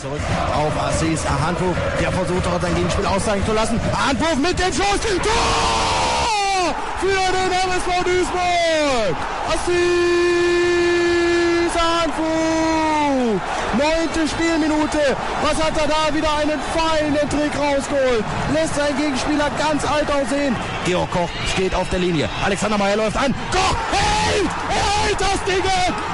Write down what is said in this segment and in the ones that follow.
zurück auf Assis Handwurf. Der versucht auch sein Gegenspiel auszeigen zu lassen. Handwurf mit dem Schuss. Tor für den MSV Duisburg. Assis Handwurf. Neunte Spielminute. Was hat er da? Wieder einen feinen Trick rausgeholt. Lässt seinen Gegenspieler ganz alt aussehen. Georg Koch steht auf der Linie. Alexander Meyer läuft an. Koch hält! Er hält das Ding!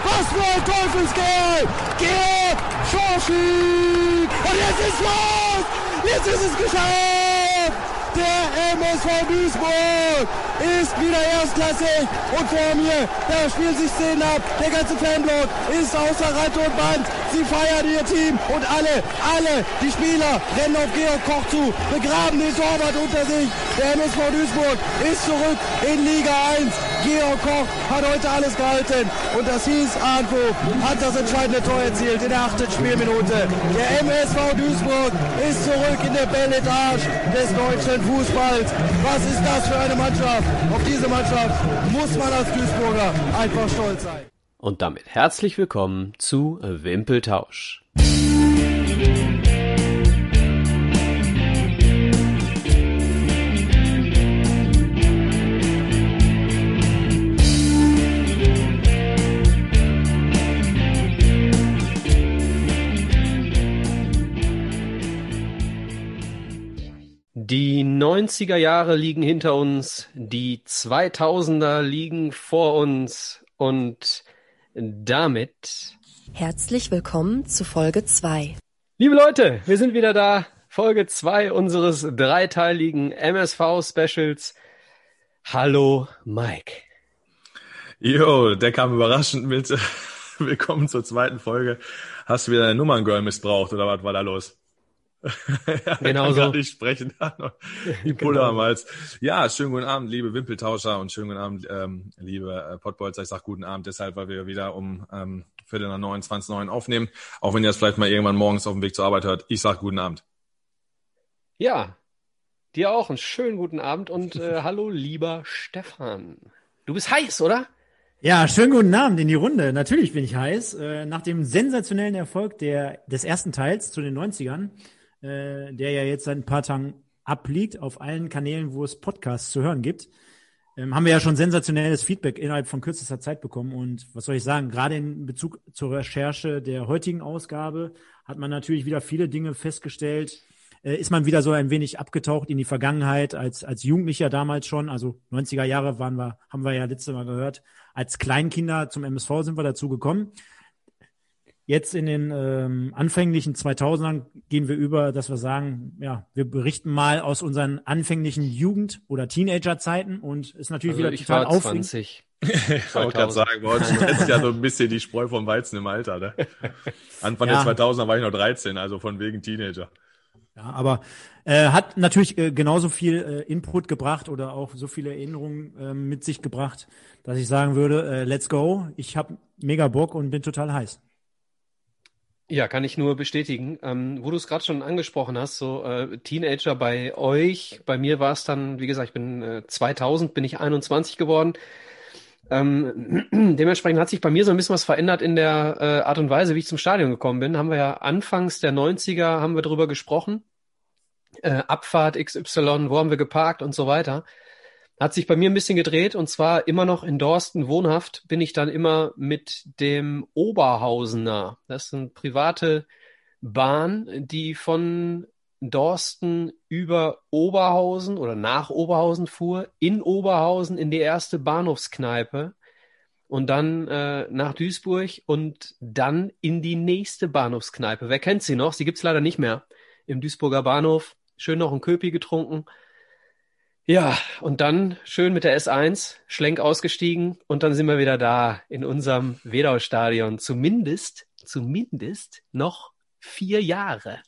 Was für ein Teufelskerl! Georg Schorschig! Und jetzt ist los! Jetzt ist es geschafft! Der MSV Duisburg ist wieder erstklassig und vor mir, da spielen sich Szenen ab. Der ganze Fanblock ist außer Rand und Band. Sie feiern ihr Team und alle, alle, die Spieler rennen auf Georg Koch zu, begraben den Torwart unter sich. Der MSV Duisburg ist zurück in Liga 1. Georg Koch hat heute alles gehalten und das hieß, Arndt hat das entscheidende Tor erzielt in der achten Spielminute. Der MSV Duisburg ist zurück in der Belletage des deutschen Fußballs. Was ist das für eine Mannschaft? Auf diese Mannschaft muss man als Duisburger einfach stolz sein. Und damit herzlich willkommen zu Wimpeltausch. Die 90er Jahre liegen hinter uns, die 2000er liegen vor uns und damit herzlich willkommen zu Folge 2. Liebe Leute, wir sind wieder da. Folge 2 unseres dreiteiligen MSV Specials. Hallo Mike. Jo, der kam überraschend mit. Willkommen zur zweiten Folge. Hast du wieder deine Nummerngirl missbraucht oder was war da los? ja, genau so. nicht sprechen. Die Pulle genau. am Hals. Ja, schönen guten Abend, liebe Wimpeltauscher und schönen guten Abend, ähm, liebe äh, Pottbolzer. Ich sag guten Abend deshalb, weil wir wieder um ähm, Viertel nach neun, 20 neun aufnehmen. Auch wenn ihr das vielleicht mal irgendwann morgens auf dem Weg zur Arbeit hört. Ich sag guten Abend. Ja, dir auch einen schönen guten Abend und äh, hallo, lieber Stefan. Du bist heiß, oder? Ja, schönen guten Abend in die Runde. Natürlich bin ich heiß. Äh, nach dem sensationellen Erfolg der, des ersten Teils zu den 90ern äh, der ja jetzt seit ein paar Tagen abliegt auf allen Kanälen, wo es Podcasts zu hören gibt. Ähm, haben wir ja schon sensationelles Feedback innerhalb von kürzester Zeit bekommen. Und was soll ich sagen, gerade in Bezug zur Recherche der heutigen Ausgabe hat man natürlich wieder viele Dinge festgestellt. Äh, ist man wieder so ein wenig abgetaucht in die Vergangenheit als, als Jugendlicher damals schon. Also 90er Jahre waren wir, haben wir ja letzte Mal gehört. Als Kleinkinder zum MSV sind wir dazu gekommen. Jetzt in den ähm, anfänglichen 2000ern gehen wir über, dass wir sagen, ja, wir berichten mal aus unseren anfänglichen Jugend- oder Teenagerzeiten und ist natürlich also wieder ich total war 20. ich wollte gerade sagen, bei uns ist ja so ein bisschen die Spreu vom Weizen im Alter. Ne? Anfang ja. der 2000er war ich noch 13, also von wegen Teenager. Ja, aber äh, hat natürlich äh, genauso viel äh, Input gebracht oder auch so viele Erinnerungen äh, mit sich gebracht, dass ich sagen würde, äh, let's go. Ich habe mega Bock und bin total heiß. Ja, kann ich nur bestätigen. Ähm, wo du es gerade schon angesprochen hast, so äh, Teenager bei euch, bei mir war es dann, wie gesagt, ich bin äh, 2000, bin ich 21 geworden. Ähm, dementsprechend hat sich bei mir so ein bisschen was verändert in der äh, Art und Weise, wie ich zum Stadion gekommen bin. Haben wir ja anfangs der 90er haben wir drüber gesprochen. Äh, Abfahrt XY, wo haben wir geparkt und so weiter hat sich bei mir ein bisschen gedreht und zwar immer noch in Dorsten wohnhaft bin ich dann immer mit dem Oberhausener. Das ist eine private Bahn, die von Dorsten über Oberhausen oder nach Oberhausen fuhr, in Oberhausen in die erste Bahnhofskneipe und dann äh, nach Duisburg und dann in die nächste Bahnhofskneipe. Wer kennt sie noch? Sie gibt's leider nicht mehr. Im Duisburger Bahnhof. Schön noch ein Köpi getrunken ja, und dann schön mit der S1, Schlenk ausgestiegen und dann sind wir wieder da in unserem Wedau-Stadion. Zumindest, zumindest noch vier Jahre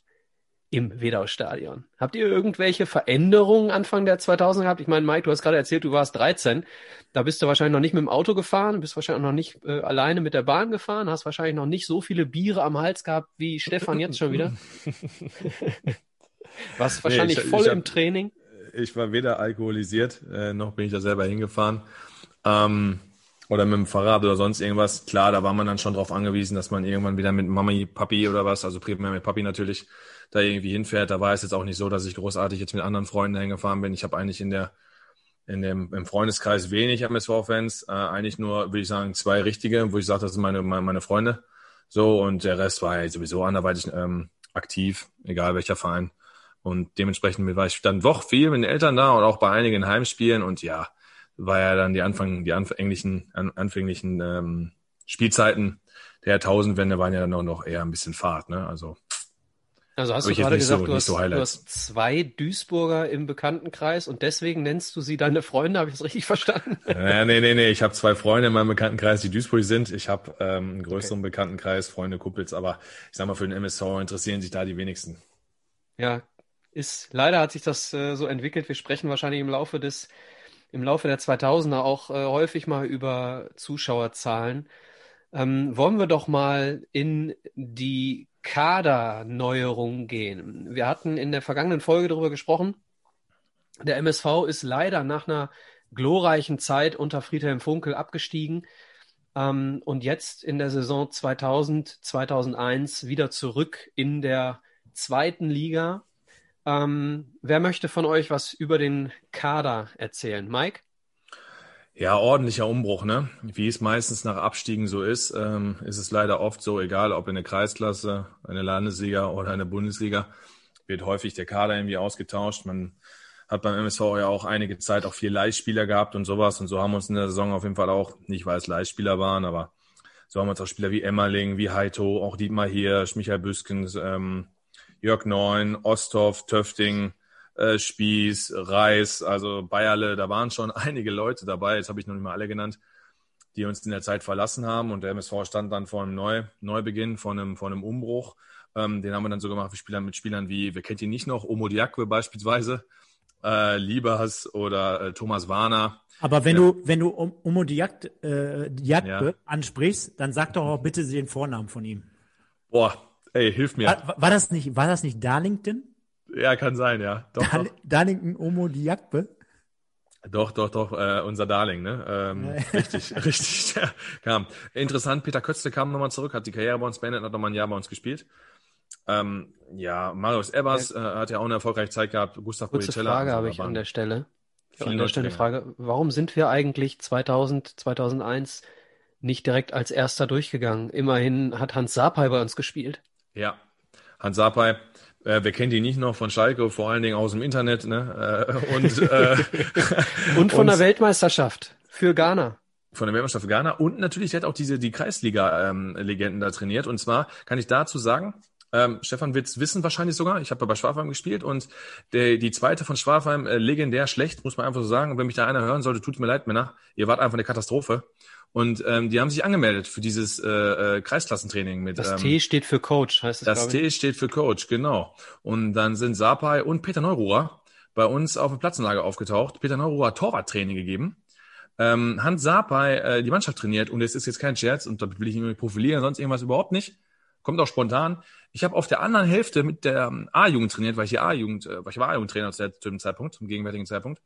im Wedau-Stadion. Habt ihr irgendwelche Veränderungen Anfang der 2000 gehabt? Ich meine, Mike, du hast gerade erzählt, du warst 13. Da bist du wahrscheinlich noch nicht mit dem Auto gefahren, bist wahrscheinlich noch nicht äh, alleine mit der Bahn gefahren, hast wahrscheinlich noch nicht so viele Biere am Hals gehabt wie Stefan jetzt schon wieder. Warst wahrscheinlich nee, ich, voll ich hab, im Training ich war weder alkoholisiert, äh, noch bin ich da selber hingefahren. Ähm, oder mit dem Fahrrad oder sonst irgendwas. Klar, da war man dann schon drauf angewiesen, dass man irgendwann wieder mit Mami, Papi oder was, also primär mit Papi natürlich, da irgendwie hinfährt. Da war es jetzt auch nicht so, dass ich großartig jetzt mit anderen Freunden hingefahren bin. Ich habe eigentlich in der in dem im Freundeskreis wenig MSV-Fans, äh, eigentlich nur, würde ich sagen, zwei richtige, wo ich sage, das sind meine, meine, meine Freunde. So, und der Rest war ja sowieso anderweitig ähm, aktiv, egal welcher Verein. Und dementsprechend war ich dann doch viel mit den Eltern da und auch bei einigen Heimspielen und ja, war ja dann die Anfang, die anfänglichen, anfänglichen ähm, Spielzeiten der Jahrtausendwende waren ja dann auch noch eher ein bisschen Fahrt, ne? Also also hast du gerade gesagt, so, du, hast, so du, hast, zwei Duisburger im Bekanntenkreis und deswegen nennst du sie deine Freunde, habe ich das richtig verstanden? Ja, nee, nee, nee, ich habe zwei Freunde in meinem Bekanntenkreis, die Duisburg sind. Ich habe ähm, einen größeren okay. Bekanntenkreis, Freunde, Kumpels, aber ich sag mal, für den MSV interessieren sich da die wenigsten. Ja, ist, leider hat sich das äh, so entwickelt. Wir sprechen wahrscheinlich im Laufe des, im Laufe der 2000er auch äh, häufig mal über Zuschauerzahlen. Ähm, wollen wir doch mal in die Kaderneuerung gehen. Wir hatten in der vergangenen Folge darüber gesprochen. Der MSV ist leider nach einer glorreichen Zeit unter Friedhelm Funkel abgestiegen ähm, und jetzt in der Saison 2000, 2001 wieder zurück in der zweiten Liga. Ähm, wer möchte von euch was über den Kader erzählen? Mike? Ja, ordentlicher Umbruch, ne? Wie es meistens nach Abstiegen so ist, ähm, ist es leider oft so, egal ob in der Kreisklasse, eine Landesliga oder eine Bundesliga, wird häufig der Kader irgendwie ausgetauscht. Man hat beim MSV ja auch einige Zeit auch vier Leihspieler gehabt und sowas. Und so haben wir uns in der Saison auf jeden Fall auch, nicht weil es Leihspieler waren, aber so haben wir uns auch Spieler wie Emmerling, wie Heito, auch Dietmar Hirsch, Michael Büskens, ähm, Jörg Neun, Osthoff, Töfting, äh, Spieß, Reis, also Bayerle, da waren schon einige Leute dabei, jetzt habe ich noch nicht mal alle genannt, die uns in der Zeit verlassen haben und der MSV stand dann vor einem Neu Neubeginn, vor einem, vor einem Umbruch. Ähm, den haben wir dann so gemacht mit Spielern, mit Spielern wie, wer kennt ihn nicht noch, Omo Diakwe beispielsweise, äh, Liebers oder äh, Thomas Warner. Aber wenn ja. du, wenn du Omo Diakwe äh, ja. ansprichst, dann sag doch auch bitte den Vornamen von ihm. Boah, ey, hilf mir. War, war das nicht, war das nicht Darlington? Ja, kann sein, ja. Doch, Dar doch. Darlington Omo Diakbe? Doch, doch, doch, äh, unser Darling, ne? Ähm, richtig, richtig, ja, kam. Interessant, Peter Kötzle kam nochmal zurück, hat die Karriere bei uns beendet, hat nochmal ein Jahr bei uns gespielt. Ähm, ja, Marius Ebers äh, hat ja auch eine erfolgreiche Zeit gehabt. Gustav Kurze Policella. Frage habe ich an der Stelle. An der Stelle eine Frage. Warum sind wir eigentlich 2000, 2001 nicht direkt als Erster durchgegangen? Immerhin hat Hans Sapai bei uns gespielt. Ja, Hans Sapai äh, wer kennt ihn nicht noch von Schalke, vor allen Dingen aus dem Internet, ne? Äh, und, äh, und von und, der Weltmeisterschaft für Ghana. Von der Weltmeisterschaft für Ghana. Und natürlich hat auch diese die Kreisliga-Legenden ähm, da trainiert. Und zwar kann ich dazu sagen, ähm, Stefan wird's wissen wahrscheinlich sogar. Ich habe bei Schwafheim gespielt und der, die zweite von Schwafheim äh, legendär schlecht, muss man einfach so sagen. Und wenn mich da einer hören sollte, tut mir leid, Männer. Ihr wart einfach eine Katastrophe. Und ähm, die haben sich angemeldet für dieses äh, äh, Kreisklassentraining mit. Das ähm, T steht für Coach, heißt es. Das T steht für Coach, genau. Und dann sind Sapai und Peter Neururer bei uns auf dem Platzenlager aufgetaucht. Peter Neururer hat Torwarttraining gegeben. Ähm, Hans Sapai äh, die Mannschaft trainiert und es ist jetzt kein Scherz und da will ich ihn nicht profilieren, sonst irgendwas überhaupt nicht. Kommt auch spontan. Ich habe auf der anderen Hälfte mit der ähm, A-Jugend trainiert, weil ich hier A-Jugend, äh, weil ich war A-Jugendtrainer zu dem Zeitpunkt, zum gegenwärtigen Zeitpunkt.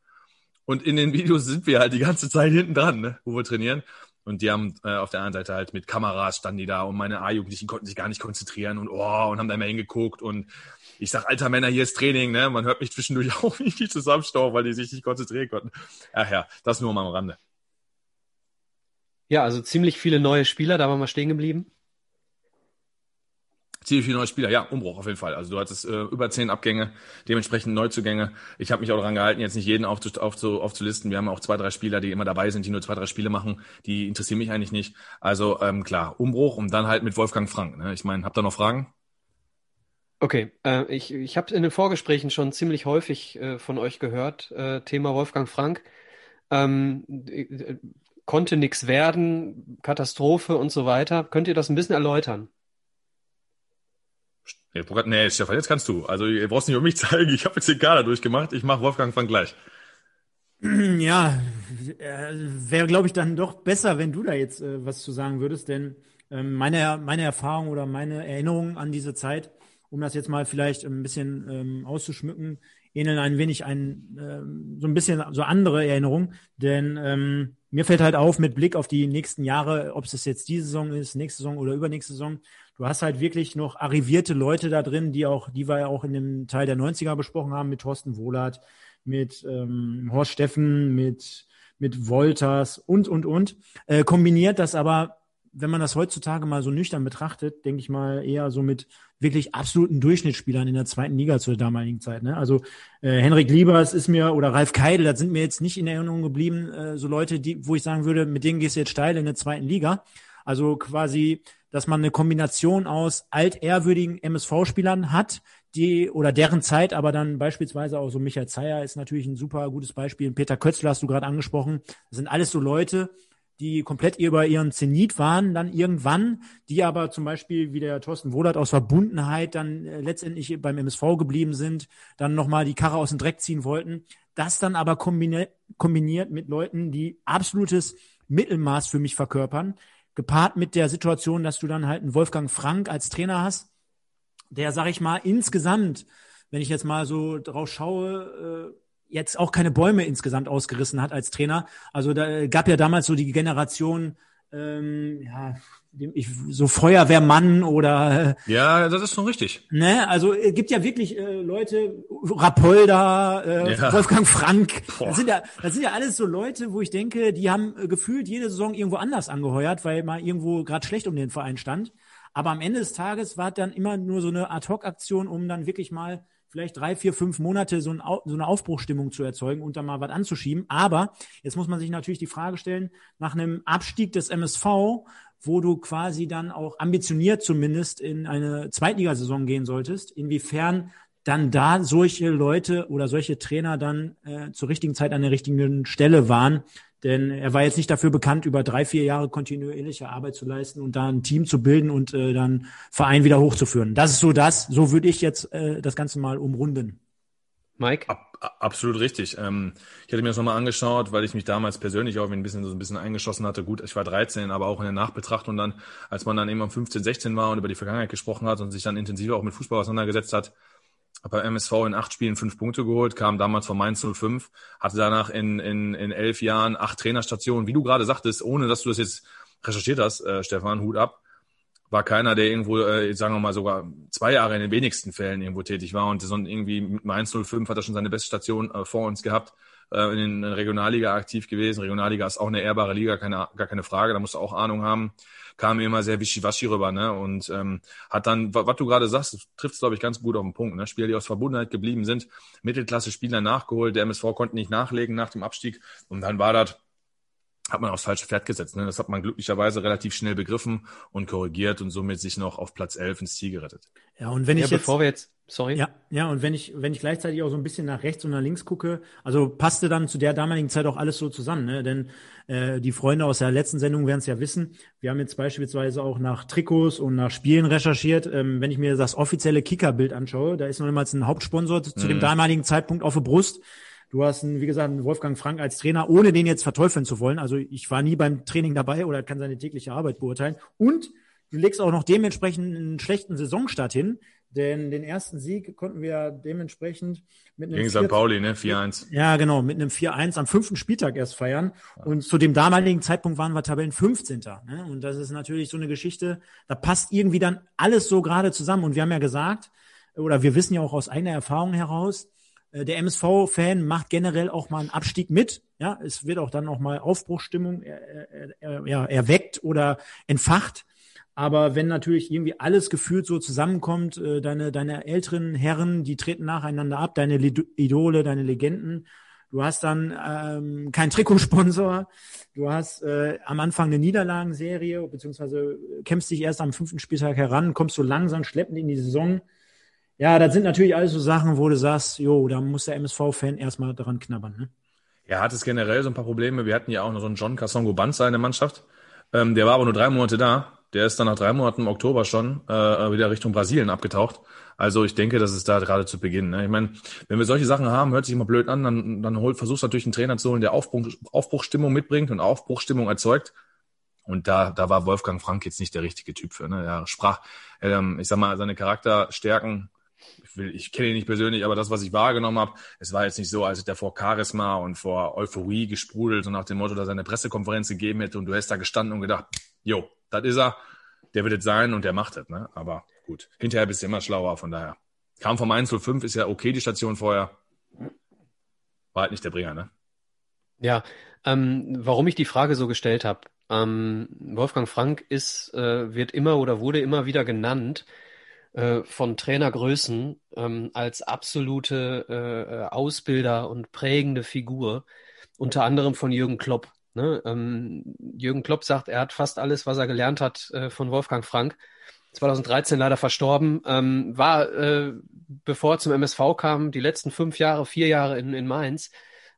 Und in den Videos sind wir halt die ganze Zeit hinten dran, ne, wo wir trainieren. Und die haben äh, auf der anderen Seite halt mit Kameras standen die da und meine A-Jugendlichen konnten sich gar nicht konzentrieren und oh, und haben da immer hingeguckt und ich sag, alter Männer, hier ist Training, ne? Man hört mich zwischendurch auch die zusammenstauchen, weil die sich nicht konzentrieren konnten. Ach ja, das nur mal am Rande. Ja, also ziemlich viele neue Spieler, da waren wir stehen geblieben ziemlich viele neue Spieler. Ja, Umbruch auf jeden Fall. Also du hattest äh, über zehn Abgänge, dementsprechend Neuzugänge. Ich habe mich auch daran gehalten, jetzt nicht jeden aufzu, aufzu, aufzulisten. Wir haben auch zwei, drei Spieler, die immer dabei sind, die nur zwei, drei Spiele machen. Die interessieren mich eigentlich nicht. Also ähm, klar, Umbruch und dann halt mit Wolfgang Frank. Ne? Ich meine, habt ihr noch Fragen? Okay, äh, ich, ich habe in den Vorgesprächen schon ziemlich häufig äh, von euch gehört, äh, Thema Wolfgang Frank. Ähm, äh, konnte nichts werden, Katastrophe und so weiter. Könnt ihr das ein bisschen erläutern? Nee, Stefan, jetzt kannst du. Also ihr brauchst nicht um mich zeigen. Ich habe jetzt den Kader durchgemacht. Ich mache Wolfgang von gleich. Ja, äh, wäre, glaube ich, dann doch besser, wenn du da jetzt äh, was zu sagen würdest, denn ähm, meine, meine Erfahrung oder meine Erinnerungen an diese Zeit, um das jetzt mal vielleicht ein bisschen ähm, auszuschmücken, ähneln ein wenig ein, ähm, so ein bisschen so andere Erinnerungen, denn ähm, mir fällt halt auf, mit Blick auf die nächsten Jahre, ob es jetzt diese Saison ist, nächste Saison oder übernächste Saison, du hast halt wirklich noch arrivierte Leute da drin, die auch, die wir ja auch in dem Teil der 90er besprochen haben, mit Thorsten Wohlert, mit ähm, Horst Steffen, mit, mit Wolters und, und, und. Äh, kombiniert das aber wenn man das heutzutage mal so nüchtern betrachtet, denke ich mal eher so mit wirklich absoluten Durchschnittsspielern in der zweiten Liga zur damaligen Zeit. Ne? Also äh, Henrik Liebers ist mir oder Ralf Keidel, das sind mir jetzt nicht in Erinnerung geblieben, äh, so Leute, die, wo ich sagen würde, mit denen gehst du jetzt steil in der zweiten Liga. Also quasi, dass man eine Kombination aus altehrwürdigen MSV-Spielern hat, die oder deren Zeit, aber dann beispielsweise auch so Michael Zeyer ist natürlich ein super gutes Beispiel. Peter Kötzler hast du gerade angesprochen. Das sind alles so Leute, die komplett über ihren Zenit waren, dann irgendwann, die aber zum Beispiel, wie der Thorsten Wohlert aus Verbundenheit dann äh, letztendlich beim MSV geblieben sind, dann nochmal die Karre aus dem Dreck ziehen wollten. Das dann aber kombiniert, kombiniert mit Leuten, die absolutes Mittelmaß für mich verkörpern, gepaart mit der Situation, dass du dann halt einen Wolfgang Frank als Trainer hast, der, sag ich mal, insgesamt, wenn ich jetzt mal so drauf schaue, äh, jetzt auch keine Bäume insgesamt ausgerissen hat als Trainer. Also da gab ja damals so die Generation, ähm, ja, ich, so Feuerwehrmann oder äh, ja, das ist schon richtig. Ne, also es gibt ja wirklich äh, Leute, Rapolda, äh, ja. Wolfgang Frank. Boah. Das sind ja, das sind ja alles so Leute, wo ich denke, die haben äh, gefühlt jede Saison irgendwo anders angeheuert, weil mal irgendwo gerade schlecht um den Verein stand. Aber am Ende des Tages war dann immer nur so eine Ad-Hoc-Aktion, um dann wirklich mal vielleicht drei, vier, fünf Monate so, ein, so eine Aufbruchstimmung zu erzeugen und dann mal was anzuschieben. Aber jetzt muss man sich natürlich die Frage stellen, nach einem Abstieg des MSV, wo du quasi dann auch ambitioniert zumindest in eine Zweitligasaison gehen solltest, inwiefern dann da solche Leute oder solche Trainer dann äh, zur richtigen Zeit an der richtigen Stelle waren, denn er war jetzt nicht dafür bekannt, über drei, vier Jahre kontinuierliche Arbeit zu leisten und da ein Team zu bilden und äh, dann Verein wieder hochzuführen. Das ist so das, so würde ich jetzt äh, das Ganze mal umrunden. Mike? Ab, absolut richtig. Ähm, ich hatte mir das nochmal angeschaut, weil ich mich damals persönlich auch ein bisschen so ein bisschen eingeschossen hatte. Gut, ich war 13, aber auch in der Nachbetrachtung dann, als man dann eben 15, 16 war und über die Vergangenheit gesprochen hat und sich dann intensiver auch mit Fußball auseinandergesetzt hat, habe bei MSV in acht Spielen fünf Punkte geholt, kam damals von Mainz 05, hatte danach in, in, in elf Jahren acht Trainerstationen. Wie du gerade sagtest, ohne dass du das jetzt recherchiert hast, äh, Stefan, Hut ab, war keiner, der irgendwo, äh, sagen wir mal, sogar zwei Jahre in den wenigsten Fällen irgendwo tätig war. Und sondern irgendwie mit Mainz 05 hat er schon seine beste Station äh, vor uns gehabt, äh, in der Regionalliga aktiv gewesen. Regionalliga ist auch eine ehrbare Liga, keine, gar keine Frage, da musst du auch Ahnung haben kam immer sehr wischiwaschi rüber, ne? Und ähm, hat dann, was du gerade sagst, trifft es, glaube ich, ganz gut auf den Punkt. Ne? Spieler, die aus Verbundenheit geblieben sind, Mittelklasse-Spieler nachgeholt, der MSV konnte nicht nachlegen nach dem Abstieg und dann war das hat man aufs falsche Pferd gesetzt. Ne? Das hat man glücklicherweise relativ schnell begriffen und korrigiert und somit sich noch auf Platz 11 ins Ziel gerettet. Ja, und wenn ich ja, bevor jetzt, wir jetzt, sorry. Ja, ja, und wenn ich, wenn ich gleichzeitig auch so ein bisschen nach rechts und nach links gucke, also passte dann zu der damaligen Zeit auch alles so zusammen, ne? Denn äh, die Freunde aus der letzten Sendung werden es ja wissen. Wir haben jetzt beispielsweise auch nach Trikots und nach Spielen recherchiert. Ähm, wenn ich mir das offizielle Kickerbild anschaue, da ist noch niemals ein Hauptsponsor zu, zu dem mhm. damaligen Zeitpunkt auf der Brust. Du hast, einen, wie gesagt, einen Wolfgang Frank als Trainer, ohne den jetzt verteufeln zu wollen. Also ich war nie beim Training dabei oder kann seine tägliche Arbeit beurteilen. Und du legst auch noch dementsprechend einen schlechten Saisonstart hin, denn den ersten Sieg konnten wir dementsprechend mit einem Gegen St. Pauli, ne? 4-1. Ja, genau, mit einem 4-1 am fünften Spieltag erst feiern. Und zu dem damaligen Zeitpunkt waren wir Tabellen 15. Ne? Und das ist natürlich so eine Geschichte, da passt irgendwie dann alles so gerade zusammen. Und wir haben ja gesagt, oder wir wissen ja auch aus eigener Erfahrung heraus, der MSV-Fan macht generell auch mal einen Abstieg mit. Ja, es wird auch dann auch mal Aufbruchstimmung er, er, er, erweckt oder entfacht. Aber wenn natürlich irgendwie alles gefühlt so zusammenkommt, äh, deine, deine älteren Herren, die treten nacheinander ab, deine Idole, deine Legenden, du hast dann ähm, keinen Trikotsponsor, du hast äh, am Anfang eine Niederlagenserie, beziehungsweise kämpfst dich erst am fünften Spieltag heran, kommst so langsam schleppend in die Saison ja, das sind natürlich alles so Sachen, wo du sagst, jo, da muss der MSV-Fan erstmal dran knabbern. Ne? Er hat es generell so ein paar Probleme. Wir hatten ja auch noch so einen John Kassongo Banza in der Mannschaft. Ähm, der war aber nur drei Monate da. Der ist dann nach drei Monaten im Oktober schon äh, wieder Richtung Brasilien abgetaucht. Also ich denke, das ist da gerade zu Beginn. Ne? Ich meine, wenn wir solche Sachen haben, hört sich immer blöd an, dann, dann holt, versuchst du natürlich einen Trainer zu holen, der Aufbruch, Aufbruchstimmung mitbringt und Aufbruchstimmung erzeugt. Und da, da war Wolfgang Frank jetzt nicht der richtige Typ für. Ne? Er sprach, ähm, ich sag mal, seine Charakterstärken will, ich kenne ihn nicht persönlich, aber das, was ich wahrgenommen habe, es war jetzt nicht so, als hätte er vor Charisma und vor Euphorie gesprudelt und nach dem Motto, dass er eine Pressekonferenz gegeben hätte und du hättest da gestanden und gedacht, jo, das ist er, der wird es sein und der macht es. Ne? Aber gut, hinterher bist du immer schlauer, von daher. Kam vom 105, ist ja okay die Station vorher. War halt nicht der Bringer, ne? Ja, ähm, warum ich die Frage so gestellt habe. Ähm, Wolfgang Frank ist, äh, wird immer oder wurde immer wieder genannt äh, von Trainergrößen ähm, als absolute äh, Ausbilder und prägende Figur, unter anderem von Jürgen Klopp. Ne? Ähm, Jürgen Klopp sagt, er hat fast alles, was er gelernt hat, äh, von Wolfgang Frank. 2013 leider verstorben, ähm, war, äh, bevor er zum MSV kam, die letzten fünf Jahre, vier Jahre in, in Mainz.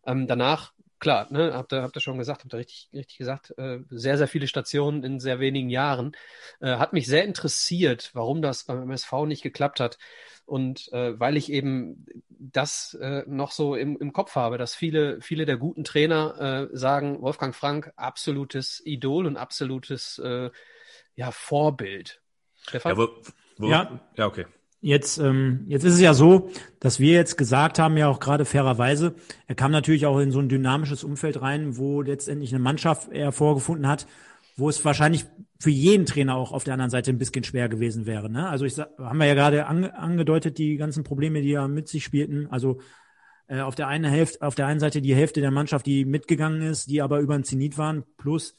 Ähm, danach klar, ne, habt ihr, habt ihr schon gesagt, habt ihr richtig, richtig gesagt, äh, sehr, sehr viele Stationen in sehr wenigen Jahren. Äh, hat mich sehr interessiert, warum das beim MSV nicht geklappt hat. Und äh, weil ich eben das äh, noch so im, im Kopf habe, dass viele, viele der guten Trainer äh, sagen, Wolfgang Frank, absolutes Idol und absolutes äh, ja, Vorbild. Stefan? Ja, wo, wo, ja. ja, okay. Jetzt, ähm, jetzt ist es ja so, dass wir jetzt gesagt haben, ja auch gerade fairerweise, er kam natürlich auch in so ein dynamisches Umfeld rein, wo letztendlich eine Mannschaft er vorgefunden hat, wo es wahrscheinlich für jeden Trainer auch auf der anderen Seite ein bisschen schwer gewesen wäre. Ne? Also ich haben wir ja gerade ange, angedeutet, die ganzen Probleme, die er mit sich spielten. Also äh, auf der einen Hälfte, auf der einen Seite die Hälfte der Mannschaft, die mitgegangen ist, die aber über den Zenit waren, plus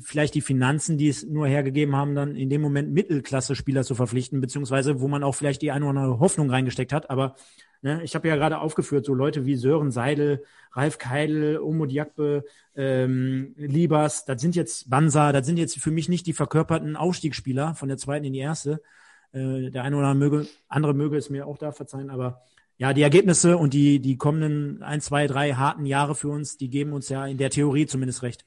vielleicht die Finanzen, die es nur hergegeben haben, dann in dem Moment Mittelklasse-Spieler zu verpflichten, beziehungsweise wo man auch vielleicht die eine oder andere Hoffnung reingesteckt hat. Aber ne, ich habe ja gerade aufgeführt, so Leute wie Sören Seidel, Ralf Keidel, Omo Diakbe, ähm, Liebers, das sind jetzt Bansa, das sind jetzt für mich nicht die verkörperten Aufstiegsspieler von der zweiten in die erste. Äh, der eine oder andere möge, andere möge es mir auch da verzeihen, aber ja, die Ergebnisse und die, die kommenden ein, zwei, drei harten Jahre für uns, die geben uns ja in der Theorie zumindest recht.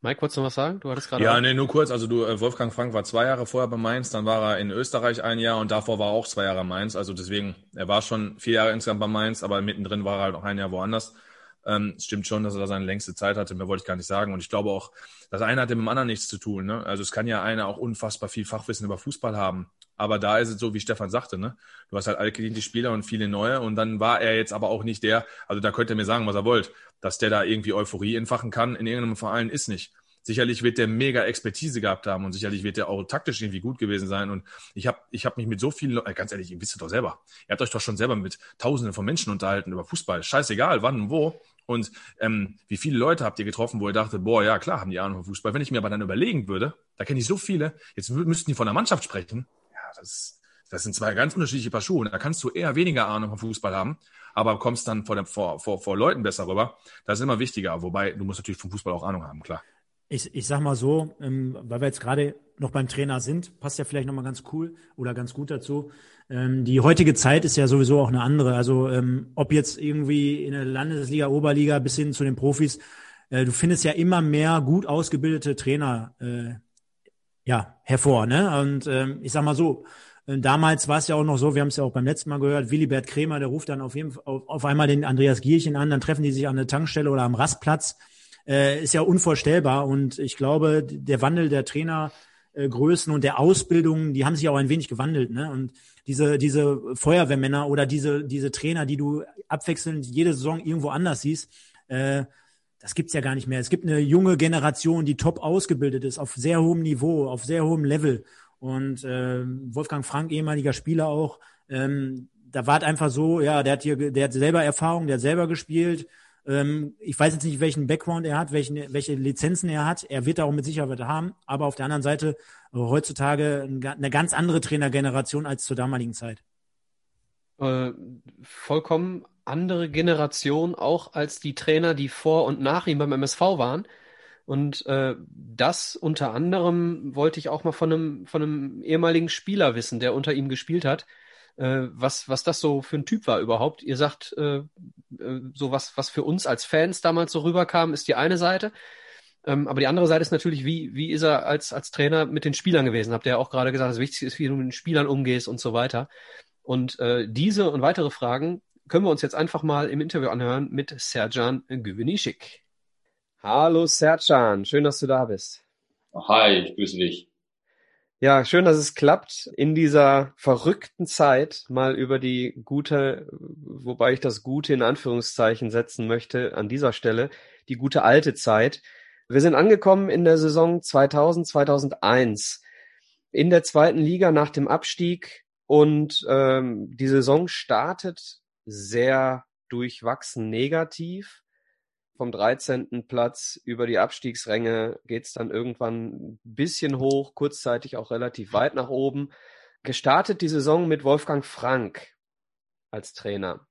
Mike, wolltest du was sagen? Du hattest gerade. Ja, auch... nee, nur kurz. Also du, äh, Wolfgang Frank war zwei Jahre vorher bei Mainz, dann war er in Österreich ein Jahr und davor war er auch zwei Jahre Mainz. Also deswegen, er war schon vier Jahre insgesamt bei Mainz, aber mittendrin war er halt noch ein Jahr woanders. Ähm, es stimmt schon, dass er da seine längste Zeit hatte, mehr wollte ich gar nicht sagen. Und ich glaube auch, das eine hat mit dem anderen nichts zu tun. Ne? Also es kann ja einer auch unfassbar viel Fachwissen über Fußball haben. Aber da ist es so, wie Stefan sagte, ne? Du hast halt allgediente Spieler und viele neue und dann war er jetzt aber auch nicht der, also da könnt ihr mir sagen, was er wollt, dass der da irgendwie Euphorie entfachen kann in irgendeinem Verein ist nicht. Sicherlich wird der mega Expertise gehabt haben und sicherlich wird der auch taktisch irgendwie gut gewesen sein. Und ich habe ich hab mich mit so vielen, äh, ganz ehrlich, ihr wisst es doch selber. Ihr habt euch doch schon selber mit Tausenden von Menschen unterhalten über Fußball. Scheißegal, wann und wo. Und ähm, wie viele Leute habt ihr getroffen, wo ihr dachtet, boah, ja klar, haben die Ahnung von Fußball. Wenn ich mir aber dann überlegen würde, da kenne ich so viele, jetzt müssten die von der Mannschaft sprechen. Das, das sind zwei ganz unterschiedliche Paar Schuhe. Da kannst du eher weniger Ahnung vom Fußball haben, aber kommst dann vor, dem, vor, vor, vor Leuten besser rüber. Das ist immer wichtiger. Wobei, du musst natürlich vom Fußball auch Ahnung haben, klar ich, ich sag mal so, ähm, weil wir jetzt gerade noch beim Trainer sind, passt ja vielleicht nochmal ganz cool oder ganz gut dazu. Ähm, die heutige Zeit ist ja sowieso auch eine andere. Also ähm, ob jetzt irgendwie in der Landesliga, Oberliga bis hin zu den Profis, äh, du findest ja immer mehr gut ausgebildete Trainer äh, ja hervor. Ne? Und ähm, ich sag mal so, äh, Damals war es ja auch noch so, wir haben es ja auch beim letzten Mal gehört, Willibert Krämer, der ruft dann auf, jeden, auf, auf einmal den Andreas Gierchen an, dann treffen die sich an der Tankstelle oder am Rastplatz äh, ist ja unvorstellbar. Und ich glaube, der Wandel der Trainergrößen und der Ausbildung, die haben sich auch ein wenig gewandelt. Ne? Und diese, diese Feuerwehrmänner oder diese, diese Trainer, die du abwechselnd jede Saison irgendwo anders siehst, äh, das gibt's ja gar nicht mehr. Es gibt eine junge Generation, die top ausgebildet ist, auf sehr hohem Niveau, auf sehr hohem Level. Und äh, Wolfgang Frank, ehemaliger Spieler auch, ähm, da war es einfach so, ja, der hat hier, der hat selber Erfahrung, der hat selber gespielt, ähm, ich weiß jetzt nicht, welchen Background er hat, welchen, welche Lizenzen er hat. Er wird da auch mit Sicherheit haben. Aber auf der anderen Seite äh, heutzutage eine ganz andere Trainergeneration als zur damaligen Zeit. Äh, vollkommen andere Generation auch als die Trainer, die vor und nach ihm beim MSV waren. Und äh, das unter anderem wollte ich auch mal von einem, von einem ehemaligen Spieler wissen, der unter ihm gespielt hat äh, was, was das so für ein Typ war überhaupt. Ihr sagt, äh, äh, so was, was für uns als Fans damals so rüberkam, ist die eine Seite. Ähm, aber die andere Seite ist natürlich, wie, wie ist er als, als Trainer mit den Spielern gewesen? Habt ihr ja auch gerade gesagt, das Wichtigste ist, wie du mit den Spielern umgehst und so weiter. Und äh, diese und weitere Fragen können wir uns jetzt einfach mal im Interview anhören mit Serjan Güvenişik. Hallo Serjan, schön, dass du da bist. Hi, ich grüße dich. Ja, schön, dass es klappt, in dieser verrückten Zeit mal über die gute, wobei ich das Gute in Anführungszeichen setzen möchte an dieser Stelle, die gute alte Zeit. Wir sind angekommen in der Saison 2000, 2001 in der zweiten Liga nach dem Abstieg und ähm, die Saison startet sehr durchwachsen negativ vom 13. Platz über die Abstiegsränge geht's dann irgendwann ein bisschen hoch, kurzzeitig auch relativ weit nach oben. Gestartet die Saison mit Wolfgang Frank als Trainer.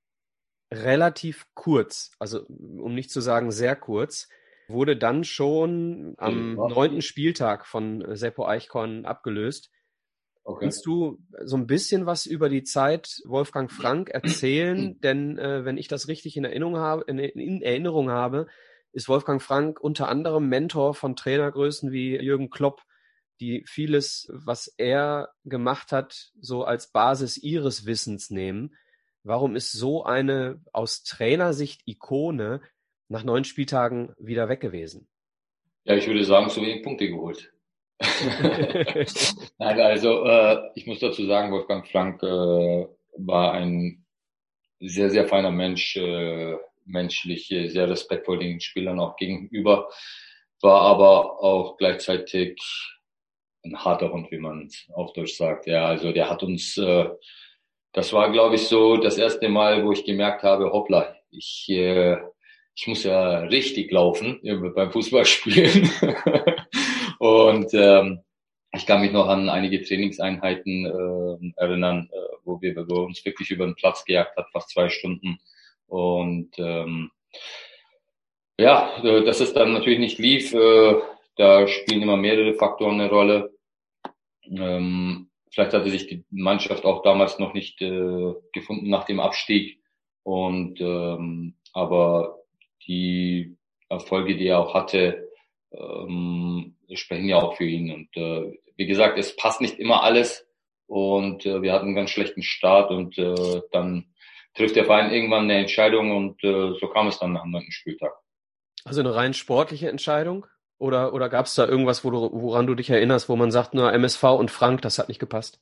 Relativ kurz, also um nicht zu sagen sehr kurz, wurde dann schon am neunten Spieltag von Seppo Eichkorn abgelöst. Okay. Kannst du so ein bisschen was über die Zeit Wolfgang Frank erzählen? Denn äh, wenn ich das richtig in Erinnerung habe, in, in Erinnerung habe, ist Wolfgang Frank unter anderem Mentor von Trainergrößen wie Jürgen Klopp, die vieles, was er gemacht hat, so als Basis ihres Wissens nehmen. Warum ist so eine aus Trainersicht Ikone nach neun Spieltagen wieder weg gewesen? Ja, ich würde sagen, zu wenig Punkte geholt. Nein, also äh, ich muss dazu sagen, Wolfgang Frank äh, war ein sehr, sehr feiner Mensch, äh, menschlich sehr respektvoll den Spielern auch gegenüber, war aber auch gleichzeitig ein harter Hund, wie man auf Deutsch sagt. Ja, also der hat uns, äh, das war glaube ich so das erste Mal, wo ich gemerkt habe, hoppla, ich, äh, ich muss ja richtig laufen beim Fußballspielen. Und ähm, ich kann mich noch an einige Trainingseinheiten äh, erinnern, äh, wo wir wo uns wirklich über den Platz gejagt hat, fast zwei Stunden. Und ähm, ja, äh, dass es dann natürlich nicht lief, äh, da spielen immer mehrere Faktoren eine Rolle. Ähm, vielleicht hatte sich die Mannschaft auch damals noch nicht äh, gefunden nach dem Abstieg. Und ähm, aber die Erfolge, die er auch hatte, ähm, sprechen ja auch für ihn. Und äh, wie gesagt, es passt nicht immer alles. Und äh, wir hatten einen ganz schlechten Start und äh, dann trifft der Verein irgendwann eine Entscheidung und äh, so kam es dann dem neunten Spieltag. Also eine rein sportliche Entscheidung? Oder, oder gab es da irgendwas, wo du, woran du dich erinnerst, wo man sagt, nur MSV und Frank, das hat nicht gepasst?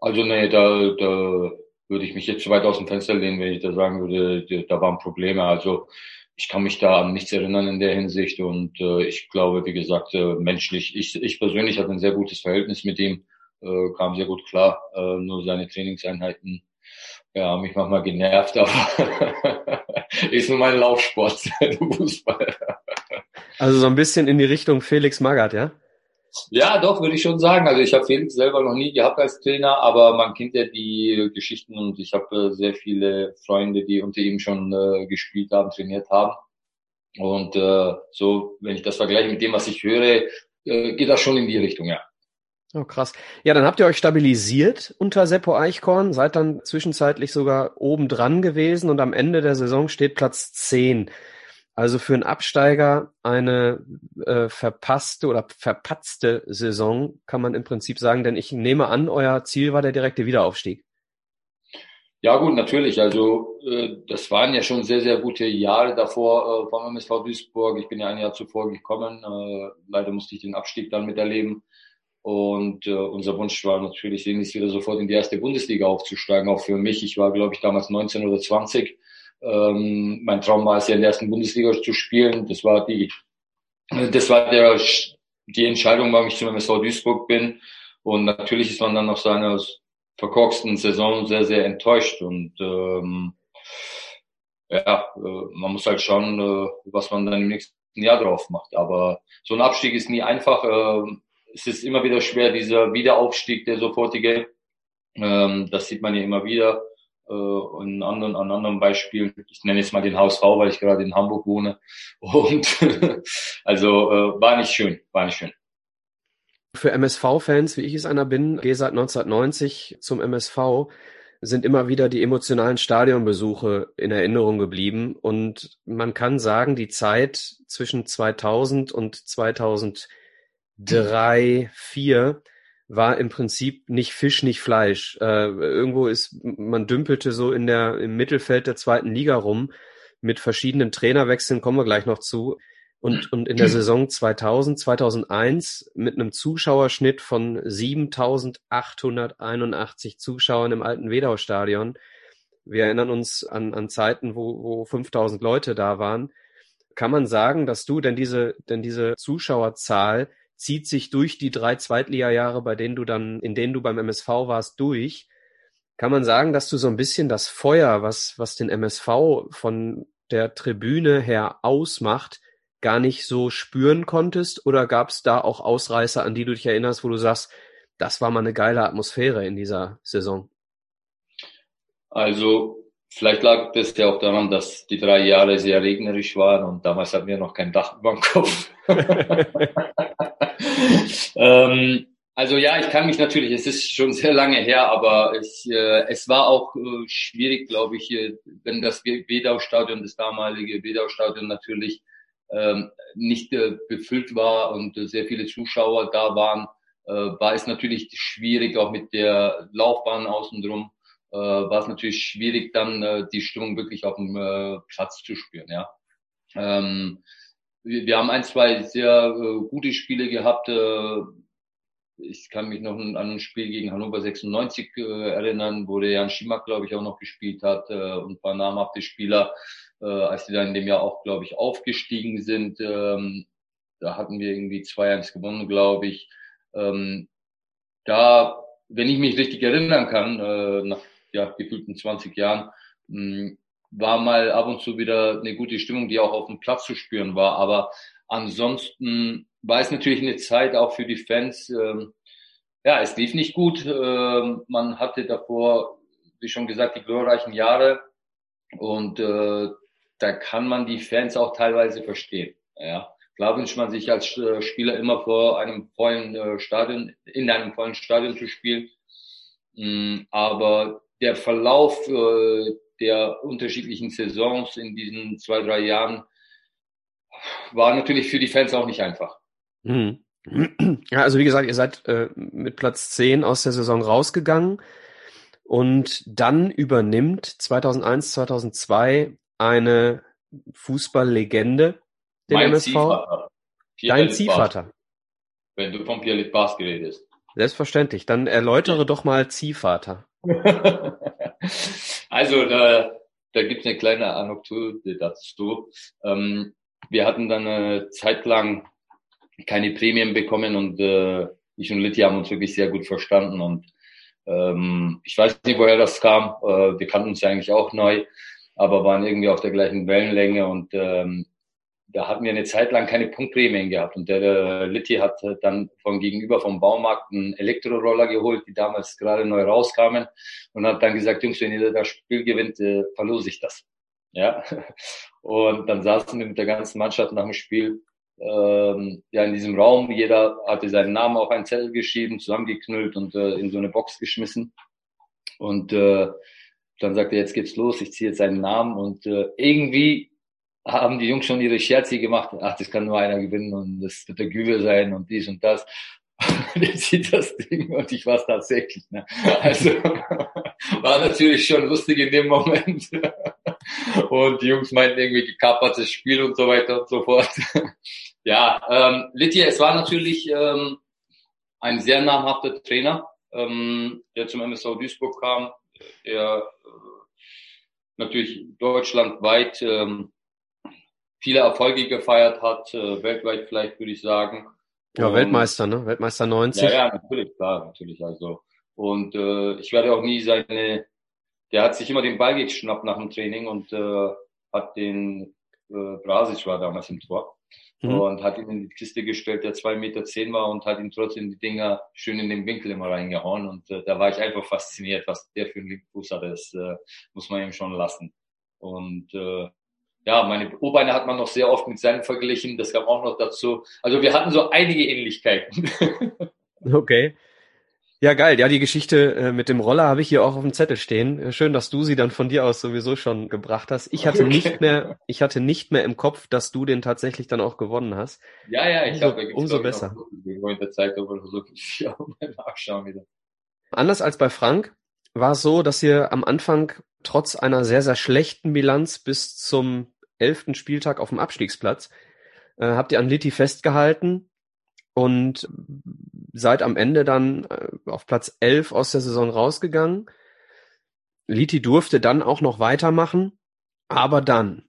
Also nee, da, da würde ich mich jetzt zu weit aus dem Fenster lehnen, wenn ich da sagen würde, da waren Probleme. Also ich kann mich da an nichts erinnern in der Hinsicht und äh, ich glaube, wie gesagt, äh, menschlich, ich, ich persönlich hatte ein sehr gutes Verhältnis mit ihm, äh, kam sehr gut klar, äh, nur seine Trainingseinheiten ja, haben mich manchmal genervt, aber ist nur mein Laufsport, Fußball. Also so ein bisschen in die Richtung Felix Magath, ja? Ja, doch, würde ich schon sagen. Also ich habe Felix selber noch nie gehabt als Trainer, aber man kennt ja die Geschichten und ich habe äh, sehr viele Freunde, die unter ihm schon äh, gespielt haben, trainiert haben. Und äh, so, wenn ich das vergleiche mit dem, was ich höre, äh, geht das schon in die Richtung, ja. Oh, krass. Ja, dann habt ihr euch stabilisiert unter Seppo Eichkorn, seid dann zwischenzeitlich sogar oben dran gewesen und am Ende der Saison steht Platz 10. Also für einen Absteiger eine äh, verpasste oder verpatzte Saison, kann man im Prinzip sagen, denn ich nehme an, euer Ziel war der direkte Wiederaufstieg. Ja gut, natürlich. Also äh, das waren ja schon sehr, sehr gute Jahre davor äh, vom MSV Duisburg. Ich bin ja ein Jahr zuvor gekommen. Äh, leider musste ich den Abstieg dann miterleben. Und äh, unser Wunsch war natürlich, ähnlich wieder sofort in die erste Bundesliga aufzusteigen. Auch für mich. Ich war, glaube ich, damals 19 oder 20 ähm, mein Traum war es ja in der ersten Bundesliga zu spielen. Das war die, das war der, die Entscheidung, warum ich zum MSV Duisburg bin. Und natürlich ist man dann nach seiner verkorksten Saison sehr, sehr enttäuscht. Und ähm, ja, äh, man muss halt schauen, äh, was man dann im nächsten Jahr drauf macht. Aber so ein Abstieg ist nie einfach. Äh, es ist immer wieder schwer, dieser Wiederaufstieg, der sofortige. Ähm, das sieht man ja immer wieder äh, und anderen, an anderen Beispielen. Ich nenne jetzt mal den HSV, weil ich gerade in Hamburg wohne. Und also äh, war nicht schön, war nicht schön. Für MSV-Fans, wie ich es einer bin, gehe seit 1990 zum MSV, sind immer wieder die emotionalen Stadionbesuche in Erinnerung geblieben. Und man kann sagen, die Zeit zwischen 2000 und 2003, 2004 war im Prinzip nicht Fisch, nicht Fleisch. Äh, irgendwo ist, man dümpelte so in der, im Mittelfeld der zweiten Liga rum. Mit verschiedenen Trainerwechseln kommen wir gleich noch zu. und, und in der Saison 2000, 2001 mit einem Zuschauerschnitt von 7881 Zuschauern im alten Wedau-Stadion. Wir erinnern uns an, an Zeiten, wo, wo 5000 Leute da waren. Kann man sagen, dass du, denn diese, denn diese Zuschauerzahl zieht sich durch die drei Zweitliga-Jahre, bei denen du dann, in denen du beim MSV warst, durch. Kann man sagen, dass du so ein bisschen das Feuer, was, was den MSV von der Tribüne her ausmacht, gar nicht so spüren konntest? Oder gab es da auch Ausreißer, an die du dich erinnerst, wo du sagst, das war mal eine geile Atmosphäre in dieser Saison? Also vielleicht lag das ja auch daran, dass die drei Jahre sehr regnerisch waren und damals hatten wir noch kein Dach über dem Kopf. ähm, also ja, ich kann mich natürlich, es ist schon sehr lange her, aber es, äh, es war auch äh, schwierig, glaube ich, wenn das Wedau-Stadion, das damalige Wedau-Stadion natürlich ähm, nicht äh, befüllt war und äh, sehr viele Zuschauer da waren, äh, war es natürlich schwierig, auch mit der Laufbahn außenrum, äh, war es natürlich schwierig, dann äh, die Stimmung wirklich auf dem äh, Platz zu spüren. Ja. Ähm, wir, wir haben ein, zwei sehr äh, gute Spiele gehabt. Äh, ich kann mich noch an ein Spiel gegen Hannover 96 äh, erinnern, wo der Jan Schimak, glaube ich, auch noch gespielt hat äh, und paar namhafte Spieler äh, als die dann in dem Jahr auch, glaube ich, aufgestiegen sind. Ähm, da hatten wir irgendwie 2-1 gewonnen, glaube ich. Ähm, da, wenn ich mich richtig erinnern kann, äh, nach ja, gefühlten 20 Jahren, mh, war mal ab und zu wieder eine gute Stimmung, die auch auf dem Platz zu spüren war. Aber ansonsten war es natürlich eine Zeit auch für die Fans. Ähm, ja, es lief nicht gut. Ähm, man hatte davor, wie schon gesagt, die glorreichen Jahre. Und äh, da kann man die Fans auch teilweise verstehen. Ja. Klar wünscht man sich als äh, Spieler immer vor einem vollen äh, Stadion, in einem vollen Stadion zu spielen. Mm, aber der Verlauf der unterschiedlichen Saisons in diesen zwei, drei Jahren war natürlich für die Fans auch nicht einfach. Mhm. Ja, also wie gesagt, ihr seid mit Platz 10 aus der Saison rausgegangen und dann übernimmt 2001, 2002 eine Fußballlegende, den mein MSV. Ziehvater. Dein Ziehvater. Wenn du von Pierre Litbas redest. Selbstverständlich. Dann erläutere doch mal Ziehvater. also da, da gibt es eine kleine Anekdote dazu. Ähm, wir hatten dann eine Zeit lang keine Prämien bekommen und äh, ich und Litti haben uns wirklich sehr gut verstanden und ähm, ich weiß nicht, woher das kam. Äh, wir kannten uns ja eigentlich auch neu aber waren irgendwie auf der gleichen Wellenlänge und ähm, da hatten wir eine Zeit lang keine Punktprämien gehabt und der, der Litti hat dann von gegenüber vom Baumarkt einen Elektroroller geholt, die damals gerade neu rauskamen und hat dann gesagt, Jungs, wenn ihr das Spiel gewinnt, äh, verlose ich das. Ja, und dann saßen wir mit der ganzen Mannschaft nach dem Spiel ähm, ja in diesem Raum. Jeder hatte seinen Namen auf einen Zettel geschrieben, zusammengeknüllt und äh, in so eine Box geschmissen. Und äh, dann sagt er, jetzt geht's los, ich ziehe jetzt seinen Namen und äh, irgendwie haben die Jungs schon ihre Scherze gemacht. Ach, das kann nur einer gewinnen und das wird der Güwe sein und dies und das. der zieht das Ding und ich war es tatsächlich. Ne? Also war natürlich schon lustig in dem Moment. und die Jungs meinten irgendwie gekapertes Spiel und so weiter und so fort. ja, ähm, Litti, es war natürlich ähm, ein sehr namhafter Trainer, ähm, der zum MSV Duisburg kam, der äh, natürlich deutschlandweit ähm, viele Erfolge gefeiert hat, äh, weltweit vielleicht würde ich sagen. Ja, und, Weltmeister, ne? Weltmeister 90. Ja, ja, natürlich, klar, natürlich. Also und äh, ich werde auch nie seine, der hat sich immer den Ball geschnappt nach dem Training und äh, hat den äh, Brasic war damals im Tor mhm. und hat ihn in die Kiste gestellt, der zwei Meter zehn war und hat ihm trotzdem die Dinger schön in den Winkel immer reingehauen. Und äh, da war ich einfach fasziniert, was der für einen linken Fuß hat. Das äh, muss man ihm schon lassen. Und äh, ja, meine O-Beine hat man noch sehr oft mit seinen verglichen. Das kam auch noch dazu. Also wir hatten so einige Ähnlichkeiten. okay. Ja, geil. Ja, die Geschichte äh, mit dem Roller habe ich hier auch auf dem Zettel stehen. Äh, schön, dass du sie dann von dir aus sowieso schon gebracht hast. Ich hatte okay. nicht mehr, ich hatte nicht mehr im Kopf, dass du den tatsächlich dann auch gewonnen hast. Ja, ja, ich glaube, umso besser. In der Zeit, aber so, ja, mal nachschauen wieder. Anders als bei Frank war es so, dass ihr am Anfang trotz einer sehr, sehr schlechten Bilanz bis zum elften Spieltag auf dem Abstiegsplatz äh, habt ihr an Litti festgehalten und seid am Ende dann äh, auf Platz 11 aus der Saison rausgegangen. Liti durfte dann auch noch weitermachen, aber dann,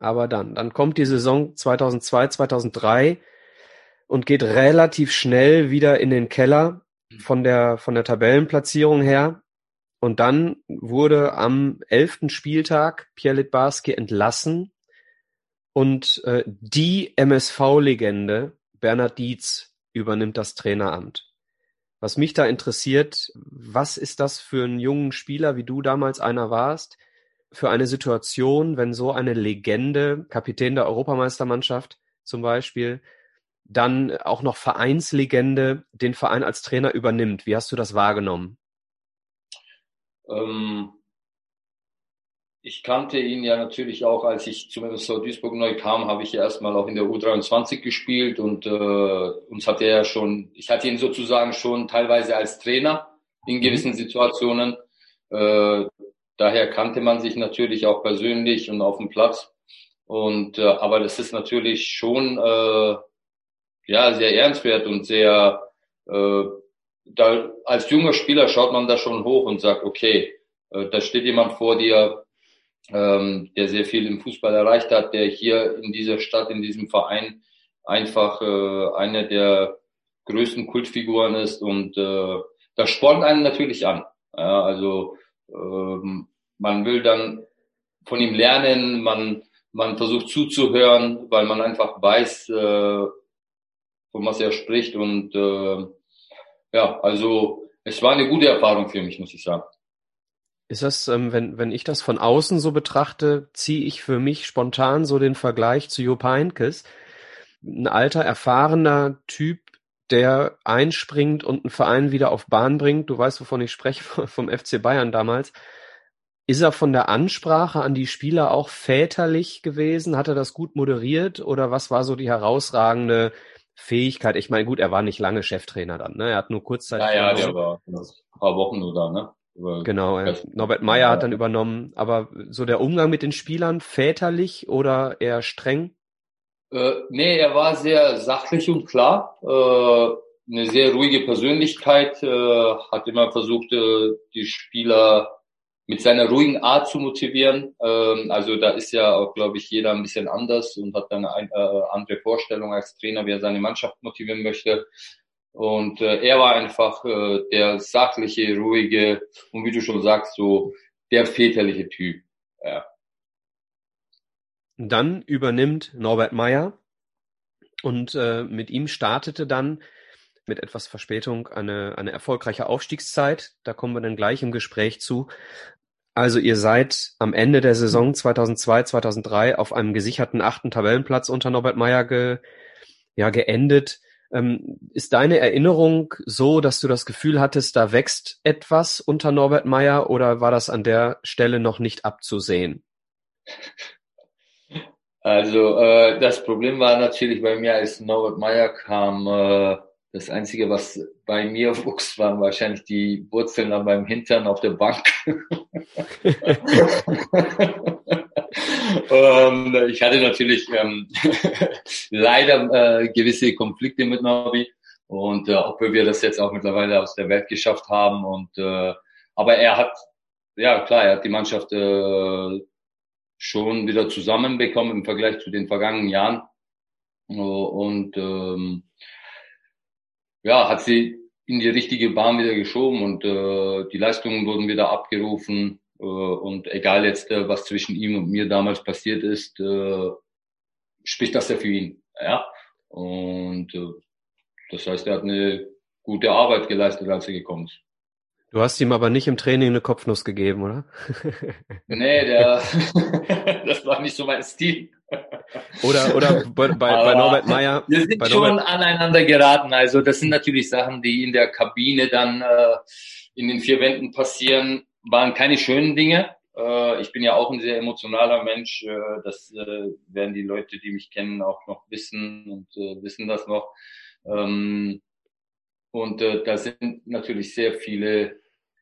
aber dann, dann kommt die Saison 2002, 2003 und geht relativ schnell wieder in den Keller von der, von der Tabellenplatzierung her. Und dann wurde am elften Spieltag Pierre Litbarski entlassen und äh, die MSV-Legende Bernhard Dietz übernimmt das Traineramt. Was mich da interessiert, was ist das für einen jungen Spieler, wie du damals einer warst, für eine Situation, wenn so eine Legende, Kapitän der Europameistermannschaft zum Beispiel, dann auch noch Vereinslegende den Verein als Trainer übernimmt. Wie hast du das wahrgenommen? Ähm, ich kannte ihn ja natürlich auch, als ich zum MSV Duisburg neu kam, habe ich ja erstmal auch in der U23 gespielt und äh, uns hat er ja schon, ich hatte ihn sozusagen schon teilweise als Trainer in mhm. gewissen Situationen. Äh, daher kannte man sich natürlich auch persönlich und auf dem Platz. Und äh, aber das ist natürlich schon äh, ja sehr ernstwert und sehr äh, da als junger Spieler schaut man da schon hoch und sagt, okay, äh, da steht jemand vor dir, ähm, der sehr viel im Fußball erreicht hat, der hier in dieser Stadt, in diesem Verein einfach äh, eine der größten Kultfiguren ist und äh, das spornt einen natürlich an. Ja, also ähm, man will dann von ihm lernen, man man versucht zuzuhören, weil man einfach weiß, äh, von was er spricht und äh, ja, also es war eine gute Erfahrung für mich, muss ich sagen. Ist das, ähm, wenn, wenn ich das von außen so betrachte, ziehe ich für mich spontan so den Vergleich zu Jupp Heynckes. Ein alter, erfahrener Typ, der einspringt und einen Verein wieder auf Bahn bringt. Du weißt, wovon ich spreche, vom FC Bayern damals. Ist er von der Ansprache an die Spieler auch väterlich gewesen? Hat er das gut moderiert oder was war so die herausragende Fähigkeit? Ich meine, gut, er war nicht lange Cheftrainer dann, ne? Er hat nur kurzzeitig. Ja, ja, der war ein paar Wochen nur da, ne? Genau, ja. Norbert Meyer hat dann übernommen. Aber so der Umgang mit den Spielern, väterlich oder eher streng? Äh, nee, er war sehr sachlich und klar. Äh, eine sehr ruhige Persönlichkeit, äh, hat immer versucht, äh, die Spieler mit seiner ruhigen Art zu motivieren. Ähm, also da ist ja auch, glaube ich, jeder ein bisschen anders und hat dann eine äh, andere Vorstellung als Trainer, wie er seine Mannschaft motivieren möchte. Und äh, er war einfach äh, der sachliche, ruhige und wie du schon sagst, so der väterliche Typ. Ja. Dann übernimmt Norbert Meyer und äh, mit ihm startete dann mit etwas Verspätung eine, eine erfolgreiche Aufstiegszeit. Da kommen wir dann gleich im Gespräch zu. Also ihr seid am Ende der Saison 2002, 2003 auf einem gesicherten achten Tabellenplatz unter Norbert Meyer ge, ja, geendet. Ähm, ist deine Erinnerung so, dass du das Gefühl hattest, da wächst etwas unter Norbert Meyer oder war das an der Stelle noch nicht abzusehen? Also äh, das Problem war natürlich bei mir, als Norbert Meyer kam, äh, das Einzige, was bei mir wuchs, waren wahrscheinlich die Wurzeln an meinem Hintern auf der Bank. ähm, ich hatte natürlich ähm, leider äh, gewisse Konflikte mit Norbi und äh, obwohl wir das jetzt auch mittlerweile aus der Welt geschafft haben und äh, aber er hat ja klar, er hat die Mannschaft äh, schon wieder zusammenbekommen im Vergleich zu den vergangenen Jahren und ähm, ja, hat sie in die richtige Bahn wieder geschoben und äh, die Leistungen wurden wieder abgerufen. Äh, und egal jetzt, äh, was zwischen ihm und mir damals passiert ist, äh, spricht das ja für ihn. Ja? Und das heißt, er hat eine gute Arbeit geleistet, als er gekommen ist. Du hast ihm aber nicht im Training eine Kopfnuss gegeben, oder? nee, der, das war nicht so mein Stil. Oder, oder bei, bei Norbert Meyer. Wir sind schon Norbert... aneinander geraten. Also das sind natürlich Sachen, die in der Kabine dann äh, in den vier Wänden passieren, waren keine schönen Dinge. Äh, ich bin ja auch ein sehr emotionaler Mensch. Äh, das äh, werden die Leute, die mich kennen, auch noch wissen und äh, wissen das noch. Ähm, und äh, da sind natürlich sehr viele,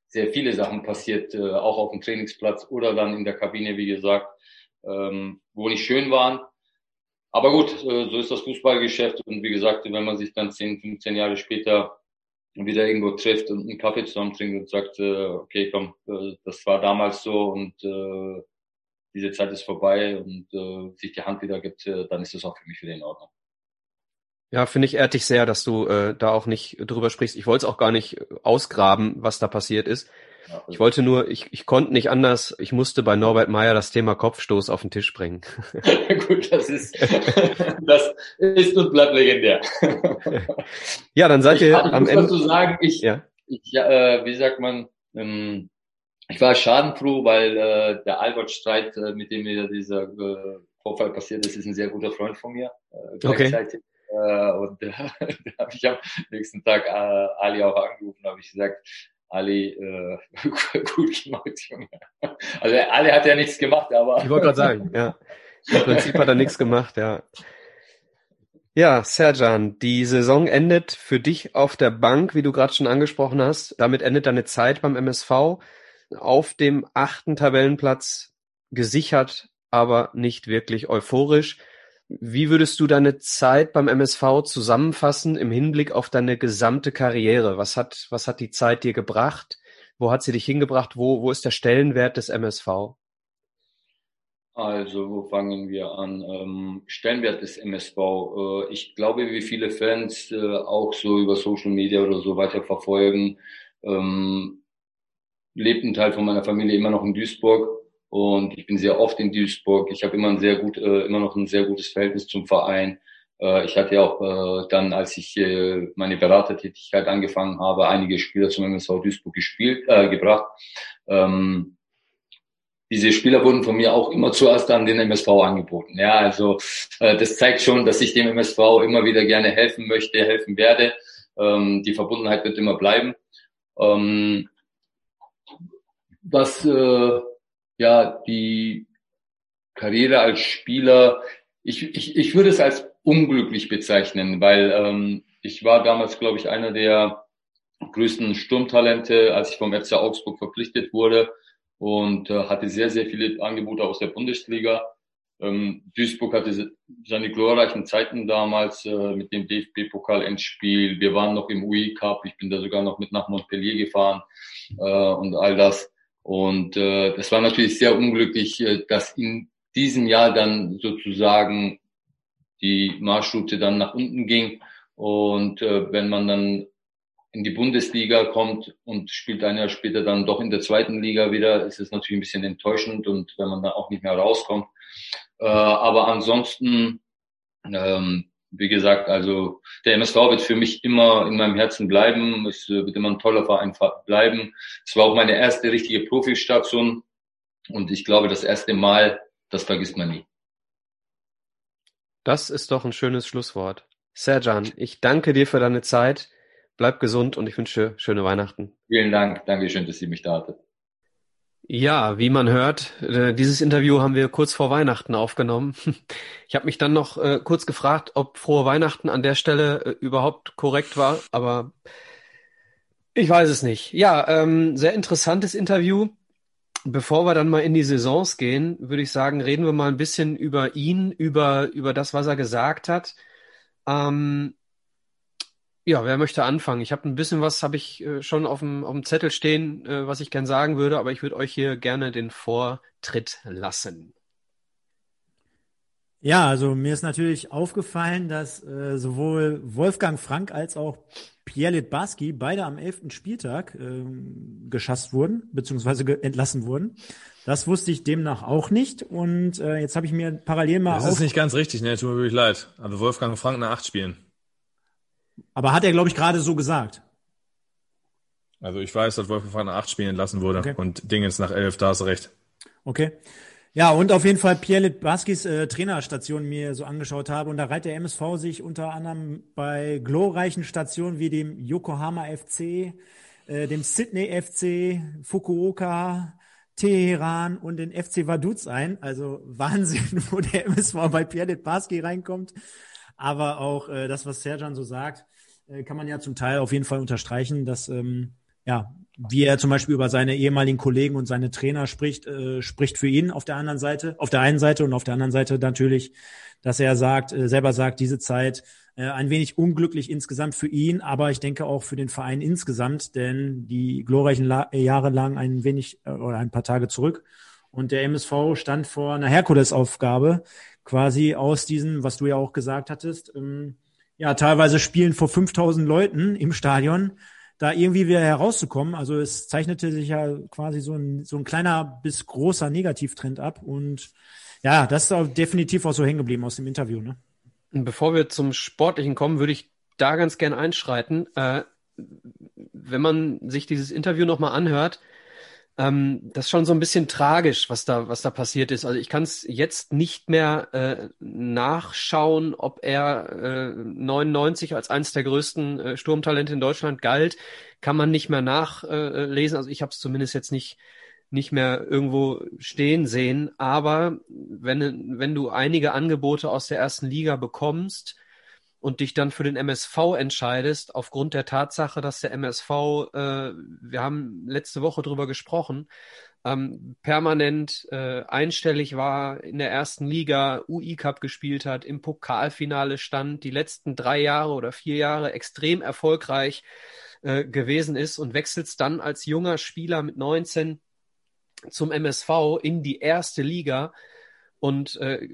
sehr viele Sachen passiert, äh, auch auf dem Trainingsplatz oder dann in der Kabine, wie gesagt, ähm, wo nicht schön waren. aber gut, äh, so ist das Fußballgeschäft und wie gesagt, wenn man sich dann 10, 15 Jahre später wieder irgendwo trifft und einen Kaffee zusammen trinkt und sagt, äh, okay, komm, äh, das war damals so und äh, diese Zeit ist vorbei und äh, sich die Hand wieder gibt, äh, dann ist das auch für mich wieder in Ordnung. Ja, finde ich ehrt dich sehr, dass du äh, da auch nicht drüber sprichst. Ich wollte es auch gar nicht ausgraben, was da passiert ist. Ich wollte nur, ich, ich konnte nicht anders, ich musste bei Norbert Meyer das Thema Kopfstoß auf den Tisch bringen. Gut, das ist, das ist und bleibt legendär. ja, dann seid ihr ich, am Ende. Dazu sagen, ich, ja. ich äh, wie sagt man, ähm, ich war schadenfroh, weil äh, der Albert-Streit, äh, mit dem mir dieser äh, Vorfall passiert ist, ist ein sehr guter Freund von mir. Äh. Okay. Äh, und äh, da habe ich am nächsten Tag äh, Ali auch angerufen, habe ich gesagt, Ali, äh, gut gemacht, Junge. Also Ali hat ja nichts gemacht, aber. Ich wollte gerade sagen, ja. Im Prinzip hat er nichts gemacht, ja. Ja, Serjan, die Saison endet für dich auf der Bank, wie du gerade schon angesprochen hast. Damit endet deine Zeit beim MSV auf dem achten Tabellenplatz gesichert, aber nicht wirklich euphorisch. Wie würdest du deine Zeit beim MSV zusammenfassen im Hinblick auf deine gesamte Karriere? Was hat, was hat die Zeit dir gebracht? Wo hat sie dich hingebracht? Wo, wo ist der Stellenwert des MSV? Also, wo fangen wir an? Ähm, Stellenwert des MSV. Äh, ich glaube, wie viele Fans äh, auch so über Social Media oder so weiter verfolgen, ähm, lebt ein Teil von meiner Familie immer noch in Duisburg und ich bin sehr oft in Duisburg. Ich habe immer ein sehr gut, äh, immer noch ein sehr gutes Verhältnis zum Verein. Äh, ich hatte ja auch äh, dann, als ich äh, meine Beratertätigkeit angefangen habe, einige Spieler zum MSV Duisburg gespielt, äh, gebracht. Ähm, diese Spieler wurden von mir auch immer zuerst an den MSV angeboten. Ja, also äh, das zeigt schon, dass ich dem MSV immer wieder gerne helfen möchte, helfen werde. Ähm, die Verbundenheit wird immer bleiben. Ähm, was äh, ja die Karriere als Spieler, ich, ich, ich würde es als unglücklich bezeichnen, weil ähm, ich war damals, glaube ich, einer der größten Sturmtalente, als ich vom FC Augsburg verpflichtet wurde und äh, hatte sehr, sehr viele Angebote aus der Bundesliga. Ähm, Duisburg hatte seine glorreichen Zeiten damals äh, mit dem DFB-Pokal-Endspiel. Wir waren noch im UI Cup. Ich bin da sogar noch mit nach Montpellier gefahren äh, und all das. Und äh, das war natürlich sehr unglücklich, äh, dass in diesem Jahr dann sozusagen die Marschroute dann nach unten ging. Und äh, wenn man dann in die Bundesliga kommt und spielt ein Jahr später dann doch in der zweiten Liga wieder, ist es natürlich ein bisschen enttäuschend und wenn man dann auch nicht mehr rauskommt. Äh, aber ansonsten ähm, wie gesagt, also der MSV wird für mich immer in meinem Herzen bleiben. Es wird immer ein toller Verein bleiben. Es war auch meine erste richtige Profistation und ich glaube, das erste Mal, das vergisst man nie. Das ist doch ein schönes Schlusswort. Serjan, ich danke dir für deine Zeit. Bleib gesund und ich wünsche schöne Weihnachten. Vielen Dank. Dankeschön, dass Sie mich da hattet. Ja, wie man hört, äh, dieses Interview haben wir kurz vor Weihnachten aufgenommen. Ich habe mich dann noch äh, kurz gefragt, ob frohe Weihnachten an der Stelle äh, überhaupt korrekt war, aber ich weiß es nicht. Ja, ähm, sehr interessantes Interview. Bevor wir dann mal in die Saisons gehen, würde ich sagen, reden wir mal ein bisschen über ihn, über, über das, was er gesagt hat. Ähm, ja, wer möchte anfangen? Ich habe ein bisschen was, habe ich äh, schon auf dem, auf dem Zettel stehen, äh, was ich gern sagen würde, aber ich würde euch hier gerne den Vortritt lassen. Ja, also mir ist natürlich aufgefallen, dass äh, sowohl Wolfgang Frank als auch Pierre Litbarski beide am elften Spieltag äh, geschasst wurden, beziehungsweise entlassen wurden. Das wusste ich demnach auch nicht. Und äh, jetzt habe ich mir parallel mal. Das ist nicht ganz richtig, ne? Tut mir wirklich leid. Aber Wolfgang Frank nach acht Spielen. Aber hat er, glaube ich, gerade so gesagt. Also ich weiß, dass Wolfgang nach acht Spielen entlassen wurde okay. und Dingens nach elf, da hast du recht. Okay. Ja, und auf jeden Fall Pierre Litbarskis äh, Trainerstation mir so angeschaut habe. Und da reiht der MSV sich unter anderem bei glorreichen Stationen wie dem Yokohama FC, äh, dem Sydney FC, Fukuoka, Teheran und den FC Vaduz ein. Also Wahnsinn, wo der MSV bei Pierre Litbarski reinkommt. Aber auch äh, das, was Serjan so sagt, äh, kann man ja zum Teil auf jeden Fall unterstreichen, dass ähm, ja wie er zum Beispiel über seine ehemaligen Kollegen und seine Trainer spricht, äh, spricht für ihn auf der anderen Seite, auf der einen Seite und auf der anderen Seite natürlich, dass er sagt, äh, selber sagt, diese Zeit äh, ein wenig unglücklich insgesamt für ihn, aber ich denke auch für den Verein insgesamt, denn die glorreichen La Jahre lagen ein wenig äh, oder ein paar Tage zurück. Und der MSV stand vor einer Herkulesaufgabe, quasi aus diesem, was du ja auch gesagt hattest, ähm, ja, teilweise spielen vor 5000 Leuten im Stadion, da irgendwie wieder herauszukommen. Also es zeichnete sich ja quasi so ein, so ein kleiner bis großer Negativtrend ab und ja, das ist auch definitiv auch so hängen geblieben aus dem Interview, ne? Bevor wir zum Sportlichen kommen, würde ich da ganz gern einschreiten. Äh, wenn man sich dieses Interview nochmal anhört, ähm, das ist schon so ein bisschen tragisch, was da, was da passiert ist. Also ich kann es jetzt nicht mehr äh, nachschauen, ob er äh, 99 als eines der größten äh, Sturmtalente in Deutschland galt. Kann man nicht mehr nachlesen. also ich habe es zumindest jetzt nicht nicht mehr irgendwo stehen sehen. Aber wenn, wenn du einige Angebote aus der ersten Liga bekommst und dich dann für den MSV entscheidest, aufgrund der Tatsache, dass der MSV, äh, wir haben letzte Woche drüber gesprochen, ähm, permanent äh, einstellig war in der ersten Liga, UI Cup gespielt hat, im Pokalfinale stand, die letzten drei Jahre oder vier Jahre extrem erfolgreich äh, gewesen ist und wechselst dann als junger Spieler mit 19 zum MSV in die erste Liga und äh,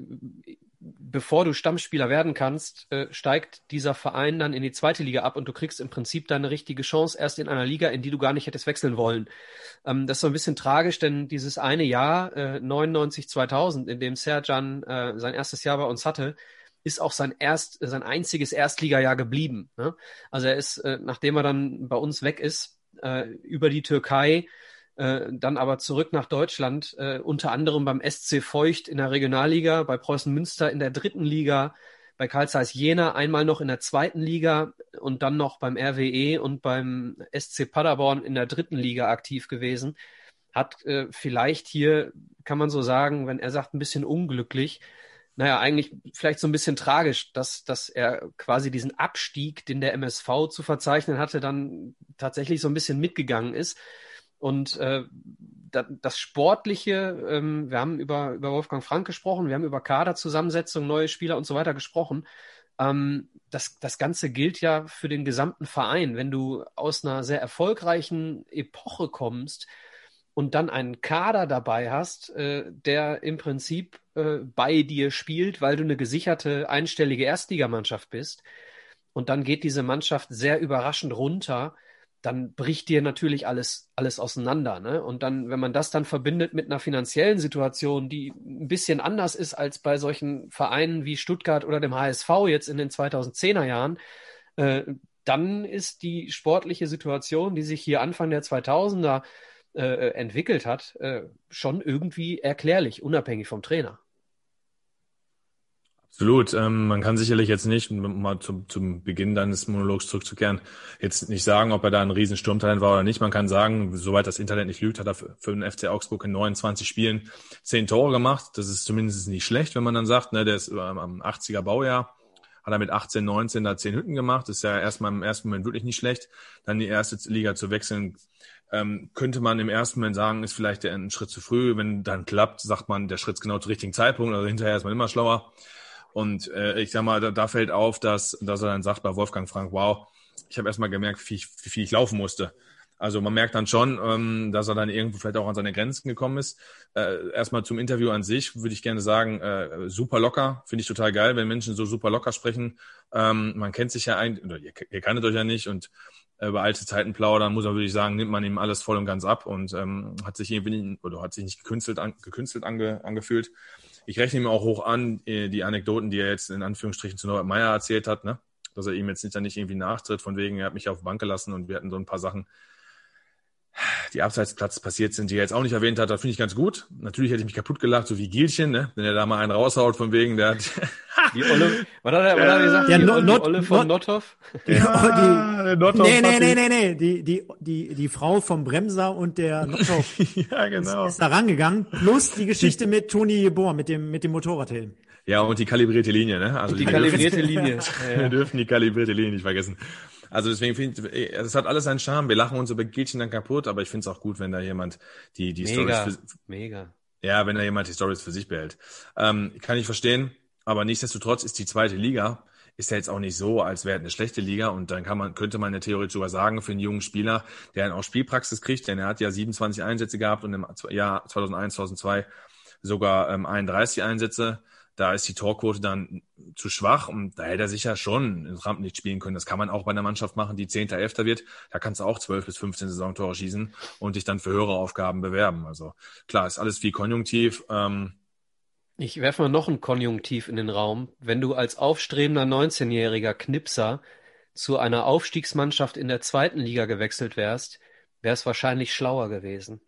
bevor du Stammspieler werden kannst, äh, steigt dieser Verein dann in die zweite Liga ab und du kriegst im Prinzip deine richtige Chance erst in einer Liga, in die du gar nicht hättest wechseln wollen. Ähm, das ist so ein bisschen tragisch, denn dieses eine Jahr, äh, 99, 2000, in dem Serjan äh, sein erstes Jahr bei uns hatte, ist auch sein erst, sein einziges Erstligajahr geblieben. Ne? Also er ist, äh, nachdem er dann bei uns weg ist, äh, über die Türkei äh, dann aber zurück nach Deutschland, äh, unter anderem beim SC Feucht in der Regionalliga, bei Preußen Münster in der dritten Liga, bei Karl Zeiss Jena einmal noch in der zweiten Liga und dann noch beim RWE und beim SC Paderborn in der dritten Liga aktiv gewesen. Hat äh, vielleicht hier, kann man so sagen, wenn er sagt, ein bisschen unglücklich, naja, eigentlich vielleicht so ein bisschen tragisch, dass, dass er quasi diesen Abstieg, den der MSV zu verzeichnen hatte, dann tatsächlich so ein bisschen mitgegangen ist. Und äh, das Sportliche, ähm, wir haben über, über Wolfgang Frank gesprochen, wir haben über Kaderzusammensetzung, neue Spieler und so weiter gesprochen. Ähm, das, das Ganze gilt ja für den gesamten Verein. Wenn du aus einer sehr erfolgreichen Epoche kommst und dann einen Kader dabei hast, äh, der im Prinzip äh, bei dir spielt, weil du eine gesicherte einstellige Erstligamannschaft bist, und dann geht diese Mannschaft sehr überraschend runter, dann bricht dir natürlich alles, alles auseinander. Ne? Und dann, wenn man das dann verbindet mit einer finanziellen Situation, die ein bisschen anders ist als bei solchen Vereinen wie Stuttgart oder dem HSV jetzt in den 2010er Jahren, äh, dann ist die sportliche Situation, die sich hier Anfang der 2000er äh, entwickelt hat, äh, schon irgendwie erklärlich, unabhängig vom Trainer. Absolut. Ähm, man kann sicherlich jetzt nicht, um mal zum, zum Beginn deines Monologs zurückzukehren, jetzt nicht sagen, ob er da ein Riesensturmtalent war oder nicht. Man kann sagen, soweit das Internet nicht lügt, hat er für, den FC Augsburg in 29 Spielen 10 Tore gemacht. Das ist zumindest nicht schlecht, wenn man dann sagt, ne, der ist am 80er Baujahr, hat er mit 18, 19 da 10 Hütten gemacht. Das ist ja erstmal im ersten Moment wirklich nicht schlecht. Dann die erste Liga zu wechseln, ähm, könnte man im ersten Moment sagen, ist vielleicht ein Schritt zu früh. Wenn dann klappt, sagt man, der Schritt ist genau zum richtigen Zeitpunkt. Also hinterher ist man immer schlauer. Und äh, ich sag mal, da, da fällt auf, dass, dass er dann sagt bei Wolfgang Frank, wow, ich habe erstmal gemerkt, wie, ich, wie viel ich laufen musste. Also man merkt dann schon, ähm, dass er dann irgendwo vielleicht auch an seine Grenzen gekommen ist. Äh, erstmal zum Interview an sich würde ich gerne sagen, äh, super locker, finde ich total geil, wenn Menschen so super locker sprechen. Ähm, man kennt sich ja eigentlich, oder ihr, ihr kanntet euch ja nicht und äh, über alte Zeiten plaudern, muss man würde ich sagen, nimmt man ihm alles voll und ganz ab und ähm, hat sich irgendwie oder hat sich nicht gekünstelt, an, gekünstelt ange, angefühlt ich rechne ihm auch hoch an, äh, die Anekdoten, die er jetzt in Anführungsstrichen zu Norbert Meyer erzählt hat, ne? dass er ihm jetzt nicht, dann nicht irgendwie nachtritt, von wegen, er hat mich auf die Bank gelassen und wir hatten so ein paar Sachen, die abseits passiert sind, die er jetzt auch nicht erwähnt hat, das finde ich ganz gut. Natürlich hätte ich mich kaputt gelacht, so wie Gielchen, ne? wenn er da mal einen raushaut, von wegen, der hat. Die Olle, was hat er, was hat er gesagt? Ja, die, Not, die Olle von Not, Nothoff? Ja, die, Nothoff nee, nee, nee, nee, nee, die, die, die, die Frau vom Bremser und der Nothoff. ja, genau. Ist, ist da rangegangen, plus die Geschichte mit Toni Jeboer, mit dem, mit dem Motorradhelm. Ja, und die kalibrierte Linie, ne? Also die, die kalibrierte Linie. Wir dürfen die kalibrierte Linie nicht vergessen. Also deswegen finde ich, es hat alles seinen Charme. Wir lachen uns über Gilchen dann kaputt, aber ich finde es auch gut, wenn da jemand die, die mega, Stories für, mega. Ja, wenn da jemand die Stories für sich behält. Ähm, kann ich verstehen, aber nichtsdestotrotz ist die zweite Liga ist ja jetzt auch nicht so, als wäre eine schlechte Liga und dann kann man, könnte man ja theoretisch sogar sagen, für einen jungen Spieler, der dann auch Spielpraxis kriegt, denn er hat ja 27 Einsätze gehabt und im Jahr 2001, 2002 sogar ähm, 31 Einsätze. Da ist die Torquote dann zu schwach und da hätte er sicher schon ins Rampenlicht spielen können. Das kann man auch bei einer Mannschaft machen, die 10., 11. wird. Da kannst du auch 12 bis 15 Saisontore schießen und dich dann für höhere Aufgaben bewerben. Also klar, ist alles viel konjunktiv. Ähm, ich werfe mal noch ein Konjunktiv in den Raum. Wenn du als aufstrebender 19-jähriger Knipser zu einer Aufstiegsmannschaft in der zweiten Liga gewechselt wärst, wäre es wahrscheinlich schlauer gewesen.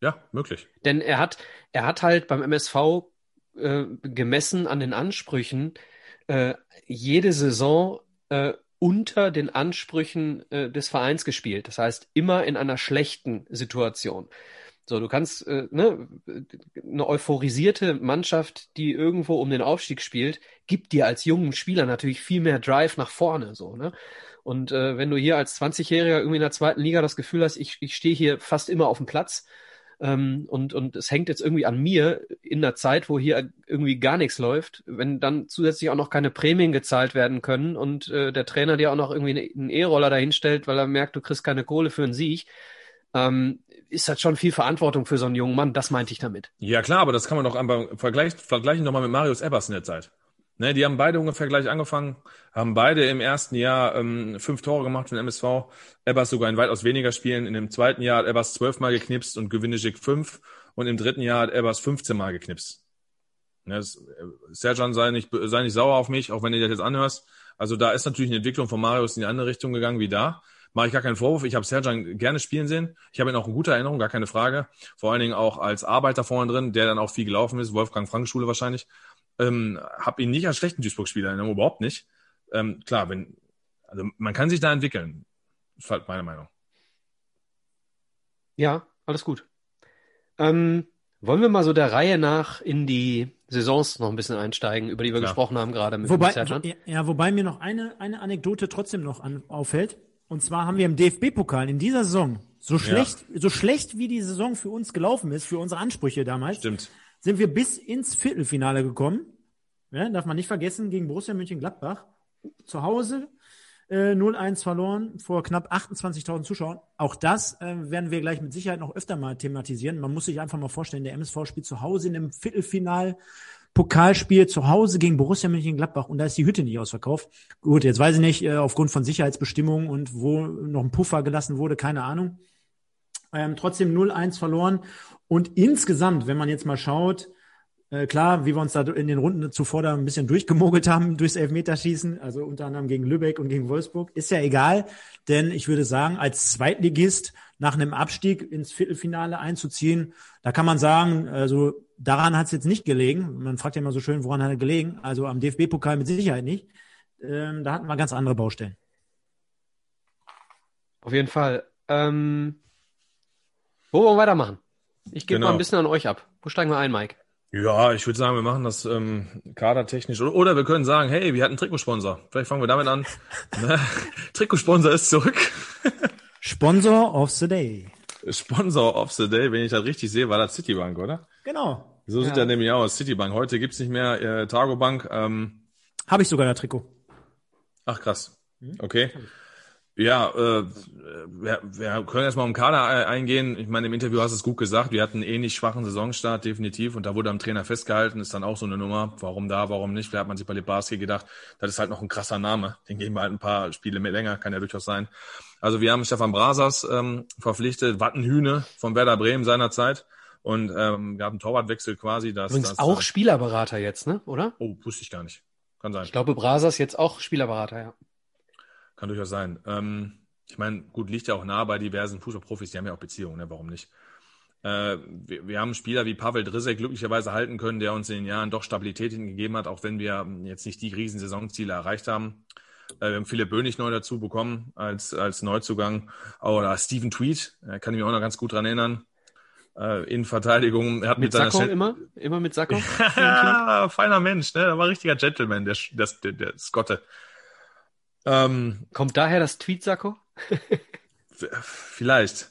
Ja, möglich. Denn er hat, er hat halt beim MSV äh, gemessen an den Ansprüchen äh, jede Saison äh, unter den Ansprüchen äh, des Vereins gespielt. Das heißt, immer in einer schlechten Situation. So, du kannst äh, ne, eine euphorisierte Mannschaft, die irgendwo um den Aufstieg spielt, gibt dir als jungen Spieler natürlich viel mehr Drive nach vorne. So, ne? Und äh, wenn du hier als 20-Jähriger irgendwie in der zweiten Liga das Gefühl hast, ich, ich stehe hier fast immer auf dem Platz ähm, und, und es hängt jetzt irgendwie an mir in der Zeit, wo hier irgendwie gar nichts läuft, wenn dann zusätzlich auch noch keine Prämien gezahlt werden können und äh, der Trainer dir auch noch irgendwie einen E-Roller dahinstellt, weil er merkt, du kriegst keine Kohle für einen Sieg, ähm, ist das schon viel Verantwortung für so einen jungen Mann. Das meinte ich damit. Ja klar, aber das kann man doch einfach vergleichen, vergleichen doch mal mit Marius Ebers in der Zeit. Ne, die haben beide ungefähr gleich angefangen, haben beide im ersten Jahr ähm, fünf Tore gemacht für den MSV. Ebers sogar in weitaus weniger Spielen. In dem zweiten Jahr hat Ebers zwölfmal geknipst und Gewinneschik fünf. Und im dritten Jahr hat Ebers 15 Mal geknipst. Ne, äh, Serjan, sei nicht, sei nicht sauer auf mich, auch wenn du das jetzt anhörst. Also da ist natürlich eine Entwicklung von Marius in die andere Richtung gegangen wie da mache ich gar keinen Vorwurf. Ich habe Serjan gerne spielen sehen. Ich habe ihn auch in guter Erinnerung, gar keine Frage. Vor allen Dingen auch als Arbeiter vorne drin, der dann auch viel gelaufen ist, Wolfgang Frank Schule wahrscheinlich. Ähm, habe ihn nicht als schlechten Duisburg-Spieler in überhaupt nicht. Ähm, klar, wenn, also man kann sich da entwickeln. Das ist halt meine Meinung. Ja, alles gut. Ähm, wollen wir mal so der Reihe nach in die Saisons noch ein bisschen einsteigen, über die wir Klar. gesprochen haben gerade mit wobei, Sergeant? Ja, wobei mir noch eine, eine Anekdote trotzdem noch an, auffällt. Und zwar haben wir im DFB-Pokal in dieser Saison, so schlecht, ja. so schlecht wie die Saison für uns gelaufen ist, für unsere Ansprüche damals, Stimmt. Sind wir bis ins Viertelfinale gekommen. Ja, darf man nicht vergessen, gegen Borussia Mönchengladbach. Zu Hause äh, 0-1 verloren vor knapp 28.000 Zuschauern. Auch das äh, werden wir gleich mit Sicherheit noch öfter mal thematisieren. Man muss sich einfach mal vorstellen, der MSV spielt zu Hause in einem Viertelfinal Pokalspiel zu Hause gegen Borussia Mönchengladbach und da ist die Hütte nicht ausverkauft. Gut, jetzt weiß ich nicht, äh, aufgrund von Sicherheitsbestimmungen und wo noch ein Puffer gelassen wurde, keine Ahnung. Ähm, trotzdem 0-1 verloren. Und insgesamt, wenn man jetzt mal schaut, äh, klar, wie wir uns da in den Runden zuvor da ein bisschen durchgemogelt haben durchs Elfmeterschießen, also unter anderem gegen Lübeck und gegen Wolfsburg, ist ja egal, denn ich würde sagen, als Zweitligist nach einem Abstieg ins Viertelfinale einzuziehen, da kann man sagen, also daran hat es jetzt nicht gelegen. Man fragt ja immer so schön, woran hat er gelegen? Also am DFB-Pokal mit Sicherheit nicht. Ähm, da hatten wir ganz andere Baustellen. Auf jeden Fall. Ähm, wo wollen wir weitermachen? Ich gebe genau. mal ein bisschen an euch ab. Wo steigen wir ein, Mike? Ja, ich würde sagen, wir machen das ähm, kadertechnisch. Oder, oder wir können sagen, hey, wir hatten einen Trikotsponsor. Vielleicht fangen wir damit an. Ne? Trikotsponsor ist zurück. Sponsor of the Day. Sponsor of the Day, wenn ich das richtig sehe, war das Citibank, oder? Genau. So sieht ja. er nämlich aus, Citibank. Heute gibt's nicht mehr äh, Targobank. Ähm, Habe ich sogar ein Trikot. Ach krass. Hm? Okay. Ja, äh, wir, wir können erstmal um Kader eingehen. Ich meine, im Interview hast du es gut gesagt. Wir hatten einen ähnlich schwachen Saisonstart, definitiv. Und da wurde am Trainer festgehalten. Ist dann auch so eine Nummer. Warum da, warum nicht? Wer hat man sich bei Lebarski gedacht? Das ist halt noch ein krasser Name. Den geben wir halt ein paar Spiele mehr länger. Kann ja durchaus sein. Also wir haben Stefan Brasers ähm, verpflichtet. Wattenhühne von Werder Bremen seinerzeit. Und ähm, wir haben einen Torwartwechsel quasi. Das, Übrigens das, auch das, Spielerberater jetzt, ne? Oder? Oh, wusste ich gar nicht. Kann sein. Ich glaube, Brasers jetzt auch Spielerberater, ja. Kann durchaus sein. Ähm, ich meine, gut, liegt ja auch nah bei diversen Fußballprofis, die haben ja auch Beziehungen, ne? warum nicht? Äh, wir, wir haben Spieler wie Pavel Drisek glücklicherweise halten können, der uns in den Jahren doch Stabilität gegeben hat, auch wenn wir jetzt nicht die riesen Saisonziele erreicht haben. Äh, wir haben Philipp Bönig neu dazu bekommen als, als Neuzugang. Oder Steven Tweed, äh, kann ich mich auch noch ganz gut dran erinnern. Äh, in Verteidigung. Er hat mit, mit Sakko immer? Immer mit Sakko? ja, feiner Mensch, ne? Er war richtiger Gentleman, der, der, der, der Skotte. Ähm, Kommt daher das Tweetsacko? vielleicht.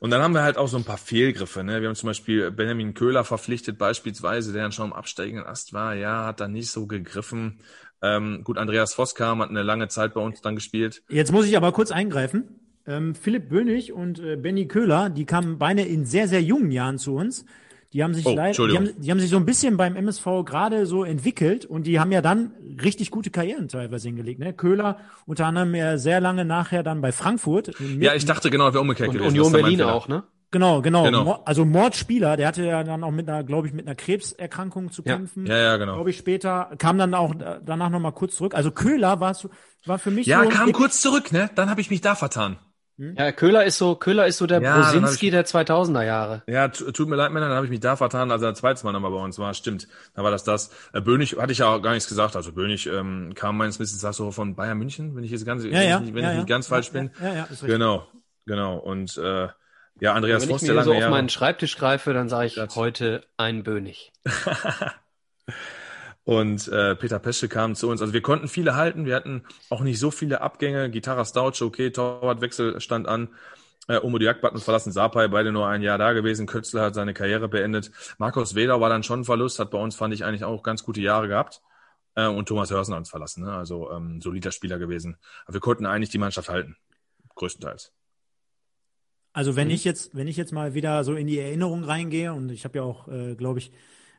Und dann haben wir halt auch so ein paar Fehlgriffe. Ne? Wir haben zum Beispiel Benjamin Köhler verpflichtet, beispielsweise, der dann schon am absteigenden Ast war. Ja, hat dann nicht so gegriffen. Ähm, gut, Andreas Voss kam, hat eine lange Zeit bei uns dann gespielt. Jetzt muss ich aber kurz eingreifen. Ähm, Philipp Bönig und äh, Benny Köhler, die kamen beide in sehr, sehr jungen Jahren zu uns. Die haben sich oh, leider, die haben, die haben sich so ein bisschen beim MSV gerade so entwickelt und die haben ja dann richtig gute Karrieren teilweise hingelegt. Ne? Köhler unter anderem ja sehr lange nachher dann bei Frankfurt. Ja, ich dachte genau, wäre umgekehrt und gewesen. Union Berlin auch, ne? Genau, genau, genau. Also Mordspieler, der hatte ja dann auch mit einer, glaube ich, mit einer Krebserkrankung zu kämpfen. Ja, ja, genau. Glaube ich später, kam dann auch danach nochmal kurz zurück. Also Köhler war, war für mich Ja, so kam kurz zurück, ne? Dann habe ich mich da vertan. Hm? Ja, Köhler ist so, Köhler ist so der ja, Brosinski ich, der 2000er Jahre. Ja, tut mir leid, Männer, dann habe ich mich da vertan, als er zweites Mal nochmal bei uns war. Stimmt, da war das das. Äh, Bönig hatte ich ja auch gar nichts gesagt. Also Bönig ähm, kam meines Wissens auch so von Bayern München, wenn ich jetzt ganz, ja, wenn, ja, ich, wenn ja, ich nicht ganz falsch bin. Ja, ja, ist richtig. Genau, genau. Und äh, ja, Andreas Voss, der lange Wenn ich mir so auf meinen Schreibtisch greife, dann sage ich das. heute ein Bönig. Und äh, Peter Pesche kam zu uns. Also wir konnten viele halten. Wir hatten auch nicht so viele Abgänge. Gitarra Stauch, okay, Torwartwechsel stand an. Äh, Omo Diak hat uns verlassen, Sapai, beide nur ein Jahr da gewesen. Kötzler hat seine Karriere beendet. Markus Weder war dann schon ein Verlust, hat bei uns, fand ich, eigentlich auch ganz gute Jahre gehabt. Äh, und Thomas Hörsen hat uns verlassen. Ne? Also ähm, solider Spieler gewesen. Aber wir konnten eigentlich die Mannschaft halten. Größtenteils. Also wenn mhm. ich jetzt, wenn ich jetzt mal wieder so in die Erinnerung reingehe und ich habe ja auch, äh, glaube ich,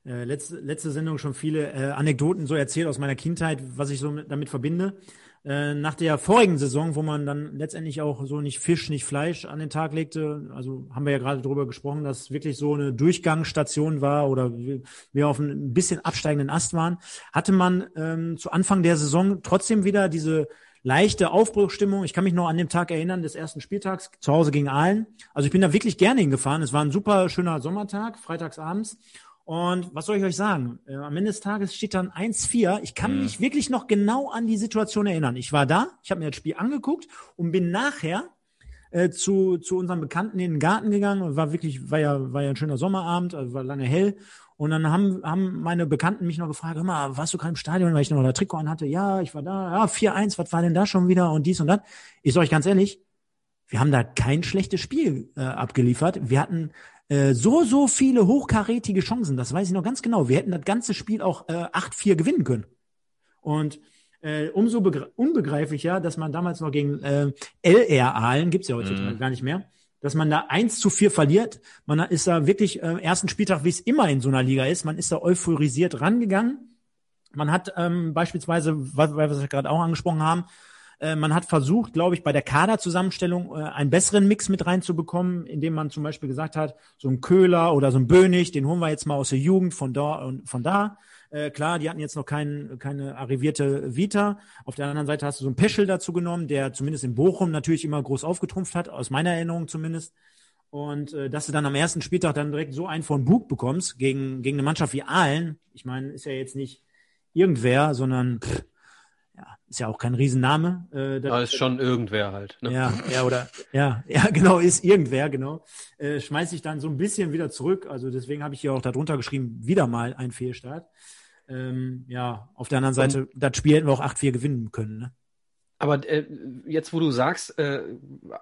äh, letzte, letzte Sendung schon viele äh, Anekdoten so erzählt aus meiner Kindheit, was ich so mit, damit verbinde. Äh, nach der vorigen Saison, wo man dann letztendlich auch so nicht Fisch, nicht Fleisch an den Tag legte, also haben wir ja gerade darüber gesprochen, dass wirklich so eine Durchgangsstation war oder wir auf ein bisschen absteigenden Ast waren, hatte man ähm, zu Anfang der Saison trotzdem wieder diese leichte Aufbruchstimmung. Ich kann mich noch an den Tag erinnern des ersten Spieltags zu Hause gegen Aalen. Also ich bin da wirklich gerne hingefahren. Es war ein super schöner Sommertag, freitagsabends. Und was soll ich euch sagen? Äh, am Ende des Tages steht dann 1-4. Ich kann mhm. mich wirklich noch genau an die Situation erinnern. Ich war da, ich habe mir das Spiel angeguckt und bin nachher äh, zu, zu unserem Bekannten in den Garten gegangen. War wirklich, war ja, war ja ein schöner Sommerabend, also war lange hell. Und dann haben, haben meine Bekannten mich noch gefragt, hör mal, warst du gerade im Stadion, weil ich noch ein Trikot anhatte? Ja, ich war da. Ja, 4-1, was war denn da schon wieder? Und dies und das. Ich sage euch ganz ehrlich, wir haben da kein schlechtes Spiel äh, abgeliefert. Wir hatten äh, so, so viele hochkarätige Chancen. Das weiß ich noch ganz genau. Wir hätten das ganze Spiel auch äh, 8-4 gewinnen können. Und äh, umso unbegreiflicher, dass man damals noch gegen äh, LR Aalen, gibt's ja heutzutage mm. gar nicht mehr, dass man da eins zu vier verliert. Man ist da wirklich äh, ersten Spieltag, wie es immer in so einer Liga ist, man ist da euphorisiert rangegangen. Man hat ähm, beispielsweise, was, was wir gerade auch angesprochen haben, äh, man hat versucht, glaube ich, bei der Kaderzusammenstellung äh, einen besseren Mix mit reinzubekommen, indem man zum Beispiel gesagt hat, so ein Köhler oder so ein Bönig, den holen wir jetzt mal aus der Jugend von da und von da. Äh, klar, die hatten jetzt noch kein, keine arrivierte Vita. Auf der anderen Seite hast du so einen Peschel dazu genommen, der zumindest in Bochum natürlich immer groß aufgetrumpft hat, aus meiner Erinnerung zumindest. Und äh, dass du dann am ersten Spieltag dann direkt so einen von Bug bekommst gegen, gegen eine Mannschaft wie Aalen, ich meine, ist ja jetzt nicht irgendwer, sondern pff, ist ja auch kein Riesenname. Äh, das, ist schon irgendwer halt. Ne? Ja, ja, oder ja, ja, genau, ist irgendwer, genau. Äh, schmeiß ich dann so ein bisschen wieder zurück. Also deswegen habe ich hier auch darunter geschrieben, wieder mal ein Fehlstart. Ähm, ja, auf der anderen Seite, Und, das Spiel hätten wir auch 8-4 gewinnen können. Ne? Aber äh, jetzt, wo du sagst, äh,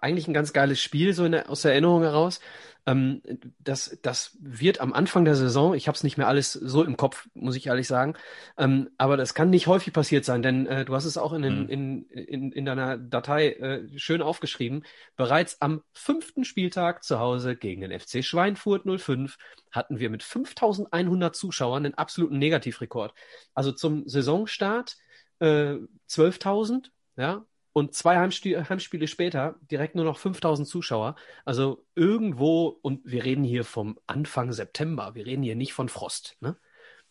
eigentlich ein ganz geiles Spiel, so in der, aus der Erinnerung heraus, ähm, das, das wird am Anfang der Saison, ich habe es nicht mehr alles so im Kopf, muss ich ehrlich sagen, ähm, aber das kann nicht häufig passiert sein, denn äh, du hast es auch in, den, mhm. in, in, in deiner Datei äh, schön aufgeschrieben. Bereits am fünften Spieltag zu Hause gegen den FC Schweinfurt 05 hatten wir mit 5100 Zuschauern den absoluten Negativrekord. Also zum Saisonstart äh, 12.000, ja, und zwei Heimspiele, Heimspiele später direkt nur noch 5000 Zuschauer. Also irgendwo, und wir reden hier vom Anfang September, wir reden hier nicht von Frost. Ne?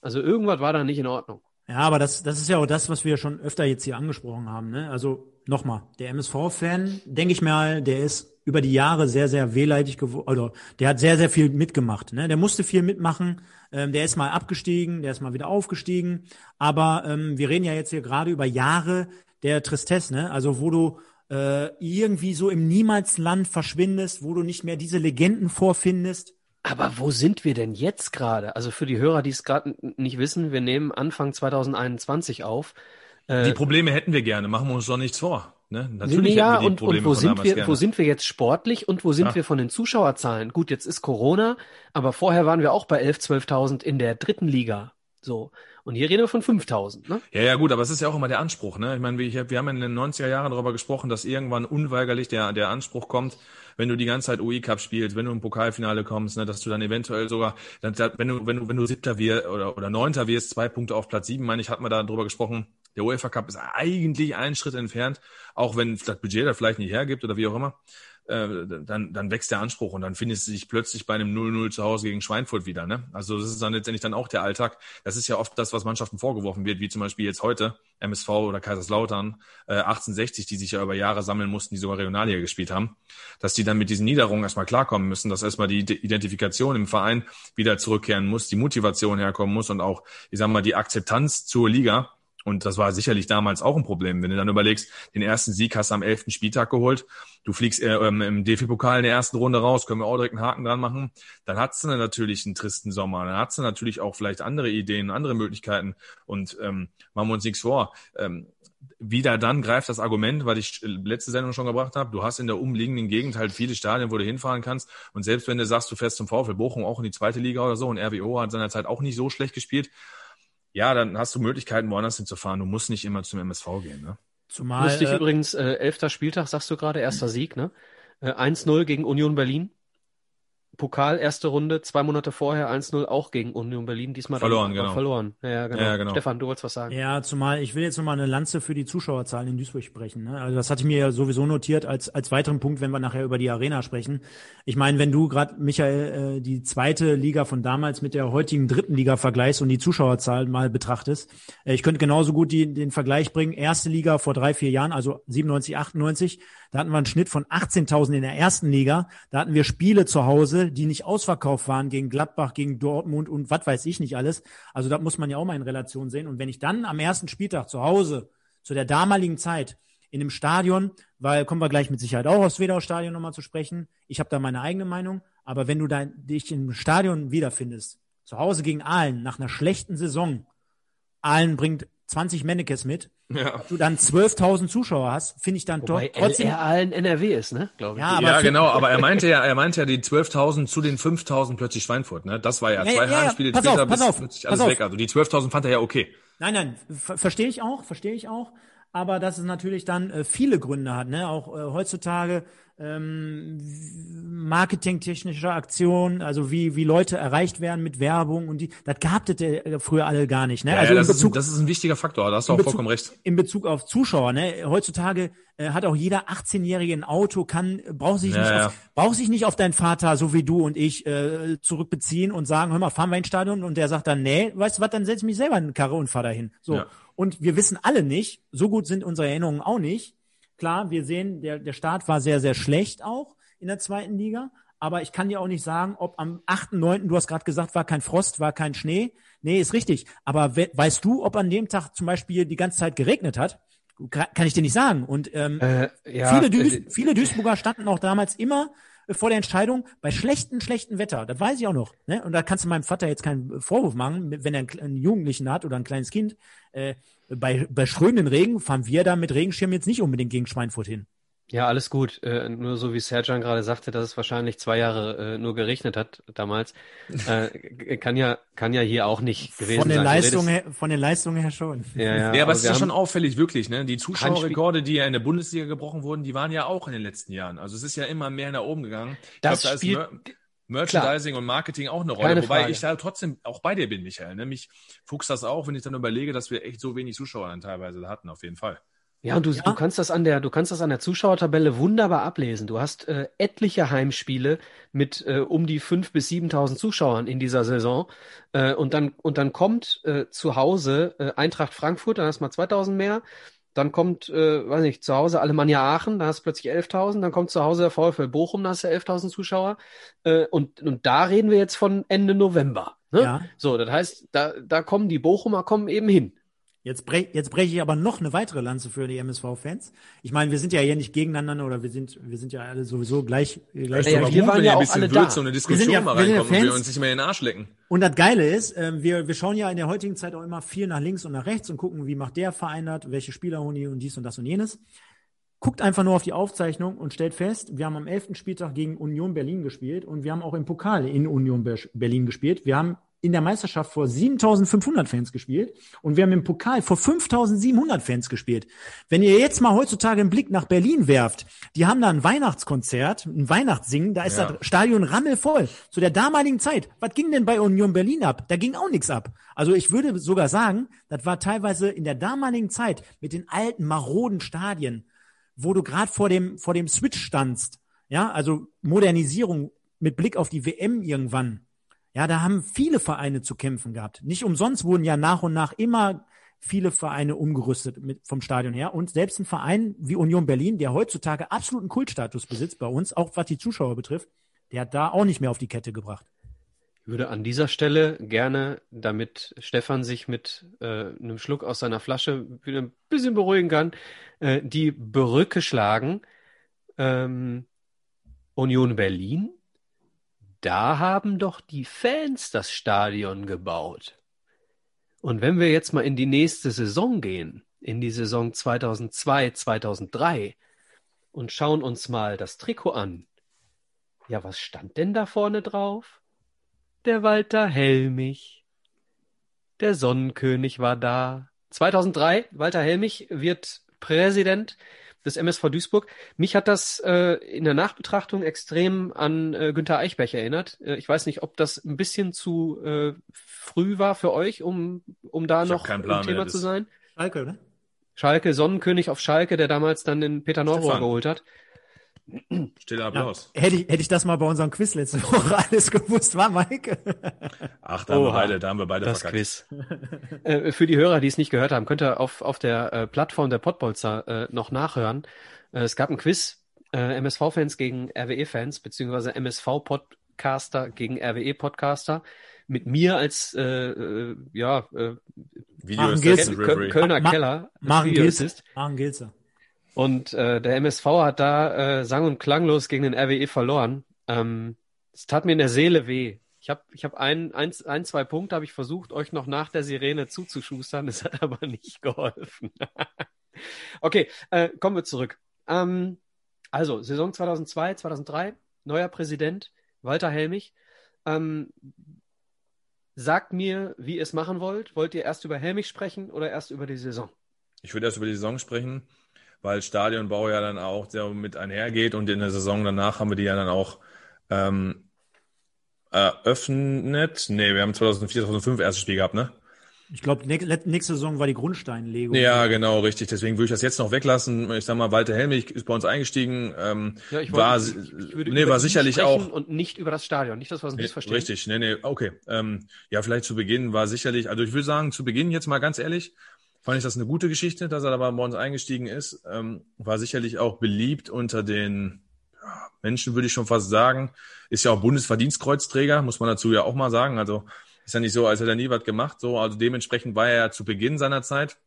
Also irgendwas war da nicht in Ordnung. Ja, aber das, das ist ja auch das, was wir schon öfter jetzt hier angesprochen haben. Ne? Also nochmal, der MSV-Fan, denke ich mal, der ist über die Jahre sehr, sehr wehleidig geworden, oder der hat sehr, sehr viel mitgemacht. Ne? Der musste viel mitmachen. Ähm, der ist mal abgestiegen, der ist mal wieder aufgestiegen. Aber ähm, wir reden ja jetzt hier gerade über Jahre, der Tristesse, ne? Also wo du äh, irgendwie so im Niemalsland verschwindest, wo du nicht mehr diese Legenden vorfindest. Aber wo sind wir denn jetzt gerade? Also für die Hörer, die es gerade nicht wissen, wir nehmen Anfang 2021 auf. Äh, die Probleme hätten wir gerne, machen wir uns doch nichts vor. Ne? Natürlich ja, hätten wir die und, Probleme und wo sind wir, gerne. wo sind wir jetzt sportlich und wo sind ja. wir von den Zuschauerzahlen? Gut, jetzt ist Corona, aber vorher waren wir auch bei 11, 12.000 in der dritten Liga. So. Und hier reden wir von 5000, ne? Ja, ja, gut, aber es ist ja auch immer der Anspruch, ne? Ich meine, wir, wir haben in den 90er Jahren darüber gesprochen, dass irgendwann unweigerlich der, der Anspruch kommt, wenn du die ganze Zeit UI Cup spielst, wenn du im Pokalfinale kommst, ne, dass du dann eventuell sogar, dann, wenn du, wenn du, wenn du Siebter wirst oder, oder Neunter wirst, zwei Punkte auf Platz sieben, meine ich, hat man da drüber gesprochen. Der UEFA Cup ist eigentlich einen Schritt entfernt, auch wenn das Budget da vielleicht nicht hergibt oder wie auch immer. Äh, dann, dann wächst der Anspruch und dann findest du dich plötzlich bei einem 0-0 zu Hause gegen Schweinfurt wieder. Ne? Also das ist dann letztendlich dann auch der Alltag. Das ist ja oft das, was Mannschaften vorgeworfen wird, wie zum Beispiel jetzt heute MSV oder Kaiserslautern äh, 1860, die sich ja über Jahre sammeln mussten, die sogar Regionalliga gespielt haben, dass die dann mit diesen Niederungen erstmal klarkommen müssen, dass erstmal die Identifikation im Verein wieder zurückkehren muss, die Motivation herkommen muss und auch, ich sag mal, die Akzeptanz zur Liga und das war sicherlich damals auch ein Problem. Wenn du dann überlegst, den ersten Sieg hast du am elften Spieltag geholt, du fliegst äh, ähm, im DFB-Pokal in der ersten Runde raus, können wir auch direkt einen Haken dran machen, dann hast du natürlich einen tristen Sommer, dann hast du natürlich auch vielleicht andere Ideen, andere Möglichkeiten und ähm, machen wir uns nichts vor. Ähm, wieder dann greift das Argument, was ich letzte Sendung schon gebracht habe, du hast in der umliegenden Gegend halt viele Stadien, wo du hinfahren kannst und selbst wenn du sagst, du fährst zum VfL Bochum auch in die zweite Liga oder so und RWO hat seinerzeit auch nicht so schlecht gespielt, ja, dann hast du Möglichkeiten, woanders hinzufahren. Du musst nicht immer zum MSV gehen. Ne? Zumal, Lustig äh, übrigens, äh, elfter Spieltag, sagst du gerade, erster Sieg, ne? Äh, 1-0 gegen Union Berlin. Pokal, erste Runde, zwei Monate vorher 1-0 auch gegen Union Berlin, diesmal verloren, genau. verloren. Ja, genau. Ja, genau. Stefan, du wolltest was sagen. Ja, zumal ich will jetzt nochmal eine Lanze für die Zuschauerzahlen in Duisburg sprechen. Ne? Also das hatte ich mir ja sowieso notiert als, als weiteren Punkt, wenn wir nachher über die Arena sprechen. Ich meine, wenn du gerade, Michael, äh, die zweite Liga von damals mit der heutigen dritten Liga vergleichst und die Zuschauerzahl mal betrachtest, äh, ich könnte genauso gut die, den Vergleich bringen, erste Liga vor drei, vier Jahren, also 97, 98, da hatten wir einen Schnitt von 18.000 in der ersten Liga. Da hatten wir Spiele zu Hause, die nicht ausverkauft waren gegen Gladbach, gegen Dortmund und was weiß ich nicht alles. Also da muss man ja auch mal in Relation sehen. Und wenn ich dann am ersten Spieltag zu Hause zu der damaligen Zeit in einem Stadion, weil kommen wir gleich mit Sicherheit auch aufs Wedau-Stadion nochmal zu sprechen. Ich habe da meine eigene Meinung. Aber wenn du da, dich im Stadion wiederfindest, zu Hause gegen Aalen nach einer schlechten Saison, Aalen bringt 20 Mannekes mit, ja. du dann 12.000 Zuschauer hast, finde ich dann Wobei doch trotzdem. LR allen NRW ist, ne? Glaube ich. Ja, ja genau, aber er meinte ja, er meinte ja die 12.000 zu den 5.000 plötzlich Schweinfurt, ne? Das war ja, ja zwei ja, Heimspiele ja, später auf, bis auf, plötzlich alles weg. Also die 12.000 fand er ja okay. Nein, nein, verstehe ich auch, verstehe ich auch. Aber dass es natürlich dann äh, viele Gründe hat, ne? Auch äh, heutzutage ähm, marketingtechnische Aktionen, also wie, wie Leute erreicht werden mit Werbung und die, das gab es früher alle gar nicht. Ne? Ja, also ja, das, Bezug, ist, das ist ein wichtiger Faktor, da hast du auch Bezug, vollkommen recht. In Bezug auf Zuschauer, ne? heutzutage äh, hat auch jeder 18-Jährige ein Auto, kann, braucht sich, ja, nicht auf, braucht sich nicht auf deinen Vater, so wie du und ich, äh, zurückbeziehen und sagen, hör mal, fahren wir ins Stadion und der sagt dann, nee, weißt du was, dann setz mich selber in eine Karre und fahr dahin. So. Und wir wissen alle nicht, so gut sind unsere Erinnerungen auch nicht, Klar, wir sehen, der, der Start war sehr, sehr schlecht auch in der zweiten Liga. Aber ich kann dir auch nicht sagen, ob am 8.9., du hast gerade gesagt, war kein Frost, war kein Schnee. Nee, ist richtig. Aber we weißt du, ob an dem Tag zum Beispiel die ganze Zeit geregnet hat? Kann ich dir nicht sagen. Und ähm, äh, ja, viele, Duis äh, viele Duisburger standen auch damals immer vor der Entscheidung bei schlechtem, schlechtem Wetter. Das weiß ich auch noch. Ne? Und da kannst du meinem Vater jetzt keinen Vorwurf machen, wenn er einen, Jugendlichen hat oder ein kleines Kind. Äh, bei, bei strömenden Regen fahren wir da mit Regenschirm jetzt nicht unbedingt gegen Schweinfurt hin. Ja, alles gut. Äh, nur so wie Serjan gerade sagte, dass es wahrscheinlich zwei Jahre äh, nur geregnet hat damals, äh, kann ja kann ja hier auch nicht gewesen von den sein. Leistungen her, von den Leistungen her schon. Ja, ja, ja aber es ist ja schon auffällig, wirklich. Ne? Die Zuschauerrekorde, die ja in der Bundesliga gebrochen wurden, die waren ja auch in den letzten Jahren. Also es ist ja immer mehr nach oben gegangen. Das glaub, da spielt, ist Merchandising Klar. und Marketing auch eine Rolle. Keine Wobei Frage. ich da trotzdem auch bei dir bin, Michael. Ne? Mich fuchst das auch, wenn ich dann überlege, dass wir echt so wenig Zuschauer dann teilweise hatten, auf jeden Fall. Ja, und du, ja. du kannst das an der, du kannst das an der Zuschauertabelle wunderbar ablesen. Du hast äh, etliche Heimspiele mit äh, um die fünf bis 7.000 Zuschauern in dieser Saison. Äh, und dann, und dann kommt äh, zu Hause äh, Eintracht Frankfurt, dann hast du mal 2.000 mehr. Dann kommt, äh, weiß nicht, zu Hause Alemannia Aachen, da hast du plötzlich 11.000. Dann kommt zu Hause der VfL Bochum, da hast du 11.000 Zuschauer. Äh, und, und da reden wir jetzt von Ende November. Ne? Ja. So, das heißt, da, da kommen die Bochumer kommen eben hin. Jetzt breche jetzt brech ich aber noch eine weitere Lanze für die MSV-Fans. Ich meine, wir sind ja hier nicht gegeneinander oder wir sind, wir sind ja alle sowieso gleich. gleich ja, ja, wir waren ja auch alle da. So eine Diskussion ja, mal reinkommen und wir uns nicht mehr in den Arsch lecken. Und das Geile ist, äh, wir, wir schauen ja in der heutigen Zeit auch immer viel nach links und nach rechts und gucken, wie macht der Verein das, welche Spieler holen die und dies und das und jenes. Guckt einfach nur auf die Aufzeichnung und stellt fest, wir haben am 11. Spieltag gegen Union Berlin gespielt und wir haben auch im Pokal in Union Berlin gespielt. Wir haben in der Meisterschaft vor 7500 Fans gespielt und wir haben im Pokal vor 5700 Fans gespielt. Wenn ihr jetzt mal heutzutage einen Blick nach Berlin werft, die haben da ein Weihnachtskonzert, ein Weihnachtssingen, da ist ja. das Stadion rammelvoll. Zu der damaligen Zeit, was ging denn bei Union Berlin ab? Da ging auch nichts ab. Also ich würde sogar sagen, das war teilweise in der damaligen Zeit mit den alten maroden Stadien, wo du gerade vor dem vor dem Switch standst, ja, also Modernisierung mit Blick auf die WM irgendwann ja, da haben viele Vereine zu kämpfen gehabt. Nicht umsonst wurden ja nach und nach immer viele Vereine umgerüstet mit, vom Stadion her. Und selbst ein Verein wie Union Berlin, der heutzutage absoluten Kultstatus besitzt bei uns, auch was die Zuschauer betrifft, der hat da auch nicht mehr auf die Kette gebracht. Ich würde an dieser Stelle gerne, damit Stefan sich mit äh, einem Schluck aus seiner Flasche wieder ein bisschen beruhigen kann, äh, die Brücke schlagen. Ähm, Union Berlin da haben doch die Fans das Stadion gebaut. Und wenn wir jetzt mal in die nächste Saison gehen, in die Saison 2002, 2003 und schauen uns mal das Trikot an. Ja, was stand denn da vorne drauf? Der Walter Helmich. Der Sonnenkönig war da. 2003, Walter Helmich wird Präsident des MSV Duisburg. Mich hat das äh, in der Nachbetrachtung extrem an äh, Günther Eichberg erinnert. Äh, ich weiß nicht, ob das ein bisschen zu äh, früh war für euch, um, um da ich noch ein Thema zu sein. Schalke, ne? Schalke, Sonnenkönig auf Schalke, der damals dann den Peter Neurohr geholt hat. Stiller Applaus. Ja, hätte, ich, hätte ich das mal bei unserem Quiz letzte Woche alles gewusst, war Mike? Ach, da haben, wir beide, da haben wir beide das verkackt. Quiz. äh, für die Hörer, die es nicht gehört haben, könnt ihr auf, auf der äh, Plattform der Podbolzer äh, noch nachhören. Äh, es gab ein Quiz, äh, MSV-Fans gegen RWE-Fans, beziehungsweise MSV-Podcaster gegen RWE-Podcaster mit mir als äh, äh, ja äh, Video Kölner Ma Keller. Maren Gilzer. Und äh, der MSV hat da äh, sang- und klanglos gegen den RWE verloren. Ähm, es tat mir in der Seele weh. Ich habe ich hab ein, ein, ein, zwei Punkte habe ich versucht, euch noch nach der Sirene zuzuschustern. Es hat aber nicht geholfen. okay, äh, kommen wir zurück. Ähm, also, Saison 2002, 2003, neuer Präsident, Walter Helmich. Ähm, sagt mir, wie ihr es machen wollt. Wollt ihr erst über Helmich sprechen oder erst über die Saison? Ich würde erst über die Saison sprechen weil Stadionbau ja dann auch sehr mit einhergeht und in der Saison danach haben wir die ja dann auch ähm, eröffnet. Nee, wir haben 2004, 2005 erstes Spiel gehabt, ne? Ich glaube, nächste Saison war die Grundsteinlegung. Ja, genau, richtig. Deswegen würde ich das jetzt noch weglassen. Ich sag mal, Walter Helmich ist bei uns eingestiegen. Ähm, ja, ich wollte, war, ich, ich würde nee, war sicherlich auch und nicht über das Stadion, nicht das, was wir nee, verstehen. Richtig, nee, nee, okay. Ähm, ja, vielleicht zu Beginn war sicherlich, also ich würde sagen, zu Beginn jetzt mal ganz ehrlich, fand ich das eine gute Geschichte, dass er dabei bei uns eingestiegen ist. Ähm, war sicherlich auch beliebt unter den ja, Menschen, würde ich schon fast sagen. Ist ja auch Bundesverdienstkreuzträger, muss man dazu ja auch mal sagen. Also ist ja nicht so, als hätte er nie was gemacht. So, also dementsprechend war er ja zu Beginn seiner Zeit.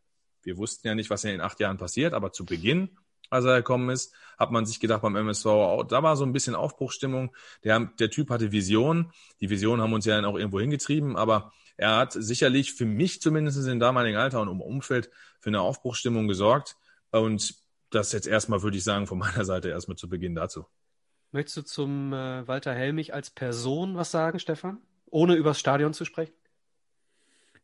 Wir wussten ja nicht, was in den acht Jahren passiert, aber zu Beginn, als er gekommen ist, hat man sich gedacht beim MSV, da war so ein bisschen Aufbruchstimmung. Der, der Typ hatte Vision. Die Vision haben uns ja dann auch irgendwo hingetrieben, aber er hat sicherlich für mich zumindest im damaligen Alter und im Umfeld für eine Aufbruchsstimmung gesorgt. Und das jetzt erstmal, würde ich sagen, von meiner Seite erstmal zu Beginn dazu. Möchtest du zum äh, Walter Helmich als Person was sagen, Stefan? Ohne übers Stadion zu sprechen?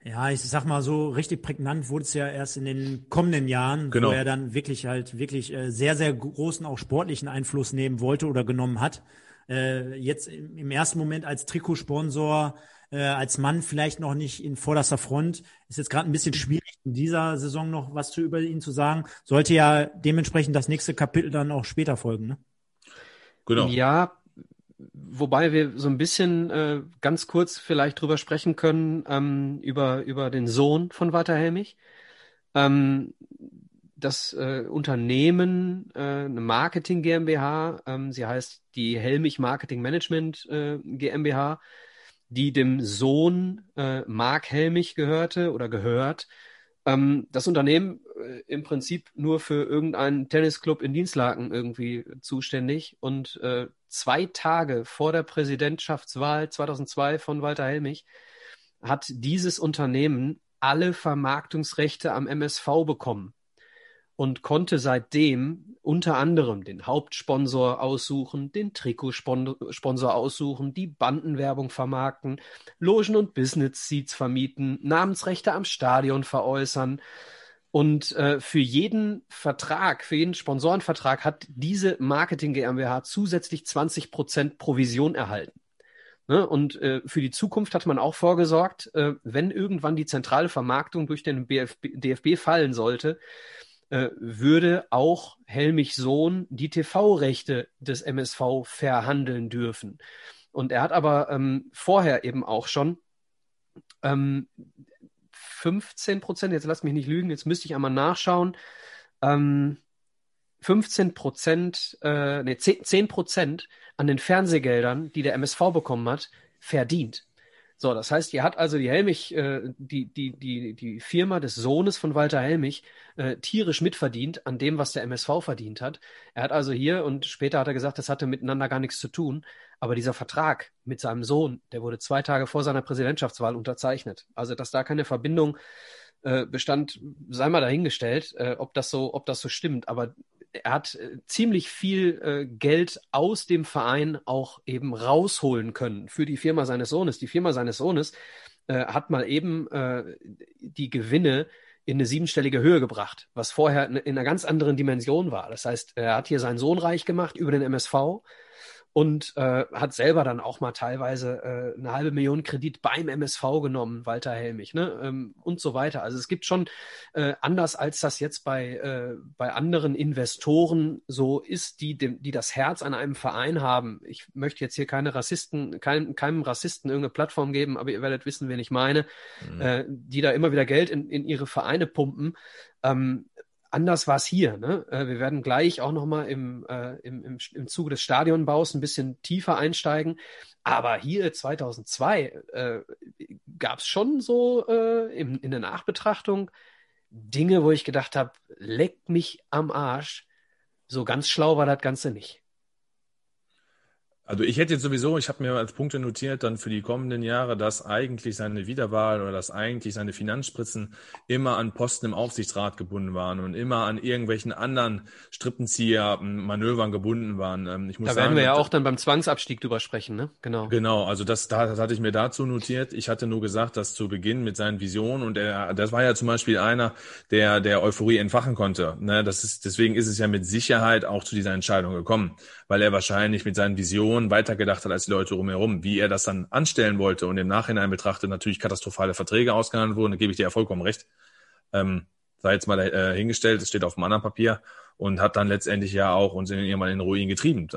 Ja, ich sag mal so, richtig prägnant wurde es ja erst in den kommenden Jahren, genau. wo er dann wirklich halt wirklich äh, sehr, sehr großen auch sportlichen Einfluss nehmen wollte oder genommen hat. Äh, jetzt im, im ersten Moment als Trikotsponsor äh, als Mann vielleicht noch nicht in vorderster Front. Ist jetzt gerade ein bisschen schwierig, in dieser Saison noch was zu über ihn zu sagen. Sollte ja dementsprechend das nächste Kapitel dann auch später folgen, ne? Genau. Ja, wobei wir so ein bisschen äh, ganz kurz vielleicht drüber sprechen können, ähm, über, über den Sohn von Walter Helmich. Ähm, das äh, Unternehmen, äh, eine Marketing GmbH, ähm, sie heißt die Helmich Marketing Management äh, GmbH, die dem Sohn äh, Mark Helmich gehörte oder gehört, ähm, das Unternehmen äh, im Prinzip nur für irgendeinen Tennisclub in Dienstlaken irgendwie zuständig. Und äh, zwei Tage vor der Präsidentschaftswahl 2002 von Walter Helmich hat dieses Unternehmen alle Vermarktungsrechte am MSV bekommen und konnte seitdem unter anderem den Hauptsponsor aussuchen, den Trikotsponsor aussuchen, die Bandenwerbung vermarkten, Logen und Business Seats vermieten, Namensrechte am Stadion veräußern. Und äh, für jeden Vertrag, für jeden Sponsorenvertrag hat diese Marketing GmbH zusätzlich 20 Prozent Provision erhalten. Ne? Und äh, für die Zukunft hat man auch vorgesorgt, äh, wenn irgendwann die zentrale Vermarktung durch den BFB, DFB fallen sollte, äh, würde auch Helmich Sohn die TV-Rechte des MSV verhandeln dürfen. Und er hat aber ähm, vorher eben auch schon ähm, 15 Prozent, jetzt lass mich nicht lügen, jetzt müsste ich einmal nachschauen, ähm, 15 Prozent, äh, nee, 10 Prozent an den Fernsehgeldern, die der MSV bekommen hat, verdient. So, das heißt, ihr hat also die Helmich, äh, die, die, die, die Firma des Sohnes von Walter Helmich, äh, tierisch mitverdient an dem, was der MSV verdient hat. Er hat also hier und später hat er gesagt, das hatte miteinander gar nichts zu tun. Aber dieser Vertrag mit seinem Sohn, der wurde zwei Tage vor seiner Präsidentschaftswahl unterzeichnet. Also, dass da keine Verbindung äh, bestand, sei mal dahingestellt, äh, ob das so, ob das so stimmt. Aber er hat äh, ziemlich viel äh, Geld aus dem Verein auch eben rausholen können für die Firma seines Sohnes. Die Firma seines Sohnes äh, hat mal eben die Gewinne in eine siebenstellige Höhe gebracht, was vorher in einer ganz anderen Dimension war. Das heißt, er hat hier seinen Sohn reich gemacht über den MSV und äh, hat selber dann auch mal teilweise äh, eine halbe Million Kredit beim MSV genommen, Walter Helmich, ne? Ähm, und so weiter. Also es gibt schon äh, anders als das jetzt bei äh, bei anderen Investoren so ist, die dem, die das Herz an einem Verein haben. Ich möchte jetzt hier keine Rassisten, kein, keinem Rassisten irgendeine Plattform geben, aber ihr werdet wissen, wen ich meine, mhm. äh, die da immer wieder Geld in, in ihre Vereine pumpen. Ähm, anders war es hier. Ne? Äh, wir werden gleich auch nochmal im, äh, im, im, im Zuge des Stadionbaus ein bisschen tiefer einsteigen. Aber hier 2002 äh, gab es schon so äh, in, in der Nachbetrachtung Dinge, wo ich gedacht habe, leck mich am Arsch. So ganz schlau war das Ganze nicht. Also ich hätte jetzt sowieso, ich habe mir als Punkte notiert, dann für die kommenden Jahre, dass eigentlich seine Wiederwahl oder dass eigentlich seine Finanzspritzen immer an Posten im Aufsichtsrat gebunden waren und immer an irgendwelchen anderen Strippenzieher-Manövern gebunden waren. Ähm, ich muss da werden sagen, wir ja auch dann beim Zwangsabstieg drüber sprechen, ne? Genau. Genau, also das, das hatte ich mir dazu notiert. Ich hatte nur gesagt, dass zu Beginn mit seinen Visionen und er, das war ja zum Beispiel einer, der der Euphorie entfachen konnte. Ne? Das ist, deswegen ist es ja mit Sicherheit auch zu dieser Entscheidung gekommen, weil er wahrscheinlich mit seinen Visionen Visionen weitergedacht hat als die Leute drumherum. Wie er das dann anstellen wollte und im Nachhinein betrachtet natürlich katastrophale Verträge ausgehandelt wurden, da gebe ich dir ja vollkommen recht. Ähm, sei jetzt mal äh, hingestellt, es steht auf einem anderen Papier und hat dann letztendlich ja auch uns irgendwann in Ruin getrieben.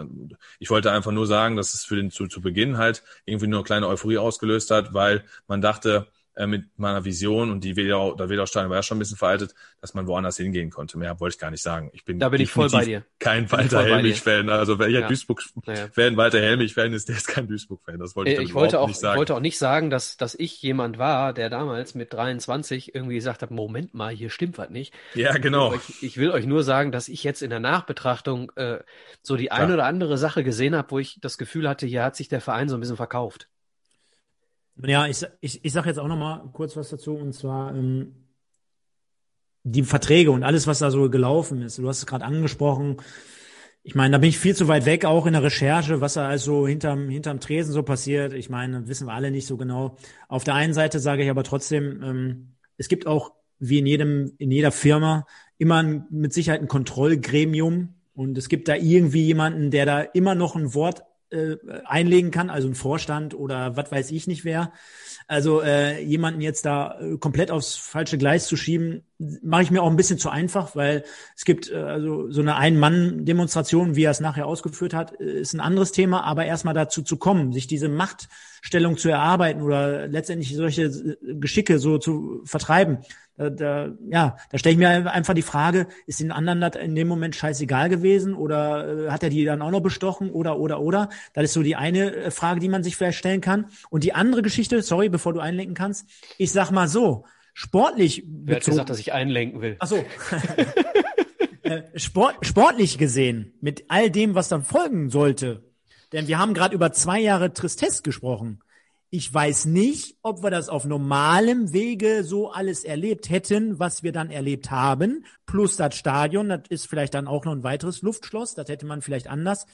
Ich wollte einfach nur sagen, dass es für den zu, zu Beginn halt irgendwie nur eine kleine Euphorie ausgelöst hat, weil man dachte, äh, mit meiner Vision und die Wedau, der Wedau-Stadion war ja schon ein bisschen veraltet, dass man woanders hingehen konnte. Mehr wollte ich gar nicht sagen. Ich bin, da bin ich voll bei dir. Kein Walter Helmich-Fan. Also welcher ja. Duisburg-Fan, ja. Walter Helmich-Fan ist, der ist kein Duisburg-Fan. Das wollte ich, äh, ich wollte auch, nicht sagen. Ich wollte auch nicht sagen, dass, dass ich jemand war, der damals mit 23 irgendwie gesagt hat, Moment mal, hier stimmt was nicht. Ja, genau. Ich will euch, ich will euch nur sagen, dass ich jetzt in der Nachbetrachtung äh, so die Klar. eine oder andere Sache gesehen habe, wo ich das Gefühl hatte, hier hat sich der Verein so ein bisschen verkauft. Ja, ich, ich, ich sage jetzt auch noch mal kurz was dazu und zwar ähm, die Verträge und alles, was da so gelaufen ist. Du hast es gerade angesprochen. Ich meine, da bin ich viel zu weit weg, auch in der Recherche, was da also hinterm, hinterm Tresen so passiert. Ich meine, wissen wir alle nicht so genau. Auf der einen Seite sage ich aber trotzdem, ähm, es gibt auch, wie in jedem, in jeder Firma, immer ein, mit Sicherheit ein Kontrollgremium. Und es gibt da irgendwie jemanden, der da immer noch ein Wort äh, einlegen kann, also ein Vorstand oder was weiß ich nicht wer. Also äh, jemanden jetzt da äh, komplett aufs falsche Gleis zu schieben, mache ich mir auch ein bisschen zu einfach, weil es gibt äh, also so eine Ein-Mann-Demonstration, wie er es nachher ausgeführt hat, äh, ist ein anderes Thema, aber erstmal dazu zu kommen, sich diese Machtstellung zu erarbeiten oder letztendlich solche äh, Geschicke so zu vertreiben, da, da, ja, da stelle ich mir einfach die Frage, ist den anderen das in dem Moment scheißegal gewesen oder äh, hat er die dann auch noch bestochen oder, oder, oder? Das ist so die eine äh, Frage, die man sich vielleicht stellen kann. Und die andere Geschichte, sorry, bevor du einlenken kannst, ich sag mal so, Sportlich. Wer hat gesagt, dass ich einlenken will? Ach so. Äh, Sport, sportlich gesehen, mit all dem, was dann folgen sollte, denn wir haben gerade über zwei Jahre Tristesse gesprochen. Ich weiß nicht, ob wir das auf normalem Wege so alles erlebt hätten, was wir dann erlebt haben. Plus das Stadion, das ist vielleicht dann auch noch ein weiteres Luftschloss. Das hätte man vielleicht anders.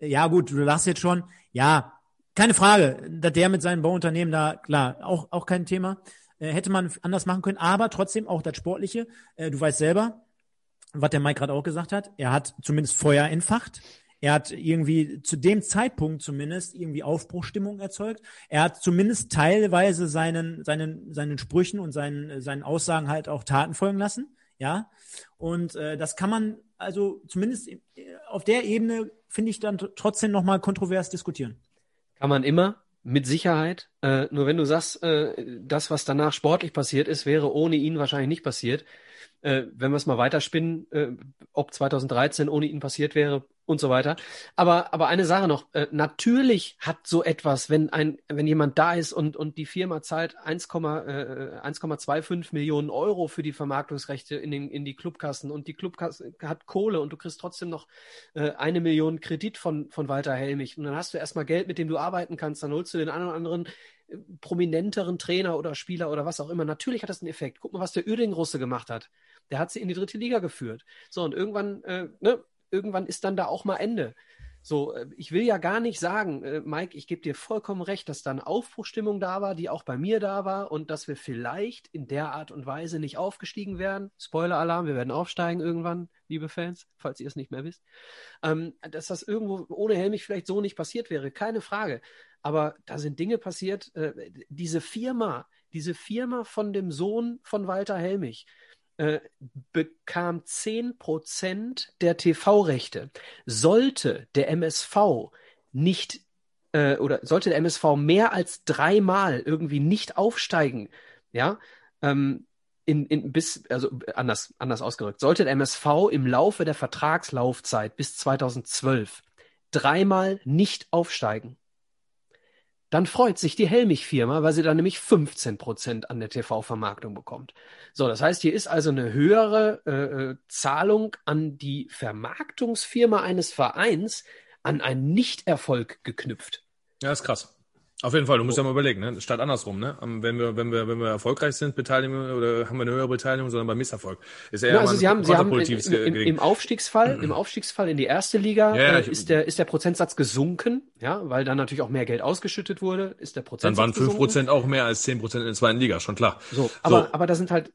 Ja gut, du lachst jetzt schon. Ja, keine Frage, dass der mit seinem Bauunternehmen da, klar, auch, auch kein Thema. Äh, hätte man anders machen können, aber trotzdem auch das Sportliche. Äh, du weißt selber, was der Mike gerade auch gesagt hat. Er hat zumindest Feuer entfacht. Er hat irgendwie zu dem Zeitpunkt zumindest irgendwie Aufbruchstimmung erzeugt. Er hat zumindest teilweise seinen, seinen, seinen Sprüchen und seinen, seinen Aussagen halt auch Taten folgen lassen. Ja. Und äh, das kann man also zumindest auf der Ebene, finde ich, dann trotzdem nochmal kontrovers diskutieren. Kann man immer, mit Sicherheit. Äh, nur wenn du sagst, äh, das, was danach sportlich passiert ist, wäre ohne ihn wahrscheinlich nicht passiert. Äh, wenn wir es mal weiterspinnen, äh, ob 2013 ohne ihn passiert wäre, und so weiter. Aber, aber eine Sache noch. Äh, natürlich hat so etwas, wenn ein, wenn jemand da ist und, und die Firma zahlt 1,25 äh, Millionen Euro für die Vermarktungsrechte in, den, in die Clubkassen und die Clubkasse hat Kohle und du kriegst trotzdem noch äh, eine Million Kredit von, von Walter Helmich. Und dann hast du erstmal Geld, mit dem du arbeiten kannst. Dann holst du den einen oder anderen äh, prominenteren Trainer oder Spieler oder was auch immer. Natürlich hat das einen Effekt. Guck mal, was der Uerdingen-Russe gemacht hat. Der hat sie in die dritte Liga geführt. So, und irgendwann, äh, ne, irgendwann ist dann da auch mal Ende. So, äh, ich will ja gar nicht sagen, äh, Mike, ich gebe dir vollkommen recht, dass da eine Aufbruchstimmung da war, die auch bei mir da war und dass wir vielleicht in der Art und Weise nicht aufgestiegen werden. Spoiler-Alarm, wir werden aufsteigen irgendwann, liebe Fans, falls ihr es nicht mehr wisst. Ähm, dass das irgendwo ohne Helmich vielleicht so nicht passiert wäre, keine Frage. Aber da sind Dinge passiert. Äh, diese Firma, diese Firma von dem Sohn von Walter Helmich, äh, bekam 10% der TV-Rechte. Sollte der MSV nicht äh, oder sollte der MSV mehr als dreimal irgendwie nicht aufsteigen, ja, ähm, in, in bis, also anders, anders ausgedrückt, sollte der MSV im Laufe der Vertragslaufzeit bis 2012 dreimal nicht aufsteigen, dann freut sich die Helmich-Firma, weil sie dann nämlich 15 Prozent an der TV-Vermarktung bekommt. So, das heißt, hier ist also eine höhere äh, äh, Zahlung an die Vermarktungsfirma eines Vereins an einen Nichterfolg geknüpft. Ja, ist krass. Auf jeden Fall, du musst ja mal überlegen, ne? Statt andersrum, ne? Wenn wir, wenn wir, wenn wir erfolgreich sind, beteiligen oder haben wir eine höhere Beteiligung, sondern beim Misserfolg. Ist ja, ja also sie haben, sie haben im, im, Aufstiegsfall, im Aufstiegsfall in die erste Liga ja, ja, äh, ist der, ist der Prozentsatz gesunken, ja, weil dann natürlich auch mehr Geld ausgeschüttet wurde, ist der Prozentsatz Dann waren fünf Prozent auch mehr als zehn Prozent in der zweiten Liga, schon klar. So, aber, so. aber da sind halt,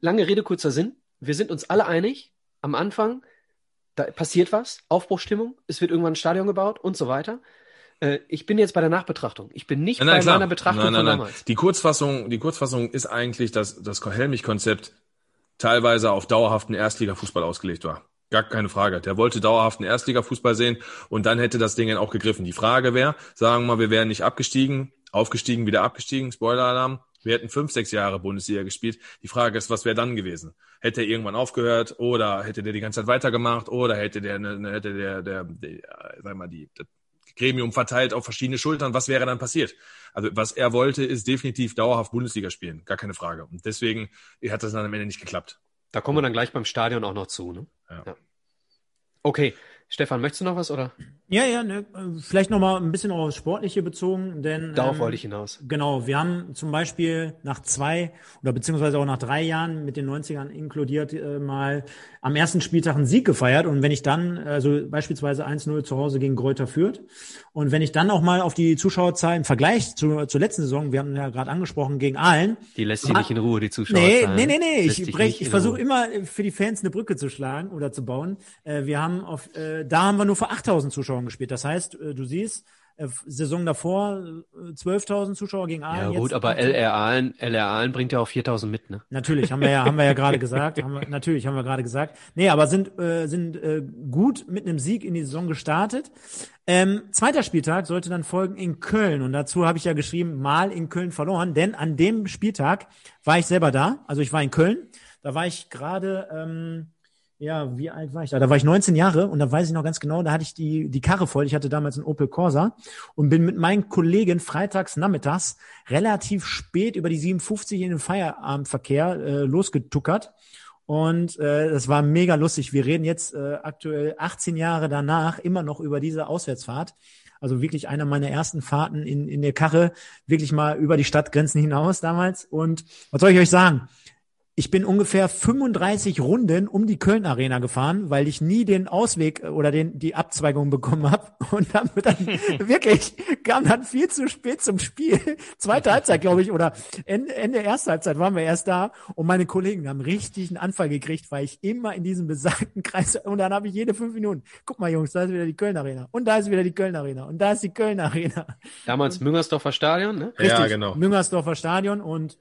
lange Rede, kurzer Sinn. Wir sind uns alle einig, am Anfang, da passiert was, Aufbruchstimmung, es wird irgendwann ein Stadion gebaut und so weiter. Äh, ich bin jetzt bei der Nachbetrachtung. Ich bin nicht nein, bei klar. meiner Betrachtung nein, nein, von damals. Die Kurzfassung, die Kurzfassung ist eigentlich, dass das Helmich-Konzept teilweise auf dauerhaften Erstligafußball ausgelegt war. Gar keine Frage. Der wollte dauerhaften Erstligafußball sehen und dann hätte das Ding dann auch gegriffen. Die Frage wäre, sagen wir mal, wir wären nicht abgestiegen, aufgestiegen, wieder abgestiegen, Spoiler-Alarm. Wir hätten fünf, sechs Jahre Bundesliga gespielt. Die Frage ist, was wäre dann gewesen? Hätte er irgendwann aufgehört oder hätte der die ganze Zeit weitergemacht oder hätte der, hätte der, der, der sag mal, die, Gremium verteilt auf verschiedene Schultern. Was wäre dann passiert? Also was er wollte, ist definitiv dauerhaft Bundesliga spielen, gar keine Frage. Und deswegen hat das dann am Ende nicht geklappt. Da kommen wir dann gleich beim Stadion auch noch zu. Ne? Ja. ja. Okay, Stefan, möchtest du noch was oder? Ja, ja, ne, vielleicht noch mal ein bisschen aufs Sportliche bezogen, denn darauf ähm, wollte ich hinaus. Genau, wir haben zum Beispiel nach zwei oder beziehungsweise auch nach drei Jahren mit den 90ern inkludiert äh, mal am ersten Spieltag einen Sieg gefeiert und wenn ich dann, also beispielsweise 1-0 zu Hause gegen Gräuter führt und wenn ich dann auch mal auf die Zuschauerzahlen im Vergleich zu, zur letzten Saison, wir haben ja gerade angesprochen, gegen Aalen. Die lässt sie nicht in Ruhe, die Zuschauerzahlen. Nee, nee, nee, nee. ich, brech, ich versuche immer für die Fans eine Brücke zu schlagen oder zu bauen. Äh, wir haben auf, äh, da haben wir nur vor 8000 Zuschauern gespielt. Das heißt, äh, du siehst, äh, Saison davor 12.000 äh, Zuschauer gegen Aalen. Ja gut, aber LR Aalen, LR Aalen bringt ja auch 4.000 mit, ne? Natürlich, haben wir ja, haben wir ja gerade gesagt. Haben wir, natürlich, haben wir gerade gesagt. Nee, aber sind, äh, sind äh, gut mit einem Sieg in die Saison gestartet. Ähm, zweiter Spieltag sollte dann folgen in Köln. Und dazu habe ich ja geschrieben, mal in Köln verloren. Denn an dem Spieltag war ich selber da. Also ich war in Köln. Da war ich gerade... Ähm, ja, wie alt war ich da? Da war ich 19 Jahre und da weiß ich noch ganz genau, da hatte ich die, die Karre voll. Ich hatte damals einen Opel Corsa und bin mit meinen Kollegen freitags nachmittags relativ spät über die 57 in den Feierabendverkehr äh, losgetuckert. Und äh, das war mega lustig. Wir reden jetzt äh, aktuell 18 Jahre danach immer noch über diese Auswärtsfahrt. Also wirklich einer meiner ersten Fahrten in, in der Karre, wirklich mal über die Stadtgrenzen hinaus damals. Und was soll ich euch sagen? Ich bin ungefähr 35 Runden um die Köln Arena gefahren, weil ich nie den Ausweg äh, oder den die Abzweigung bekommen habe und dann, dann wirklich kam dann viel zu spät zum Spiel. Zweite Halbzeit, glaube ich, oder Ende, Ende erster Halbzeit waren wir erst da und meine Kollegen haben richtig einen Anfall gekriegt, weil ich immer in diesem besagten Kreis und dann habe ich jede fünf Minuten, guck mal Jungs, da ist wieder die Köln Arena und da ist wieder die Köln Arena und da ist die Köln Arena. Damals Müngersdorfer Stadion, ne? Richtig, ja, genau. Müngersdorfer Stadion und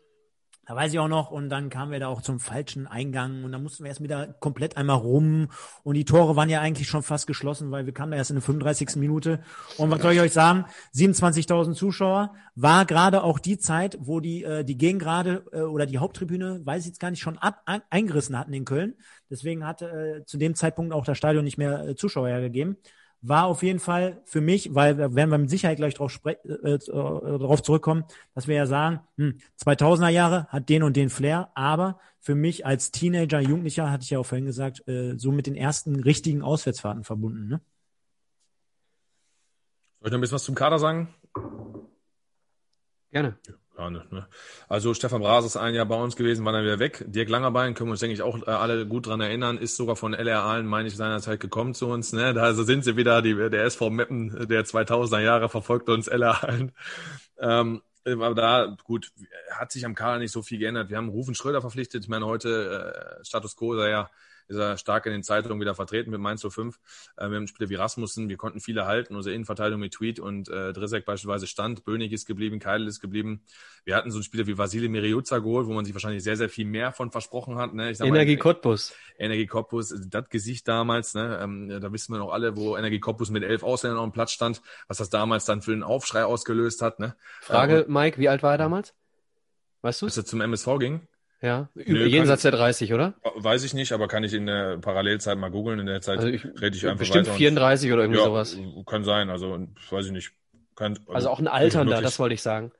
da weiß ich auch noch, und dann kamen wir da auch zum falschen Eingang und dann mussten wir erst wieder komplett einmal rum und die Tore waren ja eigentlich schon fast geschlossen, weil wir kamen da erst in der 35. Minute. Und was soll ich euch sagen? 27.000 Zuschauer war gerade auch die Zeit, wo die äh, die Gegengrade äh, oder die Haupttribüne, weiß ich jetzt gar nicht, schon ab, ein, eingerissen hatten in Köln. Deswegen hatte äh, zu dem Zeitpunkt auch das Stadion nicht mehr äh, Zuschauer hergegeben war auf jeden Fall für mich, weil werden wir mit Sicherheit gleich drauf, äh, äh, darauf zurückkommen, dass wir ja sagen, hm, 2000er Jahre hat den und den Flair, aber für mich als Teenager, Jugendlicher, hatte ich ja auch vorhin gesagt, äh, so mit den ersten richtigen Auswärtsfahrten verbunden. Ne? Soll ich noch ein bisschen was zum Kader sagen? Gerne. Ja. Ne? Also Stefan Bras ist ein Jahr bei uns gewesen, war dann wieder weg. Dirk Langerbein, können wir uns, denke ich, auch äh, alle gut dran erinnern, ist sogar von LR Aalen, meine ich, seinerzeit gekommen zu uns. Ne? Da also sind sie wieder, die, der SV Meppen der 2000er Jahre verfolgt uns LR Aalen. Ähm, aber da, gut, hat sich am Kader nicht so viel geändert. Wir haben Rufen Schröder verpflichtet. Ich meine, heute äh, Status Quo sei ja ist er stark in den Zeitungen wieder vertreten mit Mainz 05. Äh, wir haben Spieler wie Rasmussen, wir konnten viele halten. Unsere Innenverteidigung mit Tweet und äh, Drisek beispielsweise stand. Bönig ist geblieben, Keil ist geblieben. Wir hatten so einen Spieler wie Vasile Miriuza geholt, wo man sich wahrscheinlich sehr, sehr viel mehr von versprochen hat. Ne? Ich sag Energie Cottbus. Energie Cottbus, das Gesicht damals, ne? ähm, da wissen wir noch alle, wo Energie Cottbus mit elf Ausländern auf dem Platz stand, was das damals dann für einen Aufschrei ausgelöst hat. Ne? Frage, äh, Mike, wie alt war er damals? Weißt du? Als er zum MSV ging? Ja, Nö, jenseits der 30, oder? Weiß ich nicht, aber kann ich in der Parallelzeit mal googeln. In der Zeit also ich, rede ich einfach bestimmt weiter. Bestimmt 34 oder irgendwie ja, sowas. Kann sein, also weiß ich nicht. Kann, also, also auch ein Alternder, das wollte ich sagen.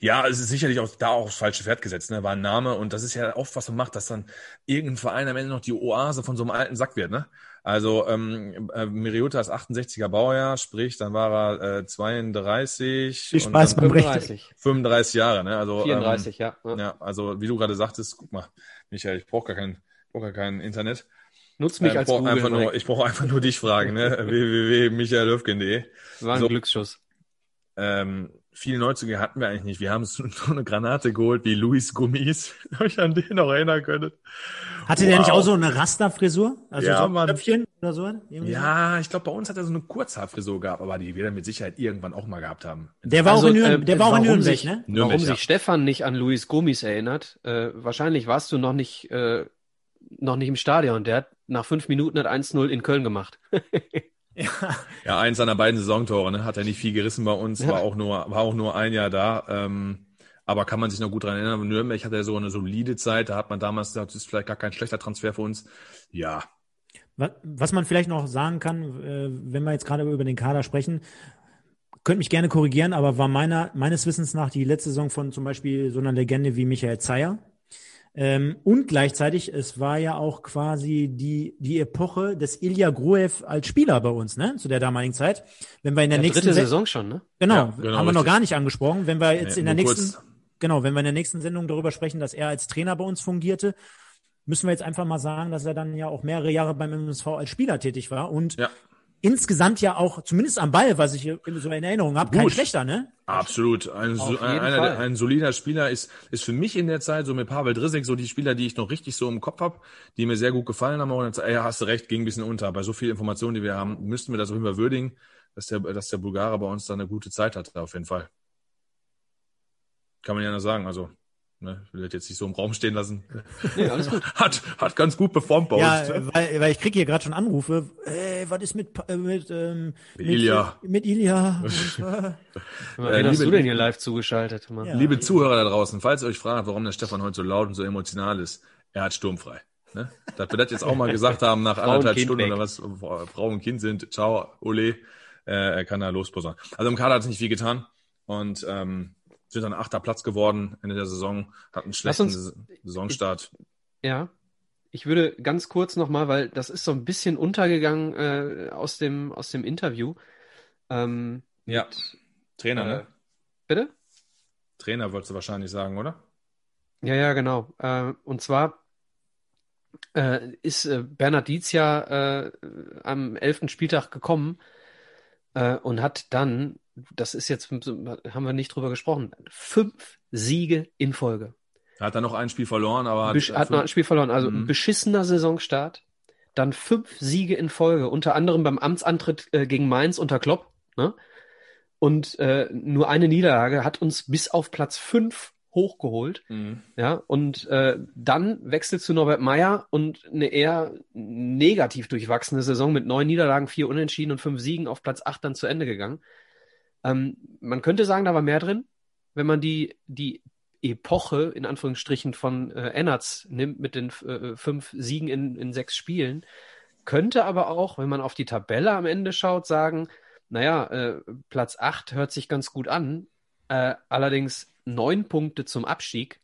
Ja, es ist sicherlich auch da auch aufs falsche Pferd gesetzt, ne? War ein Name und das ist ja oft, was man macht, dass dann irgendein Verein am Ende noch die Oase von so einem alten Sack wird, ne? Also ähm, äh, Miriota ist 68er Baujahr, sprich, dann war er äh, 32 Viel Spaß und 35. 35 Jahre, ne? Also 34, ähm, ja. Ja, also wie du gerade sagtest, guck mal, Michael, ich brauche gar kein, brauch gar kein Internet. Nutz mich äh, als Google, einfach nur, Ich brauche einfach nur dich fragen, ne? www.michaellöfgen.de. War ein so, Glücksschuss. Ähm, viele Neuzugänge hatten wir eigentlich nicht. Wir haben so eine Granate geholt wie Luis Gummis, ob ich an den noch erinnern könnte. Hatte wow. der nicht auch so eine Rasterfrisur? Also ja, so ein Köpfchen oder so? Irgendwie ja, ich glaube, bei uns hat er so eine Kurzhaarfrisur gehabt, aber die wir dann mit Sicherheit irgendwann auch mal gehabt haben. Der war also, auch in, Nürn äh, der war auch in Nürnberg, sich, ne? Nürnberg, warum ja. sich Stefan nicht an Luis Gummis erinnert, äh, wahrscheinlich warst du noch nicht, äh, noch nicht im Stadion. Der hat nach fünf Minuten hat 1-0 in Köln gemacht. Ja. ja, eins seiner beiden Saisontore, ne? Hat er nicht viel gerissen bei uns, ja. war auch nur, war auch nur ein Jahr da. Ähm, aber kann man sich noch gut dran erinnern. Nürnberg hatte so eine solide Zeit, da hat man damals gesagt, das ist vielleicht gar kein schlechter Transfer für uns. Ja. Was man vielleicht noch sagen kann, äh, wenn wir jetzt gerade über den Kader sprechen, könnt mich gerne korrigieren, aber war meiner, meines Wissens nach die letzte Saison von zum Beispiel so einer Legende wie Michael Zeyer, ähm, und gleichzeitig, es war ja auch quasi die, die Epoche des Ilya Gruev als Spieler bei uns, ne, zu der damaligen Zeit. Wenn wir in der ja, nächsten dritte Saison schon, ne? Genau, ja, genau haben wir noch gar nicht angesprochen. Wenn wir jetzt nee, in der nächsten, kurz. genau, wenn wir in der nächsten Sendung darüber sprechen, dass er als Trainer bei uns fungierte, müssen wir jetzt einfach mal sagen, dass er dann ja auch mehrere Jahre beim MSV als Spieler tätig war und ja insgesamt ja auch, zumindest am Ball, was ich so in Erinnerung habe, kein schlechter, ne? Absolut. Ein, so, einer, ein solider Spieler ist, ist für mich in der Zeit, so mit Pavel Drisek, so die Spieler, die ich noch richtig so im Kopf habe, die mir sehr gut gefallen haben. Und ey, hast du recht, ging ein bisschen unter. Bei so viel Informationen, die wir haben, müssten wir das auf jeden Fall würdigen, dass der, dass der Bulgarer bei uns da eine gute Zeit hatte, auf jeden Fall. Kann man ja nur sagen. Also Ne, ich will das jetzt nicht so im Raum stehen lassen. Nee, alles gut. hat, hat ganz gut performt bei ja, uns. Weil, weil ich kriege hier gerade schon Anrufe. Ey, was ist mit, äh, mit, ähm, mit, Ilja? Mit Ilja. äh, hast du denn hier live zugeschaltet? Ja. Liebe Zuhörer da draußen, falls ihr euch fragt, warum der Stefan heute so laut und so emotional ist, er hat sturmfrei. Ne? Dass wir das jetzt auch mal gesagt haben nach anderthalb Stunden weg. oder was Frau und Kind sind. Ciao, Ole. Äh, er kann da losposaunen. Also im Kader hat es nicht viel getan und ähm, sind dann achter Platz geworden Ende der Saison, hat einen schlechten uns, Saisonstart. Ich, ja, ich würde ganz kurz nochmal, weil das ist so ein bisschen untergegangen äh, aus, dem, aus dem Interview. Ähm, ja, mit, Trainer, ne? äh, ne? Bitte? Trainer wolltest du wahrscheinlich sagen, oder? Ja, ja, genau. Äh, und zwar äh, ist äh, Bernhard Dietz ja äh, am elften Spieltag gekommen äh, und hat dann, das ist jetzt, haben wir nicht drüber gesprochen, fünf Siege in Folge. Er hat dann noch ein Spiel verloren, aber hat, hat noch ein Spiel verloren. Also mhm. ein beschissener Saisonstart, dann fünf Siege in Folge, unter anderem beim Amtsantritt äh, gegen Mainz unter Klopp. Ne? Und äh, nur eine Niederlage hat uns bis auf Platz fünf hochgeholt. Mhm. Ja, und äh, dann wechselt zu Norbert Meyer und eine eher negativ durchwachsene Saison mit neun Niederlagen, vier Unentschieden und fünf Siegen auf Platz acht dann zu Ende gegangen. Ähm, man könnte sagen, da war mehr drin, wenn man die, die Epoche in Anführungsstrichen von äh, Ennerts nimmt mit den äh, fünf Siegen in, in sechs Spielen. Könnte aber auch, wenn man auf die Tabelle am Ende schaut, sagen, naja, äh, Platz acht hört sich ganz gut an. Äh, allerdings neun Punkte zum Abstieg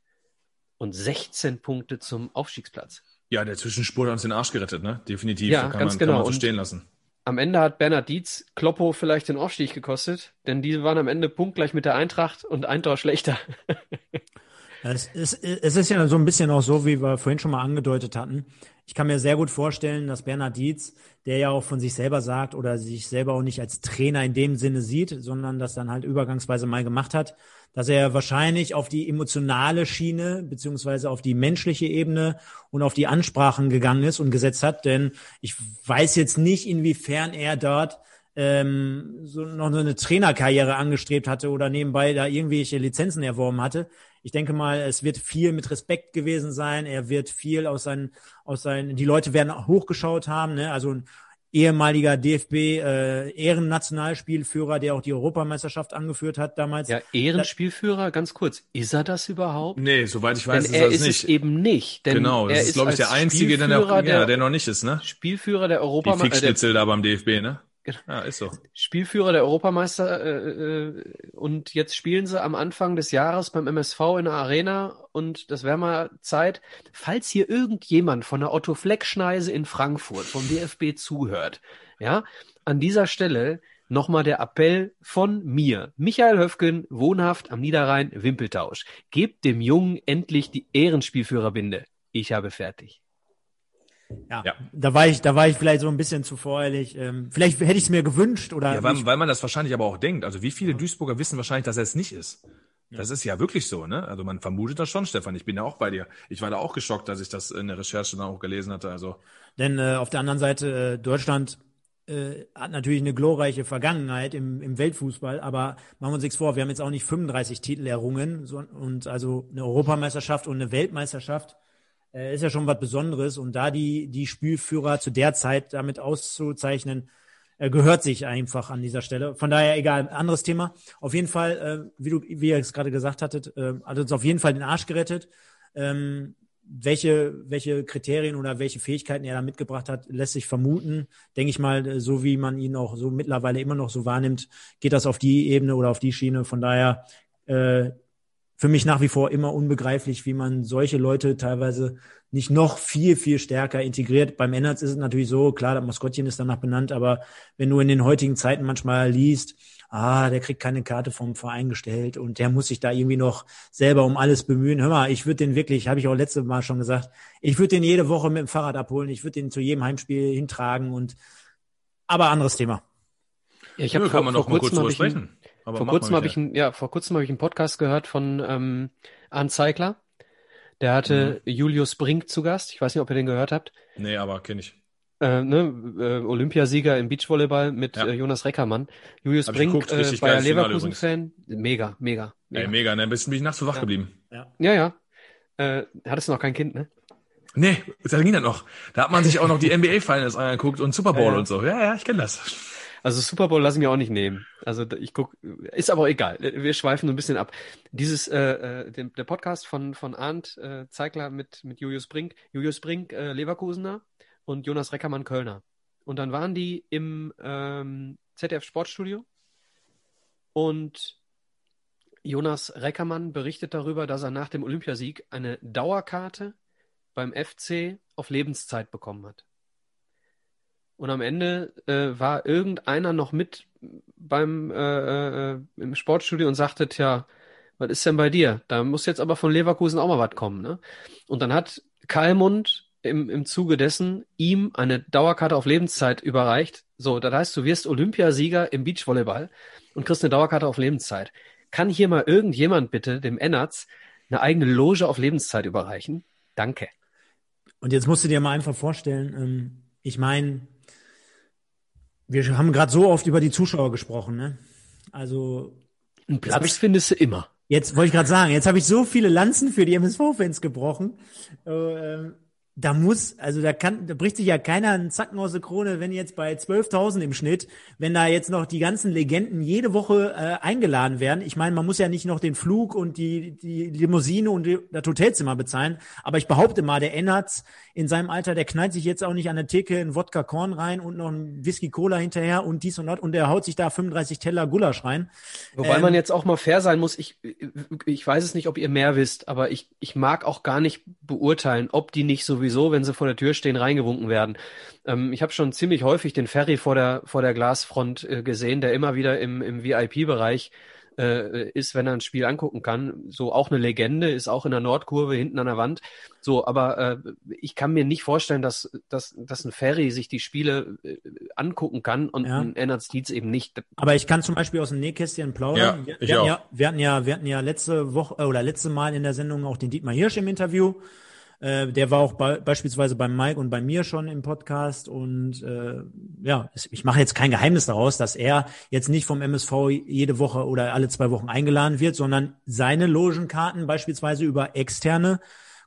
und 16 Punkte zum Aufstiegsplatz. Ja, der Zwischenspurt hat uns den Arsch gerettet, ne? Definitiv. Ja, kann ganz man, genau. Kann man so stehen lassen. Am Ende hat Bernhard Dietz Kloppo vielleicht den Aufstieg gekostet, denn die waren am Ende punktgleich mit der Eintracht und ein Tor schlechter. es, ist, es ist ja so ein bisschen auch so, wie wir vorhin schon mal angedeutet hatten. Ich kann mir sehr gut vorstellen, dass Bernhard Dietz, der ja auch von sich selber sagt oder sich selber auch nicht als Trainer in dem Sinne sieht, sondern das dann halt übergangsweise mal gemacht hat, dass er wahrscheinlich auf die emotionale Schiene beziehungsweise auf die menschliche Ebene und auf die Ansprachen gegangen ist und gesetzt hat. Denn ich weiß jetzt nicht, inwiefern er dort ähm, so noch so eine Trainerkarriere angestrebt hatte oder nebenbei da irgendwelche Lizenzen erworben hatte. Ich denke mal, es wird viel mit Respekt gewesen sein. Er wird viel aus seinen, aus seinen, die Leute werden hochgeschaut haben. Ne? Also ehemaliger DFB äh, Ehrennationalspielführer, der auch die Europameisterschaft angeführt hat damals. Ja, Ehrenspielführer, ganz kurz, ist er das überhaupt? Nee, soweit ich weiß, denn ist er ist es eben nicht. Denn genau, das ist, glaube ich, der einzige, der, noch, ja, der noch nicht ist, ne? Spielführer der Europameisterschaft. Die Fixschnitzel äh, da beim DFB, ne? Genau. Ja, ist so. Spielführer der Europameister äh, äh, und jetzt spielen sie am Anfang des Jahres beim MSV in der Arena und das wäre mal Zeit, falls hier irgendjemand von der Otto Fleck Schneise in Frankfurt vom DFB zuhört, ja, an dieser Stelle nochmal der Appell von mir, Michael Höfgen, wohnhaft am Niederrhein, Wimpeltausch. Gebt dem Jungen endlich die Ehrenspielführerbinde. Ich habe fertig. Ja, ja, da war ich, da war ich vielleicht so ein bisschen zu voreilig. Ähm, vielleicht hätte ich es mir gewünscht oder. Ja, weil, weil man das wahrscheinlich aber auch denkt. Also wie viele ja. Duisburger wissen wahrscheinlich, dass er es nicht ist. Das ist ja wirklich so, ne? Also man vermutet das schon, Stefan. Ich bin ja auch bei dir. Ich war da auch geschockt, dass ich das in der Recherche dann auch gelesen hatte. Also. Denn äh, auf der anderen Seite, äh, Deutschland äh, hat natürlich eine glorreiche Vergangenheit im, im Weltfußball, aber machen wir uns nichts vor, wir haben jetzt auch nicht 35 Titel errungen so, und also eine Europameisterschaft und eine Weltmeisterschaft äh, ist ja schon was Besonderes. Und da die, die Spielführer zu der Zeit damit auszuzeichnen, äh, gehört sich einfach an dieser Stelle. Von daher egal, anderes Thema. Auf jeden Fall, äh, wie du, wie ihr es gerade gesagt hattet, äh, hat uns auf jeden Fall den Arsch gerettet. Ähm, welche, welche Kriterien oder welche Fähigkeiten er da mitgebracht hat, lässt sich vermuten. Denke ich mal, so wie man ihn auch so mittlerweile immer noch so wahrnimmt, geht das auf die Ebene oder auf die Schiene. Von daher äh, für mich nach wie vor immer unbegreiflich, wie man solche Leute teilweise nicht noch viel, viel stärker integriert. Beim Ennerts ist es natürlich so, klar, das Maskottchen ist danach benannt, aber wenn du in den heutigen Zeiten manchmal liest, ah, der kriegt keine Karte vom Verein gestellt und der muss sich da irgendwie noch selber um alles bemühen. Hör mal, ich würde den wirklich, habe ich auch letzte Mal schon gesagt, ich würde den jede Woche mit dem Fahrrad abholen, ich würde den zu jedem Heimspiel hintragen und aber anderes Thema. Ja, ich habe ja, kann man noch mal kurz drüber sprechen. Aber vor kurzem habe ich, ein, ja, vor kurzem habe ich einen Podcast gehört von ähm, Arndt Zeigler. Der hatte mhm. Julius Brink zu Gast. Ich weiß nicht, ob ihr den gehört habt. Nee, aber kenne ich. Äh, ne, äh, Olympiasieger im Beachvolleyball mit ja. äh, Jonas Reckermann. Julius Hab Brink, äh, Bayer Leverkusen-Fan. Mega, mega, mega. Ey, mega, ne? Bist, bin ich nachts so wach ja. geblieben. Ja, ja. ja. Äh, hattest du noch kein Kind, ne? Nee, da ging das noch. Da hat man sich auch noch die NBA-Finals angeguckt und Super Bowl ja, und so. Ja, ja, ich kenne das. Also Super Bowl lasse ich mir auch nicht nehmen. Also ich guck, ist aber egal. Wir schweifen so ein bisschen ab. Dieses, äh, äh, der Podcast von von Arndt äh, Zeigler mit mit Julius Brink, Julius Brink äh, Leverkusener und Jonas Reckermann Kölner. Und dann waren die im ähm, ZDF Sportstudio und Jonas Reckermann berichtet darüber, dass er nach dem Olympiasieg eine Dauerkarte beim FC auf Lebenszeit bekommen hat. Und am Ende äh, war irgendeiner noch mit beim äh, äh, im Sportstudio und sagte, tja, was ist denn bei dir? Da muss jetzt aber von Leverkusen auch mal was kommen. Ne? Und dann hat Kalmund im, im Zuge dessen ihm eine Dauerkarte auf Lebenszeit überreicht. So, das heißt, du wirst Olympiasieger im Beachvolleyball und kriegst eine Dauerkarte auf Lebenszeit. Kann hier mal irgendjemand bitte dem Ennards eine eigene Loge auf Lebenszeit überreichen? Danke. Und jetzt musst du dir mal einfach vorstellen, ähm, ich meine, wir haben gerade so oft über die Zuschauer gesprochen, ne? Also einen Platz ich, findest du immer. Jetzt wollte ich gerade sagen, jetzt habe ich so viele Lanzen für die MSV-Fans gebrochen. Äh, da muss, also da kann, da bricht sich ja keiner einen Zacken aus der Krone, wenn jetzt bei 12.000 im Schnitt, wenn da jetzt noch die ganzen Legenden jede Woche äh, eingeladen werden. Ich meine, man muss ja nicht noch den Flug und die, die Limousine und die, das Hotelzimmer bezahlen, aber ich behaupte mal, der Ennertz in seinem Alter, der knallt sich jetzt auch nicht an der Theke in Wodka Korn rein und noch ein Whisky Cola hinterher und dies und das und der haut sich da 35 Teller Gulasch rein. Wobei ähm, man jetzt auch mal fair sein muss, ich, ich weiß es nicht, ob ihr mehr wisst, aber ich, ich mag auch gar nicht beurteilen, ob die nicht sowieso, wenn sie vor der Tür stehen, reingewunken werden. Ähm, ich habe schon ziemlich häufig den Ferry vor der, vor der Glasfront äh, gesehen, der immer wieder im, im VIP-Bereich äh, ist, wenn er ein Spiel angucken kann. So auch eine Legende, ist auch in der Nordkurve hinten an der Wand. So, aber äh, ich kann mir nicht vorstellen, dass, dass, dass ein Ferry sich die Spiele äh, angucken kann und ja. ein Ennard Dietz eben nicht. Aber ich kann zum Beispiel aus dem Nähkästchen plaudern. Ja, wir, wir, hatten ja, wir hatten ja, wir hatten ja letzte Woche äh, oder letzte Mal in der Sendung auch den Dietmar Hirsch im Interview. Äh, der war auch be beispielsweise bei Mike und bei mir schon im Podcast und äh, ja, ich mache jetzt kein Geheimnis daraus, dass er jetzt nicht vom MSV jede Woche oder alle zwei Wochen eingeladen wird, sondern seine Logenkarten beispielsweise über externe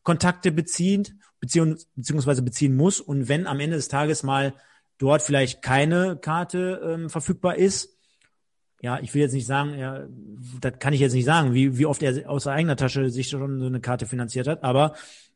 Kontakte bezieht, beziehungs beziehungsweise beziehen muss und wenn am Ende des Tages mal dort vielleicht keine Karte ähm, verfügbar ist, ja, ich will jetzt nicht sagen, ja, das kann ich jetzt nicht sagen, wie, wie oft er aus eigener Tasche sich schon so eine Karte finanziert hat, aber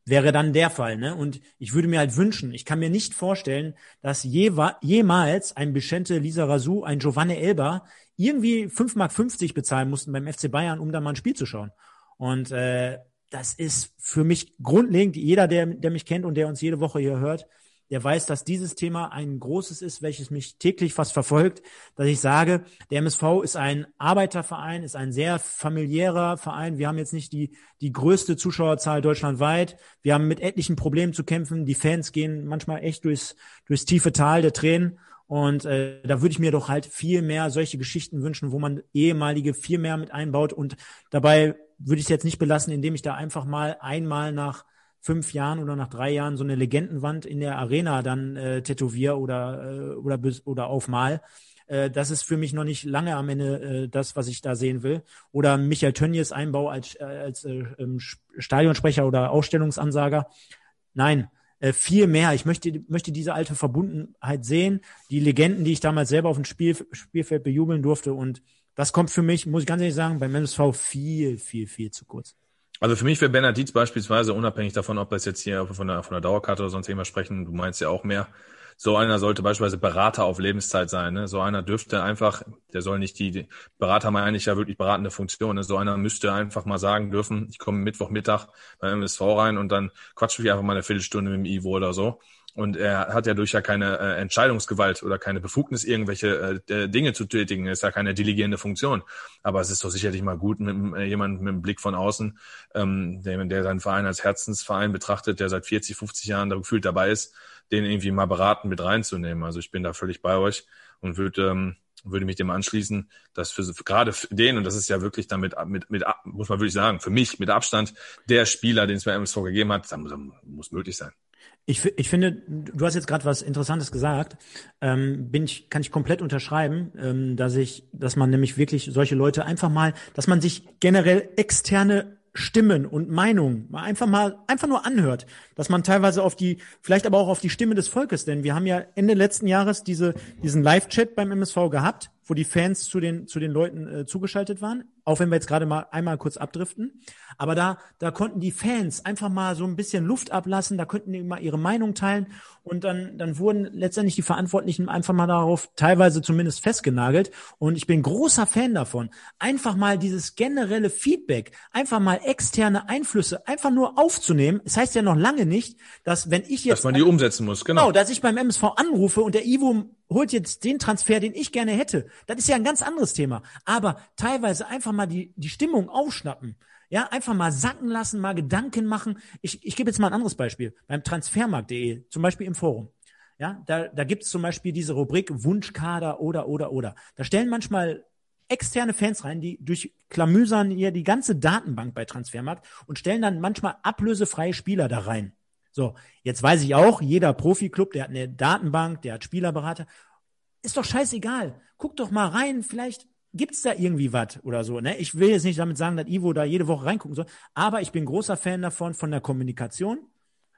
wäre dann der Fall. Ne? Und ich würde mir halt wünschen, ich kann mir nicht vorstellen, dass je, jemals ein Vicente Lisa Razou, ein Giovanni Elba irgendwie 5,50 Mark bezahlen mussten beim FC Bayern, um da mal ein Spiel zu schauen. Und äh, das ist für mich grundlegend, jeder, der, der mich kennt und der uns jede Woche hier hört, der weiß, dass dieses Thema ein großes ist, welches mich täglich fast verfolgt, dass ich sage, der MSV ist ein Arbeiterverein, ist ein sehr familiärer Verein. Wir haben jetzt nicht die, die größte Zuschauerzahl deutschlandweit. Wir haben mit etlichen Problemen zu kämpfen. Die Fans gehen manchmal echt durchs, durchs tiefe Tal der Tränen. Und äh, da würde ich mir doch halt viel mehr solche Geschichten wünschen, wo man ehemalige viel mehr mit einbaut. Und dabei würde ich es jetzt nicht belassen, indem ich da einfach mal einmal nach fünf Jahren oder nach drei Jahren so eine Legendenwand in der Arena dann äh, tätowier oder, äh, oder, oder aufmal. Äh, das ist für mich noch nicht lange am Ende äh, das, was ich da sehen will. Oder Michael Tönnies Einbau als, äh, als äh, ähm, Stadionsprecher oder Ausstellungsansager. Nein, äh, viel mehr. Ich möchte, möchte diese alte Verbundenheit sehen, die Legenden, die ich damals selber auf dem Spiel, Spielfeld bejubeln durfte. Und das kommt für mich, muss ich ganz ehrlich sagen, beim MSV viel, viel, viel zu kurz. Also für mich wäre Bernhard beispielsweise, unabhängig davon, ob wir es jetzt hier von der, von der Dauerkarte oder sonst irgendwas sprechen, du meinst ja auch mehr, so einer sollte beispielsweise Berater auf Lebenszeit sein. Ne? So einer dürfte einfach, der soll nicht die, die Berater meine ich ja wirklich beratende Funktion. Ne? So einer müsste einfach mal sagen dürfen, ich komme Mittwochmittag beim MSV rein und dann quatsch mich einfach mal eine Viertelstunde mit dem Ivo oder so. Und er hat ja durch ja keine äh, Entscheidungsgewalt oder keine Befugnis, irgendwelche äh, Dinge zu tätigen. Ist ja keine delegierende Funktion. Aber es ist doch sicherlich mal gut, mit äh, jemandem mit einem Blick von außen, ähm, der, der seinen Verein als Herzensverein betrachtet, der seit 40, 50 Jahren da gefühlt dabei ist, den irgendwie mal beraten mit reinzunehmen. Also ich bin da völlig bei euch und würde ähm, würde mich dem anschließen, dass für gerade für den, und das ist ja wirklich damit, mit, mit, muss man wirklich sagen, für mich mit Abstand der Spieler, den es bei MSV gegeben hat, muss, muss möglich sein. Ich, ich finde, du hast jetzt gerade was Interessantes gesagt. Ähm, bin ich, kann ich komplett unterschreiben, ähm, dass ich, dass man nämlich wirklich solche Leute einfach mal, dass man sich generell externe Stimmen und Meinungen mal einfach mal einfach nur anhört, dass man teilweise auf die vielleicht aber auch auf die Stimme des Volkes, denn wir haben ja Ende letzten Jahres diese diesen Live-Chat beim MSV gehabt, wo die Fans zu den zu den Leuten äh, zugeschaltet waren, auch wenn wir jetzt gerade mal einmal kurz abdriften, aber da da konnten die Fans einfach mal so ein bisschen Luft ablassen, da könnten die mal ihre Meinung teilen und dann dann wurden letztendlich die Verantwortlichen einfach mal darauf teilweise zumindest festgenagelt und ich bin großer Fan davon, einfach mal dieses generelle Feedback, einfach mal externe Einflüsse einfach nur aufzunehmen. Es das heißt ja noch lange nicht, dass wenn ich jetzt dass man die umsetzen muss, genau, genau dass ich beim MSV anrufe und der Ivo holt jetzt den Transfer, den ich gerne hätte. Das ist ja ein ganz anderes Thema. Aber teilweise einfach mal die, die Stimmung aufschnappen. Ja, einfach mal sacken lassen, mal Gedanken machen. Ich, ich gebe jetzt mal ein anderes Beispiel. Beim Transfermarkt.de, zum Beispiel im Forum. Ja, da, da gibt es zum Beispiel diese Rubrik Wunschkader oder, oder, oder. Da stellen manchmal externe Fans rein, die durch Klamüsern hier die ganze Datenbank bei Transfermarkt und stellen dann manchmal ablösefreie Spieler da rein. So, jetzt weiß ich auch, jeder Profiklub, der hat eine Datenbank, der hat Spielerberater. Ist doch scheißegal. Guck doch mal rein, vielleicht gibt's da irgendwie was oder so. Ne? Ich will jetzt nicht damit sagen, dass Ivo da jede Woche reingucken soll, aber ich bin großer Fan davon, von der Kommunikation,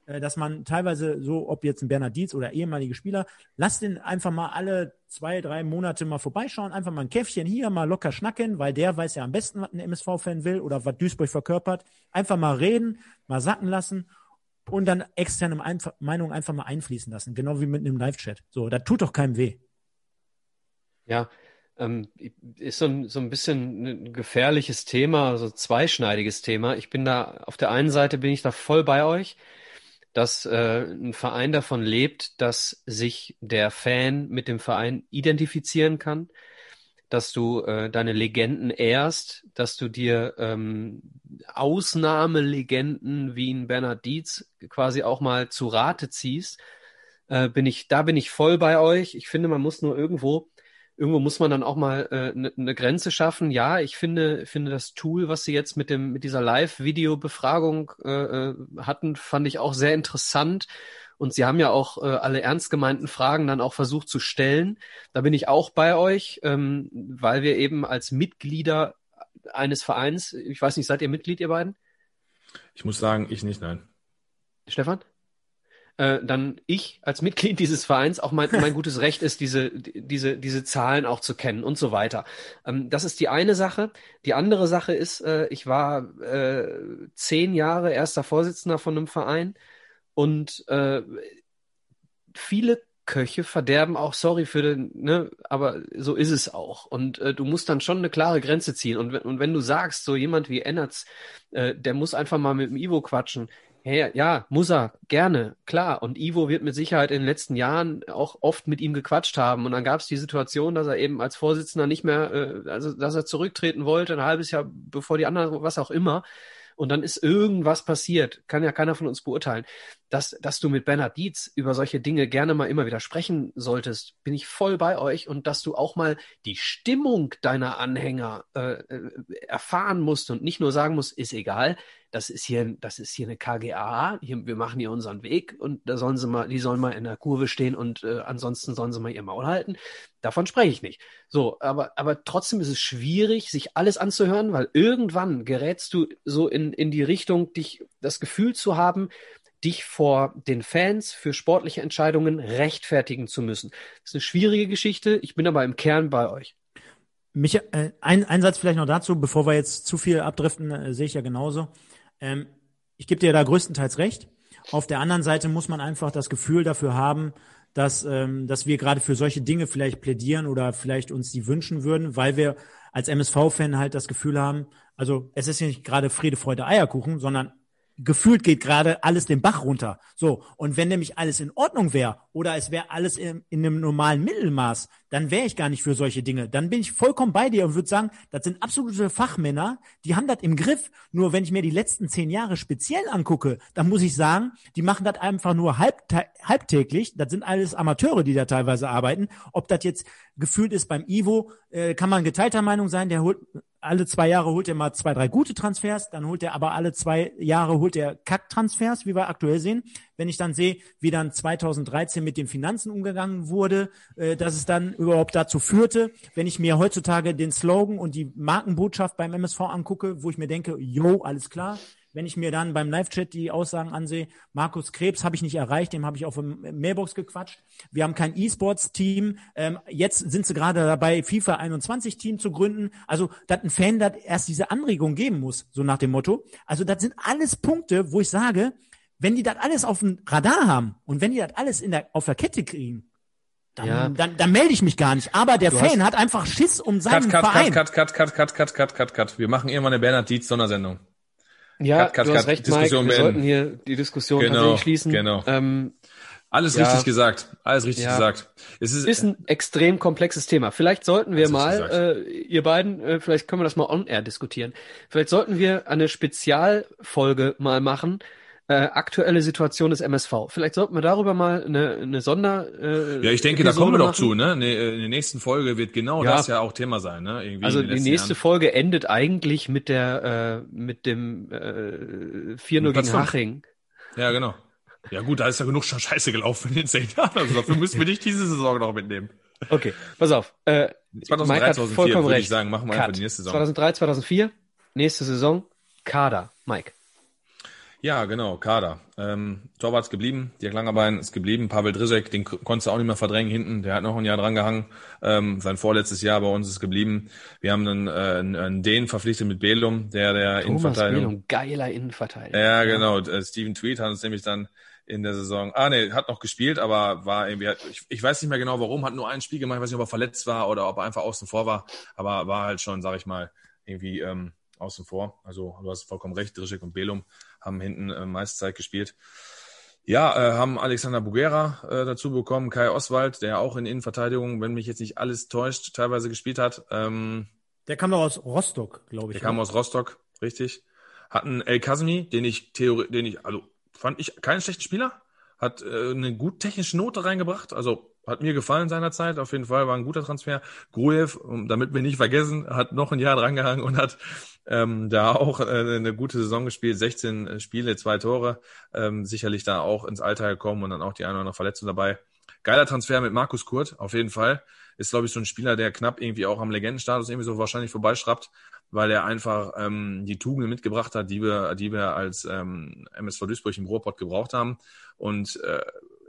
äh, dass man teilweise so, ob jetzt ein Bernhard Dietz oder ehemalige Spieler, lasst den einfach mal alle zwei, drei Monate mal vorbeischauen, einfach mal ein Käffchen hier, mal locker schnacken, weil der weiß ja am besten, was ein MSV-Fan will oder was Duisburg verkörpert. Einfach mal reden, mal sacken lassen und dann externe Meinung einfach mal einfließen lassen, genau wie mit einem Live-Chat. So, das tut doch keinem weh. Ja, ähm, ist so ein, so ein bisschen ein gefährliches Thema, also zweischneidiges Thema. Ich bin da, auf der einen Seite bin ich da voll bei euch, dass äh, ein Verein davon lebt, dass sich der Fan mit dem Verein identifizieren kann, dass du äh, deine Legenden ehrst, dass du dir ähm, Ausnahmelegenden wie ein Bernhard Dietz quasi auch mal zu Rate ziehst, äh, bin ich, da bin ich voll bei euch. Ich finde, man muss nur irgendwo, irgendwo muss man dann auch mal eine äh, ne, ne Grenze schaffen. Ja, ich finde, finde das Tool, was sie jetzt mit dem, mit dieser Live-Video-Befragung äh, äh hatten, fand ich auch sehr interessant. Und sie haben ja auch äh, alle ernst gemeinten Fragen dann auch versucht zu stellen. Da bin ich auch bei euch, ähm, weil wir eben als Mitglieder eines Vereins, ich weiß nicht, seid ihr Mitglied, ihr beiden? Ich muss sagen, ich nicht, nein. Stefan? Äh, dann ich als Mitglied dieses Vereins auch mein, mein gutes Recht ist, diese, diese, diese Zahlen auch zu kennen und so weiter. Ähm, das ist die eine Sache. Die andere Sache ist, äh, ich war äh, zehn Jahre erster Vorsitzender von einem Verein und äh, viele Köche verderben auch, sorry für den, ne, aber so ist es auch. Und äh, du musst dann schon eine klare Grenze ziehen. Und, und wenn du sagst, so jemand wie Ennertz, äh, der muss einfach mal mit dem Ivo quatschen, Hey, ja, muss er, gerne, klar. Und Ivo wird mit Sicherheit in den letzten Jahren auch oft mit ihm gequatscht haben. Und dann gab es die Situation, dass er eben als Vorsitzender nicht mehr, äh, also dass er zurücktreten wollte, ein halbes Jahr bevor die anderen, was auch immer und dann ist irgendwas passiert, kann ja keiner von uns beurteilen, dass, dass du mit Bernhard Dietz über solche Dinge gerne mal immer wieder sprechen solltest, bin ich voll bei euch und dass du auch mal die Stimmung deiner Anhänger äh, äh erfahren musst und nicht nur sagen musst, ist egal, das ist hier, das ist hier eine KGA, hier, wir machen hier unseren Weg und da sollen sie mal, die sollen mal in der Kurve stehen und äh, ansonsten sollen sie mal ihr Maul halten. Davon spreche ich nicht. So, aber, aber trotzdem ist es schwierig, sich alles anzuhören, weil irgendwann gerätst du so in, in die Richtung, dich das Gefühl zu haben, dich vor den Fans für sportliche Entscheidungen rechtfertigen zu müssen. Das ist eine schwierige Geschichte. Ich bin aber im Kern bei euch. Mich, äh, ein, ein Satz vielleicht noch dazu, bevor wir jetzt zu viel abdriften, äh, sehe ich ja genauso. Ähm, ich gebe dir da größtenteils recht. Auf der anderen Seite muss man einfach das Gefühl dafür haben, dass, ähm, dass wir gerade für solche Dinge vielleicht plädieren oder vielleicht uns die wünschen würden, weil wir als MSV-Fan halt das Gefühl haben, also es ist ja nicht gerade Friede, Freude, Eierkuchen, sondern gefühlt geht gerade alles den Bach runter. So, und wenn nämlich alles in Ordnung wäre oder es wäre alles in, in, einem normalen Mittelmaß, dann wäre ich gar nicht für solche Dinge. Dann bin ich vollkommen bei dir und würde sagen, das sind absolute Fachmänner, die haben das im Griff. Nur wenn ich mir die letzten zehn Jahre speziell angucke, dann muss ich sagen, die machen das einfach nur halb, halbtäglich. Das sind alles Amateure, die da teilweise arbeiten. Ob das jetzt gefühlt ist beim Ivo, äh, kann man geteilter Meinung sein, der holt alle zwei Jahre holt er mal zwei, drei gute Transfers, dann holt er aber alle zwei Jahre holt er Kack-Transfers, wie wir aktuell sehen. Wenn ich dann sehe, wie dann 2013 mit den Finanzen umgegangen wurde, äh, dass es dann überhaupt dazu führte, wenn ich mir heutzutage den Slogan und die Markenbotschaft beim MSV angucke, wo ich mir denke, yo, alles klar, wenn ich mir dann beim Live-Chat die Aussagen ansehe, Markus Krebs habe ich nicht erreicht, dem habe ich auf dem Mailbox gequatscht. Wir haben kein E-Sports-Team. Ähm, jetzt sind sie gerade dabei, FIFA 21-Team zu gründen. Also, dass ein Fan da erst diese Anregung geben muss, so nach dem Motto. Also, das sind alles Punkte, wo ich sage, wenn die das alles auf dem Radar haben und wenn die das alles in der, auf der Kette kriegen, dann, ja. dann, dann melde ich mich gar nicht. Aber der du Fan hat einfach Schiss um seinen cut, cut, Verein. Cut, cut, cut, cut, cut, cut, cut, cut. Wir machen irgendwann eine Bernhard Dietz Sondersendung. Ja, cut, cut, du hast recht, Diskussion Mike. Wir sollten hier die Diskussion genau, tatsächlich schließen. Genau. Ähm, alles ja, richtig gesagt. Alles richtig ja. gesagt. Es ist, ist ein extrem komplexes Thema. Vielleicht sollten wir mal, äh, ihr beiden, äh, vielleicht können wir das mal on-air diskutieren. Vielleicht sollten wir eine Spezialfolge mal machen, äh, aktuelle Situation des MSV. Vielleicht sollten wir darüber mal eine, eine Sonder. Äh, ja, ich denke, Episode da kommen wir doch zu. Ne? Äh, in der nächsten Folge wird genau ja. das ja auch Thema sein. Ne? Irgendwie also die nächste Jahren. Folge endet eigentlich mit der äh, mit dem äh, 4-0 gegen Haching. Ja, genau. Ja gut, da ist ja genug Scheiße gelaufen in den zehn Jahren. Also dafür müssen wir nicht diese Saison noch mitnehmen. Okay, pass auf. Äh, 2003, 2004 würde ich sagen, machen wir Cut. einfach die nächste Saison. 2003, 2004, nächste Saison, Kader, Mike. Ja, genau, Kader. Ähm, Torwart ist geblieben, Dirk Langerbein ist geblieben, Pavel Drisek, den konntest du auch nicht mehr verdrängen hinten, der hat noch ein Jahr drangehangen. Ähm, sein vorletztes Jahr bei uns ist geblieben. Wir haben einen, äh, einen Dänen verpflichtet mit Belum, der der Thomas Innenverteidigung. Belum, geiler Innenverteidiger. Ja, genau. Äh, Steven Tweed hat uns nämlich dann in der Saison. Ah, nee, hat noch gespielt, aber war irgendwie, ich, ich weiß nicht mehr genau warum, hat nur ein Spiel gemacht, ich weiß nicht, ob er verletzt war oder ob er einfach außen vor war, aber war halt schon, sag ich mal, irgendwie ähm, außen vor. Also du hast vollkommen recht, Drischek und Belum haben hinten äh, meiste Zeit gespielt. Ja, äh, haben Alexander Bugera äh, dazu bekommen, Kai Oswald, der auch in Innenverteidigung, wenn mich jetzt nicht alles täuscht, teilweise gespielt hat. Ähm, der kam doch aus Rostock, glaube ich. Der oder? kam aus Rostock, richtig. Hatten El Kazmi, den ich Theorie, den ich, also fand ich keinen schlechten Spieler, hat äh, eine gut technische Note reingebracht, also hat mir gefallen seinerzeit, auf jeden Fall war ein guter Transfer. Gruev, damit wir nicht vergessen, hat noch ein Jahr drangehangen und hat ähm, da auch äh, eine gute Saison gespielt, 16 äh, Spiele, zwei Tore, ähm, sicherlich da auch ins Alter gekommen und dann auch die eine oder andere Verletzung dabei. Geiler Transfer mit Markus Kurt, auf jeden Fall. Ist, glaube ich, so ein Spieler, der knapp irgendwie auch am Legendenstatus irgendwie so wahrscheinlich vorbeischrappt, weil er einfach ähm, die Tugenden mitgebracht hat, die wir, die wir als ähm, MSV Duisburg im Ruhrpott gebraucht haben. Und äh,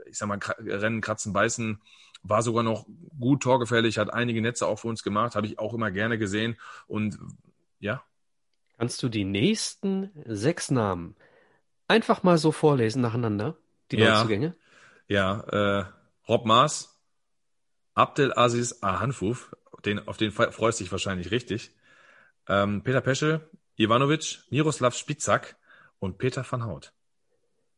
ich sag mal, Rennen, Kratzen, Beißen war sogar noch gut torgefährlich, hat einige Netze auch für uns gemacht, habe ich auch immer gerne gesehen. Und ja, Kannst du die nächsten sechs Namen einfach mal so vorlesen nacheinander? Die ja. Neuzugänge? Ja, äh, Rob Maas, Abdelaziz Ahanfuf, den, auf den freust du dich wahrscheinlich richtig. Ähm, Peter Peschel, Ivanovic, Miroslav Spitzak und Peter van Hout.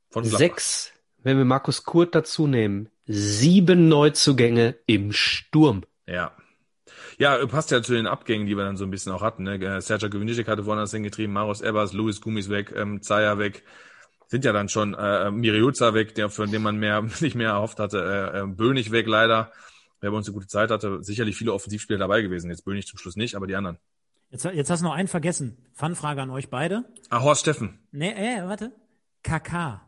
Von Sechs, wenn wir Markus Kurt dazu nehmen. Sieben Neuzugänge im Sturm. Ja, ja, passt ja zu den Abgängen, die wir dann so ein bisschen auch hatten. Ne? Äh, Sergio Gewinjik hatte woanders hingetrieben, Maros Ebers, Louis Gummis weg, ähm, Zaya weg. Sind ja dann schon äh, Miriuza weg, der, von dem man mehr, nicht mehr erhofft hatte. Äh, äh, Bönig weg leider, der bei uns eine gute Zeit hatte. Sicherlich viele Offensivspieler dabei gewesen. Jetzt Bönig zum Schluss nicht, aber die anderen. Jetzt, jetzt hast du noch einen vergessen. Fanfrage an euch beide. Ah, Horst Steffen. Nee, äh, warte. KK.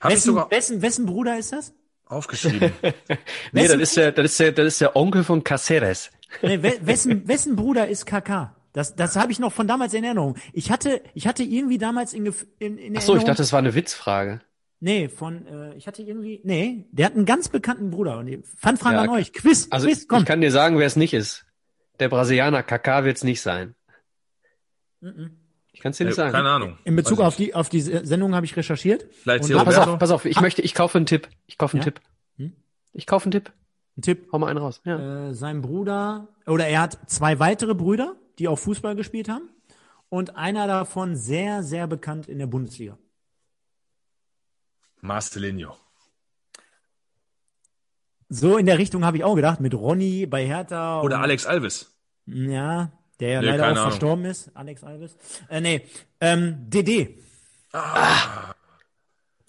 Wessen, wessen, wessen Bruder ist das? Aufgeschrieben. nee, das ist, der, das, ist der, das ist der Onkel von Caceres. Nee, wessen, wessen Bruder ist KK? Das, das habe ich noch von damals in Erinnerung. Ich hatte, ich hatte irgendwie damals in, in, in Ach so, ich dachte, das war eine Witzfrage. Nee, von, äh, ich hatte irgendwie, nee, der hat einen ganz bekannten Bruder. Und Fanfrage ja, an euch. Quiz, also Quiz, komm. Ich kann dir sagen, wer es nicht ist. Der Brasilianer KK wird es nicht sein. Mm -mm. Ich kann es dir nicht sagen. Keine Ahnung. In Bezug auf die, auf die Sendung habe ich recherchiert. Vielleicht und pass auf, pass auf, ich möchte, ich kaufe einen Tipp. Ich kaufe einen ja? Tipp. Hm? Ich kaufe einen Tipp. Ein Tipp. Hau mal einen raus. Ja. Äh, sein Bruder, oder er hat zwei weitere Brüder, die auch Fußball gespielt haben. Und einer davon sehr, sehr bekannt in der Bundesliga. Marcelinho. So in der Richtung habe ich auch gedacht, mit Ronny bei Hertha. Oder Alex Alves. Ja, der ja nee, leider auch Ahnung. verstorben ist. Alex Alves. Äh, nee, ähm, DD. Ah.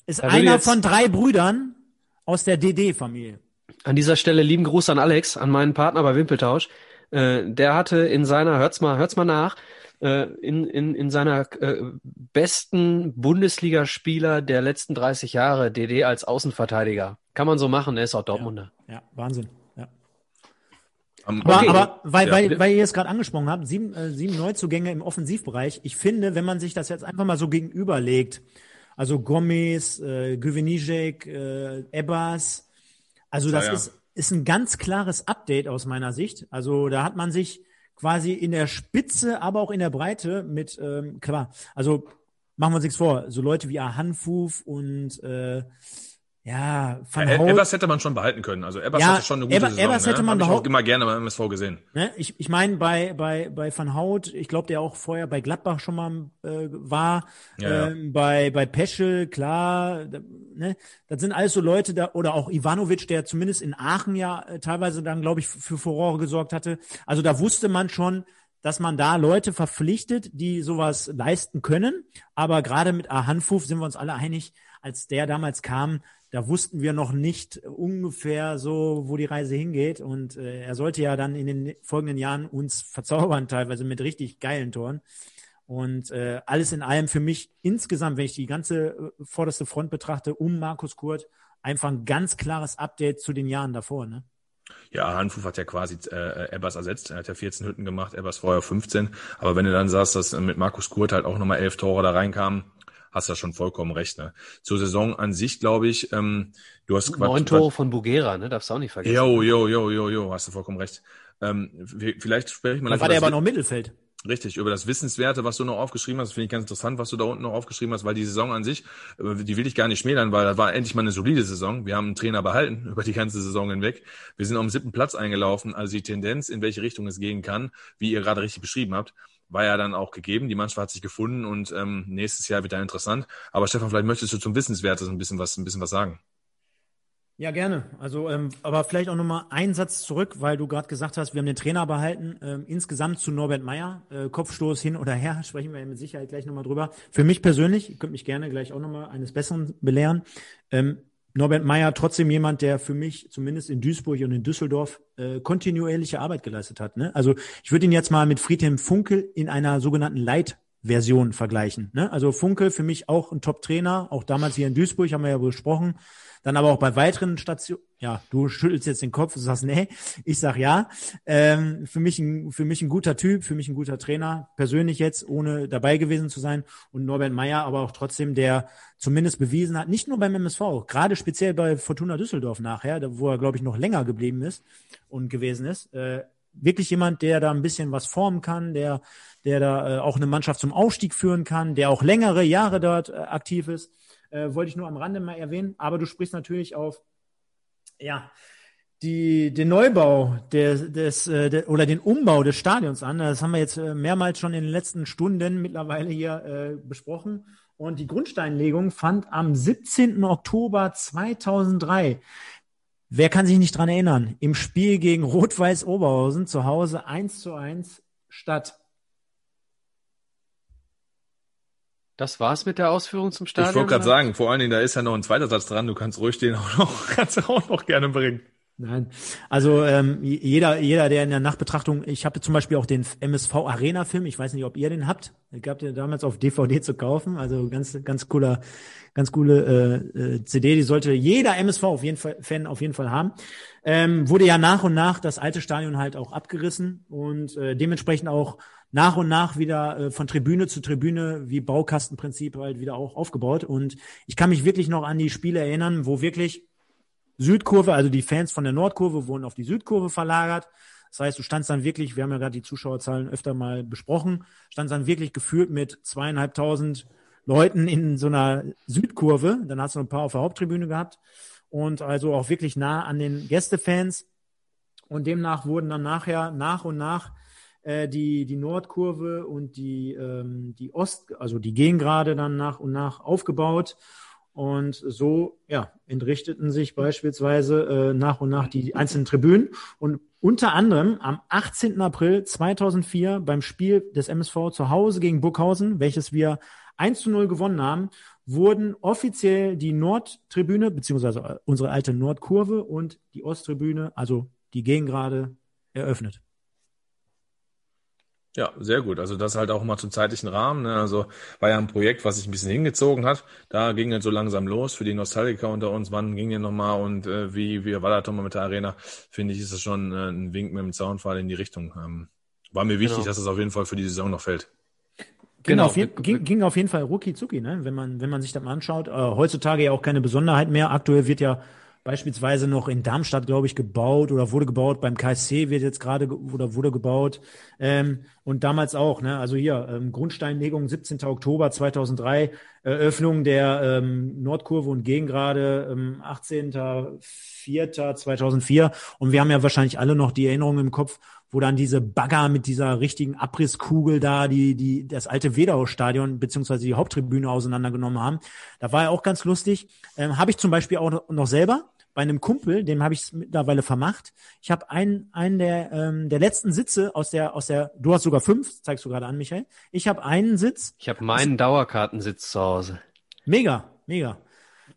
Ist da einer von drei Brüdern aus der DD-Familie. An dieser Stelle lieben Gruß an Alex, an meinen Partner bei Wimpeltausch. Äh, der hatte in seiner, hört's mal, hört's mal nach, äh, in, in, in seiner äh, besten Bundesligaspieler der letzten 30 Jahre DD als Außenverteidiger. Kann man so machen, er ist auch Dortmunder. Ja, ja Wahnsinn. Ja. Um, aber, okay. aber weil, ja, weil, weil ihr es gerade angesprochen habt, sieben, äh, sieben Neuzugänge im Offensivbereich. Ich finde, wenn man sich das jetzt einfach mal so gegenüberlegt, also Gomez, äh, Güvenijek, äh, Ebbas, also das ja, ist, ist ein ganz klares Update aus meiner Sicht. Also da hat man sich quasi in der Spitze, aber auch in der Breite mit, ähm, klar, also machen wir uns nichts vor, so Leute wie Ahanfuf und äh, ja, Van ja, Ebers hätte man schon behalten können. Also Ebers ja, hatte schon eine gute Eber, Saison. Ebers hätte ne? man Hab ich auch immer gerne beim MSV gesehen. Ne? Ich, ich meine, bei, bei, bei Van Hout, ich glaube, der auch vorher bei Gladbach schon mal äh, war, ja, ähm, bei, bei Peschel, klar, da, ne? das sind alles so Leute, da, oder auch Ivanovic, der zumindest in Aachen ja äh, teilweise dann, glaube ich, für Furore gesorgt hatte. Also da wusste man schon, dass man da Leute verpflichtet, die sowas leisten können. Aber gerade mit Ahanfuf sind wir uns alle einig, als der damals kam, da wussten wir noch nicht ungefähr so, wo die Reise hingeht. Und äh, er sollte ja dann in den folgenden Jahren uns verzaubern, teilweise mit richtig geilen Toren. Und äh, alles in allem für mich insgesamt, wenn ich die ganze äh, vorderste Front betrachte, um Markus Kurt, einfach ein ganz klares Update zu den Jahren davor. Ne? Ja, Hanfuf hat ja quasi äh, Ebbers ersetzt. Er hat ja 14 Hütten gemacht, Ebbers vorher 15. Aber wenn du dann sagst, dass mit Markus Kurt halt auch nochmal elf Tore da reinkamen, hast du schon vollkommen recht. Ne? Zur Saison an sich, glaube ich, ähm, du hast Neun Tore von Bugera, ne? Darfst du auch nicht vergessen. Jo, jo, jo, jo, jo, hast du vollkommen recht. Ähm, vielleicht spreche ich mal. Dann war der aber noch Mittelfeld. Richtig, über das Wissenswerte, was du noch aufgeschrieben hast, finde ich ganz interessant, was du da unten noch aufgeschrieben hast, weil die Saison an sich, äh, die will ich gar nicht schmälern, weil das war endlich mal eine solide Saison. Wir haben einen Trainer behalten über die ganze Saison hinweg. Wir sind auf dem siebten Platz eingelaufen, also die Tendenz, in welche Richtung es gehen kann, wie ihr gerade richtig beschrieben habt, war ja dann auch gegeben. Die Mannschaft hat sich gefunden und ähm, nächstes Jahr wird dann interessant. Aber Stefan, vielleicht möchtest du zum Wissenswerte ein bisschen was, ein bisschen was sagen. Ja, gerne. Also, ähm, aber vielleicht auch nochmal einen Satz zurück, weil du gerade gesagt hast, wir haben den Trainer behalten. Ähm, insgesamt zu Norbert Meyer, äh, Kopfstoß hin oder her, sprechen wir mit Sicherheit gleich nochmal drüber. Für mich persönlich, ihr könnt mich gerne gleich auch nochmal eines Besseren belehren. Ähm, Norbert Meyer trotzdem jemand, der für mich zumindest in Duisburg und in Düsseldorf äh, kontinuierliche Arbeit geleistet hat. Ne? Also ich würde ihn jetzt mal mit Friedhelm Funkel in einer sogenannten Light-Version vergleichen. Ne? Also Funkel für mich auch ein Top-Trainer, auch damals hier in Duisburg haben wir ja besprochen. Dann aber auch bei weiteren Stationen, ja, du schüttelst jetzt den Kopf und sagst, nee, ich sag ja. Ähm, für mich ein, für mich ein guter Typ, für mich ein guter Trainer, persönlich jetzt, ohne dabei gewesen zu sein. Und Norbert Meyer aber auch trotzdem, der zumindest bewiesen hat, nicht nur beim MSV, gerade speziell bei Fortuna Düsseldorf nachher, wo er, glaube ich, noch länger geblieben ist und gewesen ist, äh, wirklich jemand, der da ein bisschen was formen kann, der, der da äh, auch eine Mannschaft zum Aufstieg führen kann, der auch längere Jahre dort äh, aktiv ist. Äh, wollte ich nur am Rande mal erwähnen. Aber du sprichst natürlich auf, ja, die, den Neubau des, des, äh, de, oder den Umbau des Stadions an. Das haben wir jetzt äh, mehrmals schon in den letzten Stunden mittlerweile hier äh, besprochen. Und die Grundsteinlegung fand am 17. Oktober 2003 Wer kann sich nicht dran erinnern? Im Spiel gegen Rot-Weiß Oberhausen zu Hause 1 zu 1 statt. Das war's mit der Ausführung zum Stadion? Ich wollte gerade sagen, vor allen Dingen, da ist ja noch ein zweiter Satz dran. Du kannst ruhig den auch noch, kannst auch noch gerne bringen. Nein, also ähm, jeder, jeder, der in der Nachbetrachtung, ich habe zum Beispiel auch den MSV Arena Film, ich weiß nicht, ob ihr den habt, ich gab den damals auf DVD zu kaufen, also ganz, ganz cooler, ganz coole äh, äh CD, die sollte jeder MSV auf jeden Fall Fan auf jeden Fall haben. Ähm, wurde ja nach und nach das alte Stadion halt auch abgerissen und äh, dementsprechend auch nach und nach wieder äh, von Tribüne zu Tribüne wie Baukastenprinzip halt wieder auch aufgebaut. Und ich kann mich wirklich noch an die Spiele erinnern, wo wirklich Südkurve, also die Fans von der Nordkurve wurden auf die Südkurve verlagert. Das heißt, du standst dann wirklich, wir haben ja gerade die Zuschauerzahlen öfter mal besprochen, standst dann wirklich gefühlt mit zweieinhalbtausend Leuten in so einer Südkurve. Dann hast du ein paar auf der Haupttribüne gehabt und also auch wirklich nah an den Gästefans. Und demnach wurden dann nachher nach und nach äh, die, die Nordkurve und die, ähm, die Ost, also die gehen gerade dann nach und nach aufgebaut. Und so ja, entrichteten sich beispielsweise äh, nach und nach die einzelnen Tribünen. Und unter anderem am 18. April 2004 beim Spiel des MSV zu Hause gegen Burghausen, welches wir 1 zu 0 gewonnen haben, wurden offiziell die Nordtribüne, beziehungsweise unsere alte Nordkurve und die Osttribüne, also die Gegengrade, eröffnet. Ja, sehr gut. Also das halt auch mal zum zeitlichen Rahmen. Ne? Also war ja ein Projekt, was sich ein bisschen hingezogen hat. Da ging es so langsam los für die Nostalgiker unter uns. Wann ging denn nochmal und äh, wie, wie war das nochmal mit der Arena? Finde ich, ist das schon äh, ein Wink mit dem Zaunfall in die Richtung. Ähm, war mir wichtig, genau. dass es auf jeden Fall für die Saison noch fällt. Ging, genau. auf, je, ging, ging auf jeden Fall rucki zucki, ne? wenn, man, wenn man sich das mal anschaut. Äh, heutzutage ja auch keine Besonderheit mehr. Aktuell wird ja beispielsweise noch in Darmstadt, glaube ich, gebaut oder wurde gebaut. Beim KSC wird jetzt gerade oder wurde gebaut. Ähm, und damals auch, ne? also hier, ähm, Grundsteinlegung 17. Oktober 2003, Eröffnung der ähm, Nordkurve und Gegengrade ähm, 18.04.2004. Und wir haben ja wahrscheinlich alle noch die Erinnerung im Kopf, wo dann diese Bagger mit dieser richtigen Abrisskugel da, die, die das alte Wedau-Stadion beziehungsweise die Haupttribüne auseinandergenommen haben. Da war ja auch ganz lustig. Ähm, Habe ich zum Beispiel auch noch selber bei einem Kumpel, dem habe ich es mittlerweile vermacht. Ich habe einen, einen der, ähm, der letzten Sitze aus der, aus der, du hast sogar fünf, zeigst du gerade an, Michael. Ich habe einen Sitz. Ich habe meinen Dauerkartensitz zu Hause. Mega, mega,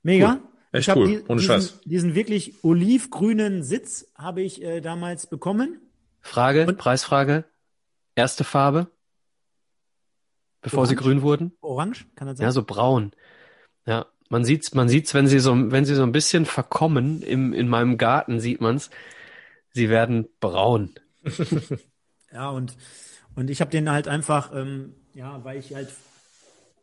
mega. Cool. Echt ich cool, die, ohne diesen, Scheiß. Diesen wirklich olivgrünen Sitz habe ich äh, damals bekommen. Frage, Und, Preisfrage. Erste Farbe, bevor Orange? sie grün wurden? Orange, kann das sein? Ja, so braun. Ja, man sieht's, man sieht's, wenn sie so, wenn sie so ein bisschen verkommen im, in meinem Garten sieht man's. Sie werden braun. ja, und, und ich habe den halt einfach, ähm, ja, weil ich halt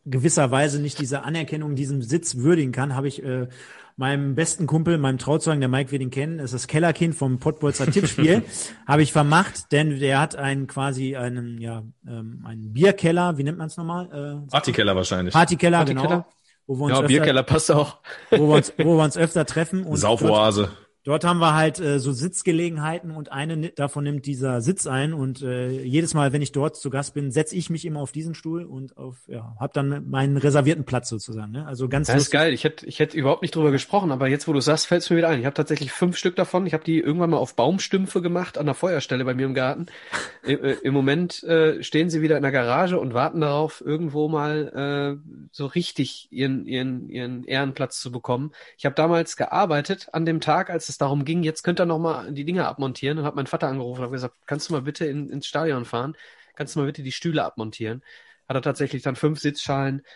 gewisserweise nicht diese Anerkennung diesem Sitz würdigen kann, habe ich äh, meinem besten Kumpel, meinem Trauzeugen, der Mike wird ihn kennen, ist das Kellerkind vom Pottbolzer Tippspiel, habe ich vermacht, denn der hat einen quasi einen, ja, ähm, einen Bierkeller, wie nennt man es nochmal? Äh, Partykeller wahrscheinlich. Partykeller, Partykeller, genau. Wo wir uns ja, öfter, Bierkeller passt auch. Wo wir uns, wo wir uns öfter treffen. Und Saufoase. Dort haben wir halt äh, so Sitzgelegenheiten und eine davon nimmt dieser Sitz ein und äh, jedes Mal, wenn ich dort zu Gast bin, setze ich mich immer auf diesen Stuhl und auf ja, habe dann meinen reservierten Platz sozusagen. Ne? Also ganz. Das ist geil. Ich hätte ich hätte überhaupt nicht drüber gesprochen, aber jetzt, wo du sagst, fällt es mir wieder ein. Ich habe tatsächlich fünf Stück davon. Ich habe die irgendwann mal auf Baumstümpfe gemacht an der Feuerstelle bei mir im Garten. I, äh, Im Moment äh, stehen sie wieder in der Garage und warten darauf, irgendwo mal äh, so richtig ihren ihren ihren Ehrenplatz zu bekommen. Ich habe damals gearbeitet an dem Tag, als es es darum ging, jetzt könnt ihr noch mal die Dinge abmontieren und habe meinen Vater angerufen und gesagt, kannst du mal bitte in, ins Stadion fahren? Kannst du mal bitte die Stühle abmontieren? Hat er tatsächlich dann fünf Sitzschalen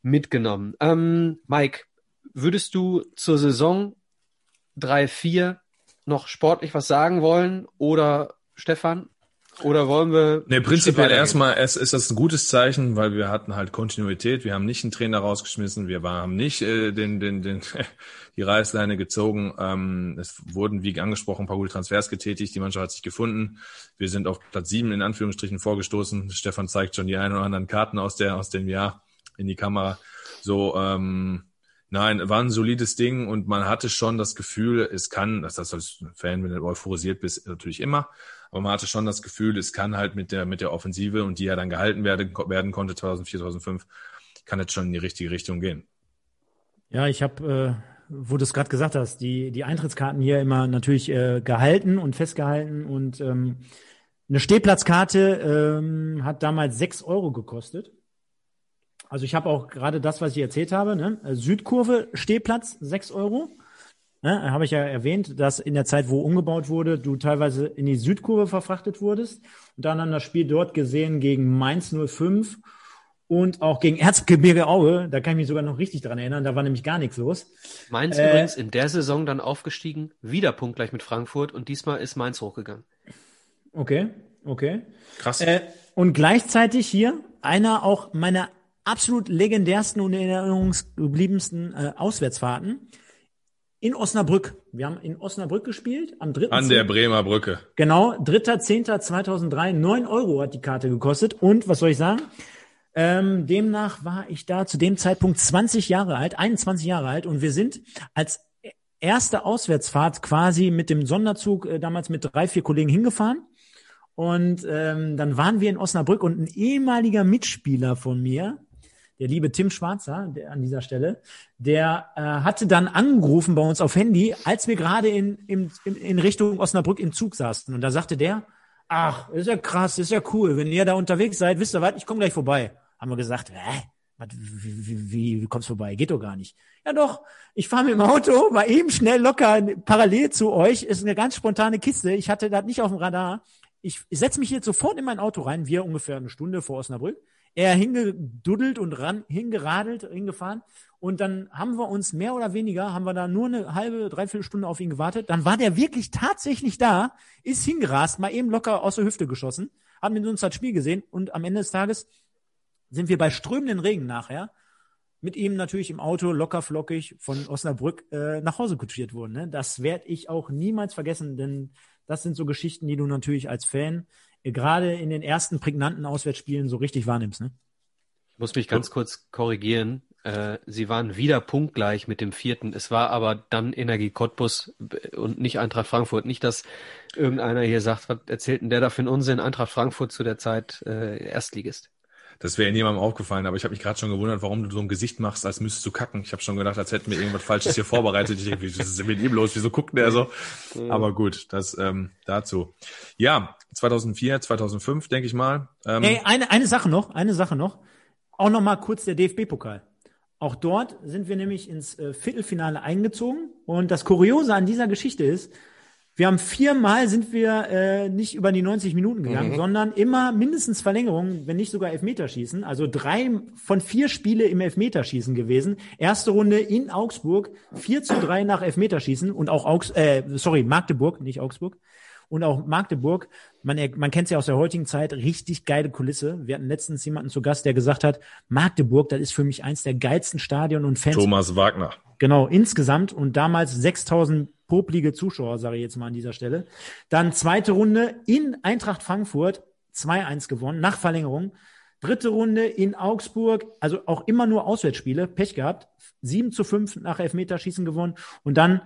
mitgenommen. Ähm, Mike, würdest du zur Saison 3-4 noch sportlich was sagen wollen? Oder Stefan, oder wollen wir? Nee, prinzipiell erstmal es ist das ein gutes Zeichen, weil wir hatten halt Kontinuität. Wir haben nicht einen Trainer rausgeschmissen, wir haben nicht äh, den, den, den, die Reißleine gezogen. Ähm, es wurden, wie angesprochen, ein paar gute Transfers getätigt. Die Mannschaft hat sich gefunden. Wir sind auf Platz sieben in Anführungsstrichen vorgestoßen. Stefan zeigt schon die ein oder anderen Karten aus der aus dem Jahr in die Kamera. So, ähm, Nein, war ein solides Ding und man hatte schon das Gefühl, es kann, dass das als Fan, wenn du euphorisiert bist, natürlich immer, aber man hatte schon das Gefühl, es kann halt mit der, mit der Offensive und die ja dann gehalten werden, werden konnte 2004, 2005, kann jetzt schon in die richtige Richtung gehen. Ja, ich habe, äh, wo du es gerade gesagt hast, die, die Eintrittskarten hier immer natürlich äh, gehalten und festgehalten und ähm, eine Stehplatzkarte ähm, hat damals sechs Euro gekostet. Also ich habe auch gerade das, was ich erzählt habe, ne? Südkurve Stehplatz sechs Euro ne, habe ich ja erwähnt, dass in der Zeit, wo umgebaut wurde, du teilweise in die Südkurve verfrachtet wurdest und dann an das Spiel dort gesehen gegen Mainz 05 und auch gegen Erzgebirge Aue, da kann ich mich sogar noch richtig dran erinnern, da war nämlich gar nichts los. Mainz äh, übrigens in der Saison dann aufgestiegen, wieder punktgleich mit Frankfurt und diesmal ist Mainz hochgegangen. Okay, okay. Krass. Äh, und gleichzeitig hier einer auch meiner absolut legendärsten und erinnerungsgebliebensten äh, Auswärtsfahrten in Osnabrück. Wir haben in Osnabrück gespielt am 3. An der Bremer Brücke. Genau, 3.10.2003. 9 Euro hat die Karte gekostet. Und was soll ich sagen? Ähm, demnach war ich da zu dem Zeitpunkt 20 Jahre alt, 21 Jahre alt. Und wir sind als erste Auswärtsfahrt quasi mit dem Sonderzug äh, damals mit drei, vier Kollegen hingefahren. Und ähm, dann waren wir in Osnabrück und ein ehemaliger Mitspieler von mir, der liebe Tim Schwarzer der, an dieser Stelle, der äh, hatte dann angerufen bei uns auf Handy, als wir gerade in, in, in Richtung Osnabrück im Zug saßen. Und da sagte der, ach, ist ja krass, ist ja cool, wenn ihr da unterwegs seid, wisst ihr was, ich komme gleich vorbei. Haben wir gesagt, hä? Wie, wie, wie, wie kommst du vorbei? Geht doch gar nicht. Ja doch, ich fahre mit dem Auto, mal eben schnell locker parallel zu euch, ist eine ganz spontane Kiste. Ich hatte das nicht auf dem Radar ich, ich setze mich jetzt sofort in mein Auto rein, wir ungefähr eine Stunde vor Osnabrück. Er hingeduddelt und ran, hingeradelt, hingefahren. Und dann haben wir uns mehr oder weniger, haben wir da nur eine halbe, dreiviertel Stunde auf ihn gewartet. Dann war der wirklich tatsächlich da, ist hingerast, mal eben locker aus der Hüfte geschossen, haben mit uns das Spiel gesehen und am Ende des Tages sind wir bei strömenden Regen nachher mit ihm natürlich im Auto locker flockig von Osnabrück äh, nach Hause kutschiert worden. Ne? Das werde ich auch niemals vergessen, denn das sind so Geschichten, die du natürlich als Fan gerade in den ersten prägnanten Auswärtsspielen so richtig wahrnimmst. Ne? Ich muss mich ganz kurz korrigieren. Äh, sie waren wieder punktgleich mit dem vierten. Es war aber dann Energie Cottbus und nicht Eintracht Frankfurt. Nicht, dass irgendeiner hier sagt, was erzählt denn der da für einen Unsinn? Eintracht Frankfurt zu der Zeit äh, Erstligist. Das wäre niemandem aufgefallen, aber ich habe mich gerade schon gewundert, warum du so ein Gesicht machst, als müsstest du kacken. Ich habe schon gedacht, als hätten wir irgendwas Falsches hier vorbereitet. Ich denke, was ist mit ihm los? Wieso guckt der so? Aber gut, das ähm, dazu. Ja, 2004, 2005, denke ich mal. Ähm, hey, eine, eine Sache noch, eine Sache noch. Auch noch mal kurz der DFB-Pokal. Auch dort sind wir nämlich ins äh, Viertelfinale eingezogen. Und das Kuriose an dieser Geschichte ist, wir haben viermal sind wir äh, nicht über die 90 Minuten gegangen, mhm. sondern immer mindestens Verlängerung, wenn nicht sogar Elfmeterschießen. Also drei von vier Spiele im Elfmeterschießen gewesen. Erste Runde in Augsburg, 4 zu 3 nach Elfmeterschießen und auch Augs äh, sorry, Magdeburg, nicht Augsburg. Und auch Magdeburg, man, man kennt es ja aus der heutigen Zeit, richtig geile Kulisse. Wir hatten letztens jemanden zu Gast, der gesagt hat, Magdeburg, das ist für mich eins der geilsten Stadion und Fans. Thomas Wagner. Genau, insgesamt und damals 6000 poplige Zuschauer, sage ich jetzt mal an dieser Stelle. Dann zweite Runde in Eintracht Frankfurt, 2-1 gewonnen, nach Verlängerung. Dritte Runde in Augsburg, also auch immer nur Auswärtsspiele, Pech gehabt, 7 zu 5 nach Elfmeterschießen gewonnen und dann,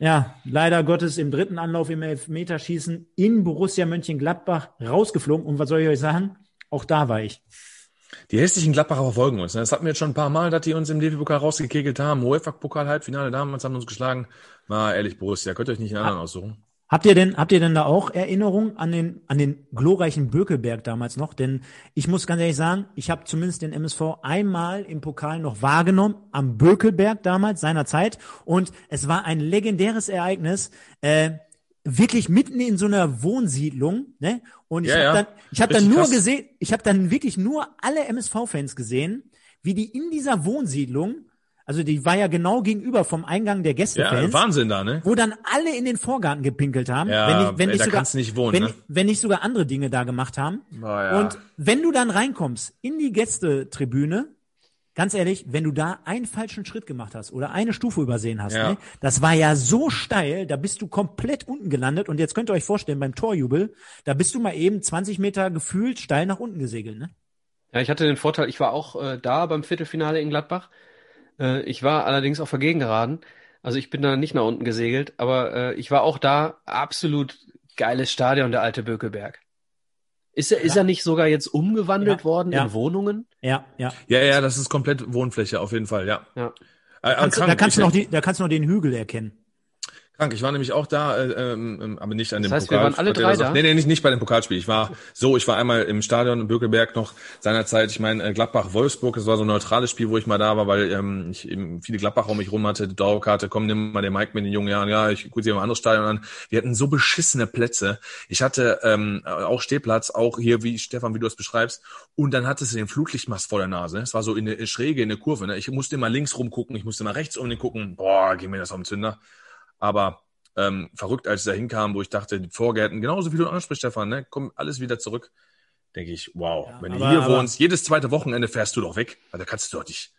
ja, leider Gottes im dritten Anlauf im Elfmeterschießen in Borussia Mönchengladbach rausgeflogen und was soll ich euch sagen? Auch da war ich. Die hässlichen Gladbacher verfolgen uns. Ne? Das hatten wir jetzt schon ein paar Mal, dass die uns im DFB-Pokal rausgekegelt haben. UEFA-Pokal-Halbfinale damals haben uns geschlagen. Mal ehrlich, Borussia, könnt ihr euch nicht einen anderen aussuchen. Habt ihr denn, habt ihr denn da auch Erinnerungen an den, an den glorreichen Bökelberg damals noch? Denn ich muss ganz ehrlich sagen, ich habe zumindest den MSV einmal im Pokal noch wahrgenommen, am Bökelberg damals, seiner Zeit. Und es war ein legendäres Ereignis. Äh, wirklich mitten in so einer Wohnsiedlung, ne? Und ich ja, habe ja. dann, ich habe dann nur krass. gesehen, ich habe dann wirklich nur alle MSV-Fans gesehen, wie die in dieser Wohnsiedlung, also die war ja genau gegenüber vom Eingang der Gästefans, ja, Wahnsinn da, ne? Wo dann alle in den Vorgarten gepinkelt haben, ja, wenn, nicht, wenn ey, nicht sogar, nicht wohnen, wenn, ne? wenn nicht sogar andere Dinge da gemacht haben. Oh, ja. Und wenn du dann reinkommst in die Gästetribüne, ganz ehrlich, wenn du da einen falschen Schritt gemacht hast oder eine Stufe übersehen hast, ja. ne, das war ja so steil, da bist du komplett unten gelandet. Und jetzt könnt ihr euch vorstellen, beim Torjubel, da bist du mal eben 20 Meter gefühlt steil nach unten gesegelt. Ne? Ja, ich hatte den Vorteil, ich war auch äh, da beim Viertelfinale in Gladbach. Äh, ich war allerdings auf der Gegengeraden. Also ich bin da nicht nach unten gesegelt, aber äh, ich war auch da. Absolut geiles Stadion, der alte Bökelberg. Ist er, ja. ist er nicht sogar jetzt umgewandelt ja. worden ja. in Wohnungen? Ja, ja. Ja, ja, das ist komplett Wohnfläche auf jeden Fall, ja. ja. Äh, kannst, da kannst du noch die, da kannst du noch den Hügel erkennen. Krank, ich war nämlich auch da, äh, ähm, aber nicht an dem das heißt, Pokal. Wir waren alle drei da? Nee, nee, nicht, nicht bei dem Pokalspiel. Ich war so, ich war einmal im Stadion in Bökelberg noch seinerzeit, ich meine, äh, Gladbach-Wolfsburg, das war so ein neutrales Spiel, wo ich mal da war, weil ähm, ich eben viele Gladbacher um mich rum hatte, Dauerkarte, komm, nimm mal den Mike mit den jungen Jahren, ja, ich gucke dir mal ein anderes Stadion an. Wir hatten so beschissene Plätze. Ich hatte ähm, auch Stehplatz, auch hier, wie Stefan, wie du es beschreibst, und dann hattest du den Flutlichtmast vor der Nase. Es war so in der Schräge, in der Kurve. Ne? Ich musste immer links rumgucken, ich musste mal rechts um den gucken. Boah, geh mir das auf den Zünder. Aber ähm, verrückt, als ich da hinkam, wo ich dachte, die Vorgärten, genauso wie du ansprichst, Stefan, ne, komm alles wieder zurück. Denke ich, wow, ja, wenn aber, du hier aber, wohnst, jedes zweite Wochenende fährst du doch weg, weil da kannst du doch nicht.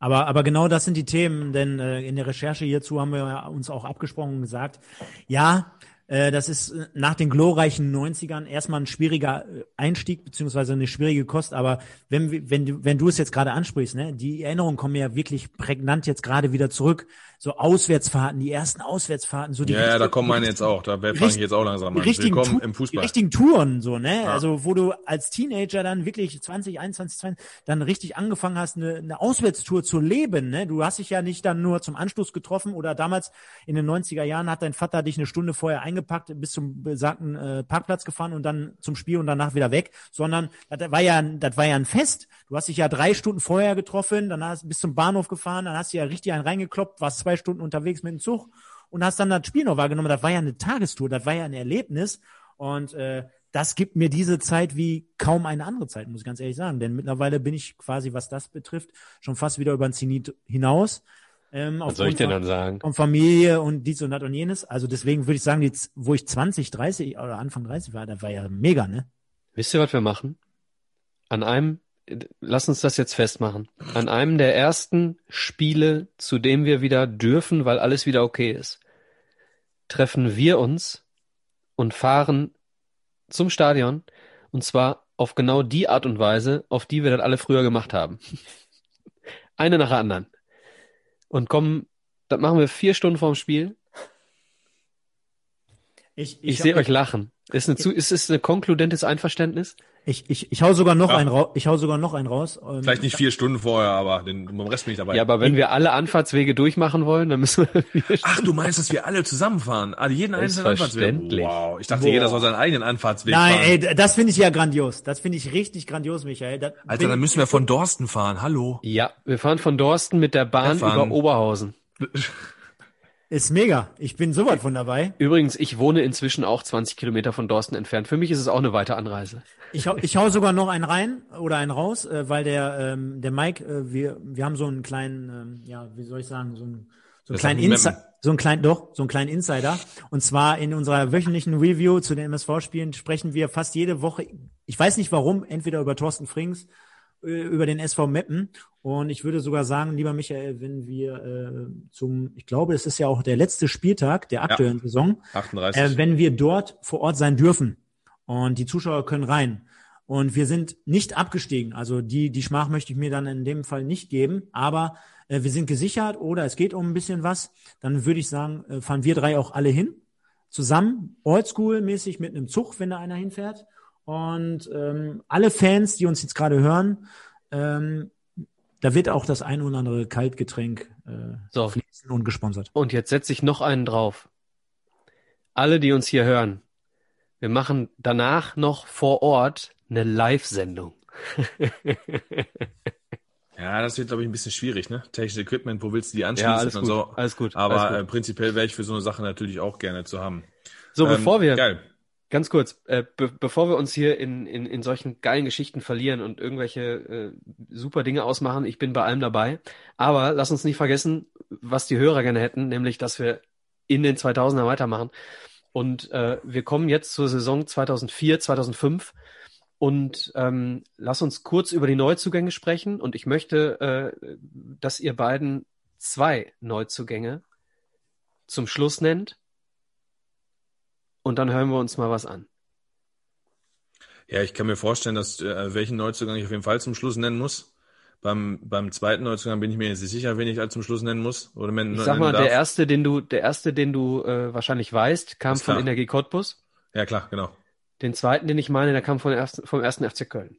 Aber, aber genau das sind die Themen, denn äh, in der Recherche hierzu haben wir uns auch abgesprochen und gesagt, ja, das ist äh, nach den glorreichen 90ern erstmal ein schwieriger äh, Einstieg beziehungsweise eine schwierige Kost. Aber wenn, wenn, du, wenn du es jetzt gerade ansprichst, ne, die Erinnerungen kommen ja wirklich prägnant jetzt gerade wieder zurück so Auswärtsfahrten, die ersten Auswärtsfahrten, so die Ja, ja da kommen meine jetzt auch, da fange ich jetzt auch langsam an. Richtigen Willkommen im Fußball. Die richtigen Touren, so, ne? Ja. Also, wo du als Teenager dann wirklich 20, 21, 20, dann richtig angefangen hast, eine, eine Auswärtstour zu leben, ne? Du hast dich ja nicht dann nur zum Anstoß getroffen oder damals in den 90er Jahren hat dein Vater dich eine Stunde vorher eingepackt, bis zum besagten äh, Parkplatz gefahren und dann zum Spiel und danach wieder weg, sondern das war ja, das war ja ein Fest. Du hast dich ja drei Stunden vorher getroffen, dann hast bis zum Bahnhof gefahren, dann hast du ja richtig einen reingekloppt, warst zwei Stunden unterwegs mit dem Zug und hast dann das Spiel noch wahrgenommen. Das war ja eine Tagestour, das war ja ein Erlebnis. Und äh, das gibt mir diese Zeit wie kaum eine andere Zeit, muss ich ganz ehrlich sagen. Denn mittlerweile bin ich quasi, was das betrifft, schon fast wieder über den Zenit hinaus. Ähm, was soll ich denn dann sagen? Und Familie und dies und das und jenes. Also deswegen würde ich sagen, die, wo ich 20, 30 oder Anfang 30 war, da war ja mega, ne? Wisst ihr, was wir machen? An einem, lass uns das jetzt festmachen. An einem der ersten Spiele, zu dem wir wieder dürfen, weil alles wieder okay ist, treffen wir uns und fahren zum Stadion und zwar auf genau die Art und Weise, auf die wir das alle früher gemacht haben. Eine nach der anderen. Und kommen, das machen wir vier Stunden vorm Spiel. Ich, ich, ich sehe euch lachen. Ist, eine, ist es ein konkludentes Einverständnis? Ich, ich, ich hau sogar noch ja. einen raus. Ich hau sogar noch einen raus. Ähm, Vielleicht nicht vier Stunden vorher, aber den, beim Rest bin ich dabei. Ja, aber wenn wir alle Anfahrtswege durchmachen wollen, dann müssen wir. Ach, du meinst, dass wir alle zusammenfahren? Also jeden einzelnen Anfahrtsweg. Wow, ich dachte, Boah. jeder soll seinen eigenen Anfahrtsweg Nein, fahren. Nein, ey, das finde ich ja grandios. Das finde ich richtig grandios, Michael. Das Alter, dann müssen wir von Dorsten fahren. Hallo. Ja, wir fahren von Dorsten mit der Bahn über Oberhausen. Ist mega. Ich bin so weit von dabei. Übrigens, ich wohne inzwischen auch 20 Kilometer von Dorsten entfernt. Für mich ist es auch eine weite Anreise. Ich, hau, ich hau sogar noch einen rein oder einen raus, äh, weil der, ähm, der Mike, äh, wir, wir haben so einen kleinen, ähm, ja, wie soll ich sagen, so einen, so einen kleinen Insider, so einen kleinen, doch, so einen kleinen Insider. Und zwar in unserer wöchentlichen Review zu den MSV-Spielen sprechen wir fast jede Woche, ich weiß nicht warum, entweder über Thorsten Frings äh, über den SV Meppen. Und ich würde sogar sagen, lieber Michael, wenn wir äh, zum, ich glaube, es ist ja auch der letzte Spieltag der aktuellen ja, Saison, 38. Äh, wenn wir dort vor Ort sein dürfen und die Zuschauer können rein. Und wir sind nicht abgestiegen. Also die, die Schmach möchte ich mir dann in dem Fall nicht geben. Aber äh, wir sind gesichert oder es geht um ein bisschen was. Dann würde ich sagen, äh, fahren wir drei auch alle hin. Zusammen, oldschool-mäßig mit einem Zug, wenn da einer hinfährt. Und ähm, alle Fans, die uns jetzt gerade hören, ähm, da wird auch das ein oder andere Kaltgetränk äh, so. fließen und gesponsert. Und jetzt setze ich noch einen drauf. Alle, die uns hier hören, wir machen danach noch vor Ort eine Live-Sendung. ja, das wird, glaube ich, ein bisschen schwierig, ne? Technisches Equipment, wo willst du die anschließen ja, alles und gut, so. Alles gut. Aber alles gut. Äh, prinzipiell wäre ich für so eine Sache natürlich auch gerne zu haben. So, ähm, bevor wir geil. Ganz kurz, äh, be bevor wir uns hier in, in, in solchen geilen Geschichten verlieren und irgendwelche äh, super Dinge ausmachen, ich bin bei allem dabei. Aber lass uns nicht vergessen, was die Hörer gerne hätten, nämlich, dass wir in den 2000er weitermachen. Und äh, wir kommen jetzt zur Saison 2004, 2005 und ähm, lass uns kurz über die Neuzugänge sprechen. Und ich möchte, äh, dass ihr beiden zwei Neuzugänge zum Schluss nennt und dann hören wir uns mal was an. Ja, ich kann mir vorstellen, dass äh, welchen Neuzugang ich auf jeden Fall zum Schluss nennen muss. Beim, beim zweiten Neuzugang bin ich mir jetzt nicht sicher, wen ich als zum Schluss nennen muss. Oder nennen, ich sag mal, der erste, den du, der erste, den du äh, wahrscheinlich weißt, kam von Energie Cottbus. Ja, klar, genau. Den zweiten, den ich meine, der kam von ersten, vom ersten FC Köln.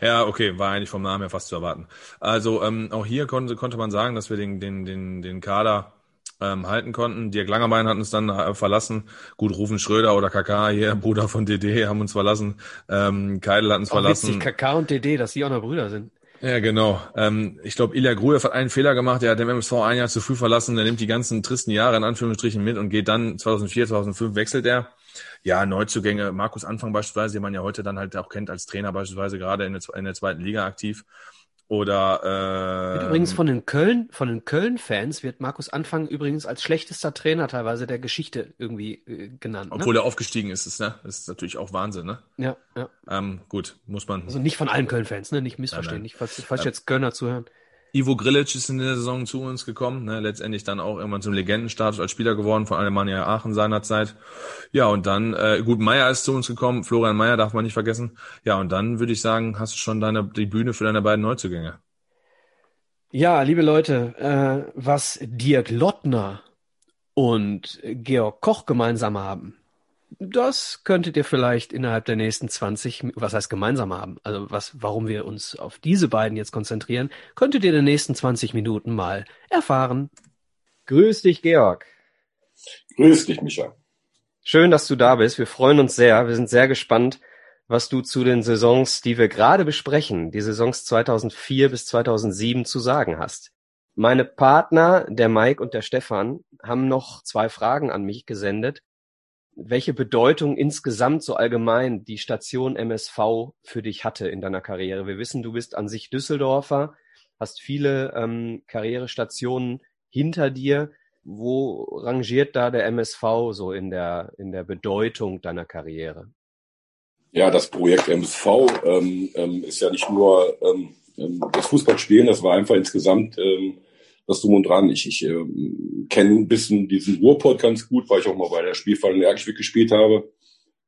Ja, okay, war eigentlich vom Namen her fast zu erwarten. Also ähm, auch hier konnte, konnte man sagen, dass wir den, den, den, den Kader ähm, halten konnten. Dirk Langerbein hat uns dann äh, verlassen. Gut, Rufen Schröder oder KK hier, Bruder von DD, haben uns verlassen. Ähm, Keidel hat uns auch verlassen. Witzig, KK und DD, dass die auch noch Brüder sind. Ja, genau. Ähm, ich glaube, Ilya Grujew hat einen Fehler gemacht. Der hat den MSV ein Jahr zu früh verlassen. Der nimmt die ganzen tristen Jahre in Anführungsstrichen mit und geht dann 2004, 2005 wechselt er. Ja, Neuzugänge. Markus Anfang beispielsweise, den man ja heute dann halt auch kennt als Trainer beispielsweise gerade in der, in der zweiten Liga aktiv. Oder äh, übrigens von den Köln, von den Köln-Fans wird Markus Anfang übrigens als schlechtester Trainer teilweise der Geschichte irgendwie äh, genannt. Ne? Obwohl er aufgestiegen ist, ist, ne? Das ist natürlich auch Wahnsinn, ne? Ja, ja. Ähm, gut, muss man. Also nicht von allen Köln-Fans, ne? Nicht missverstehen, nein, nein. nicht falls, falls jetzt Kölner zuhören. Ivo Grilic ist in der Saison zu uns gekommen, ne, letztendlich dann auch irgendwann zum Legendenstatus als Spieler geworden von Alemannia Aachen seinerzeit. Ja, und dann, äh, gut, Meier ist zu uns gekommen, Florian Meier darf man nicht vergessen. Ja, und dann würde ich sagen, hast du schon deine, die Bühne für deine beiden Neuzugänge. Ja, liebe Leute, äh, was Dirk Lottner und Georg Koch gemeinsam haben, das könntet ihr vielleicht innerhalb der nächsten 20, was heißt gemeinsam haben, also was, warum wir uns auf diese beiden jetzt konzentrieren, könntet ihr in den nächsten 20 Minuten mal erfahren. Grüß dich, Georg. Grüß dich, Micha. Schön, dass du da bist. Wir freuen uns sehr. Wir sind sehr gespannt, was du zu den Saisons, die wir gerade besprechen, die Saisons 2004 bis 2007 zu sagen hast. Meine Partner, der Mike und der Stefan, haben noch zwei Fragen an mich gesendet welche Bedeutung insgesamt so allgemein die Station MSV für dich hatte in deiner Karriere. Wir wissen, du bist an sich Düsseldorfer, hast viele ähm, Karrierestationen hinter dir. Wo rangiert da der MSV so in der, in der Bedeutung deiner Karriere? Ja, das Projekt MSV ähm, ähm, ist ja nicht nur ähm, ähm, das Fußballspielen, das war einfach insgesamt ähm, das Drum und Dran. Ich, ich ähm, kenne ein bisschen diesen Ruhrpott ganz gut, weil ich auch mal bei der Spielfall in Ergschwick gespielt habe,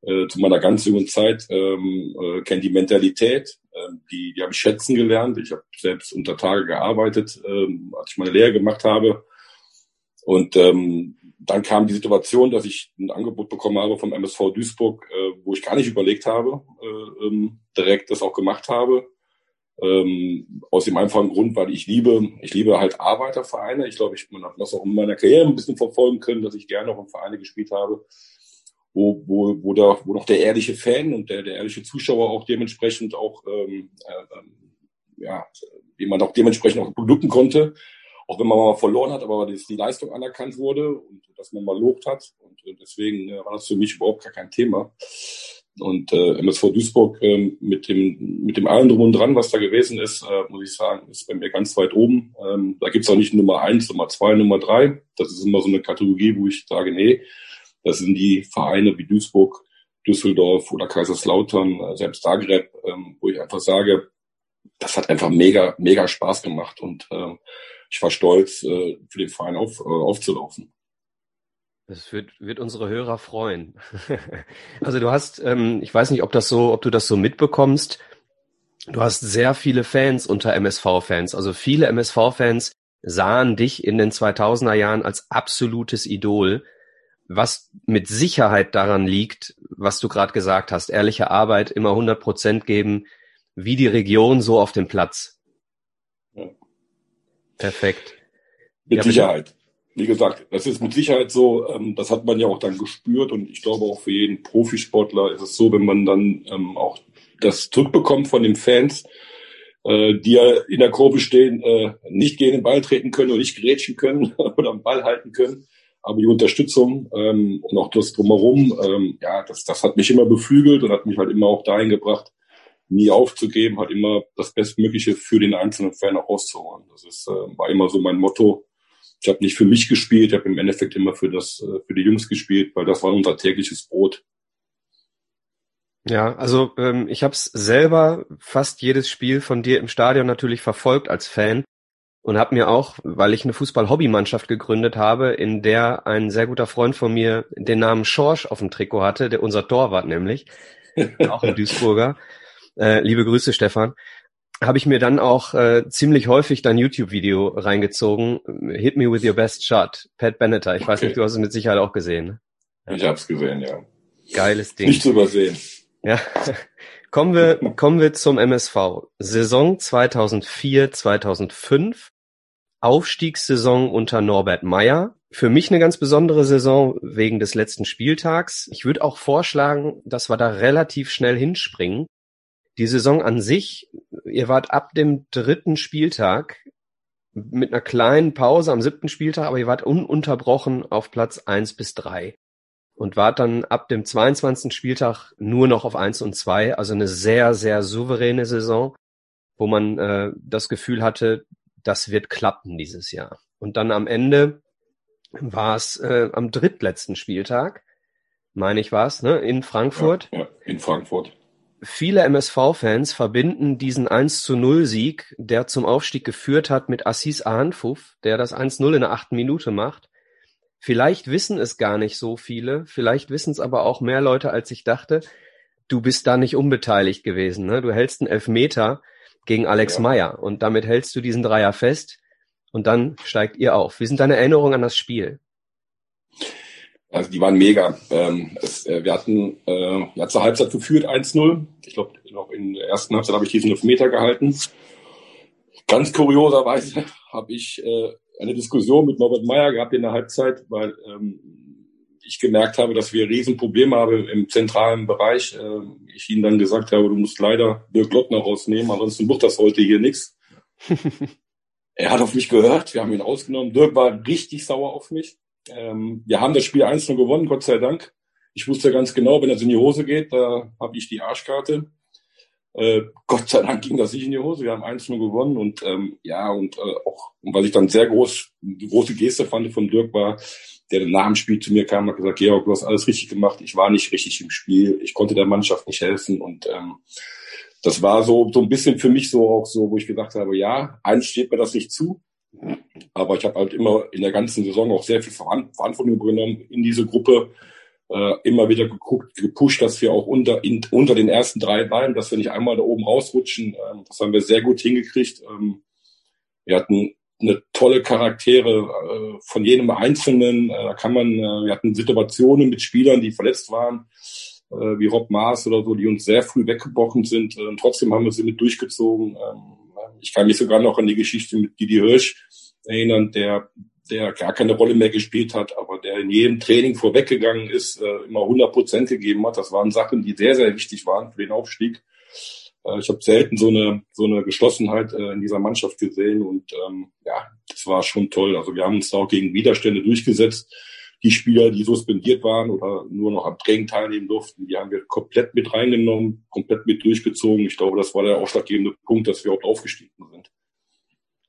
äh, zu meiner ganz jungen Zeit. Ähm, äh, kenne die Mentalität, äh, die, die habe ich schätzen gelernt. Ich habe selbst unter Tage gearbeitet, ähm, als ich meine Lehre gemacht habe. Und ähm, dann kam die Situation, dass ich ein Angebot bekommen habe vom MSV Duisburg, äh, wo ich gar nicht überlegt habe, äh, ähm, direkt das auch gemacht habe. Ähm, aus dem einfachen Grund, weil ich liebe, ich liebe halt Arbeitervereine. Ich glaube, ich man hat das auch in meiner Karriere ein bisschen verfolgen können, dass ich gerne auch in Vereine gespielt habe, wo, wo, wo, da, wo noch der ehrliche Fan und der, der ehrliche Zuschauer auch dementsprechend auch, ähm, äh, ja, wie man auch dementsprechend auch beglücken konnte, auch wenn man mal verloren hat, aber dass die Leistung anerkannt wurde und dass man mal lobt hat. Und deswegen äh, war das für mich überhaupt gar kein Thema. Und äh, MSV Duisburg äh, mit dem mit dem allen drum und dran, was da gewesen ist, äh, muss ich sagen, ist bei mir ganz weit oben. Ähm, da gibt's auch nicht Nummer eins, Nummer zwei, Nummer drei. Das ist immer so eine Kategorie, wo ich sage, nee, das sind die Vereine wie Duisburg, Düsseldorf oder Kaiserslautern, äh, selbst Zagreb, ähm, wo ich einfach sage, das hat einfach mega, mega Spaß gemacht und äh, ich war stolz, äh, für den Verein auf, äh, aufzulaufen. Das wird, wird unsere Hörer freuen. also du hast, ähm, ich weiß nicht, ob das so, ob du das so mitbekommst. Du hast sehr viele Fans unter MSV-Fans. Also viele MSV-Fans sahen dich in den 2000er Jahren als absolutes Idol, was mit Sicherheit daran liegt, was du gerade gesagt hast. Ehrliche Arbeit, immer 100 Prozent geben, wie die Region so auf dem Platz. Ja. Perfekt. Mit ja, Sicherheit wie gesagt, das ist mit Sicherheit so, ähm, das hat man ja auch dann gespürt und ich glaube auch für jeden Profisportler ist es so, wenn man dann ähm, auch das zurückbekommt von den Fans, äh, die ja in der Kurve stehen, äh, nicht gegen den Ball treten können und nicht grätschen können oder am Ball halten können. Aber die Unterstützung ähm, und auch das drumherum, ähm, ja, das, das hat mich immer beflügelt und hat mich halt immer auch dahin gebracht, nie aufzugeben, halt immer das Bestmögliche für den einzelnen Fan auch rauszuholen. Das ist, äh, war immer so mein Motto, ich habe nicht für mich gespielt, ich habe im Endeffekt immer für das, äh, für die Jungs gespielt, weil das war unser tägliches Brot. Ja, also ähm, ich habe es selber fast jedes Spiel von dir im Stadion natürlich verfolgt als Fan und habe mir auch, weil ich eine Fußball-Hobbymannschaft gegründet habe, in der ein sehr guter Freund von mir den Namen Schorsch auf dem Trikot hatte, der unser Torwart nämlich, auch ein Duisburger. Äh, liebe Grüße, Stefan habe ich mir dann auch äh, ziemlich häufig dein YouTube-Video reingezogen. Hit me with your best shot. Pat Benatar. Ich okay. weiß nicht, du hast es mit Sicherheit auch gesehen. Ne? Ich habe es gesehen, ja. Geiles Ding. Nicht zu übersehen. Ja. kommen wir, kommen wir zum MSV. Saison 2004, 2005. Aufstiegssaison unter Norbert Meyer. Für mich eine ganz besondere Saison wegen des letzten Spieltags. Ich würde auch vorschlagen, dass wir da relativ schnell hinspringen die Saison an sich, ihr wart ab dem dritten Spieltag mit einer kleinen Pause am siebten Spieltag, aber ihr wart ununterbrochen auf Platz eins bis drei und wart dann ab dem 22. Spieltag nur noch auf eins und zwei, also eine sehr, sehr souveräne Saison, wo man äh, das Gefühl hatte, das wird klappen dieses Jahr. Und dann am Ende war es äh, am drittletzten Spieltag, meine ich war es, ne, in Frankfurt. Ja, ja, in Frankfurt Viele MSV-Fans verbinden diesen 1 zu 0 Sieg, der zum Aufstieg geführt hat, mit Assis Ahnfuf, der das 1-0 in der achten Minute macht. Vielleicht wissen es gar nicht so viele, vielleicht wissen es aber auch mehr Leute, als ich dachte. Du bist da nicht unbeteiligt gewesen. Ne? Du hältst einen Elfmeter gegen Alex ja. Meyer und damit hältst du diesen Dreier fest und dann steigt ihr auf. Wie sind deine Erinnerungen an das Spiel? Also die waren mega. Ähm, es, äh, wir hatten äh, ja zur Halbzeit geführt 1-0. Ich glaube, noch in der ersten Halbzeit habe ich diesen Meter gehalten. Ganz kurioserweise habe ich äh, eine Diskussion mit Norbert Meyer gehabt in der Halbzeit, weil ähm, ich gemerkt habe, dass wir Riesenprobleme haben im zentralen Bereich. Äh, ich ihm dann gesagt habe, du musst leider Dirk Lottner rausnehmen, ansonsten wird das heute hier nichts. er hat auf mich gehört, wir haben ihn ausgenommen. Dirk war richtig sauer auf mich. Ähm, wir haben das Spiel 1-0 gewonnen, Gott sei Dank. Ich wusste ganz genau, wenn das in die Hose geht, da habe ich die Arschkarte. Äh, Gott sei Dank ging das nicht in die Hose. Wir haben 1 gewonnen und ähm, ja, und äh, auch, und weil ich dann sehr groß, große Geste fand von Dirk war, der nach dem Spiel zu mir kam und hat gesagt, Georg, du hast alles richtig gemacht. Ich war nicht richtig im Spiel. Ich konnte der Mannschaft nicht helfen und ähm, das war so, so ein bisschen für mich so auch so, wo ich gesagt habe, ja, eins steht mir das nicht zu. Aber ich habe halt immer in der ganzen Saison auch sehr viel Verantwortung übernommen in diese Gruppe äh, immer wieder geguckt, gepusht, dass wir auch unter, in, unter den ersten drei bleiben, dass wir nicht einmal da oben rausrutschen. Ähm, das haben wir sehr gut hingekriegt. Ähm, wir hatten eine tolle Charaktere äh, von jedem Einzelnen. Äh, da kann man, äh, wir hatten Situationen mit Spielern, die verletzt waren, äh, wie Rob Maas oder so, die uns sehr früh weggebrochen sind. Äh, und trotzdem haben wir sie mit durchgezogen. Ähm, ich kann mich sogar noch an die Geschichte mit Didi Hirsch erinnern, der der gar keine Rolle mehr gespielt hat, aber der in jedem Training vorweggegangen ist, äh, immer 100 Prozent gegeben hat. Das waren Sachen, die sehr, sehr wichtig waren für den Aufstieg. Äh, ich habe selten so eine so eine Geschlossenheit äh, in dieser Mannschaft gesehen und ähm, ja, das war schon toll. Also wir haben uns da auch gegen Widerstände durchgesetzt. Die Spieler, die suspendiert waren oder nur noch am Training teilnehmen durften, die haben wir komplett mit reingenommen, komplett mit durchgezogen. Ich glaube, das war der ausschlaggebende Punkt, dass wir auch aufgestiegen sind.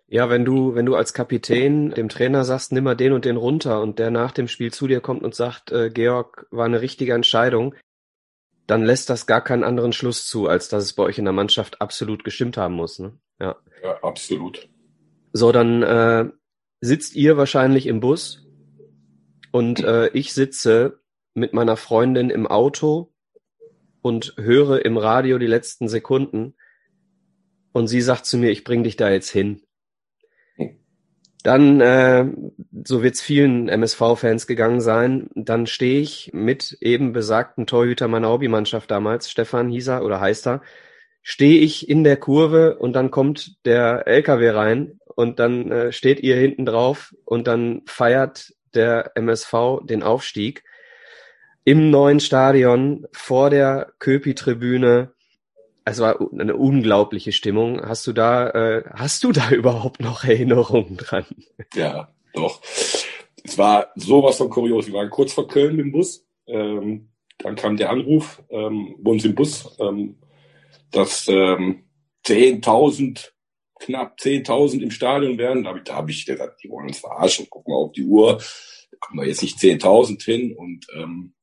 Ja, wenn du, wenn du als Kapitän dem Trainer sagst, nimm mal den und den runter und der nach dem Spiel zu dir kommt und sagt, äh, Georg, war eine richtige Entscheidung, dann lässt das gar keinen anderen Schluss zu, als dass es bei euch in der Mannschaft absolut gestimmt haben muss. Ne? Ja. ja, absolut. So, dann äh, sitzt ihr wahrscheinlich im Bus und äh, ich sitze mit meiner Freundin im Auto und höre im Radio die letzten Sekunden und sie sagt zu mir, ich bring dich da jetzt hin. Dann, äh, so wird's vielen MSV-Fans gegangen sein, dann stehe ich mit eben besagten Torhüter meiner Hobbymannschaft damals, Stefan Hieser oder heißt er, stehe ich in der Kurve und dann kommt der LKW rein und dann äh, steht ihr hinten drauf und dann feiert der MSV den Aufstieg im neuen Stadion vor der Köpi-Tribüne es war eine unglaubliche Stimmung. Hast du da, äh, hast du da überhaupt noch Erinnerungen dran? Ja, doch. Es war sowas von kurios. Wir waren kurz vor Köln dem Bus. Ähm, dann kam der Anruf ähm, bei uns im Bus, ähm, dass ähm, 10.000, knapp 10.000 im Stadion werden. Da habe ich, da hab ich gesagt, die wollen uns verarschen. Guck mal auf die Uhr. Da kommen wir jetzt nicht 10.000 hin. Und ähm,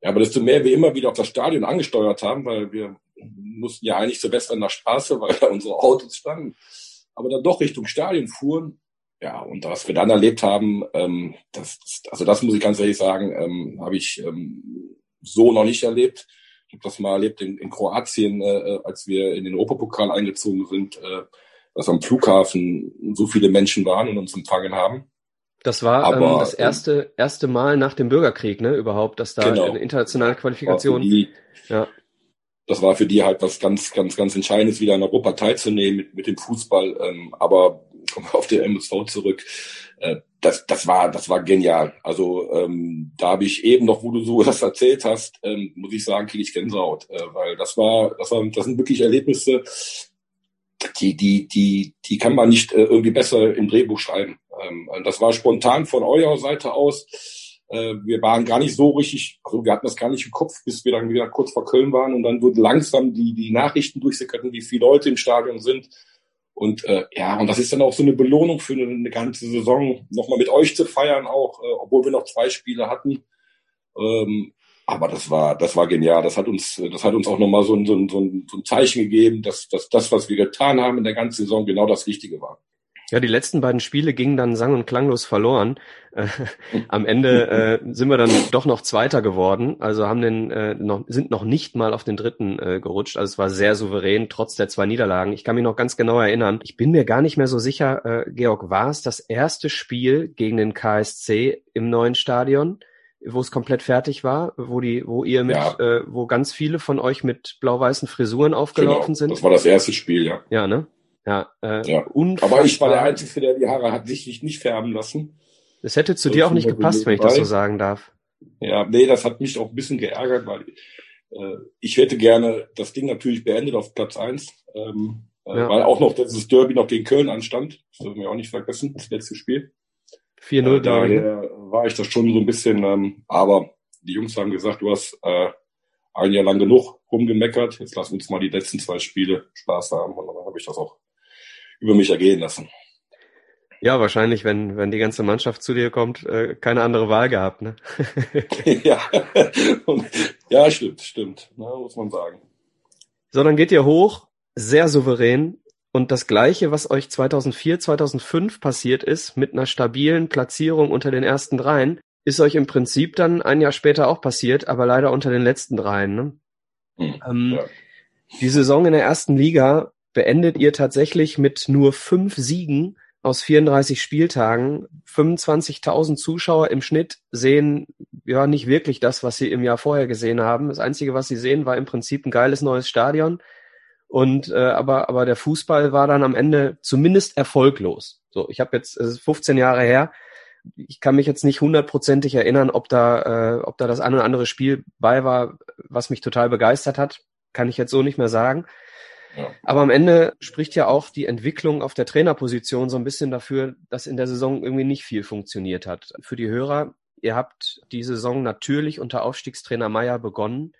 ja, aber desto mehr wir immer wieder auf das Stadion angesteuert haben, weil wir mussten ja eigentlich in der Straße, weil da unsere Autos standen, aber dann doch Richtung Stadion fuhren. Ja, und was wir dann erlebt haben, ähm, das, also das muss ich ganz ehrlich sagen, ähm, habe ich ähm, so noch nicht erlebt. Ich habe das mal erlebt in, in Kroatien, äh, als wir in den Europapokal eingezogen sind, äh, dass am Flughafen so viele Menschen waren und uns empfangen haben. Das war ähm, Aber, ähm, das erste erste Mal nach dem Bürgerkrieg, ne, überhaupt, dass da genau, eine internationale Qualifikation. Die, ja das war für die halt was ganz, ganz, ganz Entscheidendes, wieder in Europa teilzunehmen mit, mit dem Fußball. Ähm, aber kommen wir auf den MSV zurück. Äh, das, das war, das war genial. Also ähm, da habe ich eben noch, wo du so das erzählt hast, ähm, muss ich sagen, kriege ich Gänsehaut, äh, weil das war, das war, das sind wirklich Erlebnisse, die, die, die, die kann man nicht äh, irgendwie besser im Drehbuch schreiben. Ähm, das war spontan von eurer Seite aus äh, wir waren gar nicht so richtig, also wir hatten das gar nicht im Kopf, bis wir dann wieder kurz vor Köln waren und dann wurden langsam die, die Nachrichten durchsickerten, wie viele Leute im Stadion sind. Und äh, ja, und das ist dann auch so eine Belohnung für eine, eine ganze Saison, nochmal mit euch zu feiern, auch, äh, obwohl wir noch zwei Spiele hatten. Ähm, aber das war, das war genial. Das hat uns, das hat uns auch nochmal so ein, so, ein, so ein Zeichen gegeben, dass, dass das, was wir getan haben in der ganzen Saison, genau das Richtige war. Ja, die letzten beiden Spiele gingen dann sang- und klanglos verloren. Äh, am Ende äh, sind wir dann doch noch Zweiter geworden, also haben den äh, noch sind noch nicht mal auf den Dritten äh, gerutscht. Also es war sehr souverän trotz der zwei Niederlagen. Ich kann mich noch ganz genau erinnern. Ich bin mir gar nicht mehr so sicher, äh, Georg, war es das erste Spiel gegen den KSC im neuen Stadion? Wo es komplett fertig war, wo die, wo ihr mit, ja. äh, wo ganz viele von euch mit blau-weißen Frisuren aufgelaufen genau. sind. Das war das erste Spiel, ja. Ja, ne? Ja, äh, ja. Aber ich war der Einzige, der die Haare hat sich nicht färben lassen. Das hätte zu so dir auch nicht gepasst, wenn ich das so sagen darf. Ja, nee, das hat mich auch ein bisschen geärgert, weil äh, ich hätte gerne das Ding natürlich beendet auf Platz eins, ähm, äh, ja. weil auch noch dieses Derby noch gegen Köln anstand. Das dürfen wir auch nicht vergessen, das letzte Spiel. 4-0 äh, Daher war ich das schon so ein bisschen, ähm, aber die Jungs haben gesagt, du hast äh, ein Jahr lang genug rumgemeckert, jetzt lass uns mal die letzten zwei Spiele Spaß haben. Und dann habe ich das auch über mich ergehen lassen. Ja, wahrscheinlich, wenn, wenn die ganze Mannschaft zu dir kommt, äh, keine andere Wahl gehabt, ne? ja. ja, stimmt, stimmt, Na, muss man sagen. So, dann geht ihr hoch, sehr souverän. Und das Gleiche, was euch 2004, 2005 passiert ist, mit einer stabilen Platzierung unter den ersten dreien, ist euch im Prinzip dann ein Jahr später auch passiert, aber leider unter den letzten dreien. Ne? Mhm, ähm, ja. Die Saison in der ersten Liga beendet ihr tatsächlich mit nur fünf Siegen aus 34 Spieltagen. 25.000 Zuschauer im Schnitt sehen ja nicht wirklich das, was sie im Jahr vorher gesehen haben. Das Einzige, was sie sehen, war im Prinzip ein geiles neues Stadion. Und äh, aber aber der Fußball war dann am Ende zumindest erfolglos. So, ich habe jetzt es ist 15 Jahre her. Ich kann mich jetzt nicht hundertprozentig erinnern, ob da äh, ob da das ein oder andere Spiel bei war, was mich total begeistert hat. Kann ich jetzt so nicht mehr sagen. Aber am Ende spricht ja auch die Entwicklung auf der Trainerposition so ein bisschen dafür, dass in der Saison irgendwie nicht viel funktioniert hat. Für die Hörer, ihr habt die Saison natürlich unter Aufstiegstrainer Meier begonnen,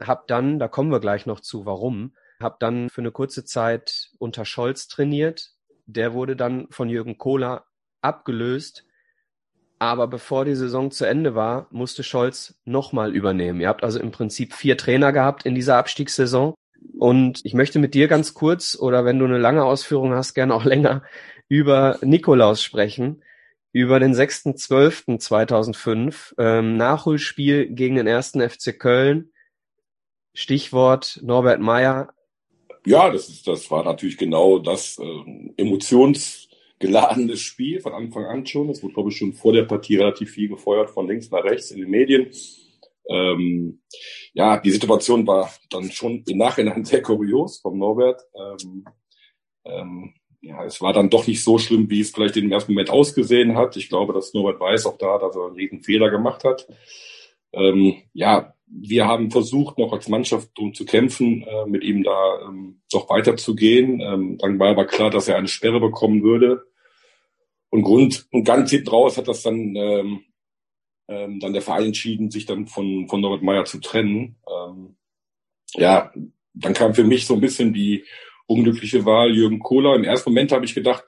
habt dann, da kommen wir gleich noch zu, warum, habt dann für eine kurze Zeit unter Scholz trainiert. Der wurde dann von Jürgen Kohler abgelöst. Aber bevor die Saison zu Ende war, musste Scholz nochmal übernehmen. Ihr habt also im Prinzip vier Trainer gehabt in dieser Abstiegssaison. Und ich möchte mit dir ganz kurz oder wenn du eine lange Ausführung hast, gerne auch länger über Nikolaus sprechen, über den 6.12.2005, ähm, Nachholspiel gegen den ersten FC Köln. Stichwort Norbert Meyer. Ja, das ist, das war natürlich genau das äh, emotionsgeladene Spiel von Anfang an schon. Es wurde, glaube ich, schon vor der Partie relativ viel gefeuert von links nach rechts in den Medien. Ähm, ja, die Situation war dann schon im Nachhinein sehr kurios vom Norbert. Ähm, ähm, ja, es war dann doch nicht so schlimm, wie es vielleicht im ersten Moment ausgesehen hat. Ich glaube, dass Norbert weiß auch da, dass er einen riesen Fehler gemacht hat. Ähm, ja, wir haben versucht, noch als Mannschaft darum zu kämpfen, äh, mit ihm da ähm, noch weiterzugehen. Ähm, dann war aber klar, dass er eine Sperre bekommen würde. Und Grund und ganz hinten raus hat das dann ähm, ähm, dann der Verein entschieden, sich dann von, von Norbert Meyer zu trennen. Ähm, ja, dann kam für mich so ein bisschen die unglückliche Wahl Jürgen Kohler. Im ersten Moment habe ich gedacht,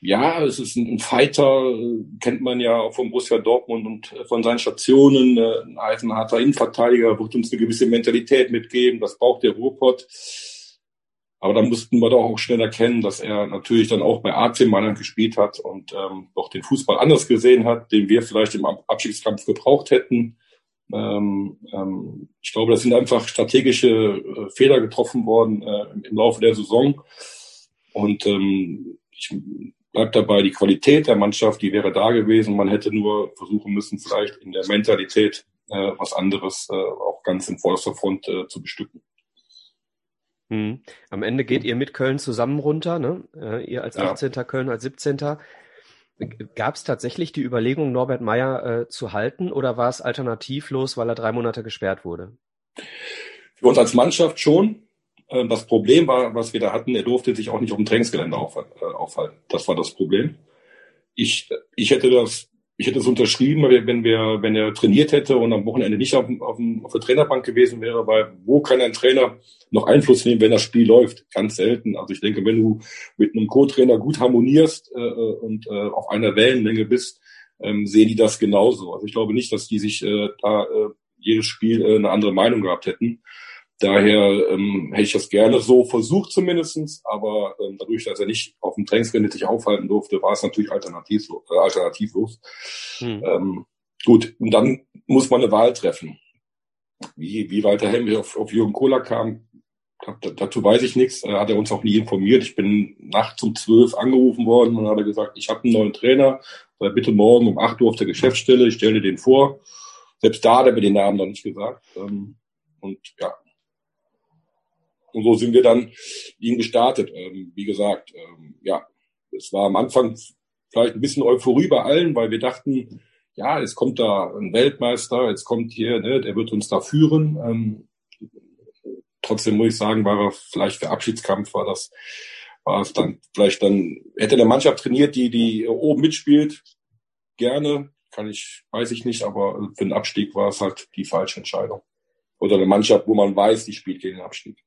ja, es ist ein, Fighter, äh, kennt man ja auch vom Borussia Dortmund und äh, von seinen Stationen, äh, ein eisenharter Innenverteidiger, wird uns eine gewisse Mentalität mitgeben, das braucht der Ruhrpott. Aber da mussten wir doch auch schnell erkennen, dass er natürlich dann auch bei AC Mailand gespielt hat und ähm, doch den Fußball anders gesehen hat, den wir vielleicht im Abschiedskampf gebraucht hätten. Ähm, ähm, ich glaube, das sind einfach strategische äh, Fehler getroffen worden äh, im Laufe der Saison. Und ähm, ich bleib dabei, die Qualität der Mannschaft, die wäre da gewesen. Man hätte nur versuchen müssen, vielleicht in der Mentalität äh, was anderes äh, auch ganz in vorderster Front äh, zu bestücken. Mhm. Am Ende geht ihr mit Köln zusammen runter, ne? Äh, ihr als 18. Ja. Köln als 17. Gab es tatsächlich die Überlegung, Norbert Meyer äh, zu halten oder war es alternativlos, weil er drei Monate gesperrt wurde? Für uns als Mannschaft schon. Äh, das Problem war, was wir da hatten, er durfte sich auch nicht auf dem Trainingsgelände äh, aufhalten. Das war das Problem. Ich, ich hätte das ich hätte es unterschrieben, wenn wir, wenn er trainiert hätte und am Wochenende nicht auf, auf, auf der Trainerbank gewesen wäre, weil wo kann ein Trainer noch Einfluss nehmen, wenn das Spiel läuft? Ganz selten. Also ich denke, wenn du mit einem Co-Trainer gut harmonierst äh, und äh, auf einer Wellenlänge bist, ähm, sehen die das genauso. Also ich glaube nicht, dass die sich äh, da äh, jedes Spiel äh, eine andere Meinung gehabt hätten. Daher ähm, hätte ich das gerne so versucht zumindestens, aber ähm, dadurch, dass er nicht auf dem Trainingsgelände sich aufhalten durfte, war es natürlich alternativlos. Äh, alternativlos. Hm. Ähm, gut, und dann muss man eine Wahl treffen. Wie, wie Walter Helmich auf, auf Jürgen Kohler kam, dazu weiß ich nichts. Er hat er uns auch nie informiert. Ich bin nachts um zwölf angerufen worden und hat er gesagt, ich habe einen neuen Trainer, bitte morgen um acht Uhr auf der Geschäftsstelle, ich stelle den vor. Selbst da hat er mir den Namen noch nicht gesagt. Ähm, und ja, und so sind wir dann ihn gestartet. Ähm, wie gesagt, ähm, ja, es war am Anfang vielleicht ein bisschen Euphorie bei allen, weil wir dachten, ja, jetzt kommt da ein Weltmeister, jetzt kommt hier, ne, der wird uns da führen. Ähm, trotzdem muss ich sagen, war er vielleicht für Abschiedskampf, war das, war es dann vielleicht dann, hätte der Mannschaft trainiert, die, die oben mitspielt, gerne, kann ich, weiß ich nicht, aber für den Abstieg war es halt die falsche Entscheidung. Oder eine Mannschaft, wo man weiß, die spielt gegen den Abstieg.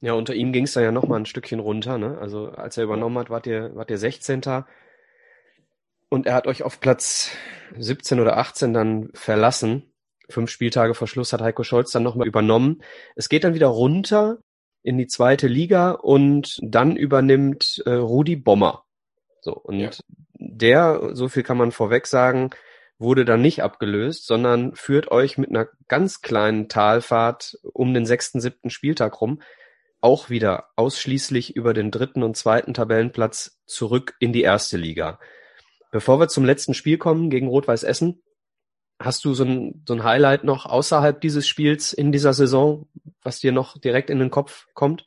Ja, unter ihm ging es dann ja noch mal ein Stückchen runter. Ne? Also als er übernommen hat, wart ihr, wart ihr 16. Und er hat euch auf Platz 17 oder 18 dann verlassen. Fünf Spieltage vor Schluss hat Heiko Scholz dann nochmal übernommen. Es geht dann wieder runter in die zweite Liga und dann übernimmt äh, Rudi Bommer. So, und ja. der, so viel kann man vorweg sagen, wurde dann nicht abgelöst, sondern führt euch mit einer ganz kleinen Talfahrt um den sechsten, siebten Spieltag rum auch wieder ausschließlich über den dritten und zweiten Tabellenplatz zurück in die erste Liga. Bevor wir zum letzten Spiel kommen gegen Rot-Weiß Essen, hast du so ein, so ein Highlight noch außerhalb dieses Spiels in dieser Saison, was dir noch direkt in den Kopf kommt?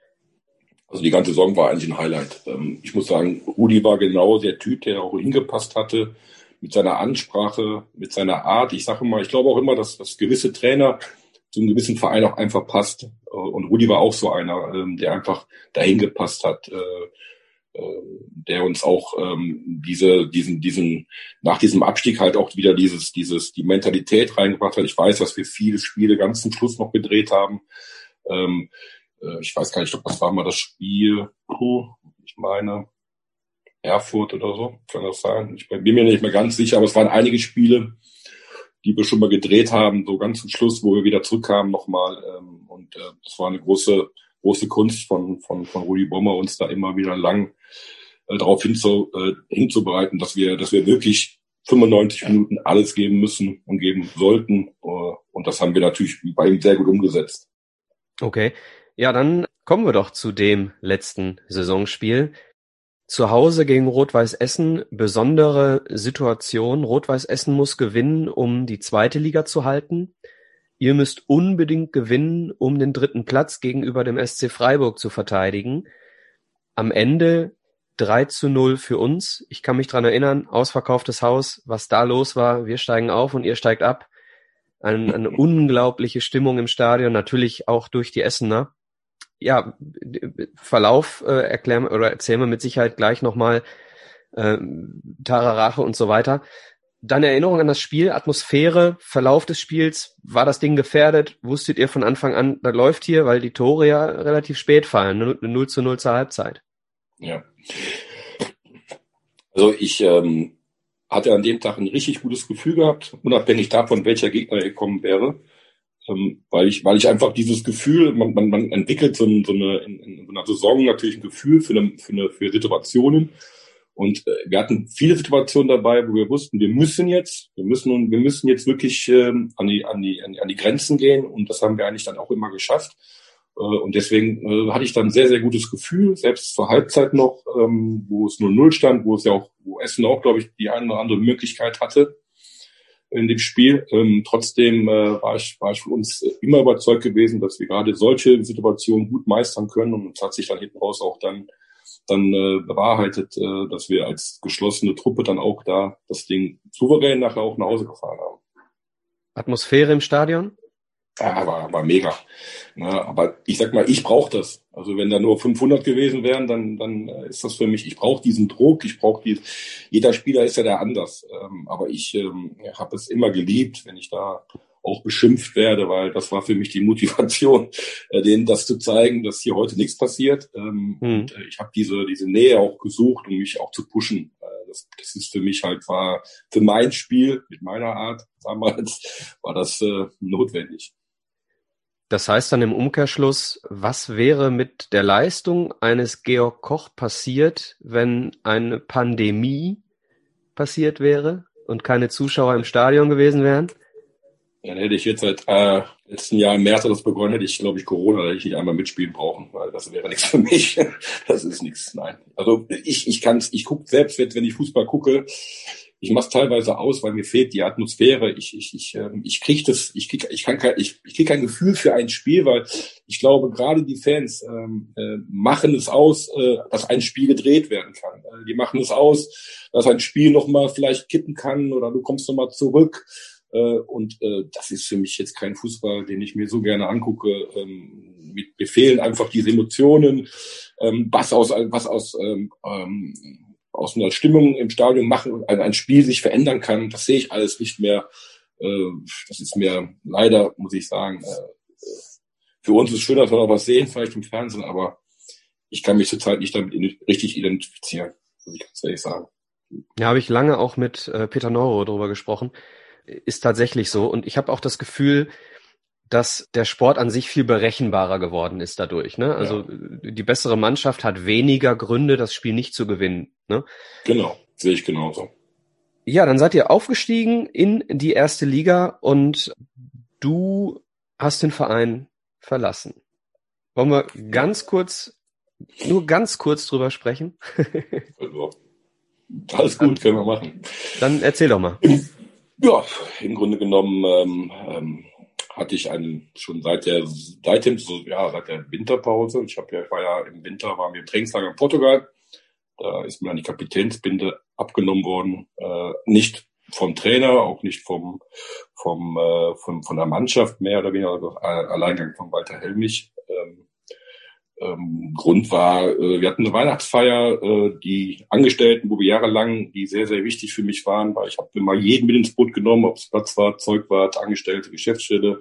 Also die ganze Saison war eigentlich ein Highlight. Ähm, ich muss sagen, Rudi war genau der Typ, der auch hingepasst hatte mit seiner Ansprache, mit seiner Art. Ich sage immer, ich glaube auch immer, dass, dass gewisse Trainer zu einem gewissen Verein auch einfach passt. Äh, und Rudi war auch so einer, ähm, der einfach dahin gepasst hat, äh, äh, der uns auch ähm, diese, diesen, diesen, nach diesem Abstieg halt auch wieder dieses, dieses, die Mentalität reingebracht hat. Ich weiß, dass wir viele Spiele ganz zum Schluss noch gedreht haben. Ähm, ich weiß gar nicht, das war mal das Spiel, ich meine, Erfurt oder so, kann das sein? Ich bin mir nicht mehr ganz sicher, aber es waren einige Spiele, die wir schon mal gedreht haben, so ganz zum Schluss, wo wir wieder zurückkamen nochmal. Ähm, und äh, das war eine große, große Kunst von, von, von Rudi Bommer, uns da immer wieder lang äh, darauf hinzu, äh, hinzubereiten, dass wir, dass wir wirklich 95 Minuten alles geben müssen und geben sollten. Äh, und das haben wir natürlich bei ihm sehr gut umgesetzt. Okay. Ja, dann kommen wir doch zu dem letzten Saisonspiel. Zu Hause gegen Rot-Weiß Essen besondere Situation. Rot-Weiß Essen muss gewinnen, um die zweite Liga zu halten. Ihr müsst unbedingt gewinnen, um den dritten Platz gegenüber dem SC Freiburg zu verteidigen. Am Ende 3 zu 0 für uns. Ich kann mich dran erinnern, ausverkauftes Haus, was da los war. Wir steigen auf und ihr steigt ab. Eine, eine unglaubliche Stimmung im Stadion, natürlich auch durch die Essener ja, Verlauf äh, erklären oder erzählen wir mit Sicherheit gleich nochmal äh, Tararache und so weiter. Dann Erinnerung an das Spiel, Atmosphäre, Verlauf des Spiels. War das Ding gefährdet? Wusstet ihr von Anfang an, da läuft hier, weil die Tore ja relativ spät fallen, 0, 0 zu 0 zur Halbzeit. Ja. Also ich ähm, hatte an dem Tag ein richtig gutes Gefühl gehabt, unabhängig davon, welcher Gegner gekommen wäre ähm, weil ich, weil ich einfach dieses Gefühl, man, man, man entwickelt so, ein, so eine in, in so einer Saison natürlich ein Gefühl für eine, für eine für Situationen. Und äh, wir hatten viele Situationen dabei, wo wir wussten, wir müssen jetzt, wir müssen wir müssen jetzt wirklich ähm, an, die, an, die, an die Grenzen gehen. Und das haben wir eigentlich dann auch immer geschafft. Äh, und deswegen äh, hatte ich dann sehr, sehr gutes Gefühl, selbst zur Halbzeit noch, ähm, wo es 0-0 stand, wo es ja auch, wo Essen auch, glaube ich, die eine oder andere Möglichkeit hatte, in dem Spiel. Ähm, trotzdem äh, war, ich, war ich für uns immer überzeugt gewesen, dass wir gerade solche Situationen gut meistern können und es hat sich dann hinten raus auch dann dann äh, bewahrheitet, äh, dass wir als geschlossene Truppe dann auch da das Ding souverän nachher auch nach Hause gefahren haben. Atmosphäre im Stadion? Ja, war, war mega. Ja, aber ich sag mal, ich brauche das. Also wenn da nur 500 gewesen wären, dann, dann äh, ist das für mich, ich brauche diesen Druck, ich brauche die, jeder Spieler ist ja da anders. Ähm, aber ich ähm, habe es immer geliebt, wenn ich da auch beschimpft werde, weil das war für mich die Motivation, äh, denen das zu zeigen, dass hier heute nichts passiert. Ähm, hm. Und äh, ich habe diese, diese Nähe auch gesucht, um mich auch zu pushen. Äh, das, das ist für mich halt, war für mein Spiel mit meiner Art damals, war das äh, notwendig. Das heißt dann im Umkehrschluss, was wäre mit der Leistung eines Georg Koch passiert, wenn eine Pandemie passiert wäre und keine Zuschauer im Stadion gewesen wären? Dann hätte ich jetzt seit äh, letzten Jahr im März das begonnen, hätte ich, glaube ich, Corona, da hätte ich nicht einmal mitspielen brauchen, weil das wäre nichts für mich. Das ist nichts, nein. Also ich, ich kann's, ich gucke selbst, wenn ich Fußball gucke, ich mache es teilweise aus, weil mir fehlt die Atmosphäre. Ich ich ich ähm, ich krieg das, ich krieg ich kann kein ich, ich krieg kein Gefühl für ein Spiel, weil ich glaube gerade die Fans ähm, äh, machen es aus, äh, dass ein Spiel gedreht werden kann. Äh, die machen es aus, dass ein Spiel noch mal vielleicht kippen kann oder du kommst noch mal zurück. Äh, und äh, das ist für mich jetzt kein Fußball, den ich mir so gerne angucke. Ähm, mit befehlen einfach diese Emotionen, ähm, was aus was aus ähm, ähm, aus einer Stimmung im Stadion machen, ein, ein Spiel sich verändern kann. Das sehe ich alles nicht mehr. Äh, das ist mir leider, muss ich sagen, äh, für uns ist es schön, dass wir was sehen, vielleicht im Fernsehen, aber ich kann mich zurzeit nicht damit richtig identifizieren, muss ich ganz ehrlich sagen. Ja, habe ich lange auch mit äh, Peter Neuro darüber gesprochen. Ist tatsächlich so. Und ich habe auch das Gefühl, dass der Sport an sich viel berechenbarer geworden ist dadurch. Ne? Also ja. die bessere Mannschaft hat weniger Gründe, das Spiel nicht zu gewinnen. Ne? Genau, sehe ich genauso. Ja, dann seid ihr aufgestiegen in die erste Liga und du hast den Verein verlassen. Wollen wir ganz kurz, nur ganz kurz drüber sprechen? also, alles gut, können wir machen. Dann erzähl doch mal. Ja, im Grunde genommen ähm, ähm, hatte ich einen schon seit der seit dem ja seit der Winterpause. Ich habe ja ich war ja im Winter waren wir im Trainingslager in Portugal. Da ist mir dann die Kapitänsbinde abgenommen worden. Äh, nicht vom Trainer, auch nicht vom vom, äh, von von der Mannschaft mehr oder weniger, also Alleingang von Walter Helmich. Ähm, ähm, Grund war, äh, wir hatten eine Weihnachtsfeier, äh, die Angestellten, wo wir jahrelang, die sehr, sehr wichtig für mich waren, weil ich habe immer jeden mit ins Boot genommen, ob es Platz war, Zeugwart, Angestellte, Geschäftsstelle,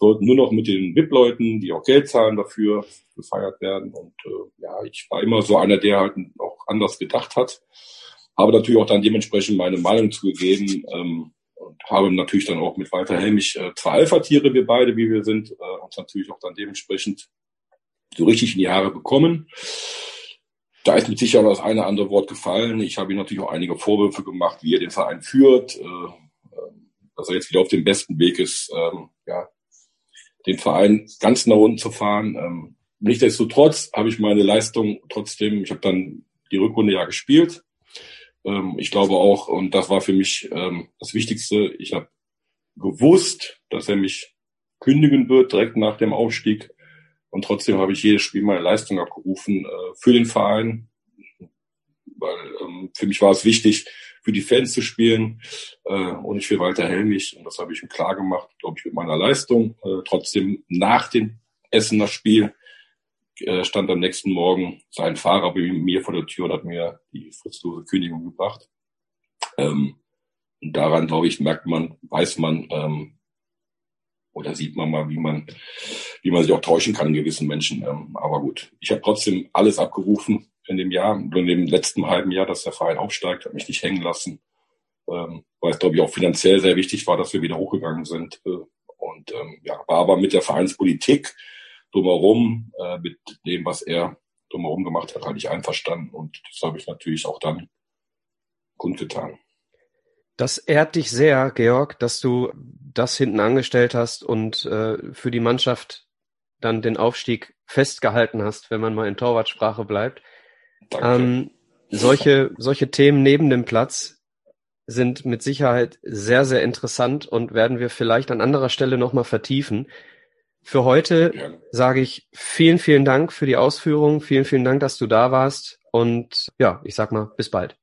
sollten nur noch mit den VIP-Leuten, die auch Geld zahlen dafür, gefeiert werden. Und äh, ja, ich war immer so einer, der halt auch anders gedacht hat. Habe natürlich auch dann dementsprechend meine Meinung zugegeben ähm, und habe natürlich dann auch mit Walter Helmich äh, zwei Alpha-Tiere, wir beide, wie wir sind, äh, uns natürlich auch dann dementsprechend so richtig in die Haare bekommen. Da ist mit Sicherheit das eine oder andere Wort gefallen. Ich habe ihm natürlich auch einige Vorwürfe gemacht, wie er den Verein führt, äh, äh, dass er jetzt wieder auf dem besten Weg ist, ähm, ja, den Verein ganz nach unten zu fahren. Ähm, nichtsdestotrotz habe ich meine Leistung trotzdem, ich habe dann die Rückrunde ja gespielt. Ähm, ich glaube auch, und das war für mich das Wichtigste, ich habe gewusst, dass er mich kündigen wird direkt nach dem Aufstieg. Und trotzdem habe ich jedes Spiel meine Leistung abgerufen äh, für den Verein, weil ähm, für mich war es wichtig, für die Fans zu spielen äh, und nicht für Walter Helmich. Und das habe ich ihm klar gemacht, glaube ich, mit meiner Leistung. Äh, trotzdem nach dem Essener Spiel äh, stand am nächsten Morgen sein Fahrer bei mir vor der Tür und hat mir die fritzlose Kündigung gebracht. Ähm, und daran, glaube ich, merkt man, weiß man, ähm, oder sieht man mal, wie man, wie man sich auch täuschen kann in gewissen Menschen. Ähm, aber gut, ich habe trotzdem alles abgerufen in dem Jahr, in dem letzten halben Jahr, dass der Verein aufsteigt, hat mich nicht hängen lassen, ähm, weil es, glaube ich, auch finanziell sehr wichtig war, dass wir wieder hochgegangen sind. Äh, und ähm, ja, war aber mit der Vereinspolitik drumherum, äh, mit dem, was er drumherum gemacht hat, halt nicht einverstanden. Und das habe ich natürlich auch dann kundgetan. Das ehrt dich sehr, Georg, dass du das hinten angestellt hast und äh, für die Mannschaft dann den Aufstieg festgehalten hast, wenn man mal in Torwartsprache bleibt. Ähm, solche, solche Themen neben dem Platz sind mit Sicherheit sehr, sehr interessant und werden wir vielleicht an anderer Stelle nochmal vertiefen. Für heute ja. sage ich vielen, vielen Dank für die Ausführungen. Vielen, vielen Dank, dass du da warst. Und ja, ich sag mal, bis bald.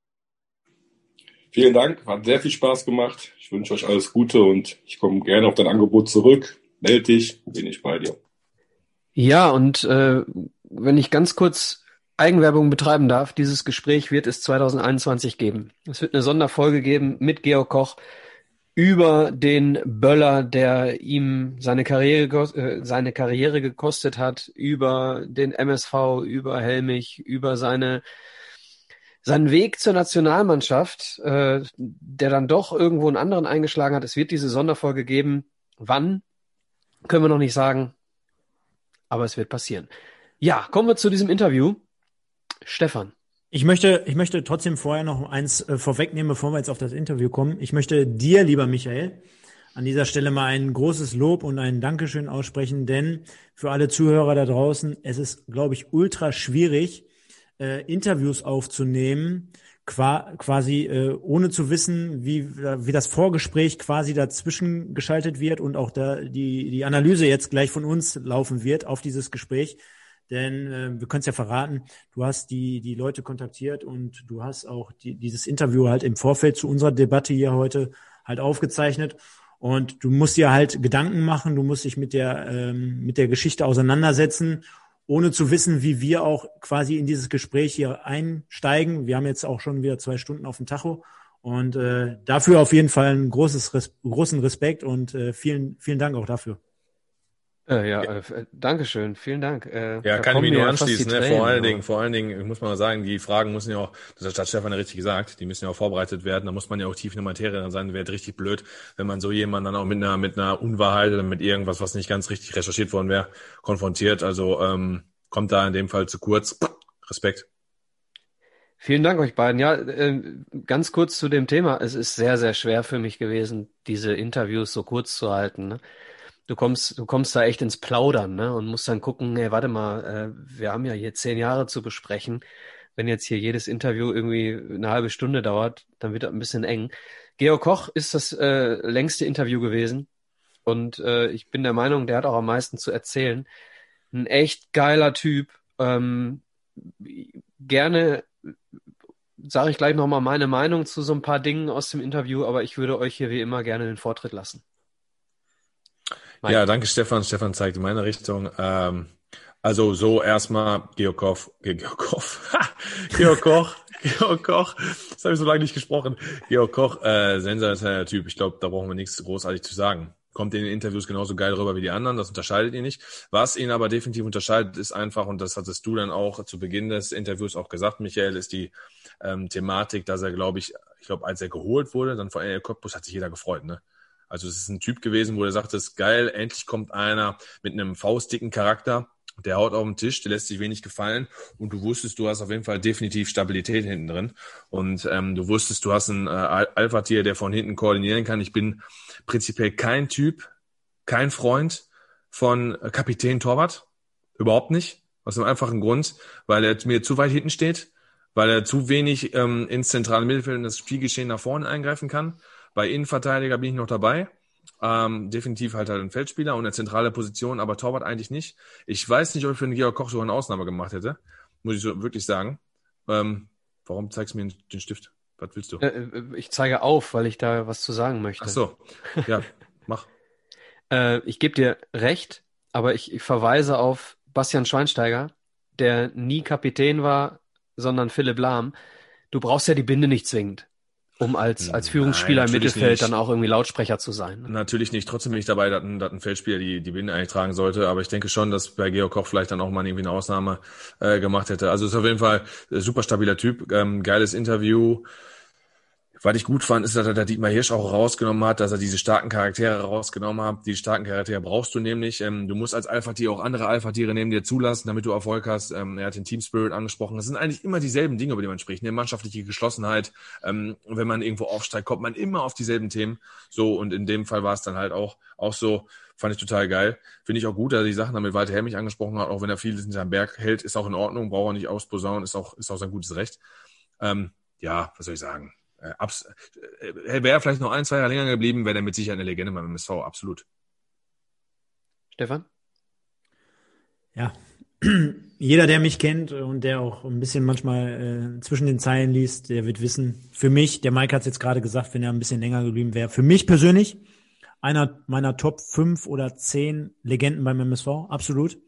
Vielen Dank, hat sehr viel Spaß gemacht. Ich wünsche euch alles Gute und ich komme gerne auf dein Angebot zurück. Meld dich, bin ich bei dir. Ja, und äh, wenn ich ganz kurz Eigenwerbung betreiben darf, dieses Gespräch wird es 2021 geben. Es wird eine Sonderfolge geben mit Georg Koch über den Böller, der ihm seine Karriere, äh, seine Karriere gekostet hat, über den MSV, über Helmich, über seine seinen Weg zur Nationalmannschaft, äh, der dann doch irgendwo einen anderen eingeschlagen hat. Es wird diese Sonderfolge geben. Wann? Können wir noch nicht sagen. Aber es wird passieren. Ja, kommen wir zu diesem Interview. Stefan. Ich möchte, ich möchte trotzdem vorher noch eins äh, vorwegnehmen, bevor wir jetzt auf das Interview kommen. Ich möchte dir, lieber Michael, an dieser Stelle mal ein großes Lob und ein Dankeschön aussprechen, denn für alle Zuhörer da draußen, es ist, glaube ich, ultra schwierig, äh, Interviews aufzunehmen, qua quasi äh, ohne zu wissen, wie, wie das Vorgespräch quasi dazwischen geschaltet wird und auch da die, die Analyse jetzt gleich von uns laufen wird auf dieses Gespräch. Denn äh, wir können es ja verraten, du hast die, die Leute kontaktiert und du hast auch die, dieses Interview halt im Vorfeld zu unserer Debatte hier heute halt aufgezeichnet. Und du musst dir halt Gedanken machen, du musst dich mit der, ähm, mit der Geschichte auseinandersetzen ohne zu wissen, wie wir auch quasi in dieses Gespräch hier einsteigen. Wir haben jetzt auch schon wieder zwei Stunden auf dem Tacho und äh, dafür auf jeden Fall einen großes, großen Respekt und äh, vielen, vielen Dank auch dafür. Äh, ja, ja. Äh, Dankeschön, vielen Dank. Äh, ja, kann ich mich nur anschließen. Ne? Vor allen Dingen, vor allen Dingen muss man sagen, die Fragen müssen ja auch, das hat Stefan ja richtig gesagt, die müssen ja auch vorbereitet werden. Da muss man ja auch tief in der Materie sein. Wäre richtig blöd, wenn man so jemanden dann auch mit einer mit einer Unwahrheit oder mit irgendwas, was nicht ganz richtig recherchiert worden wäre, konfrontiert. Also ähm, kommt da in dem Fall zu kurz. Respekt. Vielen Dank euch beiden. Ja, äh, ganz kurz zu dem Thema. Es ist sehr, sehr schwer für mich gewesen, diese Interviews so kurz zu halten. Ne? Du kommst, du kommst da echt ins Plaudern, ne? Und musst dann gucken, hey, warte mal, äh, wir haben ja hier zehn Jahre zu besprechen. Wenn jetzt hier jedes Interview irgendwie eine halbe Stunde dauert, dann wird das ein bisschen eng. Georg Koch ist das äh, längste Interview gewesen. Und äh, ich bin der Meinung, der hat auch am meisten zu erzählen. Ein echt geiler Typ. Ähm, gerne sage ich gleich nochmal meine Meinung zu so ein paar Dingen aus dem Interview, aber ich würde euch hier wie immer gerne den Vortritt lassen. Ja, danke Stefan. Stefan zeigt in meine Richtung. Ähm, also so erstmal Georg Koch, Georg Koch, Georg Koch, Georg Koch, das habe ich so lange nicht gesprochen. Georg Koch, äh, sensationeller Typ. Ich glaube, da brauchen wir nichts großartig zu sagen. Kommt in den Interviews genauso geil rüber wie die anderen, das unterscheidet ihn nicht. Was ihn aber definitiv unterscheidet, ist einfach, und das hattest du dann auch zu Beginn des Interviews auch gesagt, Michael, ist die ähm, Thematik, dass er, glaube ich, ich glaube, als er geholt wurde, dann von NL Cottbus hat sich jeder gefreut, ne? Also es ist ein Typ gewesen, wo er sagt, das ist geil, endlich kommt einer mit einem faustdicken Charakter, der haut auf den Tisch, der lässt sich wenig gefallen und du wusstest, du hast auf jeden Fall definitiv Stabilität hinten drin und ähm, du wusstest, du hast einen äh, Alpha-Tier, der von hinten koordinieren kann. Ich bin prinzipiell kein Typ, kein Freund von Kapitän Torwart, überhaupt nicht, aus einem einfachen Grund, weil er mir zu weit hinten steht, weil er zu wenig ähm, ins zentrale Mittelfeld und das Spielgeschehen nach vorne eingreifen kann bei Innenverteidiger bin ich noch dabei. Ähm, definitiv halt halt ein Feldspieler und eine zentrale Position, aber Torwart eigentlich nicht. Ich weiß nicht, ob ich für den Georg Koch so eine Ausnahme gemacht hätte, muss ich so wirklich sagen. Ähm, warum zeigst du mir den Stift? Was willst du? Äh, äh, ich zeige auf, weil ich da was zu sagen möchte. Ach so, ja, mach. äh, ich gebe dir recht, aber ich, ich verweise auf Bastian Schweinsteiger, der nie Kapitän war, sondern Philipp Lahm. Du brauchst ja die Binde nicht zwingend um als, als Führungsspieler Nein, im Mittelfeld nicht. dann auch irgendwie Lautsprecher zu sein. Ne? Natürlich nicht. Trotzdem bin ich dabei, dass ein, dass ein Feldspieler die, die Binde eigentlich tragen sollte. Aber ich denke schon, dass bei Georg Koch vielleicht dann auch mal irgendwie eine Ausnahme äh, gemacht hätte. Also ist auf jeden Fall super stabiler Typ. Ähm, geiles Interview. Was ich gut fand, ist, dass er der Dietmar Hirsch auch rausgenommen hat, dass er diese starken Charaktere rausgenommen hat. Die starken Charaktere brauchst du nämlich. Ähm, du musst als Alpha-Tier auch andere Alpha-Tiere neben dir zulassen, damit du Erfolg hast. Ähm, er hat den Team Spirit angesprochen. Das sind eigentlich immer dieselben Dinge, über die man spricht. Eine mannschaftliche Geschlossenheit. Ähm, wenn man irgendwo aufsteigt, kommt man immer auf dieselben Themen. So, und in dem Fall war es dann halt auch, auch so. Fand ich total geil. Finde ich auch gut, dass er die Sachen damit weiter Helmich angesprochen hat, auch wenn er vieles in seinem Berg hält, ist auch in Ordnung, braucht er nicht ausposaunen, ist auch, ist auch sein gutes Recht. Ähm, ja, was soll ich sagen? Äh, äh, wäre vielleicht noch ein, zwei Jahre länger geblieben, wäre er mit Sicherheit eine Legende beim MSV, absolut. Stefan? Ja, jeder, der mich kennt und der auch ein bisschen manchmal äh, zwischen den Zeilen liest, der wird wissen, für mich, der Mike hat es jetzt gerade gesagt, wenn er ein bisschen länger geblieben wäre, für mich persönlich einer meiner Top 5 oder 10 Legenden beim MSV, absolut.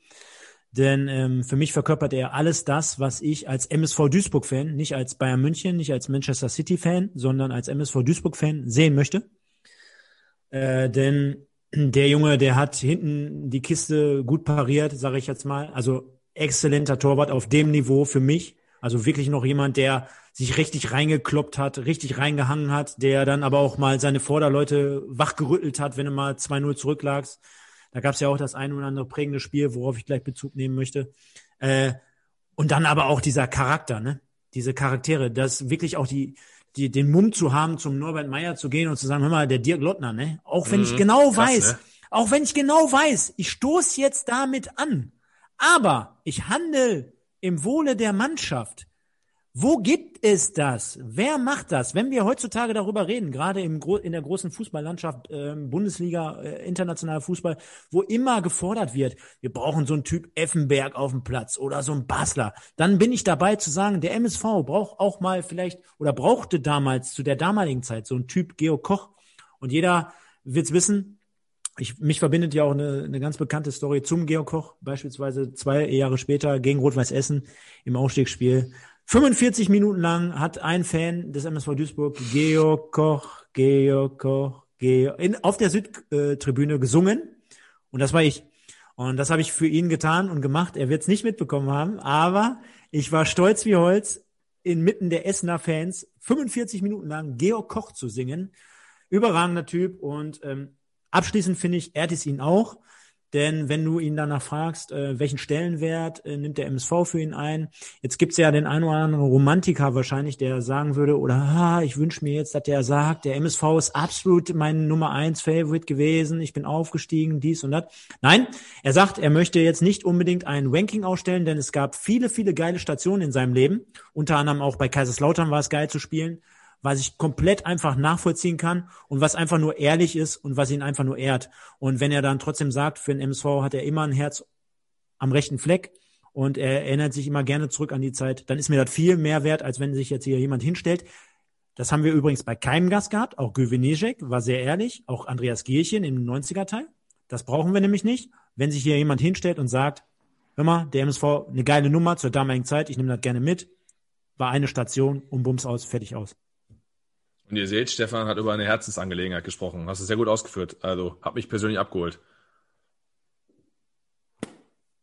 Denn ähm, für mich verkörpert er alles das, was ich als MSV Duisburg-Fan, nicht als Bayern München, nicht als Manchester City-Fan, sondern als MSV Duisburg-Fan sehen möchte. Äh, denn der Junge, der hat hinten die Kiste gut pariert, sage ich jetzt mal. Also exzellenter Torwart auf dem Niveau für mich. Also wirklich noch jemand, der sich richtig reingekloppt hat, richtig reingehangen hat, der dann aber auch mal seine Vorderleute wachgerüttelt hat, wenn du mal 2-0 zurücklagst. Da gab es ja auch das ein oder andere prägende Spiel, worauf ich gleich Bezug nehmen möchte. Äh, und dann aber auch dieser Charakter, ne? Diese Charaktere, das wirklich auch die, die, den Mumm zu haben, zum Norbert Meyer zu gehen und zu sagen, hör mal, der Dirk Lottner, ne? Auch wenn mhm, ich genau krass, weiß, ne? auch wenn ich genau weiß, ich stoß jetzt damit an, aber ich handle im Wohle der Mannschaft. Wo gibt es das? Wer macht das? Wenn wir heutzutage darüber reden, gerade im, in der großen Fußballlandschaft, äh, Bundesliga, äh, internationaler Fußball, wo immer gefordert wird, wir brauchen so einen Typ Effenberg auf dem Platz oder so ein Basler, dann bin ich dabei zu sagen, der MSV braucht auch mal vielleicht oder brauchte damals zu der damaligen Zeit so einen Typ Geo Koch. Und jeder wird's wissen, ich, mich verbindet ja auch eine, eine ganz bekannte Story zum Georg Koch, beispielsweise zwei Jahre später gegen Rot-Weiß Essen im Aufstiegsspiel. 45 Minuten lang hat ein Fan des MSV Duisburg, Georg Koch, Georg Koch, Georg, in, auf der Südtribüne gesungen. Und das war ich. Und das habe ich für ihn getan und gemacht. Er wird es nicht mitbekommen haben, aber ich war stolz wie Holz, inmitten der Essener Fans 45 Minuten lang Georg Koch zu singen. Überragender Typ und ähm, Abschließend finde ich, ehrt es ihn auch. Denn wenn du ihn danach fragst, äh, welchen Stellenwert äh, nimmt der MSV für ihn ein, jetzt gibt's ja den einen oder anderen Romantiker wahrscheinlich, der sagen würde, oder ah, ich wünsche mir jetzt, dass der sagt, der MSV ist absolut mein Nummer eins Favorite gewesen, ich bin aufgestiegen, dies und das. Nein, er sagt, er möchte jetzt nicht unbedingt ein Ranking ausstellen, denn es gab viele, viele geile Stationen in seinem Leben. Unter anderem auch bei Kaiserslautern war es geil zu spielen was ich komplett einfach nachvollziehen kann und was einfach nur ehrlich ist und was ihn einfach nur ehrt. Und wenn er dann trotzdem sagt, für den MSV hat er immer ein Herz am rechten Fleck und er erinnert sich immer gerne zurück an die Zeit, dann ist mir das viel mehr wert, als wenn sich jetzt hier jemand hinstellt. Das haben wir übrigens bei keinem Gast gehabt. Auch Güvenejek war sehr ehrlich, auch Andreas Gierchen im 90er-Teil. Das brauchen wir nämlich nicht. Wenn sich hier jemand hinstellt und sagt, hör mal, der MSV, eine geile Nummer zur damaligen Zeit, ich nehme das gerne mit, war eine Station und Bums aus, fertig aus. Und ihr seht, Stefan hat über eine Herzensangelegenheit gesprochen. Hast du sehr gut ausgeführt. Also, hat mich persönlich abgeholt.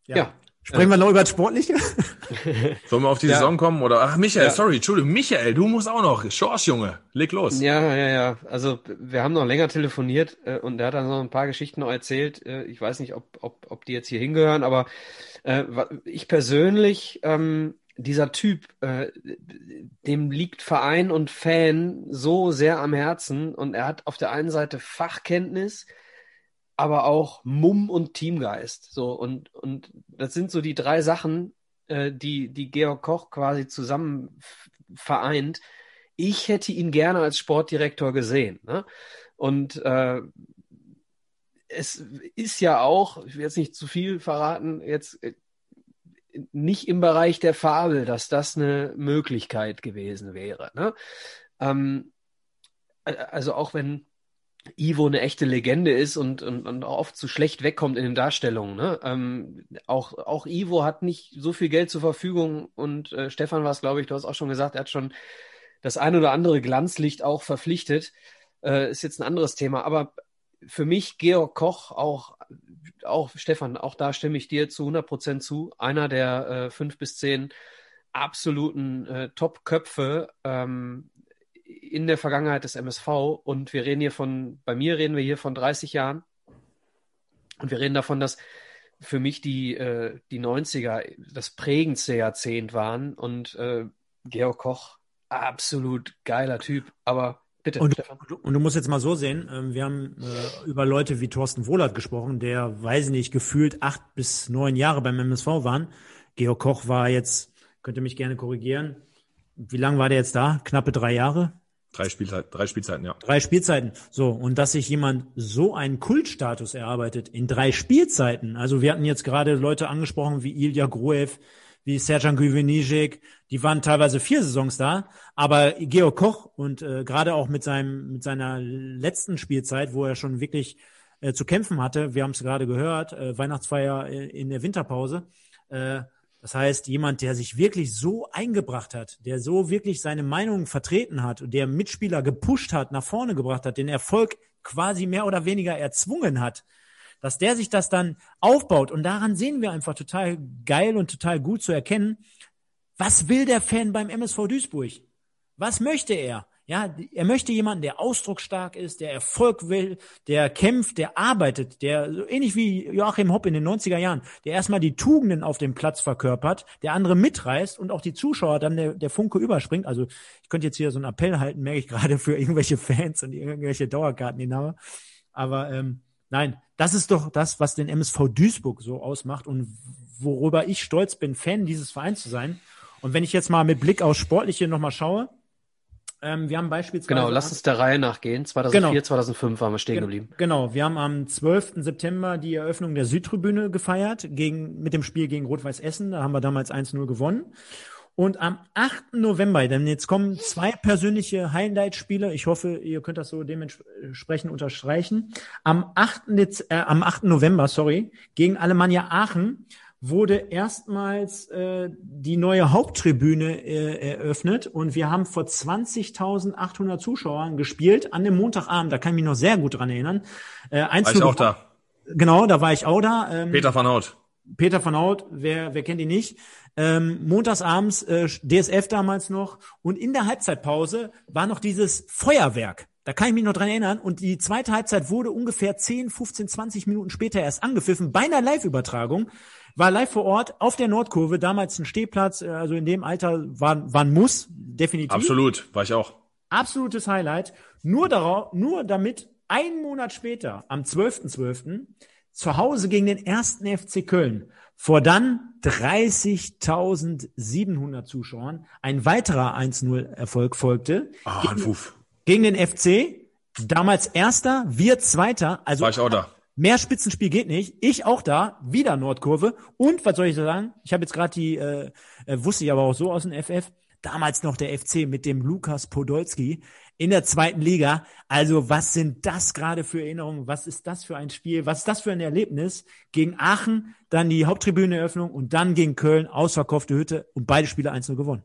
Ja. ja. Sprechen wir noch über das Sportliche? Sollen wir auf die ja. Saison kommen? Oder, ach, Michael, ja. sorry, Entschuldigung, Michael, du musst auch noch. Schorsch, Junge, leg los. Ja, ja, ja. Also, wir haben noch länger telefoniert äh, und er hat dann noch ein paar Geschichten noch erzählt. Äh, ich weiß nicht, ob, ob, ob die jetzt hier hingehören, aber äh, ich persönlich ähm, dieser Typ, äh, dem liegt Verein und Fan so sehr am Herzen und er hat auf der einen Seite Fachkenntnis, aber auch Mumm und Teamgeist. So und und das sind so die drei Sachen, äh, die die Georg Koch quasi zusammen vereint. Ich hätte ihn gerne als Sportdirektor gesehen. Ne? Und äh, es ist ja auch, ich will jetzt nicht zu viel verraten, jetzt äh, nicht im Bereich der Fabel, dass das eine Möglichkeit gewesen wäre. Ne? Ähm, also auch wenn Ivo eine echte Legende ist und, und, und oft zu schlecht wegkommt in den Darstellungen. Ne? Ähm, auch, auch Ivo hat nicht so viel Geld zur Verfügung und äh, Stefan war es, glaube ich, du hast auch schon gesagt, er hat schon das ein oder andere Glanzlicht auch verpflichtet. Äh, ist jetzt ein anderes Thema. Aber für mich Georg Koch auch auch Stefan, auch da stimme ich dir zu 100 Prozent zu. Einer der äh, fünf bis zehn absoluten äh, Top-Köpfe ähm, in der Vergangenheit des MSV. Und wir reden hier von, bei mir reden wir hier von 30 Jahren. Und wir reden davon, dass für mich die, äh, die 90er das prägendste Jahrzehnt waren. Und äh, Georg Koch, absolut geiler Typ. Aber Bitte, und, Stefan. Und du musst jetzt mal so sehen, ähm, wir haben äh, über Leute wie Thorsten Wohlert gesprochen, der, weiß ich nicht, gefühlt acht bis neun Jahre beim MSV waren. Georg Koch war jetzt, könnte mich gerne korrigieren, wie lange war der jetzt da? Knappe drei Jahre? Drei, Spielzeit, drei Spielzeiten, ja. Drei Spielzeiten. So, und dass sich jemand so einen Kultstatus erarbeitet in drei Spielzeiten. Also wir hatten jetzt gerade Leute angesprochen wie Ilja Gruev, wie Serjan Güvenijek, die waren teilweise vier Saisons da, aber Georg Koch und äh, gerade auch mit seinem mit seiner letzten Spielzeit, wo er schon wirklich äh, zu kämpfen hatte, wir haben es gerade gehört, äh, Weihnachtsfeier in der Winterpause. Äh, das heißt, jemand, der sich wirklich so eingebracht hat, der so wirklich seine Meinung vertreten hat und der Mitspieler gepusht hat, nach vorne gebracht hat, den Erfolg quasi mehr oder weniger erzwungen hat, dass der sich das dann aufbaut. Und daran sehen wir einfach total geil und total gut zu erkennen, was will der Fan beim MSV Duisburg? Was möchte er? Ja, er möchte jemanden, der ausdrucksstark ist, der Erfolg will, der kämpft, der arbeitet, der so ähnlich wie Joachim Hopp in den 90er Jahren, der erstmal die Tugenden auf dem Platz verkörpert, der andere mitreißt und auch die Zuschauer dann der, der Funke überspringt. Also ich könnte jetzt hier so einen Appell halten, merke ich gerade für irgendwelche Fans und irgendwelche Dauerkarteninhaber. Aber ähm, nein, das ist doch das, was den MSV Duisburg so ausmacht und worüber ich stolz bin, Fan dieses Vereins zu sein. Und wenn ich jetzt mal mit Blick aufs Sportliche nochmal schaue, ähm, wir haben beispielsweise. Genau, lass uns der Reihe nachgehen. 2004, genau. 2005 waren wir stehen geblieben. Genau, wir haben am 12. September die Eröffnung der Südtribüne gefeiert, gegen, mit dem Spiel gegen Rot-Weiß Essen. Da haben wir damals 1-0 gewonnen. Und am 8. November, denn jetzt kommen zwei persönliche Highlight-Spiele. Ich hoffe, ihr könnt das so dementsprechend unterstreichen. Am 8. Dez äh, am 8. November, sorry, gegen Alemannia Aachen wurde erstmals äh, die neue Haupttribüne äh, eröffnet und wir haben vor 20.800 Zuschauern gespielt an dem Montagabend. Da kann ich mich noch sehr gut dran erinnern. Äh, war ich auch da. Genau, da war ich auch da. Ähm, Peter van Hout. Peter van Hout, wer, wer kennt ihn nicht? ähm, montagsabends äh, DSF damals noch und in der Halbzeitpause war noch dieses Feuerwerk. Da kann ich mich noch dran erinnern. Und die zweite Halbzeit wurde ungefähr 10, 15, 20 Minuten später erst angepfiffen. Bei einer Live-Übertragung war live vor Ort auf der Nordkurve, damals ein Stehplatz, äh, also in dem Alter war, war ein Muss, definitiv. Absolut, war ich auch. Absolutes Highlight. Nur darauf, nur damit einen Monat später, am 12.12., .12., zu Hause gegen den ersten FC Köln vor dann 30.700 Zuschauern ein weiterer 1-0-Erfolg folgte. Ah, gegen, Anruf. gegen den FC. Damals Erster, wir Zweiter. Also War ich auch da. Mehr Spitzenspiel geht nicht. Ich auch da, wieder Nordkurve. Und was soll ich sagen? Ich habe jetzt gerade die, äh, äh, wusste ich aber auch so aus dem FF, damals noch der FC mit dem Lukas Podolski in der zweiten Liga. Also was sind das gerade für Erinnerungen? Was ist das für ein Spiel? Was ist das für ein Erlebnis? Gegen Aachen, dann die Haupttribüneneröffnung und dann gegen Köln, ausverkaufte Hütte und beide Spiele einzeln gewonnen.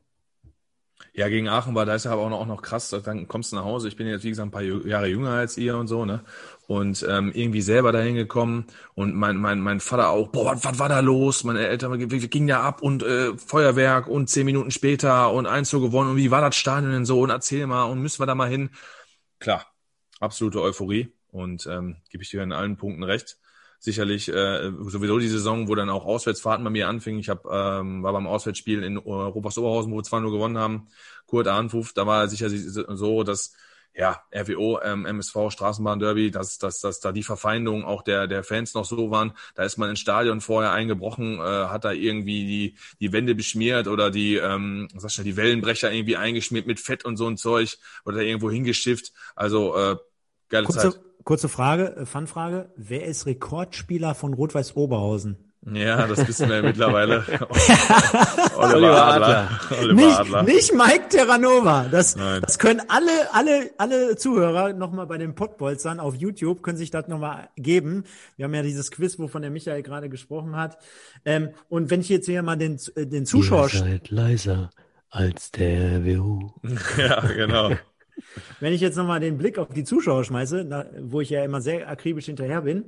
Ja, gegen Aachen war, da ist ja aber auch noch, auch noch krass, dann kommst du nach Hause. Ich bin jetzt, wie gesagt, ein paar Jahre jünger als ihr und so, ne? Und ähm, irgendwie selber dahin gekommen und mein, mein, mein Vater auch, boah, was, was war da los? Meine Eltern gingen ja ab und äh, Feuerwerk und zehn Minuten später und eins so gewonnen und wie war das Stadion denn so und erzähl mal und müssen wir da mal hin? Klar, absolute Euphorie und ähm, gebe ich dir in allen Punkten recht sicherlich äh, sowieso die Saison, wo dann auch Auswärtsfahrten bei mir anfingen. Ich hab, ähm, war beim Auswärtsspiel in Europas Oberhausen, wo wir 2-0 gewonnen haben. Kurt Arnfuf, da war sicher so, dass ja, RWO, ähm, MSV, Straßenbahn-Derby, dass, dass, dass da die Verfeindungen auch der, der Fans noch so waren. Da ist man ins Stadion vorher eingebrochen, äh, hat da irgendwie die, die Wände beschmiert oder die, ähm, was sagst du, die Wellenbrecher irgendwie eingeschmiert mit Fett und so ein Zeug oder irgendwo hingeschifft. Also äh, geile Kurze, Zeit. Kurze Frage, äh, Fanfrage. Wer ist Rekordspieler von Rot-Weiß Oberhausen? Ja, das wissen wir ja mittlerweile. Oliver Adler. Oliver nicht, Adler. nicht Mike Terranova. Das, das können alle, alle, alle Zuhörer nochmal bei den Potbolzern auf YouTube, können sich das nochmal geben. Wir haben ja dieses Quiz, wovon der Michael gerade gesprochen hat. Ähm, und wenn ich jetzt hier mal den, äh, den Zuschauer... Ihr seid leiser als der WU. ja, genau. Wenn ich jetzt nochmal den Blick auf die Zuschauer schmeiße, na, wo ich ja immer sehr akribisch hinterher bin,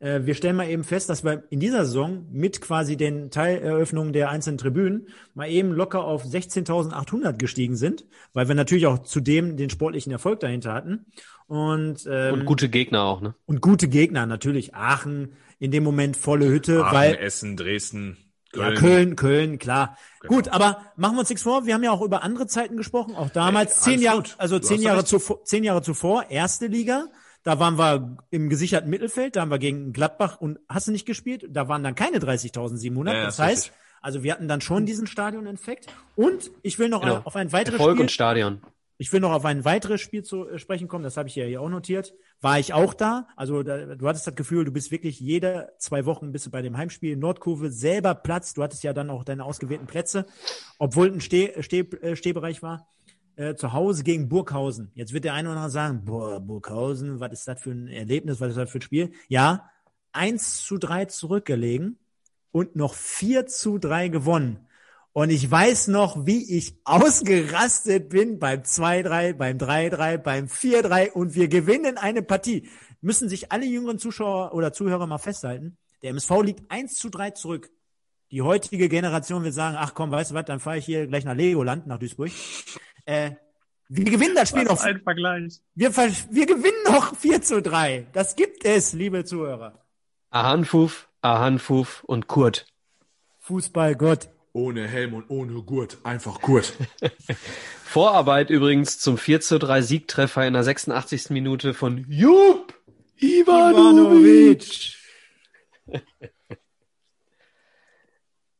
äh, wir stellen mal eben fest, dass wir in dieser Saison mit quasi den Teileröffnungen der einzelnen Tribünen mal eben locker auf 16.800 gestiegen sind, weil wir natürlich auch zudem den sportlichen Erfolg dahinter hatten. Und, ähm, und gute Gegner auch, ne? Und gute Gegner, natürlich. Aachen, in dem Moment volle Hütte, Aachen, weil. Essen, Dresden. Köln. Ja, Köln, Köln, klar. Genau. Gut, aber machen wir uns nichts vor. Wir haben ja auch über andere Zeiten gesprochen, auch damals hey, zehn Jahre, also zehn Jahre zuvor, zehn Jahre zuvor, erste Liga. Da waren wir im gesicherten Mittelfeld, da haben wir gegen Gladbach und hast du nicht gespielt. Da waren dann keine 30.700. Ja, das heißt, richtig. also wir hatten dann schon diesen Stadion-Infekt. Und ich will noch genau. auf ein weiteres Erfolg Spiel. und Stadion. Ich will noch auf ein weiteres Spiel zu äh, sprechen kommen, das habe ich ja hier auch notiert. War ich auch da? Also da, du hattest das Gefühl, du bist wirklich jede zwei Wochen bist du bei dem Heimspiel Nordkurve selber Platz. Du hattest ja dann auch deine ausgewählten Plätze, obwohl ein Steh, Steh, äh, Stehbereich war. Äh, zu Hause gegen Burghausen. Jetzt wird der eine oder andere sagen, boah, Burghausen, was ist das für ein Erlebnis, was ist das für ein Spiel? Ja, eins zu drei zurückgelegen und noch vier zu drei gewonnen. Und ich weiß noch, wie ich ausgerastet bin beim 2-3, beim 3-3, beim 4-3 und wir gewinnen eine Partie. Müssen sich alle jüngeren Zuschauer oder Zuhörer mal festhalten. Der MSV liegt 1 zu 3 zurück. Die heutige Generation wird sagen, ach komm, weißt du was, dann fahre ich hier gleich nach Legoland, nach Duisburg. Äh, wir gewinnen das Spiel was noch. Ein Vergleich. Wir, wir gewinnen noch 4 zu 3. Das gibt es, liebe Zuhörer. Ahanfuf, Ahanfuf und Kurt. Fußballgott. Ohne Helm und ohne Gurt, einfach Kurt. Vorarbeit übrigens zum 4 zu 3 Siegtreffer in der 86. Minute von Jupp Ivanovic.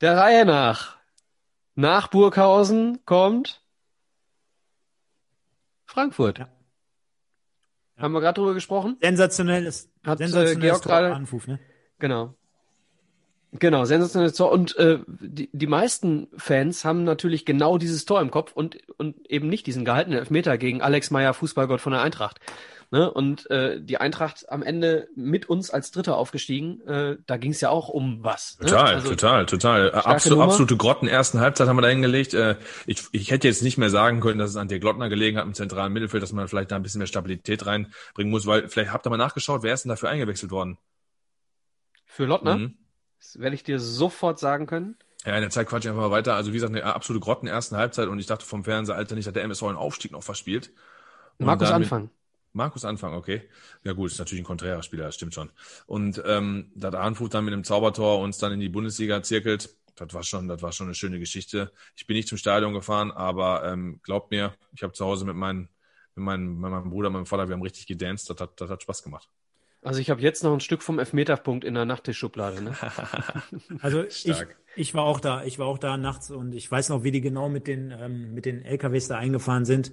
Der Reihe nach. Nach Burghausen kommt Frankfurt. Ja. Haben wir gerade drüber gesprochen? Sensationelles, Hat sensationelles äh, Georg gerade Anruf, ne? Genau. Genau, sensationelles Tor. Und äh, die, die meisten Fans haben natürlich genau dieses Tor im Kopf und, und eben nicht diesen gehaltenen Elfmeter gegen Alex Meyer, Fußballgott von der Eintracht. Ne? Und äh, die Eintracht am Ende mit uns als Dritter aufgestiegen, äh, da ging es ja auch um was. Ne? Total, also, total, total. Absolut, absolute Grotten ersten Halbzeit haben wir da hingelegt. Äh, ich, ich hätte jetzt nicht mehr sagen können, dass es an der Glottner gelegen hat im zentralen Mittelfeld, dass man vielleicht da ein bisschen mehr Stabilität reinbringen muss, weil vielleicht habt ihr mal nachgeschaut, wer ist denn dafür eingewechselt worden? Für Lottner? Mhm. Das werde ich dir sofort sagen können. Ja, in der Zeit quatsch ich einfach mal weiter. Also wie gesagt, eine absolute Grotten ersten Halbzeit und ich dachte vom Fernseher, Alter, nicht hat der MSV einen Aufstieg noch verspielt. Und Markus Anfang. Markus Anfang, okay. Ja gut, ist natürlich ein konträrer Spieler, das stimmt schon. Und ähm, da Arnfurt dann mit dem Zaubertor uns dann in die Bundesliga zirkelt, das war schon, das war schon eine schöne Geschichte. Ich bin nicht zum Stadion gefahren, aber ähm, glaubt mir, ich habe zu Hause mit, meinen, mit, meinem, mit meinem Bruder, meinem Vater, wir haben richtig gedanced, das hat, das hat Spaß gemacht. Also ich habe jetzt noch ein Stück vom Elfmeterpunkt in der Nachttischschublade. Ne? also ich, ich war auch da, ich war auch da nachts und ich weiß noch, wie die genau mit den ähm, mit den LKWs da eingefahren sind.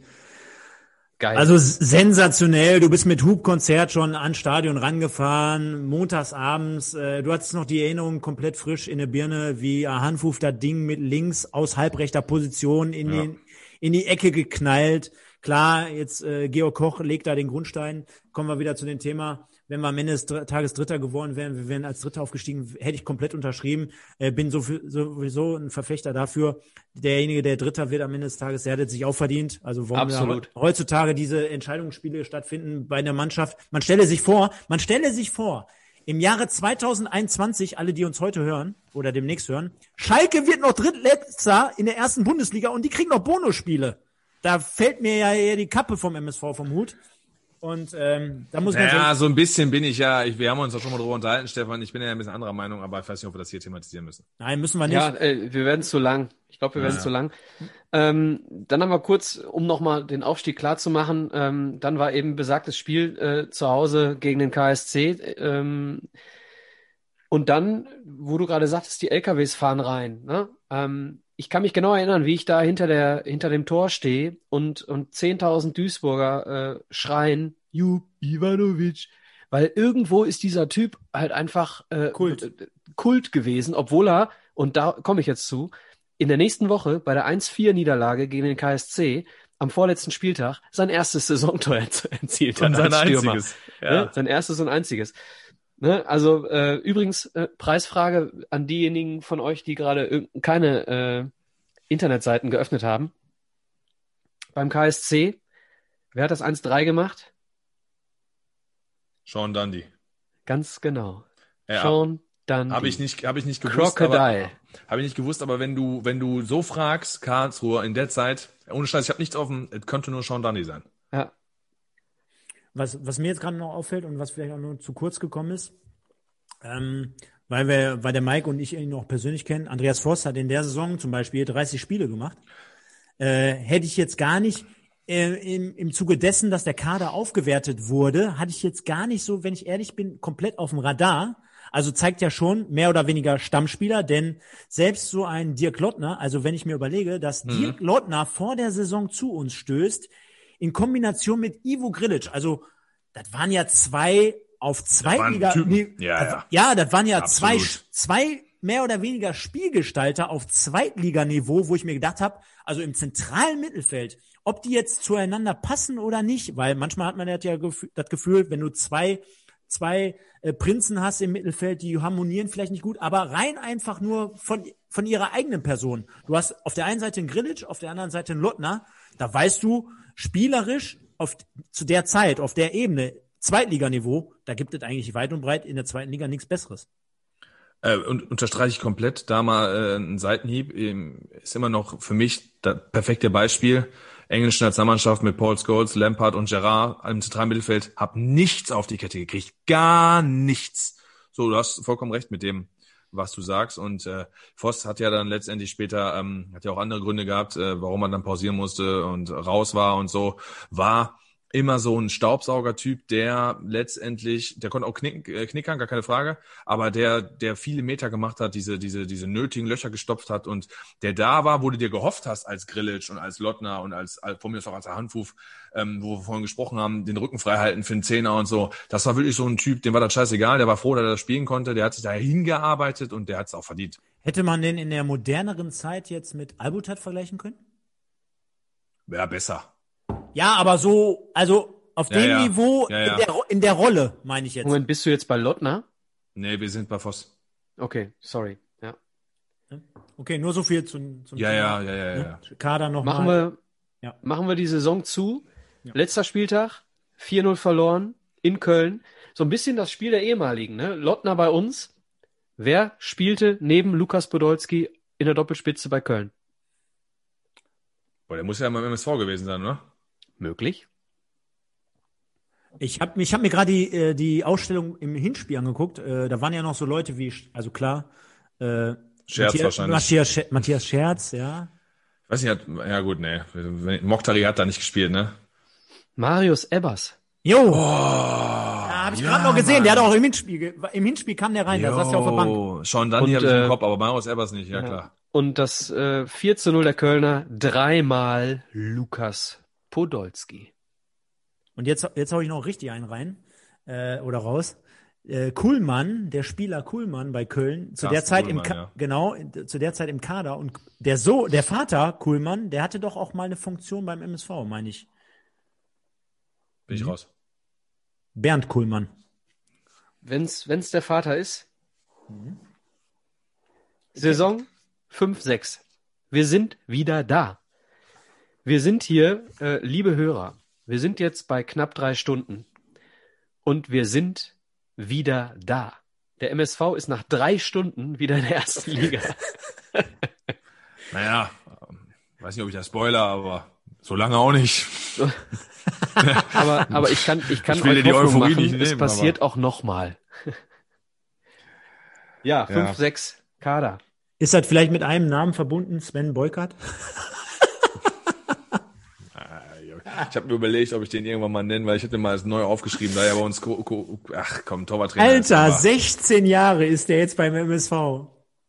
Geil. Also sensationell. Du bist mit Hubkonzert schon ans Stadion rangefahren, montagsabends. Äh, du hattest noch die Erinnerung komplett frisch in der Birne, wie Hanfuf das Ding mit links aus halbrechter Position in, ja. den, in die Ecke geknallt. Klar, jetzt äh, Georg Koch legt da den Grundstein. Kommen wir wieder zu dem Thema wenn wir am Ende des Tages Dritter geworden wären, wir wären als Dritter aufgestiegen, hätte ich komplett unterschrieben. Äh, bin so sowieso ein Verfechter dafür. Derjenige, der Dritter wird am Ende des Tages, der hat sich auch verdient. Also warum Absolut. heutzutage diese Entscheidungsspiele stattfinden bei der Mannschaft. Man stelle sich vor, man stelle sich vor, im Jahre 2021, alle, die uns heute hören oder demnächst hören, Schalke wird noch Drittletzter in der ersten Bundesliga und die kriegen noch Bonusspiele. Da fällt mir ja eher die Kappe vom MSV vom Hut. Und ähm, da muss man. Ja, so ein bisschen bin ich ja. Ich, wir haben uns doch schon mal drüber unterhalten, Stefan. Ich bin ja ein bisschen anderer Meinung, aber ich weiß nicht, ob wir das hier thematisieren müssen. Nein, müssen wir nicht. Ja, äh, wir werden zu lang. Ich glaube, wir werden ja. zu lang. Ähm, dann haben wir kurz, um nochmal den Aufstieg klar zu machen, ähm, dann war eben besagtes Spiel äh, zu Hause gegen den KSC. Ähm, und dann, wo du gerade sagtest, die LKWs fahren rein. Ne? Ähm, ich kann mich genau erinnern, wie ich da hinter der hinter dem Tor stehe und und 10.000 Duisburger äh, schreien, Jup Ivanovic, weil irgendwo ist dieser Typ halt einfach äh, Kult. Kult gewesen, obwohl er und da komme ich jetzt zu, in der nächsten Woche bei der 1-4 Niederlage gegen den KSC am vorletzten Spieltag sein erstes Saisontor erzielt hat. Und sein einziges. Ja. Ne? Sein erstes und einziges. Ne? Also äh, übrigens äh, Preisfrage an diejenigen von euch, die gerade keine äh, Internetseiten geöffnet haben. Beim KSC, wer hat das 1-3 gemacht? Sean Dundee. Ganz genau. Ja, Sean Dundee. Habe ich nicht, habe ich nicht gewusst. Crocodile. Habe ich nicht gewusst, aber wenn du, wenn du so fragst, Karlsruhe in der Zeit, ohne Scheiß, ich habe nichts offen, es könnte nur Sean Dundee sein. Ja, was, was mir jetzt gerade noch auffällt und was vielleicht auch nur zu kurz gekommen ist, ähm, weil wir, weil der Mike und ich ihn auch persönlich kennen, Andreas Voss hat in der Saison zum Beispiel 30 Spiele gemacht. Äh, hätte ich jetzt gar nicht äh, im, im Zuge dessen, dass der Kader aufgewertet wurde, hatte ich jetzt gar nicht so, wenn ich ehrlich bin, komplett auf dem Radar. Also zeigt ja schon mehr oder weniger Stammspieler, denn selbst so ein Dirk Lottner, also wenn ich mir überlege, dass mhm. Dirk Lottner vor der Saison zu uns stößt, in Kombination mit Ivo Grilic. Also, das waren ja zwei auf Zweitliga. Nee, ja, das, ja. ja, das waren ja zwei, zwei mehr oder weniger Spielgestalter auf Zweitliganiveau, wo ich mir gedacht habe, also im zentralen Mittelfeld, ob die jetzt zueinander passen oder nicht, weil manchmal hat man ja das Gefühl, wenn du zwei zwei äh, Prinzen hast im Mittelfeld, die harmonieren vielleicht nicht gut, aber rein einfach nur von von ihrer eigenen Person. Du hast auf der einen Seite einen Grilic, auf der anderen Seite einen Lottner. Da weißt du, spielerisch auf, zu der Zeit, auf der Ebene, Zweitliganiveau, da gibt es eigentlich weit und breit in der zweiten Liga nichts Besseres. Äh, und unterstreiche ich komplett, da mal äh, ein Seitenhieb, ähm, ist immer noch für mich das perfekte Beispiel. Englische Nationalmannschaft mit Paul Scholes, Lampard und Gerard im zentralen Mittelfeld, hab nichts auf die Kette gekriegt. Gar nichts. So, du hast vollkommen recht mit dem, was du sagst. Und äh, Voss hat ja dann letztendlich später, ähm, hat ja auch andere Gründe gehabt, äh, warum man dann pausieren musste und raus war und so, war immer so ein Staubsaugertyp, der letztendlich, der konnte auch knicken, äh, knickern, gar keine Frage, aber der, der viele Meter gemacht hat, diese, diese, diese nötigen Löcher gestopft hat und der da war, wo du dir gehofft hast als Grillitsch und als Lottner und als, als von mir auch als Handwurf, ähm, wo wir vorhin gesprochen haben, den Rücken frei halten für den Zehner und so. Das war wirklich so ein Typ, dem war das scheißegal, der war froh, dass er das spielen konnte, der hat sich da hingearbeitet und der hat es auch verdient. Hätte man den in der moderneren Zeit jetzt mit Albutat vergleichen können? Ja, besser. Ja, aber so, also auf Ja, dem ja. Niveau Ja, ja. In, der, in der Rolle, meine ich jetzt. Moment, bist du jetzt bei Lottner? Nee, wir sind bei Voss. Okay, sorry. Ja. Okay, nur so viel zum, zum Ja, Thema, ja, ja, ja, ja. ne? Kader noch Machen mal. wir, Ja. machen wir die Saison zu. Ja. Letzter Spieltag, 4-0 verloren in Köln. So ein bisschen das Spiel der ehemaligen, ne? Lottner bei uns. Wer spielte neben Lukas Podolski in der Doppelspitze bei Köln? Boah, der muss ja mal im MSV gewesen sein, oder? Möglich. Ich habe ich hab mir gerade die, äh, die Ausstellung im Hinspiel angeguckt. Äh, da waren ja noch so Leute wie, also klar, äh, Scherz Matthias, wahrscheinlich. Matthias, Scher- Matthias Scherz, ja. Weiß nicht, hat, ja gut, nee. Moktari hat da nicht gespielt, ne? Marius Ebbers. Jo, Oh, ja, habe ich gerade noch gesehen. Der hat auch im Hinspiel, im Hinspiel kam der rein, da saß der auf der Bank. Jo, Schon dann Und, hier habe ich äh, im Kopf, aber Marius Ebers nicht, ja, Ja. klar. Und das äh, 4 zu 0 der Kölner, dreimal Lukas Podolski. Und jetzt, jetzt hau ich noch richtig einen rein, äh, oder raus. Äh, Kuhlmann, der Spieler Kuhlmann bei Köln, zu Carsten der Zeit im Kuhlmann, Ka ja. genau, zu der Zeit im Kader und der so, der Vater Kuhlmann, der hatte doch auch mal eine Funktion beim MSV, meine ich. Bin ich Mhm. raus. Bernd Kuhlmann. Wenn's, wenn's der Vater ist. Saison 5-6. Wir sind wieder da. Wir sind hier, äh, liebe Hörer, wir sind jetzt bei knapp drei Stunden. Und wir sind wieder da. Der MSV ist nach drei Stunden wieder in der ersten Liga. Naja, ähm, weiß nicht, ob ich das spoiler, aber so lange auch nicht. aber, aber ich kann, ich kann Ich will dir euch die Hoffnung Euphorie machen, nicht es passiert auch nochmal. ja, Ja. 5-6 Kader. Ist das vielleicht mit einem Namen verbunden, Sven Beukert? Ich habe mir überlegt, ob ich den irgendwann mal nenne, weil ich hätte mal als neu aufgeschrieben, da ja bei uns, ach komm, Torwarttrainer. ist, Alter, aber- 16 Jahre ist der jetzt beim MSV.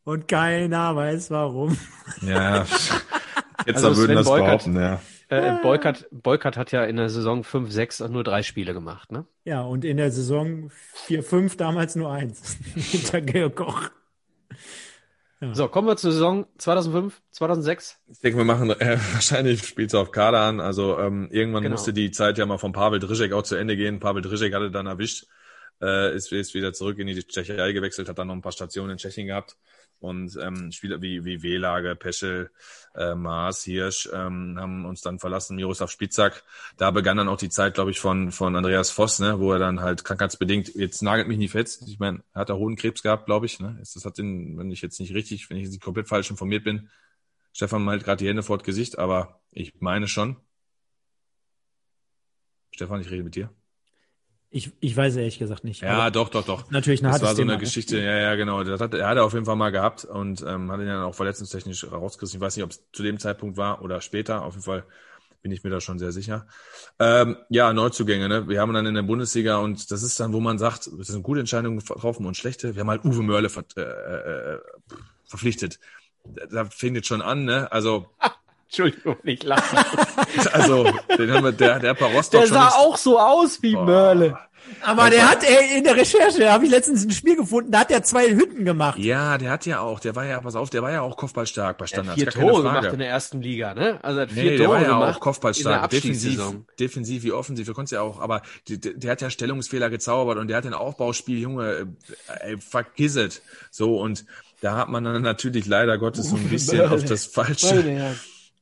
Und keiner weiß warum. Ja, jetzt Also würden Sven das Beukert. behaupten, ja. Äh, Beukert, Beukert hat ja in der Saison 5-6 auch nur drei Spiele gemacht, ne? Ja, und in der Saison 4-5 damals nur eins. Hinter Georg Koch. So, kommen wir zur Saison 2005, 2006. Ich denke, wir machen äh, wahrscheinlich spielt's auf Kader an. Also ähm, irgendwann Genau. musste die Zeit ja mal von Pavel Drižek auch zu Ende gehen. Pavel Drižek hatte dann erwischt, äh, ist, ist wieder zurück in die Tschechei gewechselt, hat dann noch ein paar Stationen in Tschechien gehabt. Und ähm, Spieler wie, wie Wehlage, Peschel, äh, Maas, Hirsch ähm, haben uns dann verlassen, Miroslav Spitzak. Da begann dann auch die Zeit, glaube ich, von, von Andreas Voss, ne, wo er dann halt krankheitsbedingt, jetzt nagelt mich nicht fest, ich meine, er hat da Hodenkrebs gehabt, glaube ich. Ne? Das hat den, wenn ich jetzt nicht richtig, wenn ich jetzt nicht komplett falsch informiert bin, Stefan malt gerade die Hände vor das Gesicht, aber ich meine schon. Stefan, ich rede mit dir. Ich, ich weiß ehrlich gesagt nicht. Ja, doch, doch, doch. natürlich ein Das war so Thema. eine ne? Geschichte, ja, ja, genau. Das hat, er hat er auf jeden Fall mal gehabt und ähm, hat ihn dann auch verletzungstechnisch rausgerissen. Ich weiß nicht, ob es zu dem Zeitpunkt war oder später. Auf jeden Fall bin ich mir da schon sehr sicher. Ähm, ja, Neuzugänge, ne? Wir haben dann in der Bundesliga und das ist dann, wo man sagt, es sind gute Entscheidungen getroffen und schlechte. Wir haben halt Uwe Mörle ver äh, äh, verpflichtet. Da, da fängt jetzt schon an, ne? Also, Entschuldigung, nicht lachen. also, den haben wir, der, der hat Rostock Der sah auch so aus wie Boah. Mörle. Aber der hat ey, in der Recherche, da habe ich letztens ein Spiel gefunden, da hat er zwei Hütten gemacht. Ja, der hat ja auch, der war ja, pass auf, der war ja auch kopfballstark bei Er hat Standards. vier gar keine Tore gemacht in der ersten Liga, ne? Also hat vier Nee, der Tore war ja gemacht auch Kopfballstark, in der defensiv, defensiv wie offensiv, du konntest ja auch, aber die, der, der hat ja Stellungsfehler gezaubert und der hat ein Aufbauspiel, Junge, äh, ey, vergiss it. So, und da hat man dann natürlich leider Gottes so ein bisschen auf das falsche,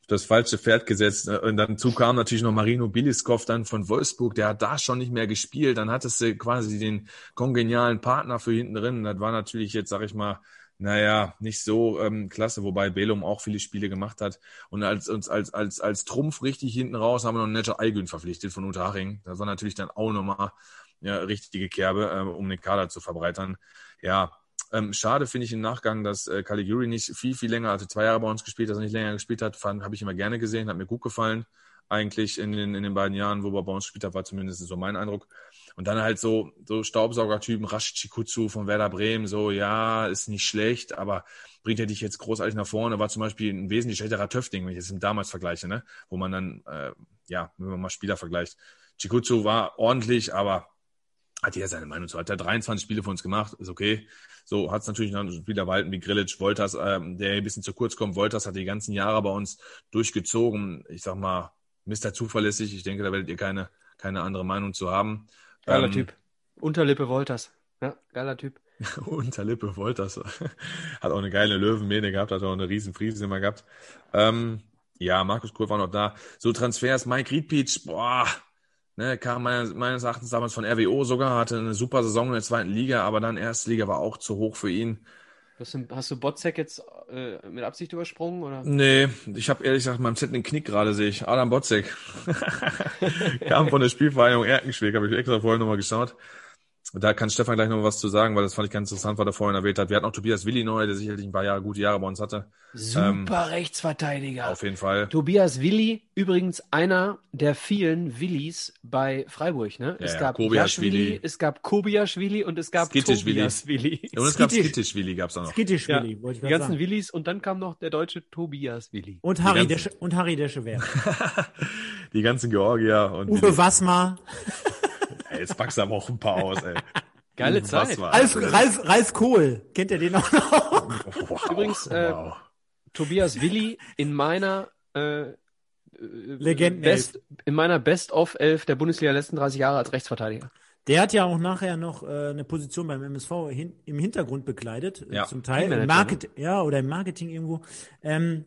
das falsche Pferd gesetzt. Und dazu kam natürlich noch Marino Biliskov dann von Wolfsburg, der hat da schon nicht mehr gespielt. Dann hattest du quasi den kongenialen Partner für hinten drin. Das war natürlich jetzt, sag ich mal, naja, nicht so ähm, klasse, wobei Belum auch viele Spiele gemacht hat. Und als, als, als, als, als Trumpf richtig hinten raus haben wir noch Netter Aygün verpflichtet von Unterhaching. Das war natürlich dann auch nochmal ja, richtige Kerbe, äh, um den Kader zu verbreitern. Ja, ähm, schade finde ich im Nachgang, dass äh, Caligiuri nicht viel, viel länger, also zwei Jahre bei uns gespielt, dass er nicht länger gespielt hat, habe ich immer gerne gesehen, hat mir gut gefallen. eigentlich in den, in den beiden Jahren, wo er bei uns gespielt hat, war zumindest so mein Eindruck. Und dann halt so, so Staubsaugertypen, Rasch Chikutsu von Werder Bremen, so, ja, ist nicht schlecht, aber bringt er dich jetzt großartig nach vorne, war zum Beispiel ein wesentlich schlechterer Töfting, wenn ich es damals vergleiche, ne? Wo man dann, äh, ja, wenn man mal Spieler vergleicht. Chikutsu war ordentlich, aber hat ja seine Meinung zu. Hat er 23 Spiele für uns gemacht, ist okay. So hat es natürlich noch Spieler Walten wie Grillic, Wolters, ähm, der ein bisschen zu kurz kommt. Wolters hat die ganzen Jahre bei uns durchgezogen. Ich sag mal, Mr. Zuverlässig. Ich denke, da werdet ihr keine, keine andere Meinung zu haben. Geiler ähm, Typ. Unterlippe Wolters. Ja, geiler Typ. Unterlippe Wolters. hat auch eine geile Löwenmähne gehabt, hat auch eine riesen Friese immer gehabt. Ähm, ja, Markus Kohl war noch da. So Transfers, Mike Riedpeach, boah, ne, kam meines, meines Erachtens damals von RWO sogar, hatte eine super Saison in der zweiten Liga, aber dann Erstliga war auch zu hoch für ihn. Hast du, hast du Botzek jetzt äh, mit Absicht übersprungen? Oder? Nee, ich habe ehrlich gesagt meinem Zettel den Knick gerade, sehe ich. Adam Botzek. Kam von der Spielvereinigung Erkenschwick, habe ich extra vorher nochmal geschaut. Da kann Stefan gleich noch was zu sagen, weil das fand ich ganz interessant, was er vorhin erwähnt hat. Wir hatten auch Tobias Willi neu, der sicherlich ein paar Jahre, gute Jahre bei uns hatte. Super ähm, Rechtsverteidiger. Auf jeden Fall. Tobias Willi, übrigens einer der vielen Willis bei Freiburg. Ne? Ja, es gab Jaschwili, es gab Kobiaschwili und es gab Tobias Willi. Und es gab Skittisch Willi gab's auch noch. Skittisch Willi, ja, wollte ich Die ganzen sagen. Willis und dann kam noch der deutsche Tobias Willi. Und Harry, Desche, und Harry Deschewer. Die ganzen Georgier und Uwe Wassmer. Ey, jetzt packst du aber auch ein paar aus, ey. Geile Zeit. Ralf, Ralf, Ralf Kohl, kennt ihr den auch noch? Wow, Übrigens, äh, wow. Tobias Willi in meiner äh, Legenden Best, in meiner Best of elf der Bundesliga letzten 30 Jahre als Rechtsverteidiger. Der hat ja auch nachher noch äh, eine Position beim MSV hin, im Hintergrund bekleidet, ja. zum Teil im Marketing, ne? ja oder im Marketing irgendwo. Ähm,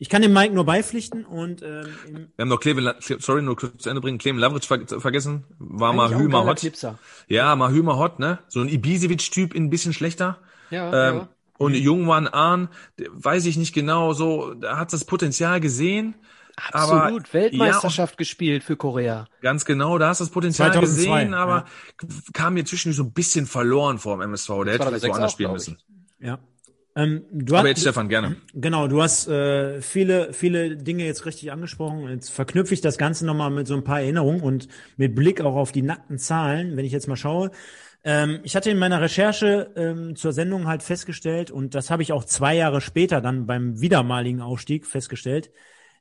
ich kann dem Mike nur beipflichten und ähm, Wir haben noch Cleveland, sorry, nur kurz zu Ende bringen, Cleveland Lavric ver vergessen, war mal Hümer Hot. Clipser. Ja, mal Hümer Hot, ne? So ein Ibisevic-Typ, ein bisschen schlechter. Ja, ähm, ja. Und Jungwan Ahn, weiß ich nicht genau, so, da hat das Potenzial gesehen. Absolut, aber, Weltmeisterschaft ja, gespielt für Korea. Ganz genau, da hast du das Potenzial 2002, gesehen, aber ja. kam mir zwischendurch so ein bisschen verloren vor dem MSV. Der hätte vielleicht woanders spielen müssen. Ja. Ähm, du Aber hast, jetzt Stefan, gerne. Genau, du hast äh, viele, viele Dinge jetzt richtig angesprochen. Jetzt verknüpfe ich das Ganze nochmal mit so ein paar Erinnerungen und mit Blick auch auf die nackten Zahlen, wenn ich jetzt mal schaue. Ähm, ich hatte in meiner Recherche ähm, zur Sendung halt festgestellt, und das habe ich auch zwei Jahre später dann beim wiedermaligen Aufstieg festgestellt,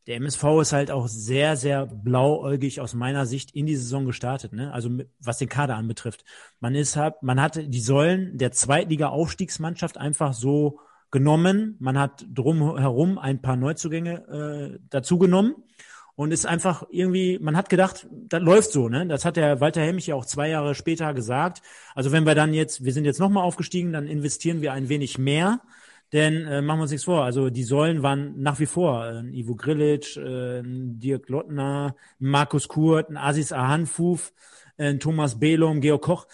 der MSV ist halt auch sehr, sehr blauäugig aus meiner Sicht in die Saison gestartet, ne? Also was den Kader anbetrifft. Man ist halt, man hat die Säulen der Zweitliga-Aufstiegsmannschaft einfach so genommen. Man hat drumherum ein paar Neuzugänge äh, dazugenommen und ist einfach irgendwie, man hat gedacht, das läuft so, ne? Das hat der Walter Hemmich ja auch zwei Jahre später gesagt. Also wenn wir dann jetzt, wir sind jetzt nochmal aufgestiegen, dann investieren wir ein wenig mehr denn äh, machen wir uns nichts vor, also die Säulen waren nach wie vor äh, Ivo Grilic, äh, Dirk Lottner, Markus Kurt, ein Asis Ahanfuf, äh, Thomas Belum, Georg Koch.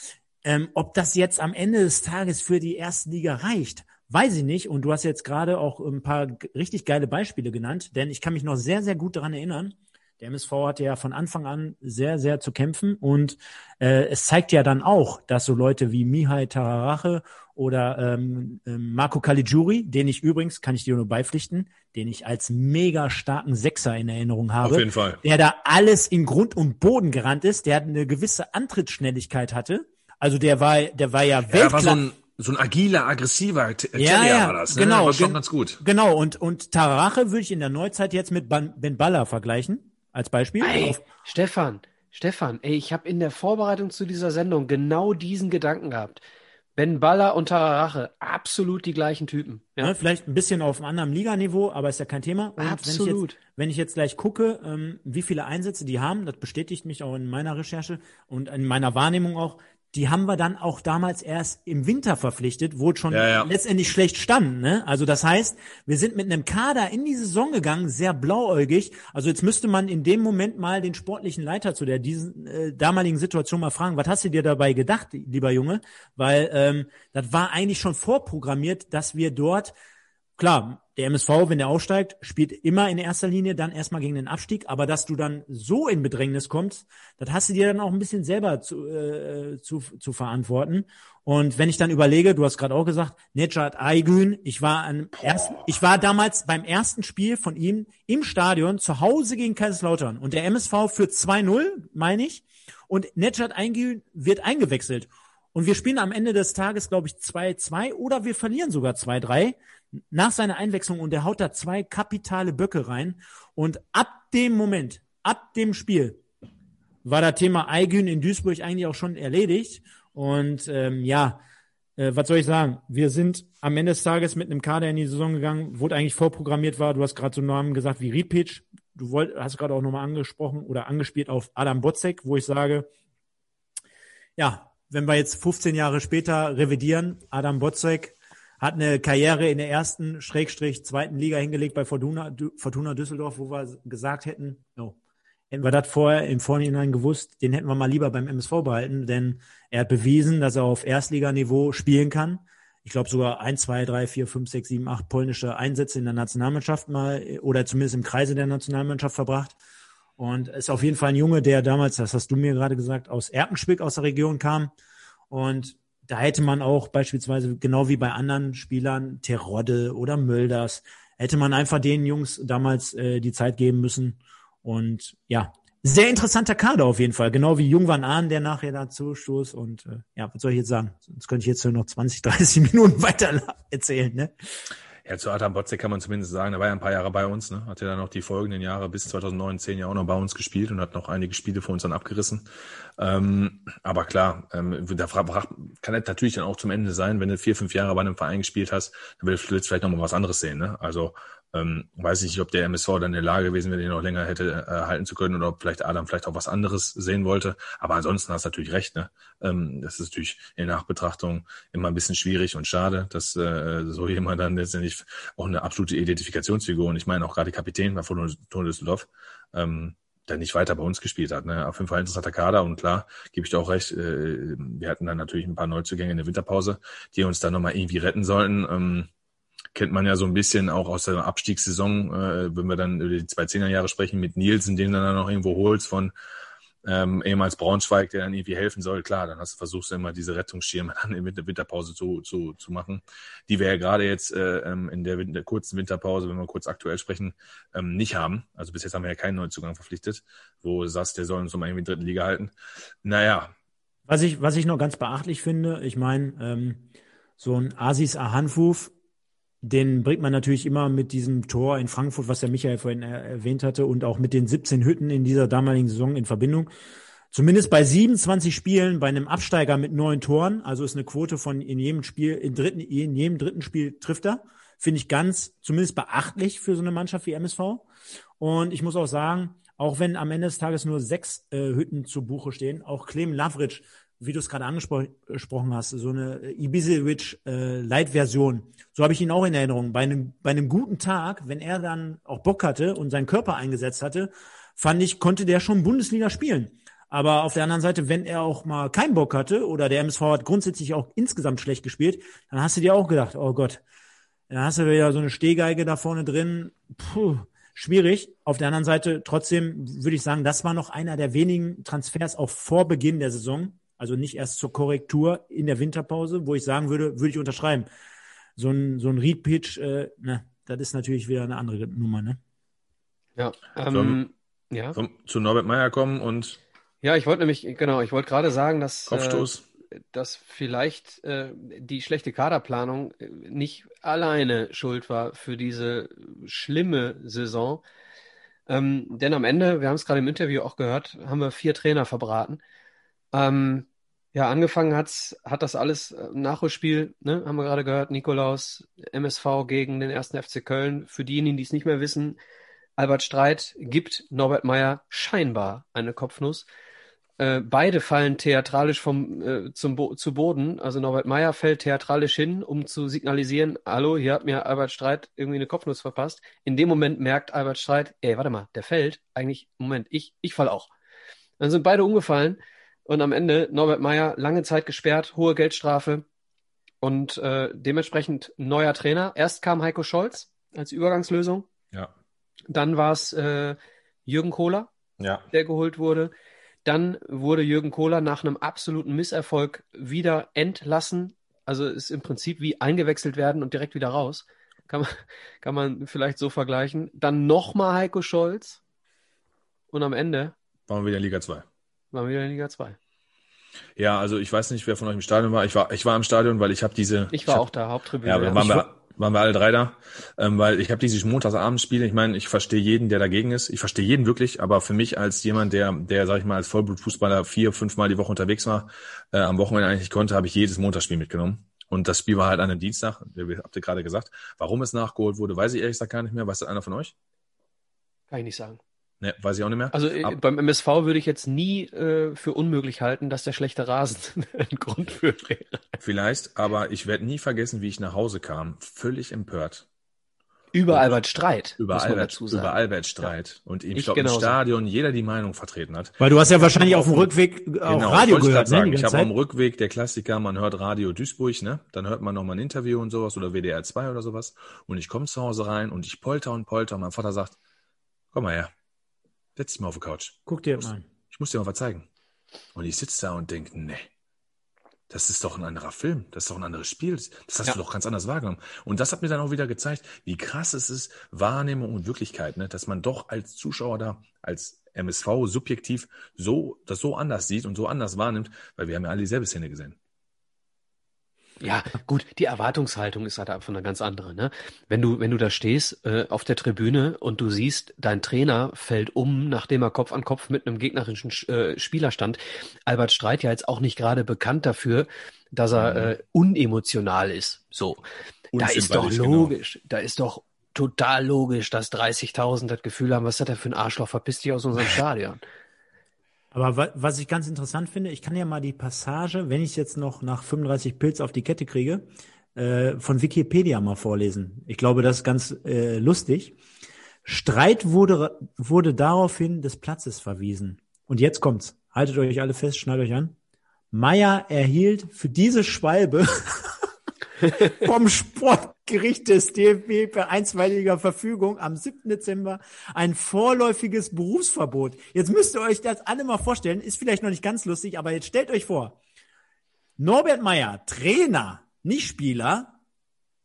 Ähm, ob das jetzt am Ende des Tages für die erste Liga reicht, weiß ich nicht. Und du hast jetzt gerade auch ein paar richtig geile Beispiele genannt, denn ich kann mich noch sehr, sehr gut daran erinnern, der MSV hatte ja von Anfang an sehr, sehr zu kämpfen und äh, es zeigt ja dann auch, dass so Leute wie Mihai Tararache oder ähm, ähm, Marco Caligiuri, den ich übrigens, kann ich dir nur beipflichten, den ich als mega starken Sechser in Erinnerung habe. Auf jeden Fall. Der da alles in Grund und Boden gerannt ist, der eine gewisse Antrittsschnelligkeit hatte. Also der war, der war ja Weltklasse. Ja, so ein agiler, aggressiver Terrier ja, ja, war das. Ne? Genau, war schon ganz gut. Genau, und, und Tararache würde ich in der Neuzeit jetzt mit Ben Baller vergleichen als Beispiel. Ey, Stefan, Stefan, ey, ich habe in der Vorbereitung zu dieser Sendung genau diesen Gedanken gehabt. Ben Baller und Tararache, absolut die gleichen Typen. Ja. ja vielleicht ein bisschen auf einem anderen Liganiveau, aber ist ja kein Thema. Und absolut. Wenn ich, jetzt, wenn ich jetzt gleich gucke, ähm, wie viele Einsätze die haben, das bestätigt mich auch in meiner Recherche und in meiner Wahrnehmung auch, die haben wir dann auch damals erst im Winter verpflichtet, wo schon ja, ja. letztendlich schlecht standen. Ne? Also das heißt, wir sind mit einem Kader in die Saison gegangen, sehr blauäugig. Also jetzt müsste man in dem Moment mal den sportlichen Leiter zu der diesen äh, damaligen Situation mal fragen, was hast du dir dabei gedacht, lieber Junge? Weil ähm, das war eigentlich schon vorprogrammiert, dass wir dort klar, der MSV, wenn der aufsteigt, spielt immer in erster Linie dann erstmal gegen den Abstieg, aber dass du dann so in Bedrängnis kommst, das hast du dir dann auch ein bisschen selber zu, äh, zu, zu verantworten. Und wenn ich dann überlege, du hast gerade auch gesagt, Nejat Aygün, ich war am ersten, ich war damals beim ersten Spiel von ihm im Stadion zu Hause gegen Kaiserslautern und der MSV führt 2-0, meine ich, und Nejat Aygün wird eingewechselt. Und wir spielen am Ende des Tages, glaube ich, 2-2 oder wir verlieren sogar 2-3 nach seiner Einwechslung und der haut da zwei kapitale Böcke rein. Und ab dem Moment, ab dem Spiel, war das Thema Aygün in Duisburg eigentlich auch schon erledigt. Und ähm, ja, äh, was soll ich sagen? Wir sind am Ende des Tages mit einem Kader in die Saison gegangen, wo eigentlich vorprogrammiert war. Du hast gerade so Namen gesagt wie Ripic. Du wollt, hast gerade auch nochmal angesprochen oder angespielt auf Adam Botzek, wo ich sage, ja, wenn wir jetzt 15 Jahre später revidieren, Adam Botzek hat eine Karriere in der ersten, Schrägstrich, zweiten Liga hingelegt bei Fortuna, Fortuna Düsseldorf, wo wir gesagt hätten, no, Hätten wir das vorher im Vorhinein gewusst, den hätten wir mal lieber beim MSV behalten, denn er hat bewiesen, dass er auf Erstliganiveau spielen kann. Ich glaube sogar ein, zwei, drei, vier, fünf, sechs, sieben, acht polnische Einsätze in der Nationalmannschaft mal oder zumindest im Kreise der Nationalmannschaft verbracht. Und ist auf jeden Fall ein Junge, der damals, das hast du mir gerade gesagt, aus Erkenschwick aus der Region kam. Und da hätte man auch beispielsweise, genau wie bei anderen Spielern, Terodde oder Mölders, hätte man einfach den Jungs damals äh, die Zeit geben müssen, und ja, sehr interessanter Kader auf jeden Fall. Genau wie Jung Van Ahn, der nachher dazu stoß. Und äh, ja, was soll ich jetzt sagen? Sonst könnte ich jetzt nur noch 20, 30 Minuten weiter erzählen, ne? Ja, zu Adam Botzek kann man zumindest sagen, er war ja ein paar Jahre bei uns, ne? hat ja dann noch die folgenden Jahre bis 2009, 10 Jahre auch noch bei uns gespielt und hat noch einige Spiele für uns dann abgerissen. Ähm, aber klar, ähm, da kann er natürlich dann auch zum Ende sein, wenn du vier, fünf Jahre bei einem Verein gespielt hast, dann willst du vielleicht noch mal was anderes sehen. Ne? Also ähm, weiß ich nicht, ob der MSV dann in der Lage gewesen wäre, den noch länger hätte äh, halten zu können oder ob vielleicht Adam vielleicht auch was anderes sehen wollte. Aber ansonsten hast du natürlich recht. Ne? Ähm, das ist natürlich in Nachbetrachtung immer ein bisschen schwierig und schade, dass äh, so jemand dann letztendlich auch eine absolute Identifikationsfigur und ich meine auch gerade Kapitän bei Fortuna Düsseldorf ähm, der nicht weiter bei uns gespielt hat. Ne? Auf jeden Fall interessanter Kader und klar, gebe ich dir auch recht, äh, wir hatten dann natürlich ein paar Neuzugänge in der Winterpause, die uns dann nochmal irgendwie retten sollten. Ähm, kennt man ja so ein bisschen auch aus der Abstiegssaison, äh, wenn wir dann über die zwei Zehnerjahre sprechen, mit Nielsen, den du dann noch irgendwo holst von ähm, ehemals Braunschweig, der dann irgendwie helfen soll. Klar, dann hast versuchst du immer diese Rettungsschirme dann in der Winterpause zu, zu, zu machen, die wir ja gerade jetzt äh, ähm, in der, in der kurzen Winterpause, wenn wir kurz aktuell sprechen, ähm, nicht haben. Also bis jetzt haben wir ja keinen Neuzugang verpflichtet, wo du sagst, der soll uns nochmal irgendwie in der dritten Liga halten. Naja. Was ich, was ich noch ganz beachtlich finde, ich meine, ähm, so ein Asis Ahanfuf den bringt man natürlich immer mit diesem Tor in Frankfurt, was der Michael vorhin erwähnt hatte, und auch mit den 17 Hütten in dieser damaligen Saison in Verbindung. Zumindest bei 27 Spielen bei einem Absteiger mit neun Toren, also ist eine Quote von in jedem Spiel, in, dritten, in jedem dritten Spiel trifft er. Finde ich ganz, zumindest beachtlich für so eine Mannschaft wie MSV. Und ich muss auch sagen, auch wenn am Ende des Tages nur sechs äh, Hütten zu Buche stehen, auch Clem Lavric wie du es gerade angesprochen hast, so eine äh, Light-Version. So habe ich ihn auch in Erinnerung. Bei einem, bei einem guten Tag, wenn er dann auch Bock hatte und seinen Körper eingesetzt hatte, fand ich, konnte der schon Bundesliga spielen. Aber auf der anderen Seite, wenn er auch mal keinen Bock hatte oder der MSV hat grundsätzlich auch insgesamt schlecht gespielt, dann hast du dir auch gedacht, oh Gott, dann hast du wieder so eine Stehgeige da vorne drin. Puh, schwierig. Auf der anderen Seite, trotzdem würde ich sagen, das war noch einer der wenigen Transfers auch vor Beginn der Saison, also nicht erst zur Korrektur in der Winterpause, wo ich sagen würde, würde ich unterschreiben. So ein, so ein Read-Pitch, äh, ne, das ist natürlich wieder eine andere Nummer, ne? Ja, ähm, so, ja. So, zu Norbert Meyer kommen und. Ja, ich wollte nämlich, genau, ich wollte gerade sagen, dass. Kopfstoß. Äh, dass vielleicht äh, die schlechte Kaderplanung äh, nicht alleine schuld war für diese schlimme Saison. Ähm, denn am Ende, wir haben es gerade im Interview auch gehört, haben wir vier Trainer verbraten. Ähm, ja, angefangen hat's, hat das alles äh, Nachholspiel, ne, haben wir gerade gehört, Nikolaus, MSV gegen den ersten FC Köln. Für diejenigen, die es nicht mehr wissen, Albert Streit gibt Norbert Meyer scheinbar eine Kopfnuss. Äh, beide fallen theatralisch vom, äh, zum Bo zu Boden. Also Norbert Meyer fällt theatralisch hin, um zu signalisieren, hallo, hier hat mir Albert Streit irgendwie eine Kopfnuss verpasst. In dem Moment merkt Albert Streit, ey, warte mal, der fällt. Eigentlich, Moment, ich, ich fall auch. Dann sind beide umgefallen und am Ende Norbert Meyer lange Zeit gesperrt, hohe Geldstrafe. Und äh, dementsprechend neuer Trainer. Erst kam Heiko Scholz als Übergangslösung. Ja. Dann war es äh, Jürgen Kohler, Ja. der geholt wurde. Dann wurde Jürgen Kohler nach einem absoluten Misserfolg wieder entlassen. Also ist im Prinzip wie eingewechselt werden und direkt wieder raus. Kann man, kann man vielleicht so vergleichen. Dann nochmal Heiko Scholz. Und am Ende Waren wir wieder in Liga 2. waren wir wieder in Liga 2. Ja, also ich weiß nicht, wer von euch im Stadion war. Ich war, ich war im Stadion, weil ich habe diese. Ich war hab, auch da, Haupttribüne. Ja, waren wir, waren wir alle drei da, ähm, weil ich habe diese Montagsabendspiele. Ich meine, ich verstehe jeden, der dagegen ist. Ich verstehe jeden wirklich, aber für mich als jemand, der, der, sag ich mal, als Vollblutfußballer vier, fünf Mal die Woche unterwegs war, äh, am Wochenende eigentlich konnte, habe ich jedes Montagsspiel mitgenommen. Und das Spiel war halt an einem Dienstag. Habt ihr gerade gesagt. Warum es nachgeholt wurde, weiß ich ehrlich gesagt gar nicht mehr. Weiß das einer von euch? Kann ich nicht sagen. Ne, weiß ich auch nicht mehr. Also äh, Ab- beim MSV würde ich jetzt nie äh, für unmöglich halten, dass der schlechte Rasen ein Grund für wäre. Vielleicht, aber ich werde nie vergessen, wie ich nach Hause kam, völlig empört. Über Albert Streit, Über muss man Albert, dazu sagen. über Albert Streit. Und ich, Ich glaube, im. Stadion jeder die Meinung vertreten hat. Weil du hast ja wahrscheinlich auf dem Rückweg auch Genau, Radio wollte ich gehört, ne? sagen. Die Ich habe am. Rückweg der Klassiker, man hört Radio Duisburg, ne? Dann hört man noch mal ein Interview und sowas oder WDR 2 oder sowas. Und ich komme zu Hause rein und ich polter und polter und mein Vater sagt, komm mal her, setz dich mal auf die Couch. Guck dir mal an. Ich muss dir mal was zeigen. Und ich sitze da und denk, nee, das ist doch ein anderer Film, das ist doch ein anderes Spiel, das hast Ja. du doch ganz anders wahrgenommen. Und das hat mir dann auch wieder gezeigt, wie krass es ist, Wahrnehmung und Wirklichkeit, ne? dass man doch als Zuschauer da, als MSV subjektiv so, das so anders sieht und so anders wahrnimmt, weil wir haben ja alle dieselbe Szene gesehen. Ja, gut, die Erwartungshaltung ist halt einfach eine ganz andere, ne? Wenn du, wenn du da stehst äh, auf der Tribüne und du siehst, dein Trainer fällt um, nachdem er Kopf an Kopf mit einem gegnerischen äh, Spieler stand. Albert Streit ja jetzt auch nicht gerade bekannt dafür, dass er Mhm. äh, unemotional ist. So, da ist doch genau. logisch, da ist doch total logisch, dass 30.000 das Gefühl haben, was hat er für ein Arschloch, verpiss dich aus unserem Stadion. Aber wa was ich ganz interessant finde, ich kann ja mal die Passage, wenn ich es jetzt noch nach 35 Pilz auf die Kette kriege, äh, von Wikipedia mal vorlesen. Ich glaube, das ist ganz äh, lustig. Streit wurde, wurde daraufhin des Platzes verwiesen. Und jetzt kommt's. Haltet euch alle fest, schnallt euch an. Meyer erhielt für diese Schwalbe vom Sportgericht des DFB per einstweiliger Verfügung am 7. Dezember ein vorläufiges Berufsverbot. Jetzt müsst ihr euch das alle mal vorstellen, ist vielleicht noch nicht ganz lustig, aber jetzt stellt euch vor, Norbert Meyer, Trainer, nicht Spieler,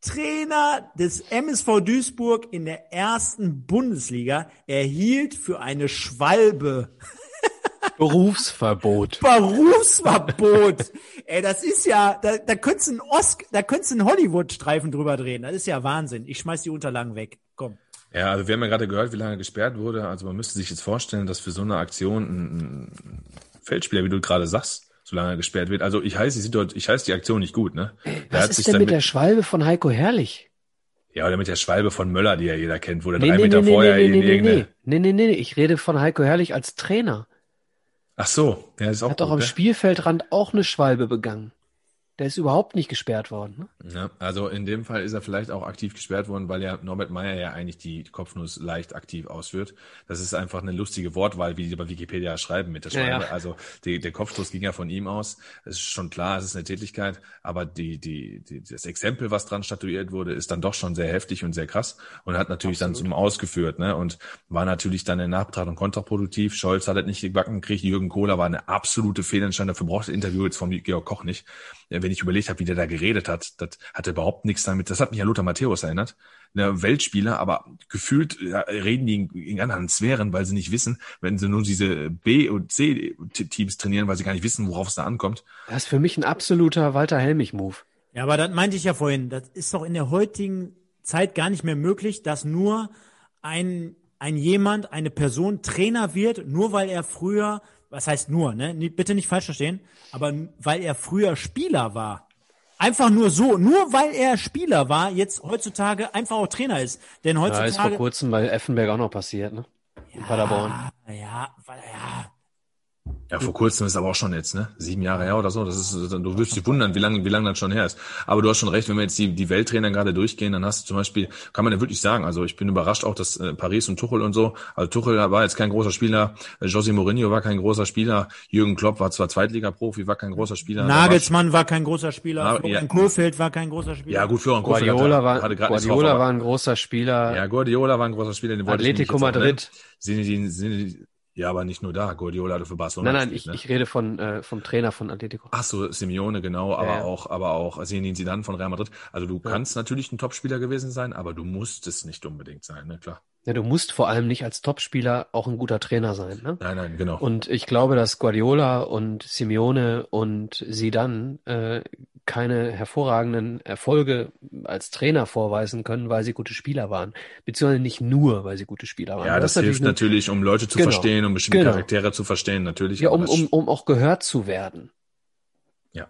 Trainer des MSV Duisburg in der ersten Bundesliga, erhielt für eine Schwalbe Berufsverbot. Berufsverbot. Ey, das ist ja, da, da könntest du einen Oscar, da könntest du einen Hollywood-Streifen drüber drehen. Das ist ja Wahnsinn. Ich schmeiß die Unterlagen weg. Komm. Ja, also wir haben ja gerade gehört, wie lange gesperrt wurde. Also man müsste sich jetzt vorstellen, dass für so eine Aktion ein, ein Feldspieler, wie du gerade sagst, so lange gesperrt wird. Also ich heiße die ich heiße die Aktion nicht gut, ne? Der Was hat ist sich denn mit der Schwalbe von Heiko Herrlich? Ja, oder mit der Schwalbe von Möller, die ja jeder kennt, wo der Nee, drei nee, Meter nee, vorher nee, in nee, nee, irgendeine. nee, nee, nee, nee, ich rede von Heiko Herrlich als Trainer. Ach so, der ist auch Hat doch gut, am ne? Spielfeldrand auch eine Schwalbe begangen. Der ist überhaupt nicht gesperrt worden. Ne? Ja, also in dem Fall ist er vielleicht auch aktiv gesperrt worden, weil ja Norbert Meyer ja eigentlich die Kopfnuss leicht aktiv ausführt. Das ist einfach eine lustige Wortwahl, wie die bei Wikipedia schreiben mit der Ja, Schwalbe. ja. Also die, der Kopfstoß ging ja von ihm aus. Es ist schon klar, es ist eine Tätigkeit, aber die, die, die, das Exempel, was dran statuiert wurde, ist dann doch schon sehr heftig und sehr krass und hat natürlich dann zum Ausgeführt, ne? Und war natürlich dann in Nachbetrachtung kontraproduktiv. Scholz hat es nicht gebacken gekriegt. Jürgen Kohler war eine absolute Fehlentscheidung. Dafür braucht das Interview jetzt von Georg Koch nicht. Ja, Wenn ich überlegt habe, wie der da geredet hat, das hatte überhaupt nichts damit. Das hat mich an Lothar Matthäus erinnert. Der Weltspieler, aber gefühlt ja, reden die in, in anderen Sphären, weil sie nicht wissen, wenn sie nur diese B- und C-Teams trainieren, weil sie gar nicht wissen, worauf es da ankommt. Das ist für mich ein absoluter Walter Helmich-Move. Ja, aber das meinte ich ja vorhin. Das ist doch in der heutigen Zeit gar nicht mehr möglich, dass nur ein, ein jemand, eine Person Trainer wird, nur weil er früher, was heißt nur, ne? Bitte nicht falsch verstehen, aber weil er früher Spieler war. Einfach nur so, nur weil er Spieler war, jetzt heutzutage einfach auch Trainer ist. Denn Ja, ist vor heutzutage. kurzem bei Effenberg auch noch passiert, ne? In Paderborn. Ah, ja, weil, ja. Ja, vor kurzem ist aber auch schon jetzt, ne? Sieben Jahre her oder so. Das ist, du wirst dich wundern, wie lange, wie lange das schon her ist. Aber du hast schon recht, wenn wir jetzt die, die Welttrainer gerade durchgehen, dann hast du zum Beispiel, kann man ja wirklich sagen, also ich bin überrascht auch, dass äh, Paris und Tuchel und so, also Tuchel war jetzt kein großer Spieler, äh, José Mourinho war kein großer Spieler, Jürgen Klopp war zwar Zweitliga-Profi, war kein großer Spieler. Nagelsmann war kein großer Spieler, Na, Florian ja. Kofeld war kein großer Spieler. Ja, gut, Florian Guardiola, hatte, war, hatte Guardiola war ein großer Spieler. Ja, Guardiola war ein großer Spieler. Den Atletico Madrid. Zinedine, Zinedine, ja, aber nicht nur da. Guardiola hatte für Barcelona. Nein, nein, gespielt, ich, ne? ich rede von äh, vom Trainer von Atletico. Ach so, Simeone genau, aber ja. auch aber auch Zinedine Zidane von Real Madrid. Also du ja. kannst natürlich ein Topspieler gewesen sein, aber du musst es nicht unbedingt sein, ne, klar. Ja, du musst vor allem nicht als Topspieler auch ein guter Trainer sein, ne? Nein, nein, genau. Und ich glaube, dass Guardiola und Simeone und Zidane äh, keine hervorragenden Erfolge als Trainer vorweisen können, weil sie gute Spieler waren. Beziehungsweise nicht nur, weil sie gute Spieler waren. Ja, das, das hilft natürlich, um Leute zu genau. verstehen, um bestimmte genau. Charaktere zu verstehen, natürlich. Ja, um, um, um auch gehört zu werden. Ja.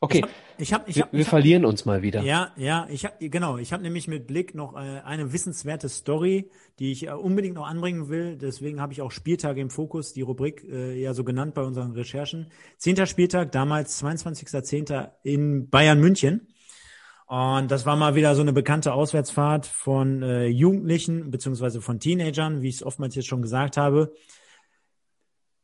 Okay. Ich hab, ich hab, ich hab, wir, wir hab, verlieren uns mal wieder. Ja, ja, ich habe genau, ich habe nämlich mit Blick noch äh, eine wissenswerte Story, die ich äh, unbedingt noch anbringen will. Deswegen habe ich auch Spieltage im Fokus, die Rubrik äh, ja so genannt bei unseren Recherchen. Zehnter Spieltag, damals 22.10. in Bayern München. Und das war mal wieder so eine bekannte Auswärtsfahrt von äh, Jugendlichen beziehungsweise von Teenagern, wie ich es oftmals jetzt schon gesagt habe.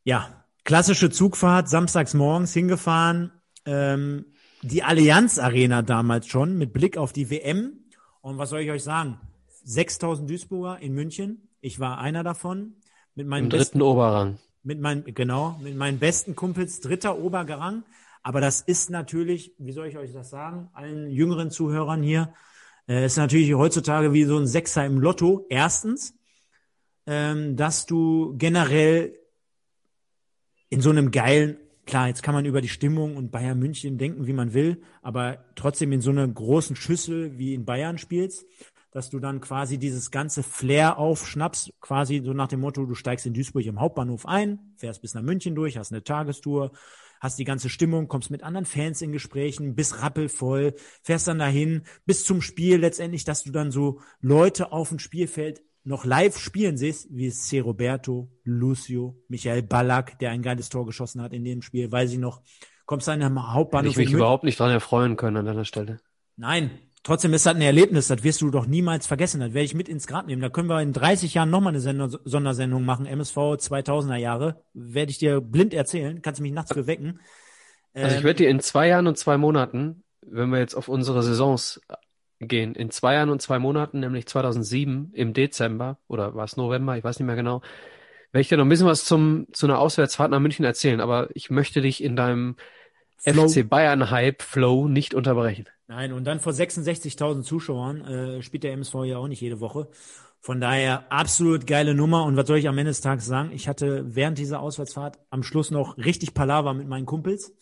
Ja, klassische Zugfahrt, samstags morgens hingefahren. Ähm, die Allianz Arena damals schon mit Blick auf die WM. Und was soll ich euch sagen? 6000 Duisburger in München. Ich war einer davon. Mit meinem dritten besten, Oberrang. Mit meinen, genau, mit meinen besten Kumpels dritter Oberrang. Aber das ist natürlich, wie soll ich euch das sagen, allen jüngeren Zuhörern hier, äh, ist natürlich heutzutage wie so ein Sechser im Lotto. Erstens, ähm, dass du generell in so einem geilen klar, jetzt kann man über die Stimmung und Bayern München denken, wie man will, aber trotzdem in so einer großen Schüssel wie in Bayern spielst, dass du dann quasi dieses ganze Flair aufschnappst, quasi so nach dem Motto, du steigst in Duisburg im Hauptbahnhof ein, fährst bis nach München durch, hast eine Tagestour, hast die ganze Stimmung, kommst mit anderen Fans in Gesprächen, bist rappelvoll, fährst dann dahin, bis zum Spiel letztendlich, dass du dann so Leute auf dem Spielfeld noch live spielen siehst, wie C. Roberto, Lucio, Michael Ballack, der ein geiles Tor geschossen hat in dem Spiel, weiß ich noch, kommst du an einem Hauptbahnhof. Hätte ich mich überhaupt nicht dran erfreuen können an deiner Stelle. Nein, trotzdem ist das ein Erlebnis, das wirst du doch niemals vergessen, das werde ich mit ins Grab nehmen. Da können wir in 30 Jahren nochmal eine Sender Sondersendung machen, MSV 2000er Jahre, werde ich dir blind erzählen, kannst du mich nachts bewecken. Also ich ähm, werde dir in zwei Jahren und zwei Monaten, wenn wir jetzt auf unsere Saisons gehen. In zwei Jahren und zwei Monaten, nämlich 2007 im Dezember oder war es November, ich weiß nicht mehr genau, werde ich dir noch ein bisschen was zum, zu einer Auswärtsfahrt nach München erzählen, aber ich möchte dich in deinem Flow. FC Bayern Hype Flow nicht unterbrechen. Nein, und dann vor 66.000 Zuschauern äh, spielt der MSV ja auch nicht jede Woche. Von daher absolut geile Nummer. Und was soll ich am Ende des Tages sagen? Ich hatte während dieser Auswärtsfahrt am Schluss noch richtig Palaver mit meinen Kumpels.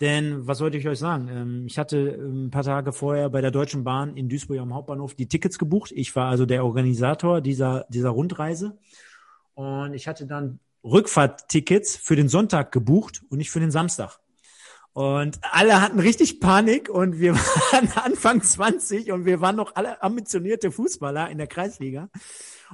Denn was sollte ich euch sagen? Ähm, ich hatte ähm, ein paar Tage vorher bei der Deutschen Bahn in Duisburg am Hauptbahnhof die Tickets gebucht. Ich war also der Organisator dieser, dieser Rundreise. Und ich hatte dann Rückfahrttickets für den Sonntag gebucht und nicht für den Samstag. Und alle hatten richtig Panik und wir waren Anfang 20 und wir waren noch alle ambitionierte Fußballer in der Kreisliga.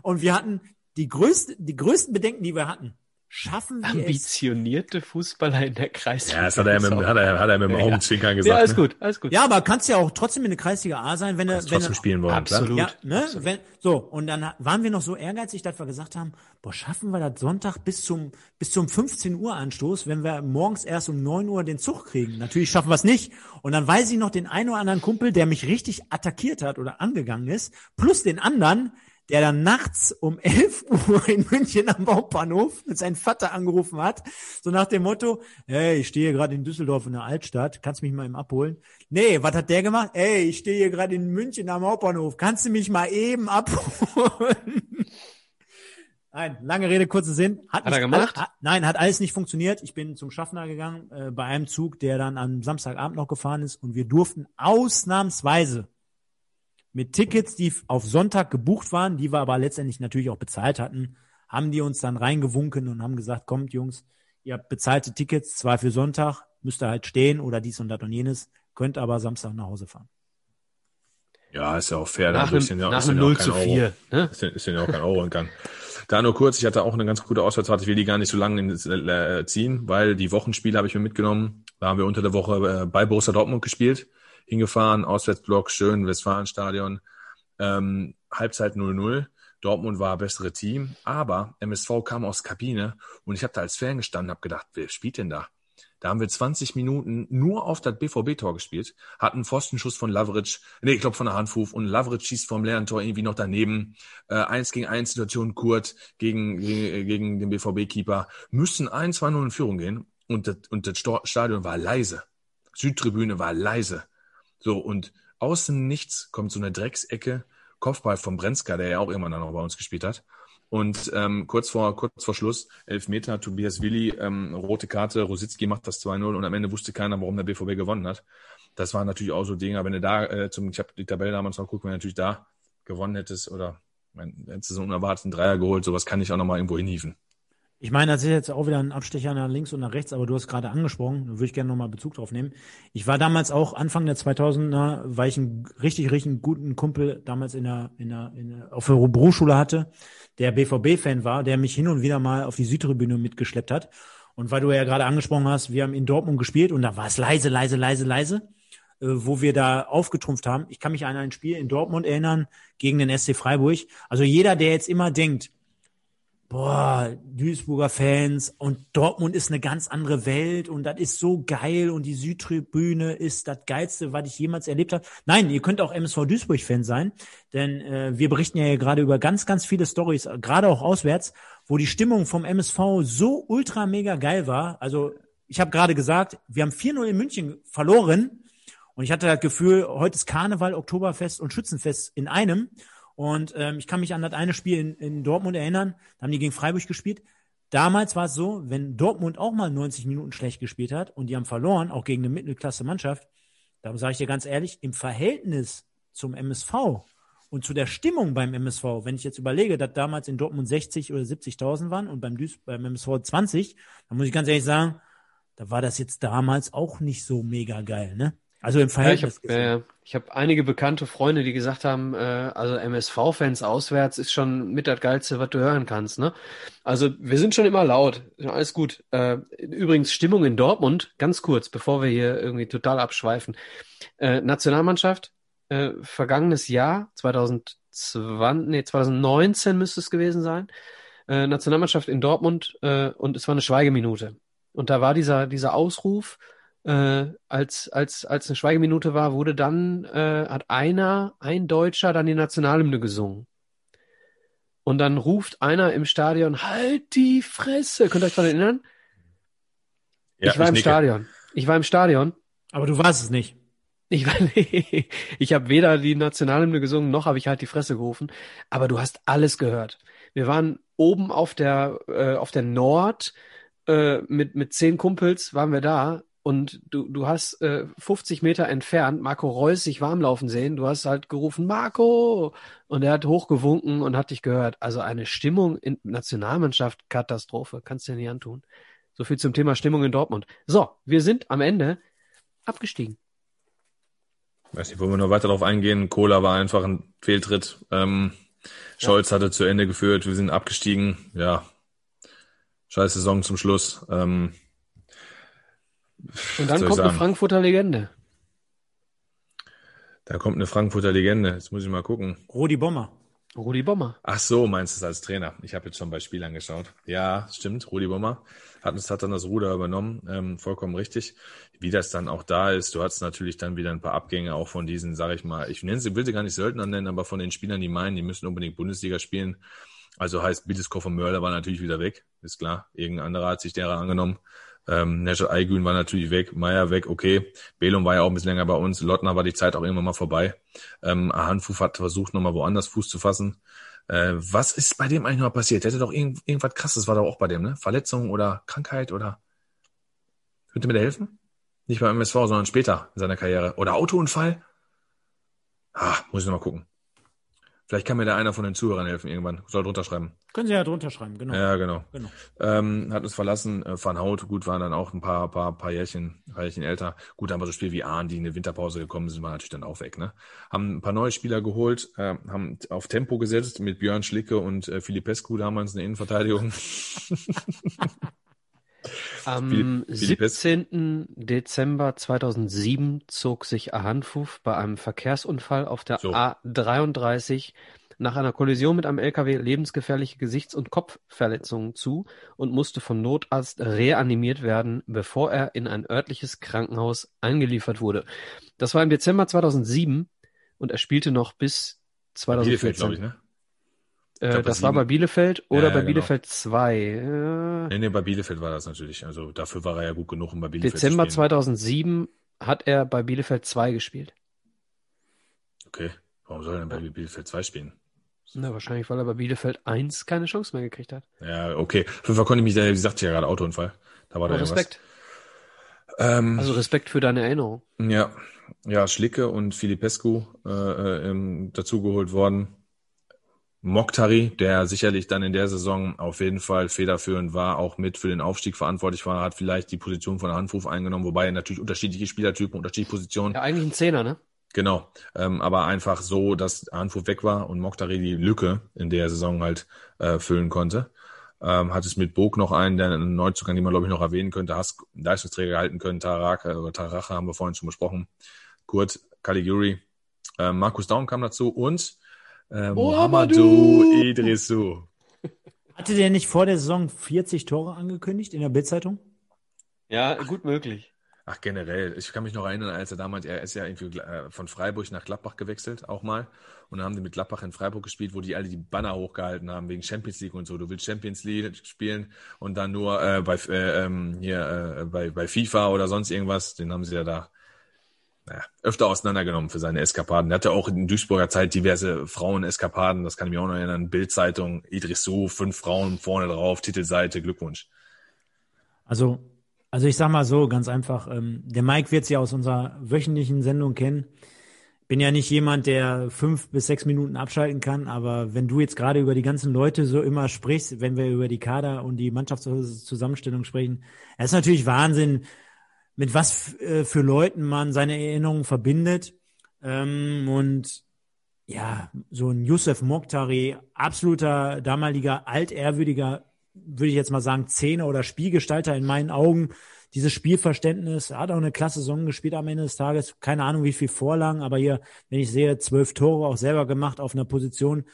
Und wir hatten die größte, die größten Bedenken, die wir hatten, schaffen wir Ambitionierte es. Fußballer in der Kreisliga. Ja, das hat er, mit, hat er, hat er mit dem ja, Augenzwinkern gesagt. Ja, alles ne? gut, alles gut. Ja, aber kannst ja auch trotzdem in der Kreisliga A sein, wenn er, wenn trotzdem spielen wollen. Absolut. Ja, ne? Absolut. Wenn, so, und dann waren wir noch so ehrgeizig, dass wir gesagt haben, boah, schaffen wir das Sonntag bis zum, bis zum 15 Uhr Anstoß, wenn wir morgens erst um 9 Uhr den Zug kriegen. Natürlich schaffen wir es nicht. Und dann weiß ich noch den einen oder anderen Kumpel, der mich richtig attackiert hat oder angegangen ist, plus den anderen, der dann nachts um 11 Uhr in München am Hauptbahnhof mit seinem Vater angerufen hat, so nach dem Motto, hey, ich stehe gerade in Düsseldorf in der Altstadt, kannst du mich mal eben abholen? Nee, was hat der gemacht? Ey, ich stehe hier gerade in München am Hauptbahnhof, kannst du mich mal eben abholen? Nein, lange Rede, kurzer Sinn. Hat, hat er gemacht? Hat, nein, hat alles nicht funktioniert. Ich bin zum Schaffner gegangen, äh, bei einem Zug, der dann am Samstagabend noch gefahren ist und wir durften ausnahmsweise mit Tickets, die auf Sonntag gebucht waren, die wir aber letztendlich natürlich auch bezahlt hatten, haben die uns dann reingewunken und haben gesagt, kommt Jungs, ihr habt bezahlte Tickets, zwar für Sonntag, müsst ihr halt stehen oder dies und das und jenes, könnt aber Samstag nach Hause fahren. Ja, ist ja auch fair. Nach einem, ja, nach einem 0 zu 4. Ne? Ist, ja, ist ja auch kein Euro kann. Da nur kurz, ich hatte auch eine ganz gute Auswärtsfahrt. Ich will die gar nicht so lange äh, ziehen, weil die Wochenspiele habe ich mir mitgenommen. Da haben wir unter der Woche äh, bei Borussia Dortmund gespielt, hingefahren, Auswärtsblock, schön, Westfalenstadion, ähm, Halbzeit 0-0. Dortmund war bessere Team, aber MSV kam aus Kabine und ich habe da als Fan gestanden, habe gedacht, wer spielt denn da? Da haben wir 20 Minuten nur auf das BVB-Tor gespielt, hatten Pfostenschuss von Lavric, nee, ich glaube von der Handfuf und Lavric schießt vom leeren Tor irgendwie noch daneben. Äh, eins gegen eins Situation Kurt gegen, gegen, gegen den BVB-Keeper. Müssen 1-2-0 in Führung gehen und das, und das Stadion war leise. Südtribüne war leise. So, und außen nichts kommt so eine Drecksecke, Kopfball von Brenzka, der ja auch immer noch bei uns gespielt hat. Und ähm, kurz vor kurz vor Schluss, elf Meter, Tobias Willi, ähm, rote Karte, Rositzky macht das 2-0 und am Ende wusste keiner, warum der BVB gewonnen hat. Das waren natürlich auch so Dinge, wenn du da äh, zum, ich habe die Tabelle damals noch geguckt, wenn du natürlich da gewonnen hättest oder wenn hättest du so einen unerwarteten Dreier geholt, sowas kann ich auch nochmal irgendwo hinhieven. Ich meine, das ist jetzt auch wieder ein Abstecher nach links und nach rechts, aber du hast gerade angesprochen, da würde ich gerne nochmal Bezug drauf nehmen. Ich war damals auch Anfang der 2000er, weil ich einen richtig, richtig guten Kumpel damals in der, in der, in der auf der Berufsschule hatte, der BVB-Fan war, der mich hin und wieder mal auf die Südtribüne mitgeschleppt hat. Und weil du ja gerade angesprochen hast, wir haben in Dortmund gespielt und da war es leise, leise, leise, leise, äh, wo wir da aufgetrumpft haben. Ich kann mich an ein Spiel in Dortmund erinnern gegen den SC Freiburg. Also jeder, der jetzt immer denkt, boah, Duisburger Fans und Dortmund ist eine ganz andere Welt und das ist so geil und die Südtribüne ist das geilste, was ich jemals erlebt habe. Nein, ihr könnt auch MSV Duisburg Fan sein, denn äh, wir berichten ja gerade über ganz ganz viele Stories, gerade auch auswärts, wo die Stimmung vom MSV so ultra mega geil war. Also, ich habe gerade gesagt, wir haben 4-0 in München verloren und ich hatte das Gefühl, heute ist Karneval, Oktoberfest und Schützenfest in einem und ähm, ich kann mich an das eine Spiel in, in Dortmund erinnern, da haben die gegen Freiburg gespielt. Damals war es so, wenn Dortmund auch mal 90 Minuten schlecht gespielt hat und die haben verloren, auch gegen eine Mittelklasse-Mannschaft, da sage ich dir ganz ehrlich, im Verhältnis zum MSV und zu der Stimmung beim MSV, wenn ich jetzt überlege, dass damals in Dortmund 60 oder 70.000 waren und beim, Duis beim MSV 20, dann muss ich ganz ehrlich sagen, da war das jetzt damals auch nicht so mega geil, ne? Also im Verhältnis. Ja, ich habe äh, hab einige bekannte Freunde, die gesagt haben, äh, also MSV-Fans auswärts ist schon mit das Geilste, was du hören kannst. Ne? Also wir sind schon immer laut, alles gut. Äh, übrigens Stimmung in Dortmund, ganz kurz, bevor wir hier irgendwie total abschweifen. Äh, Nationalmannschaft, äh, vergangenes Jahr, 2020, nee, 2019 müsste es gewesen sein. Äh, Nationalmannschaft in Dortmund äh, und es war eine Schweigeminute. Und da war dieser, dieser Ausruf, äh, als, als, als eine Schweigeminute war, wurde dann, äh, hat einer, ein Deutscher, dann die Nationalhymne gesungen. Und dann ruft einer im Stadion, halt die Fresse. Könnt ihr euch daran erinnern? Ja, ich war ich im nicke. Stadion. Ich war im Stadion. Aber du warst es nicht. Ich, war, ich habe weder die Nationalhymne gesungen, noch habe ich halt die Fresse gerufen. Aber du hast alles gehört. Wir waren oben auf der, äh, auf der Nord, äh, mit, mit zehn Kumpels waren wir da und du, du hast äh, 50 Meter entfernt Marco Reus sich warmlaufen sehen. Du hast halt gerufen, Marco! Und er hat hochgewunken und hat dich gehört. Also eine Stimmung in Nationalmannschaft, Katastrophe. Kannst du dir nicht antun. So viel zum Thema Stimmung in Dortmund. So, wir sind am Ende abgestiegen. Weiß nicht, wollen wir noch weiter darauf eingehen? Cola war einfach ein Fehltritt. Ähm, Scholz ja. hatte zu Ende geführt. Wir sind abgestiegen. Ja, scheiß Saison zum Schluss. Ähm, und dann kommt eine Frankfurter Legende. Da kommt eine Frankfurter Legende. Jetzt muss ich mal gucken. Rudi Bommer. Rudi Bommer. Ach so, meinst du es als Trainer? Ich habe jetzt schon bei Spielern geschaut. Ja, stimmt. Rudi Bommer hat, hat dann das Ruder übernommen. Ähm, vollkommen richtig. Wie das dann auch da ist, du hattest natürlich dann wieder ein paar Abgänge auch von diesen, sage ich mal, ich nenne sie, will sie gar nicht Söldner nennen, aber von den Spielern, die meinen, die müssen unbedingt Bundesliga spielen. Also heißt, Biedeskow und Mörler war natürlich wieder weg. Ist klar. Irgendein anderer hat sich derer angenommen. Ähm, Nestor Aygün war natürlich weg, Meier weg, okay. Belum war ja auch ein bisschen länger bei uns. Lottner war die Zeit auch irgendwann mal vorbei. Ähm, Ahanfuf hat versucht, nochmal woanders Fuß zu fassen. Äh, was ist bei dem eigentlich noch passiert? Der hatte doch irgend, irgendwas krasses, war doch auch bei dem, ne? Verletzung oder Krankheit oder? Könnte mir der helfen? Nicht beim MSV, sondern später in seiner Karriere. Oder Autounfall? Ah, muss ich noch mal gucken. Vielleicht kann mir da einer von den Zuhörern helfen irgendwann. Soll drunter schreiben. Können Sie ja drunter schreiben, genau. Ja, genau. genau. Ähm, hat uns verlassen. Äh, Van Hout, gut, waren dann auch ein paar, paar, paar Jährchen, paar Jährchen älter. Gut, aber so Spiele wie Ahn, die in eine Winterpause gekommen sind, waren natürlich dann auch weg. Ne? Haben ein paar neue Spieler geholt, äh, haben auf Tempo gesetzt mit Björn Schlicke und äh, Filipescu damals in der Innenverteidigung. Am 17. Dezember 2007 zog sich Ahanfuf bei einem Verkehrsunfall auf der so. A33 nach einer Kollision mit einem LKW lebensgefährliche Gesichts- und Kopfverletzungen zu und musste vom Notarzt reanimiert werden, bevor er in ein örtliches Krankenhaus eingeliefert wurde. Das war im Dezember 2007 und er spielte noch bis 2014. Bielefeld, ich, ne? Äh, glaub, das war bei Bielefeld oder ja, bei genau. Bielefeld 2. Äh, nee, nee, bei Bielefeld war das natürlich. Also dafür war er ja gut genug, um bei Bielefeld Dezember zu spielen. 2007 hat er bei Bielefeld 2 gespielt. Okay, warum soll er denn bei Bielefeld 2 spielen? Na, wahrscheinlich, weil er bei Bielefeld 1 keine Chance mehr gekriegt hat. Ja, okay. Fünfer konnte ich mich, wie gesagt, ja gerade Autounfall. Da war da Respekt. Ähm, also Respekt für deine Erinnerung. Ja, ja, Schlicke und Filipescu äh, äh, dazugeholt worden. Mokhtari, der sicherlich dann in der Saison auf jeden Fall federführend war, auch mit für den Aufstieg verantwortlich war, hat vielleicht die Position von Handruf eingenommen, wobei natürlich unterschiedliche Spielertypen, unterschiedliche Positionen. Ja, eigentlich ein Zehner, ne? Genau, ähm, aber einfach so, dass Handruf weg war und Mokhtari die Lücke in der Saison halt äh, füllen konnte. Ähm, hat es mit Bog noch einen, der einen Neuzugang, den man glaube ich noch erwähnen könnte, Hask Leistungsträger halten können, Taraka oder Taracha haben wir vorhin schon besprochen. Kurt Caligiuri, äh, Markus Daum kam dazu und äh, Mohamedou Idrissou. Hatte der nicht vor der Saison 40 Tore angekündigt in der Bildzeitung? Ja, gut möglich. Ach, generell. Ich kann mich noch erinnern, als er damals, er ist ja irgendwie äh, von Freiburg nach Gladbach gewechselt, auch mal. Und dann haben die mit Gladbach in Freiburg gespielt, wo die alle die Banner hochgehalten haben, wegen Champions League und so. Du willst Champions League spielen und dann nur äh, bei, äh, ähm, hier, äh, bei, bei FIFA oder sonst irgendwas. Den haben sie ja da naja, öfter auseinandergenommen für seine Eskapaden. Er hatte auch in Duisburger Zeit diverse Frauen-Eskapaden, das kann ich mich auch noch erinnern. Bildzeitung, Idris So, fünf Frauen vorne drauf, Titelseite, Glückwunsch. Also, also ich sag mal so, ganz einfach, ähm, der Mike wird sie aus unserer wöchentlichen Sendung kennen. Bin ja nicht jemand, der fünf bis sechs Minuten abschalten kann, aber wenn du jetzt gerade über die ganzen Leute so immer sprichst, wenn wir über die Kader und die Mannschaftszusammenstellung sprechen, es ist natürlich Wahnsinn, mit was äh, für Leuten man seine Erinnerungen verbindet. Ähm, und ja, so ein Youssef Mokhtari, absoluter damaliger altehrwürdiger, würde ich jetzt mal sagen, Zehner oder Spielgestalter in meinen Augen. Dieses Spielverständnis, hat auch eine klasse Saison gespielt am Ende des Tages. Keine Ahnung, wie viel Vorlagen, aber hier, wenn ich sehe, zwölf Tore auch selber gemacht auf einer Position,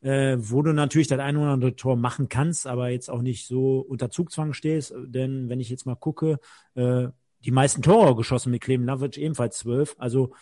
äh, wo du natürlich das ein oder andere Tor machen kannst, aber jetzt auch nicht so unter Zugzwang stehst. Denn wenn ich jetzt mal gucke, äh, die meisten Tore geschossen mit Clem Lavic, ebenfalls zwölf. Also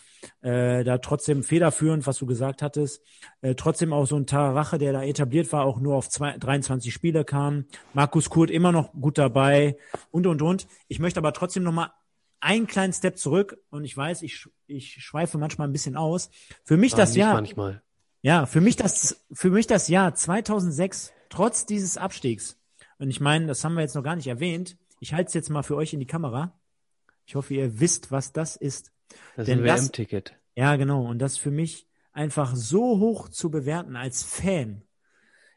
äh, da trotzdem federführend, was du gesagt hattest. Äh, trotzdem auch so ein Tarache, der da etabliert war, auch nur auf zwei, 23 Spiele kam. Markus Kurt immer noch gut dabei und, und, und. Ich möchte aber trotzdem noch mal einen kleinen Step zurück und ich weiß, ich, ich schweife manchmal ein bisschen aus. Für mich War das Jahr. Manchmal. Ja, für mich das, für mich das Jahr 2006, trotz dieses Abstiegs. Und ich meine, das haben wir jetzt noch gar nicht erwähnt. Ich halte es jetzt mal für euch in die Kamera. Ich hoffe, ihr wisst, was das ist. Das ist ein WM-Ticket. Ja, genau. Und das für mich einfach so hoch zu bewerten als Fan.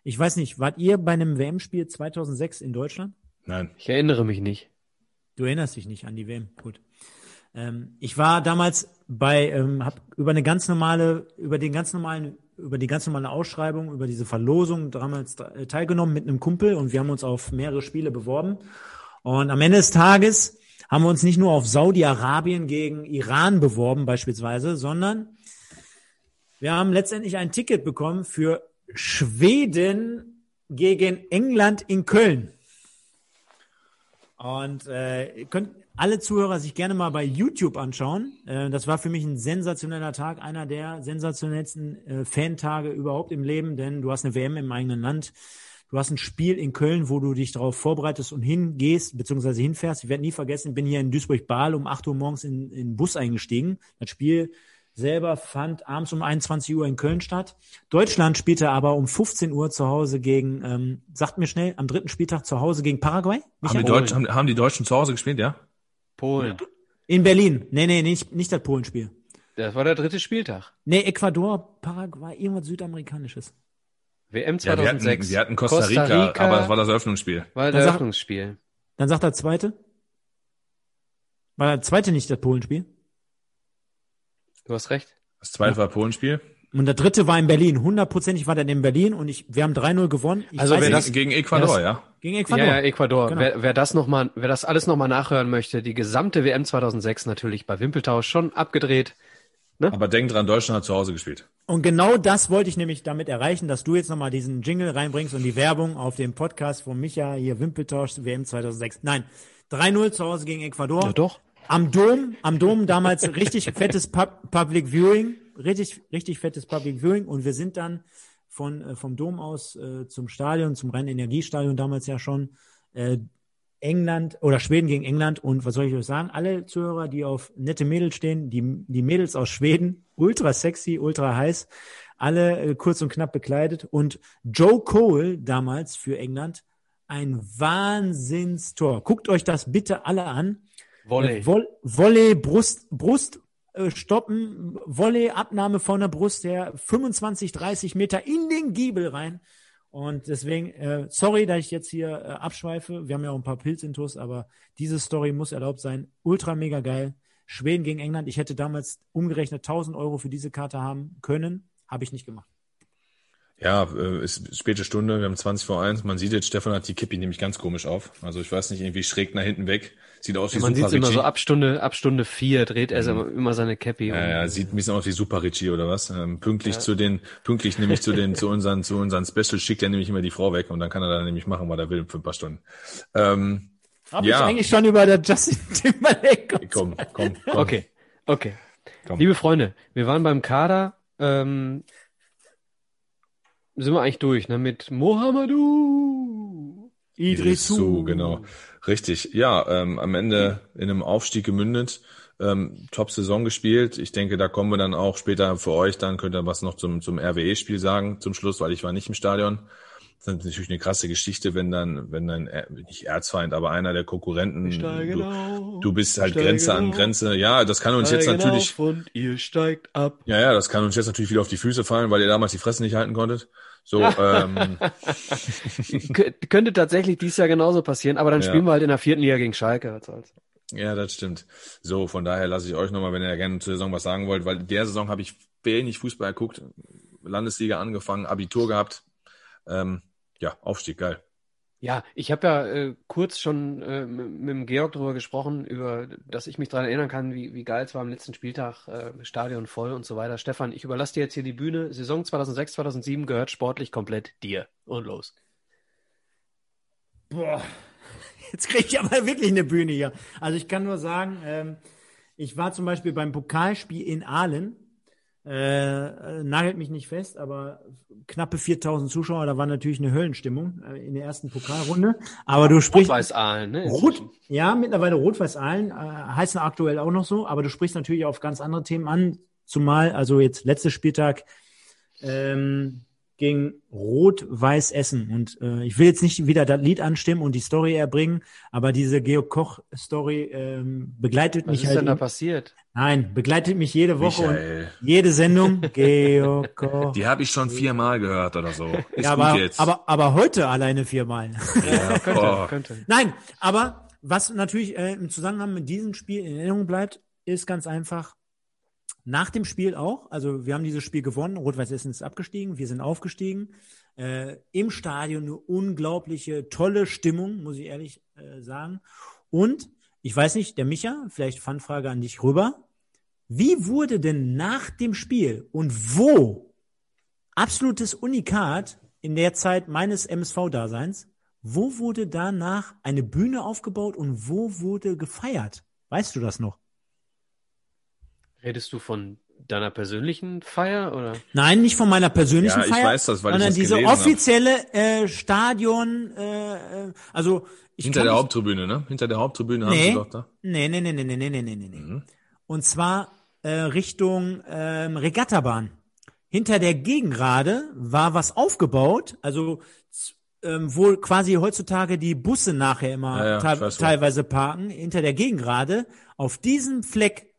Ich weiß nicht, wart ihr bei einem WM-Spiel 2006 in Deutschland? Nein. Ich erinnere mich nicht. Du erinnerst dich nicht an die WM. Gut. Ähm, ich war damals bei, ähm, habe über eine ganz normale, über den ganz normalen, über die ganz normale Ausschreibung, über diese Verlosung damals teilgenommen mit einem Kumpel und wir haben uns auf mehrere Spiele beworben. Und am Ende des Tages haben wir uns nicht nur auf Saudi-Arabien gegen Iran beworben beispielsweise, sondern wir haben letztendlich ein Ticket bekommen für Schweden gegen England in Köln. Und äh, könnt alle Zuhörer sich gerne mal bei YouTube anschauen. Äh, das war für mich ein sensationeller Tag, einer der sensationellsten äh, Fantage überhaupt im Leben, denn du hast eine WM im eigenen Land. Du hast ein Spiel in Köln, wo du dich darauf vorbereitest und hingehst, beziehungsweise hinfährst. Ich werde nie vergessen, bin hier in Duisburg-Bahl um 8 Uhr morgens in, in den Bus eingestiegen. Das Spiel selber fand abends um 21 Uhr in Köln statt. Deutschland spielte aber um 15 Uhr zu Hause gegen, ähm, sagt mir schnell, am dritten Spieltag zu Hause gegen Paraguay. Haben die, Deutschen, haben, haben die Deutschen zu Hause gespielt, ja? Polen. In Berlin. Nee, nee, nicht, nicht das Polenspiel. Das war der dritte Spieltag. Nee, Ecuador, Paraguay, irgendwas Südamerikanisches. WM 2006. Ja, wir, hatten, wir hatten Costa, Rica, Costa Rica, aber das war das Eröffnungsspiel. War das Eröffnungsspiel. Dann sagt der zweite. War der zweite nicht das Polenspiel? Du hast recht. Das zweite ja. war Polenspiel. Und der dritte war in Berlin. Hundertprozentig war der in Berlin und ich, wir haben 3-0 gewonnen. Ich also wer das gegen Ecuador, ja? Gegen Ecuador. Ja, ja Ecuador. Genau. Wer, wer das noch mal, wer das alles nochmal nachhören möchte, die gesamte WM 2006 natürlich bei Wimpeltausch schon abgedreht. Ne? Aber denk dran, Deutschland hat zu Hause gespielt. Und genau das wollte ich nämlich damit erreichen, dass du jetzt nochmal diesen Jingle reinbringst und die Werbung auf dem Podcast von Micha hier Wimpeltausch WM 2006. Nein, 3-0 zu Hause gegen Ecuador. Ja doch. Am Dom, am Dom damals richtig fettes Pub Public Viewing, richtig, richtig fettes Public Viewing und wir sind dann von, äh, vom Dom aus äh, zum Stadion, zum Rhein-Energiestadion damals ja schon, äh, England oder Schweden gegen England und was soll ich euch sagen? Alle Zuhörer, die auf nette Mädels stehen, die, die Mädels aus Schweden, ultra sexy, ultra heiß, alle äh, kurz und knapp bekleidet und Joe Cole damals für England ein Wahnsinnstor. Guckt euch das bitte alle an. Volley. Äh, Voll, Volley, Brust, Brust äh, stoppen, Volley, Abnahme von der Brust her, 25, 30 Meter in den Giebel rein. Und deswegen, äh, sorry, dass ich jetzt hier äh, abschweife. Wir haben ja auch ein paar Pilzintos, aber diese Story muss erlaubt sein. Ultra mega geil. Schweden gegen England. Ich hätte damals umgerechnet 1000 Euro für diese Karte haben können. Habe ich nicht gemacht. Ja, äh, ist späte Stunde, wir haben 20 vor 1. Man sieht jetzt, Stefan hat die Kippi nämlich ganz komisch auf. Also ich weiß nicht, irgendwie schräg nach hinten weg. Sieht aus wie ja, man Super Man sieht immer so ab Stunde, ab Stunde vier dreht er mhm. immer seine Cappy. Ja, ja, sieht ein bisschen aus wie Super Richie oder was. Ähm, pünktlich ja. zu den, pünktlich nämlich zu den, zu unseren, zu unseren Specials schickt er nämlich immer die Frau weg und dann kann er da nämlich machen, was er will für ein paar Stunden. Ähm, Hab ja. ich eigentlich schon über der Justin Timberlake. Komm, komm, komm. Okay, okay. Komm. Liebe Freunde, wir waren beim Kader, ähm, sind wir eigentlich durch, ne? Mit Mohamedou. Idrisu, genau. Richtig. Ja, ähm, am Ende in einem Aufstieg gemündet. Ähm, Top-Saison gespielt. Ich denke, da kommen wir dann auch später für euch. Dann könnt ihr was noch zum, zum RWE-Spiel sagen zum Schluss, weil ich war nicht im Stadion. Das ist natürlich eine krasse Geschichte, wenn dann, wenn dann, nicht Erzfeind, aber einer der Konkurrenten, du, auf, du bist halt Grenze auf, an Grenze. Ja, das kann uns jetzt natürlich. und ihr steigt ab. Ja, ja, das kann uns jetzt natürlich wieder auf die Füße fallen, weil ihr damals die Fresse nicht halten konntet. So, ähm. könnte tatsächlich dies Jahr genauso passieren, aber dann ja. spielen wir halt in der vierten Liga gegen Schalke. Ja, das stimmt. So, von daher lasse ich euch nochmal, wenn ihr gerne zur Saison was sagen wollt, weil der Saison habe ich wenig Fußball geguckt, Landesliga angefangen, Abitur gehabt. Ähm, ja, Aufstieg, geil. Ja, ich habe ja äh, kurz schon äh, mit, dem Georg darüber gesprochen, über, dass ich mich daran erinnern kann, wie, wie geil es war am letzten Spieltag, äh, Stadion voll und so weiter. Stefan, ich überlasse dir jetzt hier die Bühne. Saison 2006, 2007 gehört sportlich komplett dir. Und los. Boah, jetzt kriege ich aber wirklich eine Bühne hier. Also ich kann nur sagen, ähm, ich war zum Beispiel beim Pokalspiel in Aalen äh, nagelt mich nicht fest, aber knappe 4000 Zuschauer, da war natürlich eine Höllenstimmung äh, in der ersten Pokalrunde. Aber du sprichst. Rot-Weiß-Aalen, ne? Rot, ja, mittlerweile Rot-Weiß-Aalen, äh, heißen aktuell auch noch so, aber du sprichst natürlich auf ganz andere Themen an, zumal, also jetzt letzter Spieltag, ähm, gegen Rot-Weiß Essen. Und äh, ich will jetzt nicht wieder das Lied anstimmen und die Story erbringen, aber diese Georg Koch-Story ähm, begleitet Was mich halt. Was ist denn da passiert? Nein, begleitet mich jede Woche Michael. und jede Sendung. Georg Koch. Die habe ich schon viermal gehört oder so. Ist ja, aber, jetzt. aber aber heute alleine viermal. Ja, könnte, oh. könnte. Nein, aber was natürlich äh, im Zusammenhang mit diesem Spiel in Erinnerung bleibt, ist ganz einfach nach dem Spiel auch, also wir haben dieses Spiel gewonnen, Rot-Weiß Essen ist abgestiegen, wir sind aufgestiegen. Äh, Im Stadion eine unglaubliche, tolle Stimmung, muss ich ehrlich äh, sagen. Und ich weiß nicht, der Micha, vielleicht Fanfrage an dich rüber. Wie wurde denn nach dem Spiel und wo absolutes Unikat in der Zeit meines MSV-Daseins, wo wurde danach eine Bühne aufgebaut und wo wurde gefeiert? Weißt du das noch? Redest du von deiner persönlichen Feier oder? Nein, nicht von meiner persönlichen ja, Feier. ich weiß das, weil sondern ich das diese offizielle äh, Stadion, äh, äh, also ich hinter der Haupttribüne, ne? Hinter der Haupttribüne nee, haben sie doch da. Nee, nee, nee, nee, nee, nee, nee, nee, nee. Mhm. Und zwar äh, Richtung ähm, Regattabahn. Hinter der Gegengrade war was aufgebaut, also ähm, wo quasi heutzutage die Busse nachher immer ja, ja, teilweise parken, hinter der Gegengrade. Auf diesem Fleck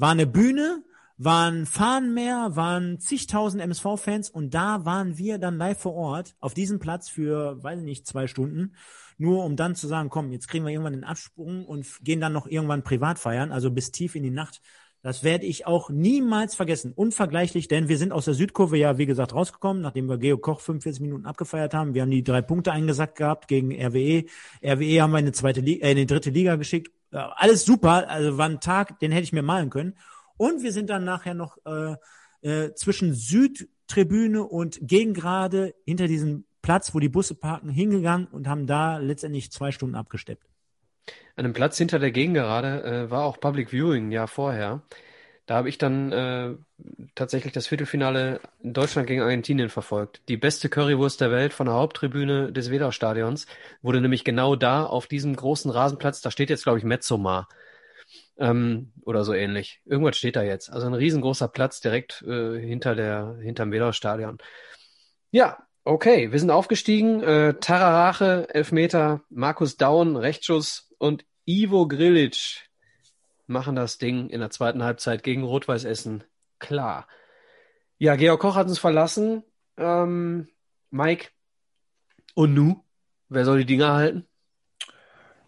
war eine Bühne, waren Fahnen mehr, waren zigtausend MSV-Fans und da waren wir dann live vor Ort auf diesem Platz für, weiß nicht, zwei Stunden, nur um dann zu sagen, komm, jetzt kriegen wir irgendwann den Absprung und gehen dann noch irgendwann privat feiern, also bis tief in die Nacht. Das werde ich auch niemals vergessen. Unvergleichlich, denn wir sind aus der Südkurve ja, wie gesagt, rausgekommen, nachdem wir Geo Koch 45 Minuten abgefeiert haben. Wir haben die drei Punkte eingesackt gehabt gegen RWE. RWE haben wir in die zweite Liga, äh, in die dritte Liga geschickt. Alles super. Also war ein Tag, den hätte ich mir malen können. Und wir sind dann nachher noch äh, äh, zwischen Südtribüne und Gegengrade hinter diesem Platz, wo die Busse parken, hingegangen und haben da letztendlich zwei Stunden abgesteppt. An dem Platz hinter der Gegengerade äh, war auch Public Viewing Jahr vorher. Da habe ich dann äh, tatsächlich das Viertelfinale in Deutschland gegen Argentinien verfolgt. Die beste Currywurst der Welt von der Haupttribüne des Wedau-Stadions wurde nämlich genau da auf diesem großen Rasenplatz, da steht jetzt, glaube ich, Metzomar ähm, oder so ähnlich. Irgendwas steht da jetzt. Also ein riesengroßer Platz direkt äh, hinter der, hinterm Wedau-Stadion. Ja, okay, wir sind aufgestiegen. Äh, Tararache, Elfmeter, Markus Daun, Rechtsschuss und Ivo Grilic machen das Ding in der zweiten Halbzeit gegen Rot-Weiß Essen. Klar. Ja, Georg Koch hat uns verlassen. Ähm, Mike. Und nu? Wer soll die Dinger halten?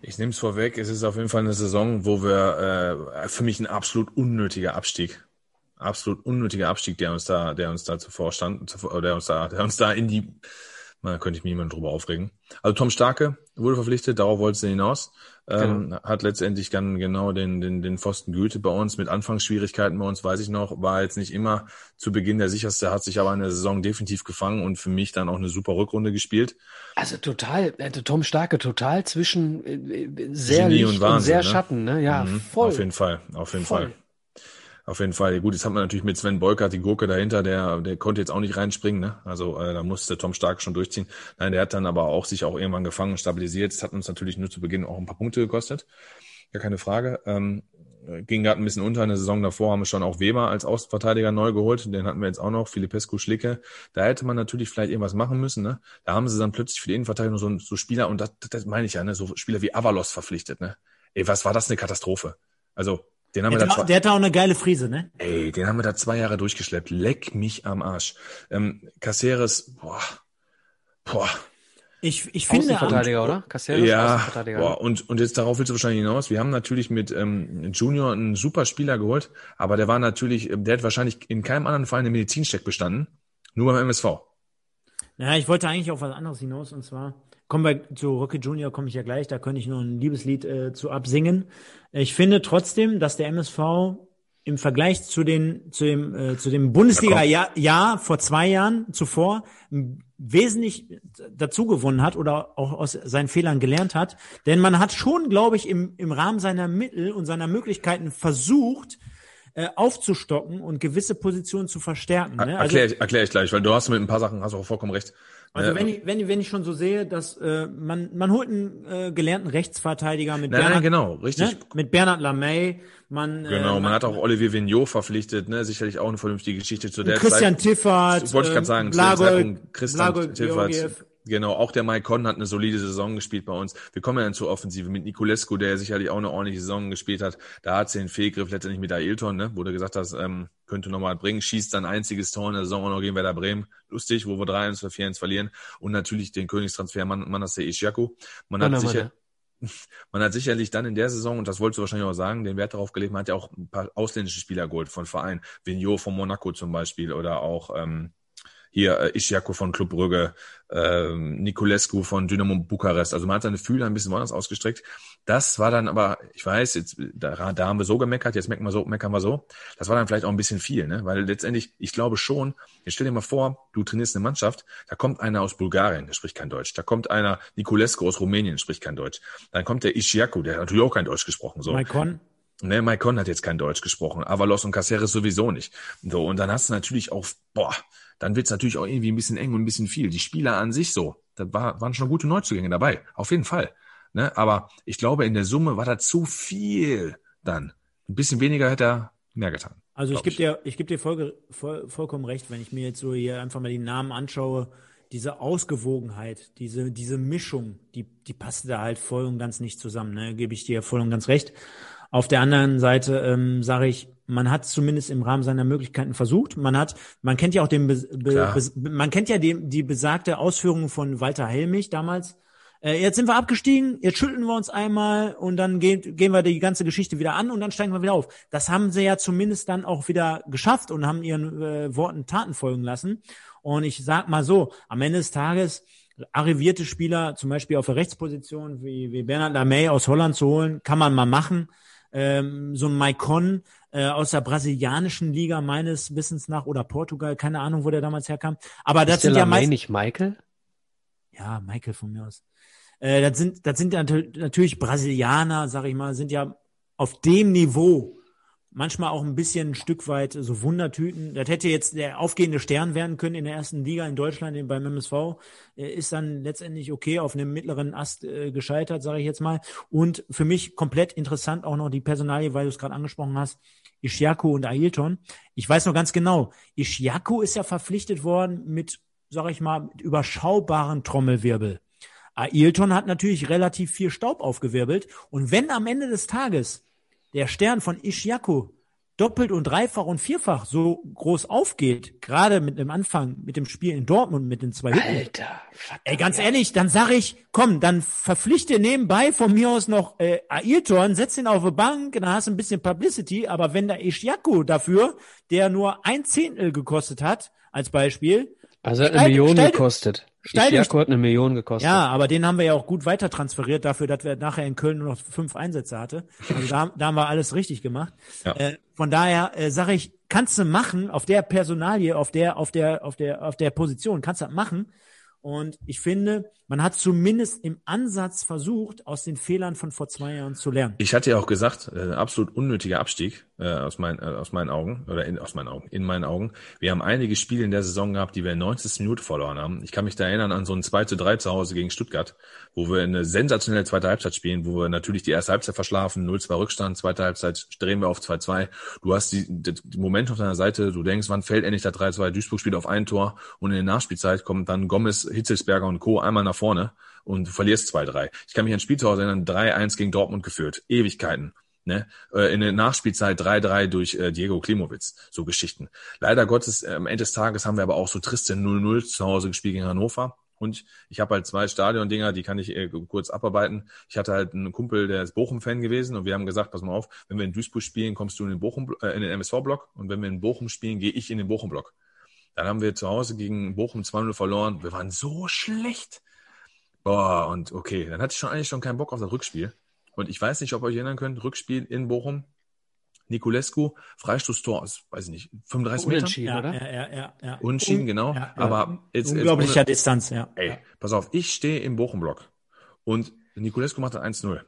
Ich nehme es vorweg, es ist auf jeden Fall eine Saison, wo wir äh, für mich ein absolut unnötiger Abstieg. Absolut unnötiger Abstieg, der uns da, der uns da zuvor stand, zuvor, der uns da, der uns da in die, da könnte ich mich niemand drüber aufregen. Also Tom Starke wurde verpflichtet, darauf wollte es hinaus. Ähm, genau. Hat letztendlich dann genau den, den, den Pfosten Goethe bei uns mit Anfangsschwierigkeiten bei uns, weiß ich noch, war jetzt nicht immer zu Beginn der sicherste, hat sich aber in der Saison definitiv gefangen und für mich dann auch eine super Rückrunde gespielt. Also total, also Tom Starke total zwischen äh, sehr Genie Licht und, Wahnsinn, und sehr ne? Schatten, ne? Ja, mhm, voll. Auf jeden Fall, auf jeden voll. Fall. Auf jeden Fall. Gut, jetzt hat man natürlich mit Sven Beukert die Gurke dahinter, der, der konnte jetzt auch nicht reinspringen, ne? Also äh, da musste Tom Stark schon durchziehen. Nein, der hat dann aber auch sich auch irgendwann gefangen und stabilisiert. Das hat uns natürlich nur zu Beginn auch ein paar Punkte gekostet. Ja, keine Frage. Ähm, ging gerade ein bisschen unter. In der Saison davor haben wir schon auch Weber als Außenverteidiger neu geholt. Den hatten wir jetzt auch noch, Filipescu Schlicke. Da hätte man natürlich vielleicht irgendwas machen müssen. Ne? Da haben sie dann plötzlich für die Innenverteidigung so, so Spieler, und das, das meine ich ja, ne? so Spieler wie Avalos verpflichtet. Ne? Ey, was war das eine Katastrophe? Also den haben der, wir da zwei, der hatte auch eine geile Frise, ne? Ey, den haben wir da zwei Jahre durchgeschleppt. Leck mich am Arsch. Ähm, Caceres, boah, boah. Ich, ich finde. Außenverteidiger, oder? Caceres, ja, boah, und, und jetzt darauf willst du wahrscheinlich hinaus. Wir haben natürlich mit ähm, Junior einen super Spieler geholt, aber der war natürlich, der hat wahrscheinlich in keinem anderen Fall eine Medizinsteck bestanden. Nur beim MSV. Ja, ich wollte eigentlich auf was anderes hinaus und zwar kommen wir zu Rocket Junior, komme ich ja gleich, da könnte ich noch ein Liebeslied äh, zu absingen. Ich finde trotzdem, dass der MSV im Vergleich zu den zu dem äh, zu dem Bundesliga-Jahr Jahr vor zwei Jahren zuvor wesentlich dazu gewonnen hat oder auch aus seinen Fehlern gelernt hat, denn man hat schon, glaube ich, im im Rahmen seiner Mittel und seiner Möglichkeiten versucht, äh, aufzustocken und gewisse Positionen zu verstärken. Ne? Also, erklär, ich, erklär ich gleich, weil du hast mit ein paar Sachen hast auch vollkommen recht. Also wenn ich, wenn, ich, wenn ich schon so sehe, dass äh, man, man holt einen äh, gelernten Rechtsverteidiger mit nein, Bernhard, nein, genau, richtig. Ne? Mit Bernhard Lamey. Man, genau, äh, man, man, hat auch Olivier Vignot verpflichtet, ne? sicherlich auch eine vernünftige Geschichte zu der Christian Zeit. Christian Tiffert. Wollte ich gerade sagen, Blagol, Christian Blagol, Tiffert. Georgiev. Genau, auch der Mike Conn hat eine solide Saison gespielt bei uns. Wir kommen ja dann zur Offensive mit Niculescu, der sicherlich auch eine ordentliche Saison gespielt hat. Da hat sie den Fehlgriff letztendlich mit Ailton, ne, wo du gesagt hast, ähm, könnte nochmal bringen, schießt dann einziges Tor in der Saison auch noch gegen Werder Bremen. Lustig, wo wir 3-1 oder 4-1 verlieren. Und natürlich den Königstransfer Man Manasseh Ishaku. Man hat sicher, man hat sicherlich dann in der Saison, und das wolltest du wahrscheinlich auch sagen, den Wert darauf gelegt, man hat ja auch ein paar ausländische Spieler geholt von Vereinen. Vignot von Monaco zum Beispiel oder auch ähm, hier äh, Ischiako von Club Brügge, äh, Niculescu von Dynamo Bukarest. Also man hat seine Fühler ein bisschen woanders ausgestreckt. Das war dann aber, ich weiß, jetzt da, da haben wir so gemeckert, jetzt meckern wir so, meckern wir so. Das war dann vielleicht auch ein bisschen viel, ne? Weil letztendlich, ich glaube schon, jetzt stell dir mal vor, du trainierst eine Mannschaft, da kommt einer aus Bulgarien, der spricht kein Deutsch. Da kommt einer, Niculescu aus Rumänien, spricht kein Deutsch. Dann kommt der Ischiaku, der hat natürlich auch kein Deutsch gesprochen. So. Maikon? Ne, Maikon hat jetzt kein Deutsch gesprochen, Avalos und Caceres sowieso nicht. So, und dann hast du natürlich auch, boah, dann wird's natürlich auch irgendwie ein bisschen eng und ein bisschen viel. Die Spieler an sich so, da war, waren schon gute Neuzugänge dabei, auf jeden Fall. Ne? Aber ich glaube, in der Summe war da zu viel dann. Ein bisschen weniger hätte er mehr getan. Also ich gebe dir, ich geb dir voll, voll, vollkommen recht, wenn ich mir jetzt so hier einfach mal die Namen anschaue, diese Ausgewogenheit, diese, diese Mischung, die, die passt da halt voll und ganz nicht zusammen, ne? Gebe ich dir voll und ganz recht. Auf der anderen Seite ähm, sage ich, man hat zumindest im Rahmen seiner Möglichkeiten versucht. Man hat, man kennt ja auch den, be, be, man kennt ja die, die besagte Ausführung von Walter Helmich damals. Äh, jetzt sind wir abgestiegen, jetzt schütteln wir uns einmal und dann gehen, gehen wir die ganze Geschichte wieder an und dann steigen wir wieder auf. Das haben sie ja zumindest dann auch wieder geschafft und haben ihren äh, Worten Taten folgen lassen. Und ich sag mal so, am Ende des Tages arrivierte Spieler, zum Beispiel auf der Rechtsposition wie, wie Bernard Lamey aus Holland zu holen, kann man mal machen. Ähm, so ein Maicon äh, aus der brasilianischen Liga meines Wissens nach oder Portugal, keine Ahnung, wo der damals herkam. Aber das sind ja meist nicht Michael? Ja, Michael von mir aus. Äh, das sind das sind natürlich Brasilianer, sag ich mal, sind ja auf dem Niveau manchmal auch ein bisschen ein Stück weit so Wundertüten. Das hätte jetzt der aufgehende Stern werden können in der ersten Liga in Deutschland beim MSV. Ist dann letztendlich okay auf einem mittleren Ast äh, gescheitert, sage ich jetzt mal. Und für mich komplett interessant auch noch die Personalie, weil du es gerade angesprochen hast. Ishiaku und Ailton. Ich weiß noch ganz genau, Ishiaku ist ja verpflichtet worden mit, sag ich mal, mit überschaubaren Trommelwirbel. Ailton hat natürlich relativ viel Staub aufgewirbelt. Und wenn am Ende des Tages der Stern von Ishiaku doppelt und dreifach und vierfach so groß aufgeht, gerade mit dem Anfang, mit dem Spiel in Dortmund, mit den zwei Hütten. Alter, ey, ganz ehrlich, dann sag ich, komm, dann verpflichte nebenbei von mir aus noch äh, Ailton, setz ihn auf die Bank, dann hast du ein bisschen Publicity, aber wenn der Ishiaku dafür, der nur ein Zehntel gekostet hat, als Beispiel. Also hat eine Million gekostet. Ischiako hat eine Million gekostet. Ja, aber den haben wir ja auch gut weiter transferiert dafür, dass wir nachher in Köln nur noch fünf Einsätze hatte. Also da, da haben wir alles richtig gemacht. Ja. Äh, von daher äh, sage ich, kannst du machen auf der Personalie, auf der, auf der, auf der, auf der Position, kannst du das machen. Und ich finde, man hat zumindest im Ansatz versucht, aus den Fehlern von vor zwei Jahren zu lernen. Ich hatte ja auch gesagt, äh, absolut unnötiger Abstieg äh, aus, mein, äh, aus meinen Augen oder in, aus meinen Augen, in meinen Augen. Wir haben einige Spiele in der Saison gehabt, die wir in 90. Minute verloren haben. Ich kann mich da erinnern an so ein 2 zu 3 zu Hause gegen Stuttgart, wo wir eine sensationelle zweite Halbzeit spielen, wo wir natürlich die erste Halbzeit verschlafen, 0-2 Rückstand, zweite Halbzeit drehen wir auf 2-2. Du hast die, die, Moment auf deiner Seite, du denkst, wann fällt endlich der 3-2? Duisburg spielt auf ein Tor und in der Nachspielzeit kommt dann Gomez, Hitzelsberger und Co. einmal nach vorne und du verlierst 2-3. Ich kann mich an Spiel zu Hause erinnern, 3-1 gegen Dortmund geführt. Ewigkeiten. Ne? Äh, in der Nachspielzeit 3-3 durch äh, Diego Klimowitz, so Geschichten. Leider Gottes, äh, am Ende des Tages haben wir aber auch so triste 0-0 zu Hause gespielt gegen Hannover. Und ich habe halt zwei Stadion-Dinger, die kann ich äh, kurz abarbeiten. Ich hatte halt einen Kumpel, der ist Bochum-Fan gewesen und wir haben gesagt, pass mal auf, wenn wir in Duisburg spielen, kommst du in den Bochum, äh, in den MSV-Block und wenn wir in Bochum spielen, gehe ich in den Bochum-Block. Dann haben wir zu Hause gegen Bochum 2-0 verloren. Wir waren so schlecht. Boah, und okay, dann hatte ich schon eigentlich schon keinen Bock auf das Rückspiel. Und ich weiß nicht, ob ihr euch erinnern könnt, Rückspiel in Bochum, Niculescu, Freistoßtor aus, weiß ich nicht, 35 Meter? Unentschieden, ja, oder? Ja, ja, ja, ja. Unschieden, genau. Ja, ja. Aber jetzt, Unglaublicher jetzt Distanz, ja. Ey, pass auf, ich stehe im Bochum-Block und Niculescu macht 1-0.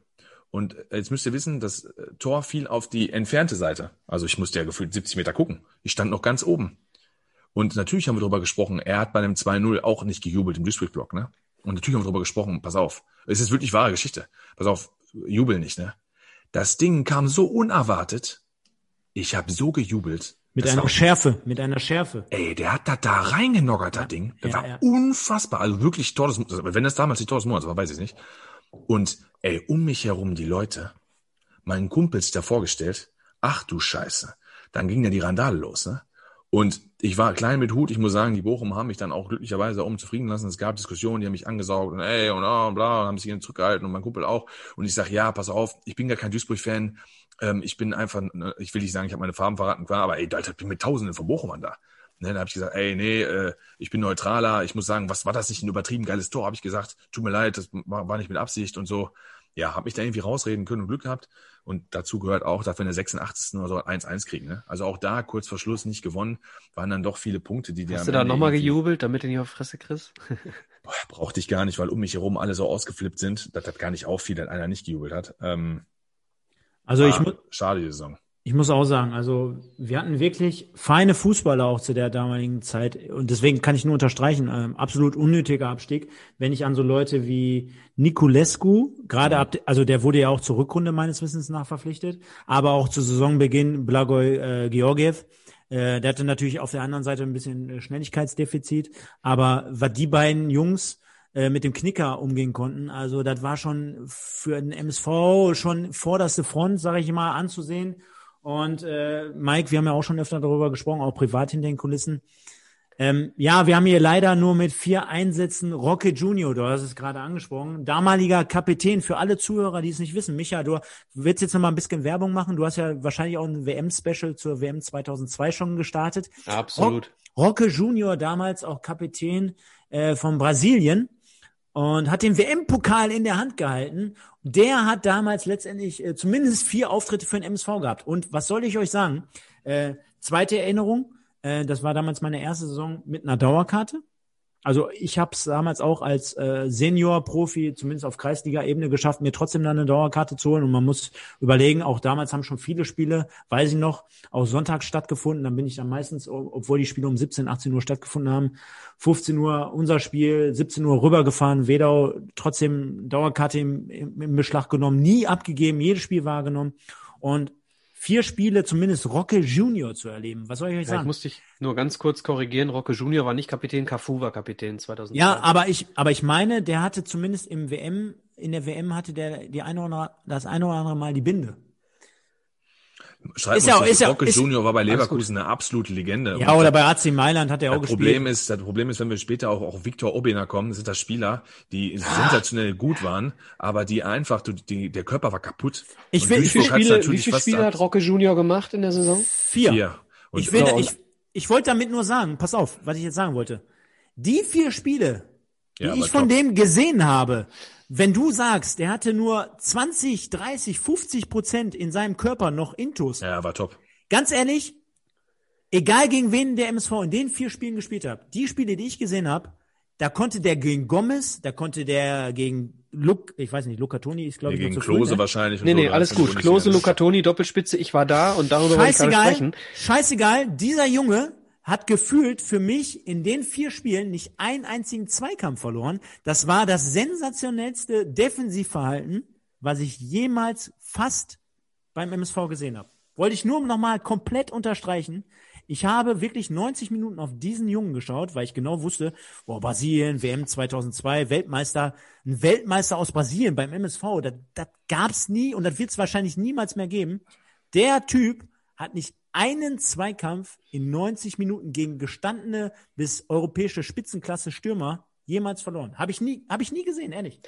Und jetzt müsst ihr wissen, das äh, Tor fiel auf die entfernte Seite. Also ich musste ja gefühlt 70 Meter gucken. Ich stand noch ganz oben. Und natürlich haben wir darüber gesprochen, er hat bei dem 2-0 auch nicht gejubelt im Duisburg-Block, ne? Und natürlich haben wir darüber gesprochen, pass auf, es ist wirklich wahre Geschichte. Pass auf, jubel nicht, ne? Das Ding kam so unerwartet. Ich habe so gejubelt. Mit einer Schärfe, mit einer Schärfe. Ey, der hat da da reingenoggert, das Ding. Das ja, war ja. unfassbar. Also wirklich Tor des Wenn das damals die Tor des Monats war, weiß ich nicht. Und ey, um mich herum die Leute, meinen Kumpel sich da vorgestellt, ach du Scheiße. Dann ging ja die Randale los, ne? Und ich war klein mit Hut. Ich muss sagen, die Bochum haben mich dann auch glücklicherweise um zufrieden lassen. Es gab Diskussionen, die haben mich angesaugt und ey und oh, und bla, und haben sich zurückgehalten und mein Kumpel auch. Und ich sage, ja, pass auf, ich bin gar kein Duisburg-Fan. Ähm, ich bin einfach, ne, ich will nicht sagen, ich habe meine Farben verraten, klar, aber ey, da bin mit Tausenden von Bochumern da. Ne, da habe ich gesagt, ey, nee, äh, ich bin neutraler. Ich muss sagen, was war das nicht ein übertrieben geiles Tor? Habe ich gesagt, tut mir leid, das war, war nicht mit Absicht und so. Ja, habe mich da irgendwie rausreden können und Glück gehabt. Und dazu gehört auch, dass wir in der 86. oder so 1-1 kriegen. Ne? Also auch da kurz vor Schluss nicht gewonnen, waren dann doch viele Punkte, die die Hast du da nochmal gejubelt, damit du nicht auf Fresse kriegst? Boah, brauchte ich gar nicht, weil um mich herum alle so ausgeflippt sind, dass das gar nicht auffiel, dass einer nicht gejubelt hat. Ähm, also ich muss. Schade die Saison. Ich muss auch sagen, also wir hatten wirklich feine Fußballer auch zu der damaligen Zeit und deswegen kann ich nur unterstreichen, ähm, absolut unnötiger Abstieg, wenn ich an so Leute wie Niculescu, gerade ab, also der wurde ja auch zur Rückrunde meines Wissens nach verpflichtet, aber auch zu Saisonbeginn Blagoj äh, Georgiev, äh, der hatte natürlich auf der anderen Seite ein bisschen äh, Schnelligkeitsdefizit, aber was die beiden Jungs äh, mit dem Knicker umgehen konnten. Also das war schon für den MSV schon vorderste Front, sage ich mal, anzusehen. Und äh, Mike, wir haben ja auch schon öfter darüber gesprochen, auch privat hinter den Kulissen. Ähm, ja, wir haben hier leider nur mit vier Einsätzen Rocket Junior, du hast es gerade angesprochen, damaliger Kapitän für alle Zuhörer, die es nicht wissen. Micha, du willst jetzt noch mal ein bisschen Werbung machen. Du hast ja wahrscheinlich auch ein WM-Special zur WM 2002 schon gestartet. Absolut. Rock, Roque Junior, damals auch Kapitän äh, von Brasilien und hat den WM-Pokal in der Hand gehalten. Der hat damals letztendlich äh, zumindest vier Auftritte für den MSV gehabt. Und was soll ich euch sagen? Äh, zweite Erinnerung, äh, das war damals meine erste Saison mit einer Dauerkarte. Also ich habe es damals auch als äh, Senior-Profi, zumindest auf Kreisliga-Ebene, geschafft, mir trotzdem dann eine Dauerkarte zu holen. Und man muss überlegen, auch damals haben schon viele Spiele, weiß ich noch, auch sonntags stattgefunden. Dann bin ich dann meistens, obwohl die Spiele um 17, 18 Uhr stattgefunden haben, 15 Uhr unser Spiel, 17 Uhr rübergefahren, Wedau trotzdem Dauerkarte im, im Beschlag genommen, nie abgegeben, jedes Spiel wahrgenommen. Und vier Spiele zumindest Rocke Junior zu erleben. Was soll ich euch sagen? Ja, ich muss dich nur ganz kurz korrigieren. Rocke Junior war nicht Kapitän, Cafu war Kapitän 2002. Ja, aber ich, aber ich meine, der hatte zumindest im WM, in der WM hatte der die eine oder das eine oder andere Mal die Binde. Schreibt ist ja, auch, ist ja, Rocke ist, Junior war bei Leverkusen eine absolute Legende. Ja, oder bei AC Mailand hat er auch gespielt. Problem ist, das Problem ist, wenn wir später auch auf Viktor Obena kommen, sind das Spieler, die ah. sensationell gut waren, aber die einfach, die, der Körper war kaputt. Ich will, wie viele Spiele, wie viele Spiele hat Rocke Junior gemacht in der Saison? Vier. Vier. Und ich, will, ich, ich wollte damit nur sagen, pass auf, was ich jetzt sagen wollte. Die vier Spiele, die ja, ich von dem gesehen habe, wenn du sagst, der hatte nur 20, 30, 50 Prozent in seinem Körper noch Intus. Ja, war top. Ganz ehrlich, egal gegen wen der MSV in den vier Spielen gespielt hat, die Spiele, die ich gesehen habe, da konnte der gegen Gomez, da konnte der gegen Luke, ich weiß nicht, Luca Toni ist glaube nee, ich gegen Klose früh, ne? wahrscheinlich. Nee, nee, so, alles gut. Klose, Luca Toni, Doppelspitze, ich war da und darüber wollte ich sprechen. Scheißegal, dieser Junge hat gefühlt für mich in den vier Spielen nicht einen einzigen Zweikampf verloren. Das war das sensationellste Defensivverhalten, was ich jemals fast beim MSV gesehen habe. Wollte ich nur nochmal komplett unterstreichen. Ich habe wirklich 90 Minuten auf diesen Jungen geschaut, weil ich genau wusste, boah, Brasilien, WM 2002, Weltmeister, ein Weltmeister aus Brasilien beim MSV, das, das gab's nie und das wird es wahrscheinlich niemals mehr geben. Der Typ hat nicht einen Zweikampf in 90 Minuten gegen gestandene bis europäische Spitzenklasse Stürmer jemals verloren. Habe ich nie, habe ich nie gesehen, ehrlich.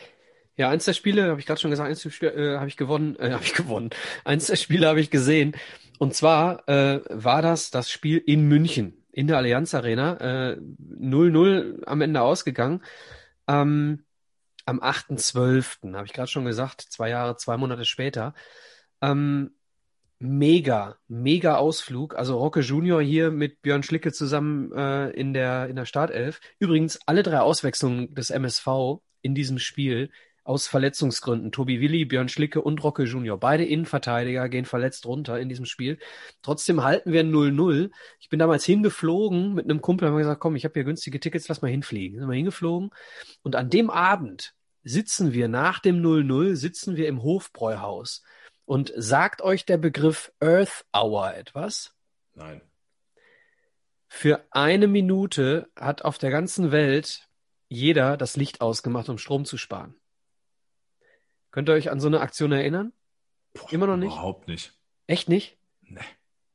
Ja, eins der Spiele, habe ich gerade schon gesagt, eins der Spiele äh, habe ich gewonnen, äh, habe ich gewonnen. Eins der Spiele habe ich gesehen. Und zwar äh, war das das Spiel in München, in der Allianz Arena. Äh, 0-0 am Ende ausgegangen. Ähm, am 8.12., habe ich gerade schon gesagt, zwei Jahre, zwei Monate später. Ähm, mega, mega Ausflug. Also Rocke Junior hier mit Björn Schlicke zusammen äh, in der in der Startelf. Übrigens alle drei Auswechslungen des MSV in diesem Spiel aus Verletzungsgründen. Tobi Willi, Björn Schlicke und Rocke Junior. Beide Innenverteidiger gehen verletzt runter in diesem Spiel. Trotzdem halten wir 0-0. Ich bin damals hingeflogen mit einem Kumpel, haben wir gesagt, komm, ich habe hier günstige Tickets, lass mal hinfliegen. Sind wir hingeflogen. Und an dem Abend sitzen wir nach dem 0-0, sitzen wir im Hofbräuhaus und sagt euch der Begriff Earth Hour etwas? Nein. Für eine Minute hat auf der ganzen Welt jeder das Licht ausgemacht, um Strom zu sparen. Könnt ihr euch an so eine Aktion erinnern? Boah, Immer noch nicht? Überhaupt nicht. Echt nicht? Nee.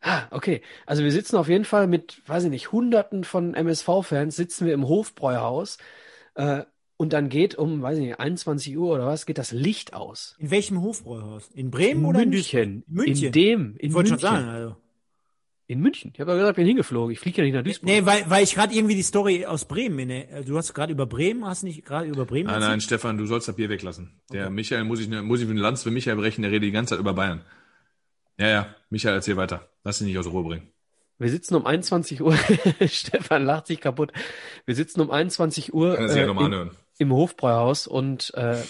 Ah, okay. Also wir sitzen auf jeden Fall mit, weiß ich nicht, hunderten von MSV-Fans, sitzen wir im Hofbräuhaus äh, und dann geht um, weiß ich nicht, 21 Uhr oder was, geht das Licht aus. In welchem Hofbräuhaus? In Bremen in oder München? in München? In dem, in ich wollte schon sagen, also. In München. Ich habe ja gesagt, ich bin hingeflogen. Ich fliege ja nicht nach Duisburg. Nee, weil, weil ich gerade irgendwie die Story aus Bremen, ne, du hast gerade über Bremen, hast nicht gerade über Bremen Nein, erzählt? nein, Stefan, du sollst das Bier weglassen. Der okay. Michael, muss ich, muss ich eine Lanz für Michael brechen, der redet die ganze Zeit über Bayern. Ja, ja, Michael, erzähl weiter. Lass dich nicht aus Ruhe bringen. Wir sitzen um 21 Uhr, Stefan lacht sich kaputt. Wir sitzen um 21 Uhr. Kann er sich äh, ja nochmal anhören im Hofbräuhaus und äh,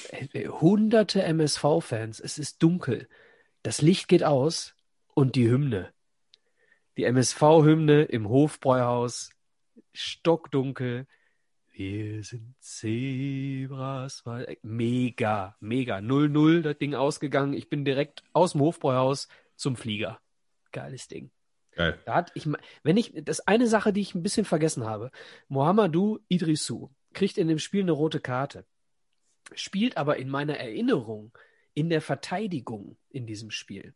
hunderte MSV-Fans. Es ist dunkel. Das Licht geht aus und die Hymne. Die MSV-Hymne im Hofbräuhaus. Stockdunkel. Wir sind Zebras. Mega, mega. 0-0 das Ding ausgegangen. Ich bin direkt aus dem Hofbräuhaus zum Flieger. Geiles Ding. Geil. Da hat ich, wenn ich, das eine Sache, die ich ein bisschen vergessen habe. Mohamedou Idrissou kriegt in dem Spiel eine rote Karte, spielt aber in meiner Erinnerung in der Verteidigung in diesem Spiel.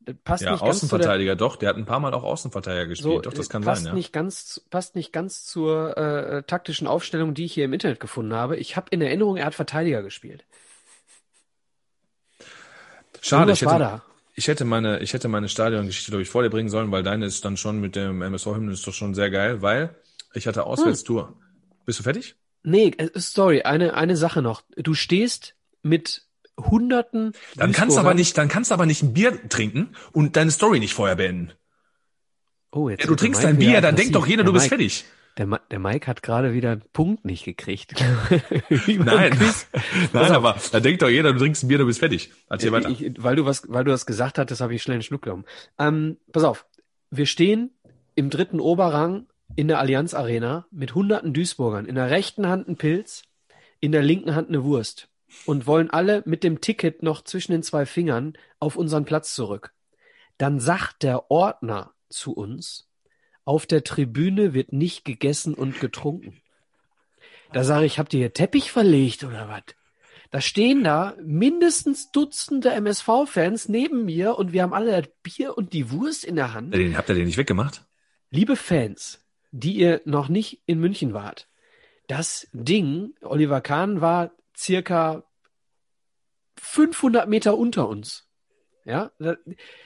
Das passt ja, nicht Außenverteidiger, doch, der hat ein paar Mal auch Außenverteidiger gespielt, so, doch, das kann passt sein, ja. Nicht ganz, passt nicht ganz zur äh, taktischen Aufstellung, die ich hier im Internet gefunden habe. Ich habe in Erinnerung, er hat Verteidiger gespielt. Schade, ich hätte, ich hätte meine, ich hätte meine Stadiongeschichte, glaube ich, vor dir bringen sollen, weil deine ist dann schon mit dem MSV-Hymnen ist doch schon sehr geil, weil ich hatte Auswärtstour. Hm. Bist du fertig? Nee, äh, sorry, eine, eine Sache noch. Du stehst mit hunderten. Dann kannst du aber nicht, dann kannst du aber nicht ein Bier trinken und deine Story nicht vorher beenden. Oh, jetzt. Ja, du trinkst dein Bier, dann denkt doch jeder, du bist Mike, fertig. Der, der Mike hat gerade wieder einen Punkt nicht gekriegt. nein, nein, aber da denkt doch jeder, du trinkst ein Bier, du bist fertig. Erzähl weiter. Ich, weil du was, weil du das gesagt hattest, habe ich schnell einen Schluck genommen. Ähm, pass auf. Wir stehen im dritten Oberrang in der Allianz Arena mit hunderten Duisburgern. In der rechten Hand ein Pilz, in der linken Hand eine Wurst und wollen alle mit dem Ticket noch zwischen den zwei Fingern auf unseren Platz zurück. Dann sagt der Ordner zu uns, auf der Tribüne wird nicht gegessen und getrunken. Da sage ich, habt ihr hier Teppich verlegt oder was? Da stehen da mindestens Dutzende MSV-Fans neben mir und wir haben alle das Bier und die Wurst in der Hand. Den, habt ihr den nicht weggemacht? Liebe Fans, die ihr noch nicht in München wart, das Ding, Oliver Kahn war circa 500 Meter unter uns. Ja,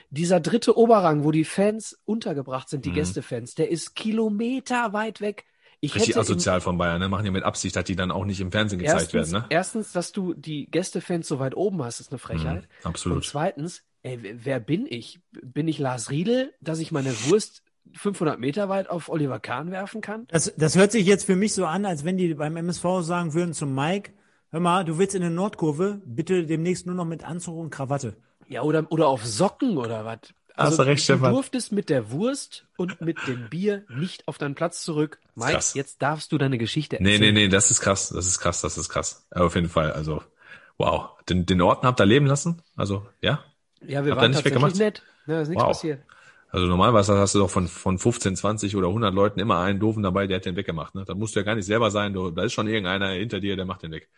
dieser dritte Oberrang, wo die Fans untergebracht sind, die mhm. Gästefans, der ist Kilometer weit weg. Ich Richtig asozial von Bayern, ne? Machen ja mit Absicht, dass die dann auch nicht im Fernsehen gezeigt erstens, werden, ne? Erstens, dass du die Gästefans so weit oben hast, ist eine Frechheit. Mhm, absolut. Und zweitens, ey, wer bin ich? Bin ich Lars Riedel, dass ich meine Wurst 500 Meter weit auf Oliver Kahn werfen kann? Das, das hört sich jetzt für mich so an, als wenn die beim MSV sagen würden zum Mike, hör mal, du willst in der Nordkurve, bitte demnächst nur noch mit Anzug und Krawatte. Ja, oder, oder auf Socken oder was? Also, Hast du recht, Stefan. Du durftest mit der Wurst und mit dem Bier nicht auf deinen Platz zurück. Mike, krass. jetzt darfst du deine Geschichte erzählen. Nee, nee, nee, das ist krass, das ist krass, das ist krass. auf jeden Fall, also, wow. Den, den Orten habt ihr leben lassen? Also, ja? Ja, wir habt waren tatsächlich weggemacht? nett. Ja, ist nichts wow. passiert. Also normalerweise hast du doch von, von 15, 20 oder 100 Leuten immer einen Doofen dabei, der hat den weggemacht. Ne? Da musst du ja gar nicht selber sein. Du, da ist schon irgendeiner hinter dir, der macht den weg.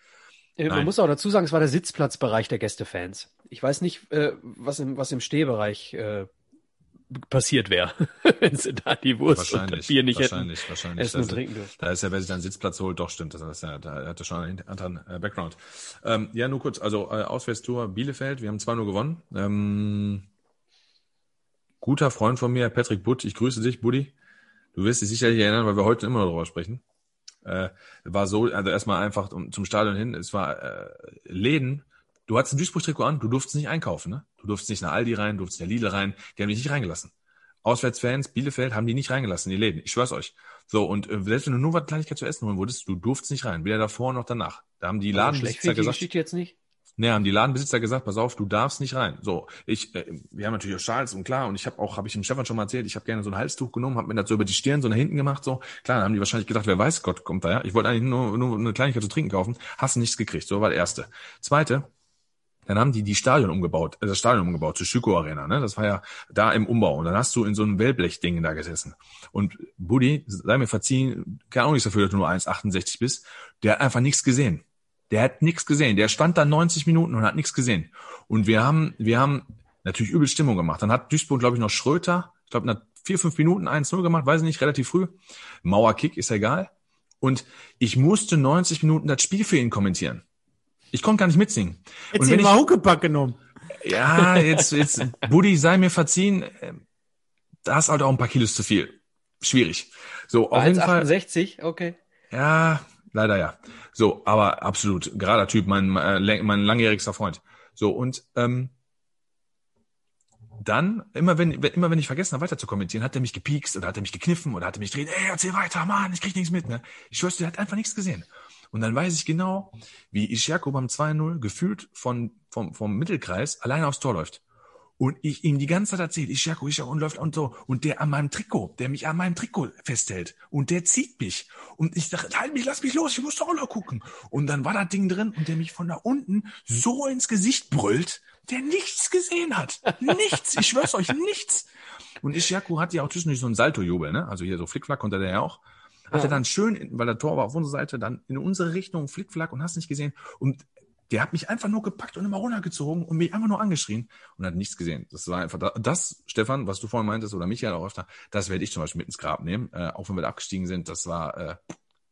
Äh, man muss auch dazu sagen, es war der Sitzplatzbereich der Gästefans. Ich weiß nicht, äh, was, im, was im Stehbereich äh, passiert wäre, wenn sie da die Wurst und das Bier nicht wahrscheinlich, hätten wahrscheinlich. essen und trinken dürfen. Da ist ja, wer sich dann Sitzplatz holt, doch stimmt. Das ist ja, da hat er schon einen anderen äh, Background. Ähm, ja, nur kurz, also äh, Auswärtstour Bielefeld, wir haben zwar nur gewonnen. Ähm, guter Freund von mir, Patrick Butt, ich grüße dich, Buddy. Du wirst dich sicherlich erinnern, weil wir heute immer noch darüber sprechen äh, war so, also erstmal einfach zum Stadion hin, es war äh, Läden, du hattest ein Duisburg-Trikot an, du durftest nicht einkaufen, ne? Du durftest nicht nach Aldi rein, du durftest nicht nach Lidl rein, die haben dich nicht reingelassen. Auswärtsfans, Bielefeld, haben die nicht reingelassen, die Läden. Ich schwör's euch. So, und äh, selbst wenn du nur was Kleinigkeit zu essen holen würdest, du durftest nicht rein. Weder davor noch danach. Da haben die Ladenbesitzer gesagt. Die jetzt nicht? Nee, haben die Ladenbesitzer gesagt, pass auf, du darfst nicht rein. So, ich, äh, wir haben natürlich auch Schals und klar, und ich habe auch, habe ich dem Stefan schon mal erzählt, ich habe gerne so ein Halstuch genommen, habe mir das so über die Stirn so nach hinten gemacht, so. Klar, dann haben die wahrscheinlich gedacht, wer weiß Gott kommt da, ja. Ich wollte eigentlich nur, nur eine Kleinigkeit zu trinken kaufen, hast nichts gekriegt. So war der erste. Zweite, dann haben die die Stadion umgebaut, äh, das Stadion umgebaut, zur Schüko Arena, ne? Das war ja da im Umbau. Und dann hast du in so einem Wellblechding da gesessen. Und Buddy, sei mir verziehen, kann auch nichts dafür, dass du nur 1,68 bist, der hat einfach nichts gesehen. Der hat nichts gesehen. Der stand da 90 Minuten und hat nichts gesehen. Und wir haben, wir haben natürlich übel Stimmung gemacht. Dann hat Duisburg, glaube ich, noch Schröter, ich glaube, nach vier, fünf Minuten 1-0 gemacht, weiß ich nicht, relativ früh. Mauerkick ist egal. Und ich musste 90 Minuten das Spiel für ihn kommentieren. Ich konnte gar nicht mitsingen. Jetzt und wenn mal Huckepack genommen. Ja, jetzt, jetzt, Buddy, sei mir verziehen, da hast halt auch ein paar Kilos zu viel. Schwierig. So, auf jeden Fall. 68, okay. Ja, leider ja. So, aber absolut, gerader Typ, mein, äh, mein langjährigster Freund. So, und ähm, dann, immer wenn, immer wenn ich vergessen habe, weiter zu kommentieren, hat er mich gepiekst oder hat er mich gekniffen oder hat er mich gedreht, ey, erzähl weiter, Mann, ich krieg nichts mit. Ne? Ich schwör's, der hat einfach nichts gesehen. Und dann weiß ich genau, wie Ischiako beim 2-0 gefühlt von, vom, vom Mittelkreis alleine aufs Tor läuft und ich ihm die ganze Zeit erzähle, ich Jaco, ich Jaco und läuft und so und der an meinem Trikot, der mich an meinem Trikot festhält und der zieht mich und ich dachte, halt mich, lass mich los, ich muss doch noch gucken und dann war da Ding drin und der mich von da unten so ins Gesicht brüllt, der nichts gesehen hat, nichts, ich schwör's euch, nichts und Ishaku hat ja auch zwischendurch so einen Salto-Jubel, ne? Also hier so Flickflack konnte der ja auch. Hat ja. er dann schön, weil der Tor war auf unserer Seite, dann in unsere Richtung Flickflack und hast nicht gesehen. Und der hat mich einfach nur gepackt und immer runtergezogen und mich einfach nur angeschrien und hat nichts gesehen. Das war einfach das, Stefan, was du vorhin meintest oder Michael auch öfter, das werde ich zum Beispiel mit ins Grab nehmen, äh, auch wenn wir da abgestiegen sind. Das war, äh,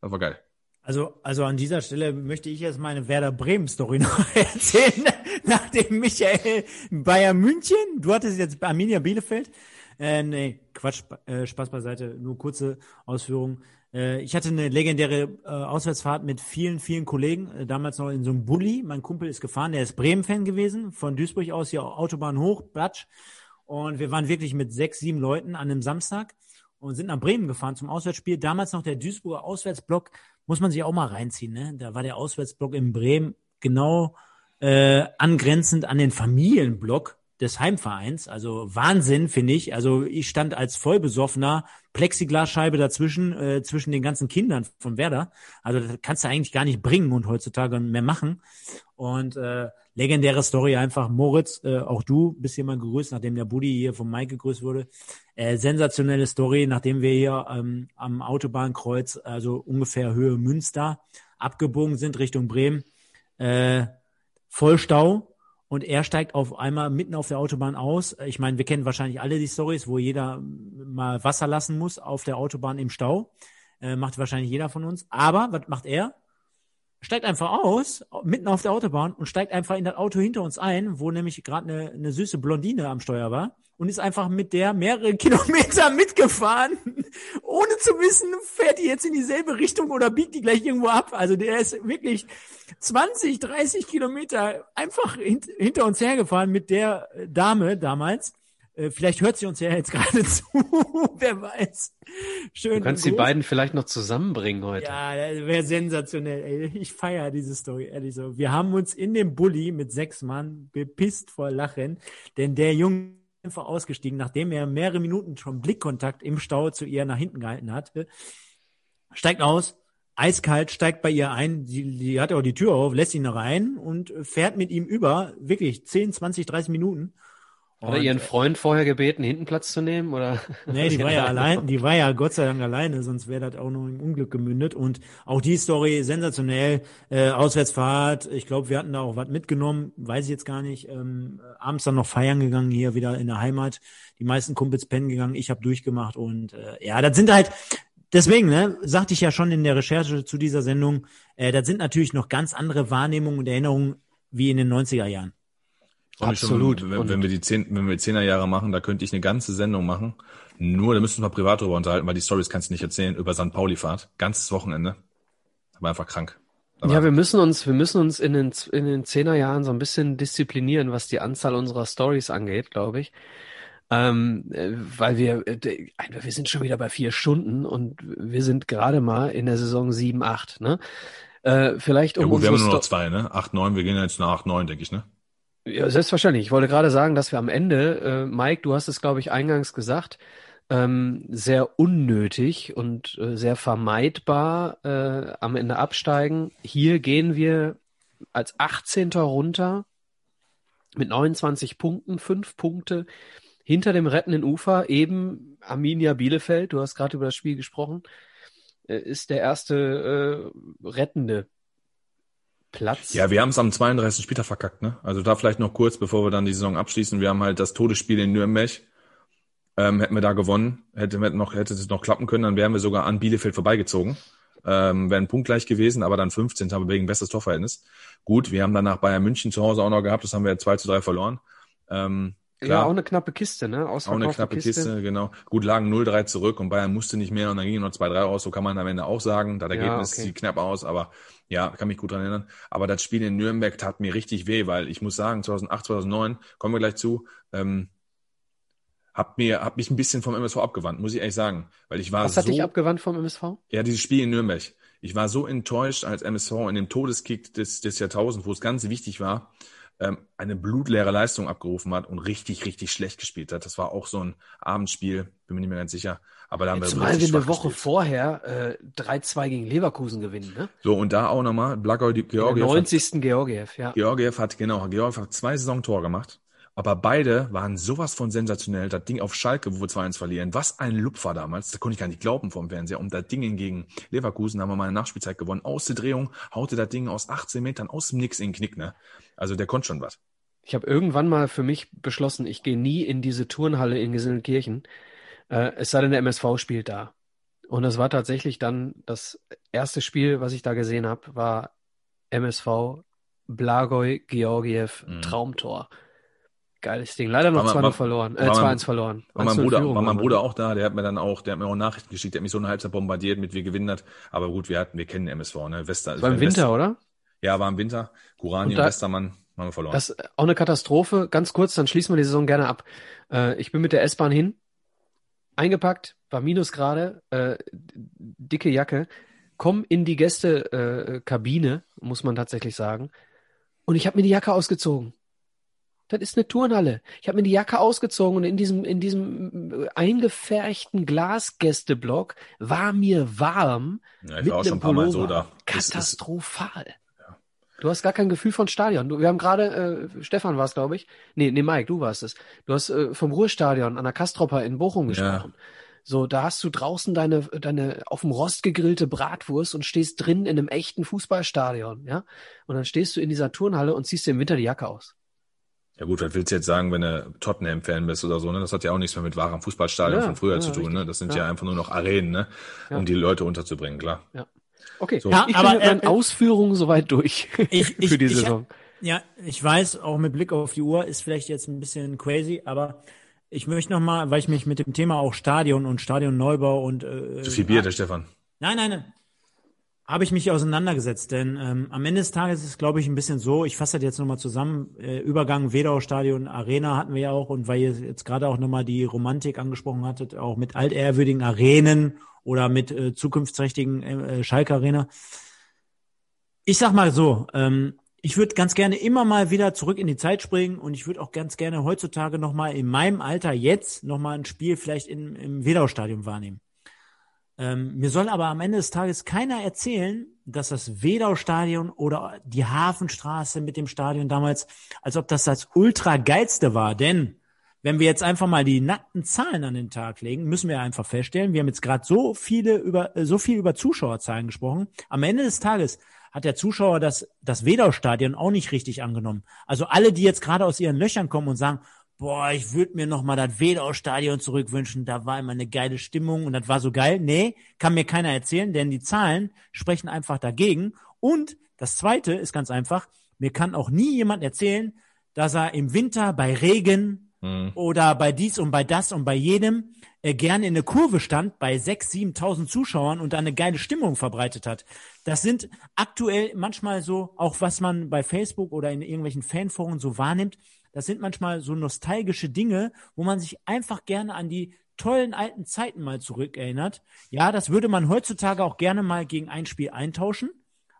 das war geil. Also, also an dieser Stelle möchte ich jetzt meine Werder Bremen Story noch erzählen, nachdem Michael Bayern München, du hattest jetzt Arminia Bielefeld, äh, nee, Quatsch, äh, Spaß beiseite, nur kurze Ausführungen. Äh, ich hatte eine legendäre äh, Auswärtsfahrt mit vielen, vielen Kollegen, äh, damals noch in so einem Bulli. Mein Kumpel ist gefahren, der ist Bremen-Fan gewesen, von Duisburg aus hier Autobahn hoch, Platsch. Und wir waren wirklich mit sechs, sieben Leuten an einem Samstag und sind nach Bremen gefahren zum Auswärtsspiel. Damals noch der Duisburger Auswärtsblock, muss man sich auch mal reinziehen. Ne? Da war der Auswärtsblock in Bremen genau äh, angrenzend an den Familienblock des Heimvereins. Also Wahnsinn, finde ich. Also ich stand als vollbesoffener Plexiglasscheibe dazwischen, äh, zwischen den ganzen Kindern von Werder. Also das kannst du eigentlich gar nicht bringen und heutzutage mehr machen. Und äh, legendäre Story einfach, Moritz, äh, auch du bist hier mal gegrüßt, nachdem der Buddy hier vom Mike gegrüßt wurde. Äh, sensationelle Story, nachdem wir hier ähm, am Autobahnkreuz, also ungefähr Höhe Münster, abgebogen sind Richtung Bremen. Äh, Vollstau, und er steigt auf einmal mitten auf der Autobahn aus. Ich meine, wir kennen wahrscheinlich alle die Stories, wo jeder mal Wasser lassen muss auf der Autobahn im Stau. Äh, macht wahrscheinlich jeder von uns. Aber was macht er? Steigt einfach aus, mitten auf der Autobahn und steigt einfach in das Auto hinter uns ein, wo nämlich gerade eine, eine süße Blondine am Steuer war und ist einfach mit der mehrere Kilometer mitgefahren, ohne zu wissen, fährt die jetzt in dieselbe Richtung oder biegt die gleich irgendwo ab. Also der ist wirklich 20, 30 Kilometer einfach hint hinter uns hergefahren mit der Dame damals. Äh, vielleicht hört sie uns ja jetzt gerade zu, wer weiß. Schön. Du kannst die beiden vielleicht noch zusammenbringen heute. Ja, wäre sensationell. Ey. Ich feiere diese Story, ehrlich so. Wir haben uns in dem Bulli mit sechs Mann bepisst vor Lachen, denn der Junge einfach ausgestiegen, nachdem er mehrere Minuten schon Blickkontakt im Stau zu ihr nach hinten gehalten hatte. Steigt aus, eiskalt, steigt bei ihr ein, sie, sie hat auch die Tür auf, lässt ihn rein und fährt mit ihm über, wirklich 10, 20, 30 Minuten. Hat er ihren Freund vorher gebeten, hinten Platz zu nehmen, oder? Nee, die war ja allein, die war ja Gott sei Dank alleine, sonst wäre das auch noch im Unglück gemündet. Und auch die Story sensationell, äh, Auswärtsfahrt, ich glaube, wir hatten da auch was mitgenommen, weiß ich jetzt gar nicht. Ähm, abends dann noch feiern gegangen hier wieder in der Heimat. Die meisten Kumpels pennen gegangen, ich habe durchgemacht und äh, ja, das sind halt, deswegen, ne, sagte ich ja schon in der Recherche zu dieser Sendung, äh, das sind natürlich noch ganz andere Wahrnehmungen und Erinnerungen wie in den 90er Jahren. Absolut. Schon, wenn, wenn, wir die zehn, wenn wir zehner Jahre machen, da könnte ich eine ganze Sendung machen. Nur, da müssen wir privat drüber unterhalten, weil die Stories kannst du nicht erzählen über St. Pauli-Fahrt. Ganzes Wochenende. Aber einfach krank. Aber ja, wir müssen uns, wir müssen uns in den, in den Zehnerjahren so ein bisschen disziplinieren, was die Anzahl unserer Stories angeht, glaube ich. Ähm, äh, weil wir, äh, wir sind schon wieder bei vier Stunden und wir sind gerade mal in der Saison sieben, acht, ne? Äh, vielleicht um ja gut, wir haben nur noch zwei, ne? Acht, neun, wir gehen jetzt nach acht, neun, denke ich, ne? Ja, selbstverständlich. Ich wollte gerade sagen, dass wir am Ende, äh, Mike, du hast es, glaube ich, eingangs gesagt, ähm, sehr unnötig und äh, sehr vermeidbar äh, am Ende absteigen. Hier gehen wir als 18. runter mit 29 Punkten, fünf Punkte hinter dem rettenden Ufer, eben Arminia Bielefeld, du hast gerade über das Spiel gesprochen, äh, ist der erste äh, rettende Platz. Ja, wir haben es am 32. Spieltag verkackt, ne? Also da vielleicht noch kurz, bevor wir dann die Saison abschließen. Wir haben halt das Todesspiel in Nürnberg. Ähm, hätten wir da gewonnen, hätte, hätte, noch, hätte es noch klappen können, dann wären wir sogar an Bielefeld vorbeigezogen. Ähm, wären punktgleich gewesen, aber dann 15. haben wir wegen bestes Torverhältnis. Gut, wir haben danach Bayern München zu Hause auch noch gehabt, das haben wir 2 zu 3 verloren. Ähm, Klar. Ja, auch eine knappe Kiste, ne? Auch eine knappe Kiste. Kiste. genau. Gut, lagen 0-3 zurück und Bayern musste nicht mehr und dann gingen noch 2-3 aus, so kann man am Ende auch sagen. Da der ja, Ergebnis okay. sieht knapp aus, aber ja, kann mich gut dran erinnern. Aber das Spiel in Nürnberg tat mir richtig weh, weil ich muss sagen, 2008, 2009, kommen wir gleich zu, ähm, hab mir, hab mich ein bisschen vom MSV abgewandt, muss ich ehrlich sagen. Weil ich war Was so, hat dich abgewandt vom MSV? Ja, dieses Spiel in Nürnberg. Ich war so enttäuscht als MSV in dem Todeskick des, des Jahrtausends, wo es ganz wichtig war, ähm, eine blutleere Leistung abgerufen hat und richtig, richtig schlecht gespielt hat. Das war auch so ein Abendspiel, bin mir nicht mehr ganz sicher. Aber da haben wir Zumal wir eine Woche gespielt. vorher äh, 3-2 gegen Leverkusen gewinnen, ne? So, und da auch nochmal, Blackout Georgiev. 90. Hat, Georgiev, ja. Georgiev hat, genau, Georgiev hat zwei Saisontor gemacht. Aber beide waren sowas von sensationell. Das Ding auf Schalke, wo wir 2-1 verlieren. Was ein Lupfer damals. Das konnte ich gar nicht glauben vom Fernseher. Und das Ding gegen Leverkusen haben wir mal eine Nachspielzeit gewonnen. Aus der Drehung haute das Ding aus 18 Metern aus dem Nix in den Knick, ne? Also der konnte schon was. Ich habe irgendwann mal für mich beschlossen, ich gehe nie in diese Turnhalle in Gesellenkirchen. Äh, es sei denn, der MSV spielt da. Und es war tatsächlich dann das erste Spiel, was ich da gesehen habe, war MSV Blagoj Georgiev mhm. Traumtor. Geiles Ding. Leider noch 2-0 verloren. Äh, 2-1 verloren. War mein, Bruder, war mein Bruder auch da, der hat mir dann auch, der hat mir auch Nachrichten geschickt, der hat mich so eine Halbzeit bombardiert mit wir gewinnen hat. Aber gut, wir hatten, wir kennen MSV, ne? Wester. Das war im Winter, Wester, oder? Ja, war im Winter. Kurani und, und Westermann haben wir verloren. Das ist auch eine Katastrophe. Ganz kurz, dann schließen wir die Saison gerne ab. Äh, ich bin mit der S-Bahn hin, eingepackt, war Minusgrade, äh, dicke Jacke, komm in die Gästekabine, äh, muss man tatsächlich sagen. Und ich habe mir die Jacke ausgezogen. Das ist eine Turnhalle. Ich habe mir die Jacke ausgezogen und in diesem, in diesem äh, eingefärchten Glasgästeblock war mir warm. Ja, ich war auch schon ein paar Mal so da. Katastrophal. ja. Du hast gar kein Gefühl von Stadion. Du, wir haben gerade, äh, Stefan war es, glaube ich. Nee, nee, Mike, du warst es. Du hast äh, vom Ruhrstadion an der Kastropper in Bochum gesprochen. Ja. So, da hast du draußen deine, deine auf dem Rost gegrillte Bratwurst und stehst drin in einem echten Fußballstadion, ja? Und dann stehst du in dieser Turnhalle und ziehst dir im Winter die Jacke aus. Ja gut, was willst du jetzt sagen, wenn du Tottenham-Fan bist oder so, ne? Das hat ja auch nichts mehr mit wahrem Fußballstadion ja, von früher ja, zu tun, richtig. ne? Das sind ja. ja. einfach nur noch Arenen, ne? Um die Leute unterzubringen, klar. Ja. Okay, so. ja, ich aber, bin mit äh, Ausführungen soweit durch ich, ich, für die Saison. Ich, ja, ich weiß, auch mit Blick auf die Uhr ist vielleicht jetzt ein bisschen crazy, aber ich möchte noch mal, weil ich mich mit dem Thema auch Stadion und Stadionneubau und äh, Zu viel Bier, der Stefan. Nein, nein, nein habe ich mich auseinandergesetzt, denn ähm, am Ende des Tages ist es, glaube ich, ein bisschen so, ich fasse das jetzt nochmal zusammen, äh, Übergang Wedau-Stadion, Arena hatten wir ja auch und weil ihr jetzt gerade auch nochmal die Romantik angesprochen hattet, auch mit altehrwürdigen Arenen oder mit äh, zukunftsträchtigen äh, Schalke Arena. Ich sag mal so, ähm, ich würde ganz gerne immer mal wieder zurück in die Zeit springen und ich würde auch ganz gerne heutzutage nochmal in meinem Alter jetzt nochmal ein Spiel vielleicht in, im Wedau-Stadion wahrnehmen. Ähm, mir soll aber am Ende des Tages keiner erzählen, dass das Wedau-Stadion oder die Hafenstraße mit dem Stadion damals, als ob das das ultra geilste war. Denn wenn wir jetzt einfach mal die nackten Zahlen an den Tag legen, müssen wir einfach feststellen, wir haben jetzt gerade so viele über äh, so viel über Zuschauerzahlen gesprochen. Am Ende des Tages hat der Zuschauer das das Wedau-Stadion auch nicht richtig angenommen. Also alle, die jetzt gerade aus ihren Löchern kommen und sagen, boah, ich würde mir noch mal das Wedau-Stadion zurückwünschen, da war immer eine geile Stimmung und das war so geil. Nee, kann mir keiner erzählen, denn die Zahlen sprechen einfach dagegen. Und das Zweite ist ganz einfach, mir kann auch nie jemand erzählen, dass er im Winter bei Regen mhm. oder bei dies und bei das und bei jedem äh, gerne in der Kurve stand bei 6.000, 7.000 Zuschauern und da eine geile Stimmung verbreitet hat. Das sind aktuell manchmal so, auch was man bei Facebook oder in irgendwelchen Fanforen so wahrnimmt, das sind manchmal so nostalgische Dinge, wo man sich einfach gerne an die tollen alten Zeiten mal zurückerinnert. Ja, das würde man heutzutage auch gerne mal gegen ein Spiel eintauschen.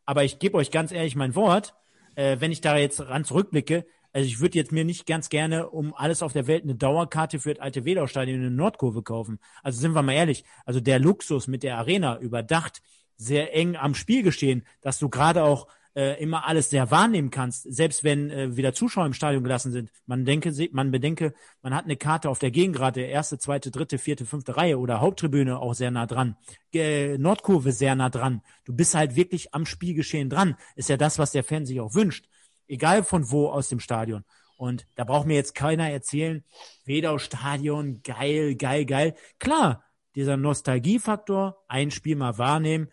Aber ich gebe euch ganz ehrlich mein Wort, äh, wenn ich da jetzt ran zurückblicke, also ich würde jetzt mir nicht ganz gerne um alles auf der Welt eine Dauerkarte für das alte Wedau-Stadion in der Nordkurve kaufen. Also sind wir mal ehrlich, also der Luxus mit der Arena überdacht, sehr eng am Spiel geschehen, dass du gerade auch äh, immer alles sehr wahrnehmen kannst, selbst wenn äh, wieder Zuschauer im Stadion gelassen sind. Man denke, man bedenke, man hat eine Karte auf der Gegengrade, erste, zweite, dritte, vierte, fünfte Reihe oder Haupttribüne auch sehr nah dran, äh, Nordkurve sehr nah dran. Du bist halt wirklich am Spielgeschehen dran. Ist ja das, was der Fan sich auch wünscht. Egal von wo aus dem Stadion. Und da braucht mir jetzt keiner erzählen, Wedau Stadion, geil, geil, geil. Klar, dieser Nostalgiefaktor, ein Spiel mal wahrnehmen,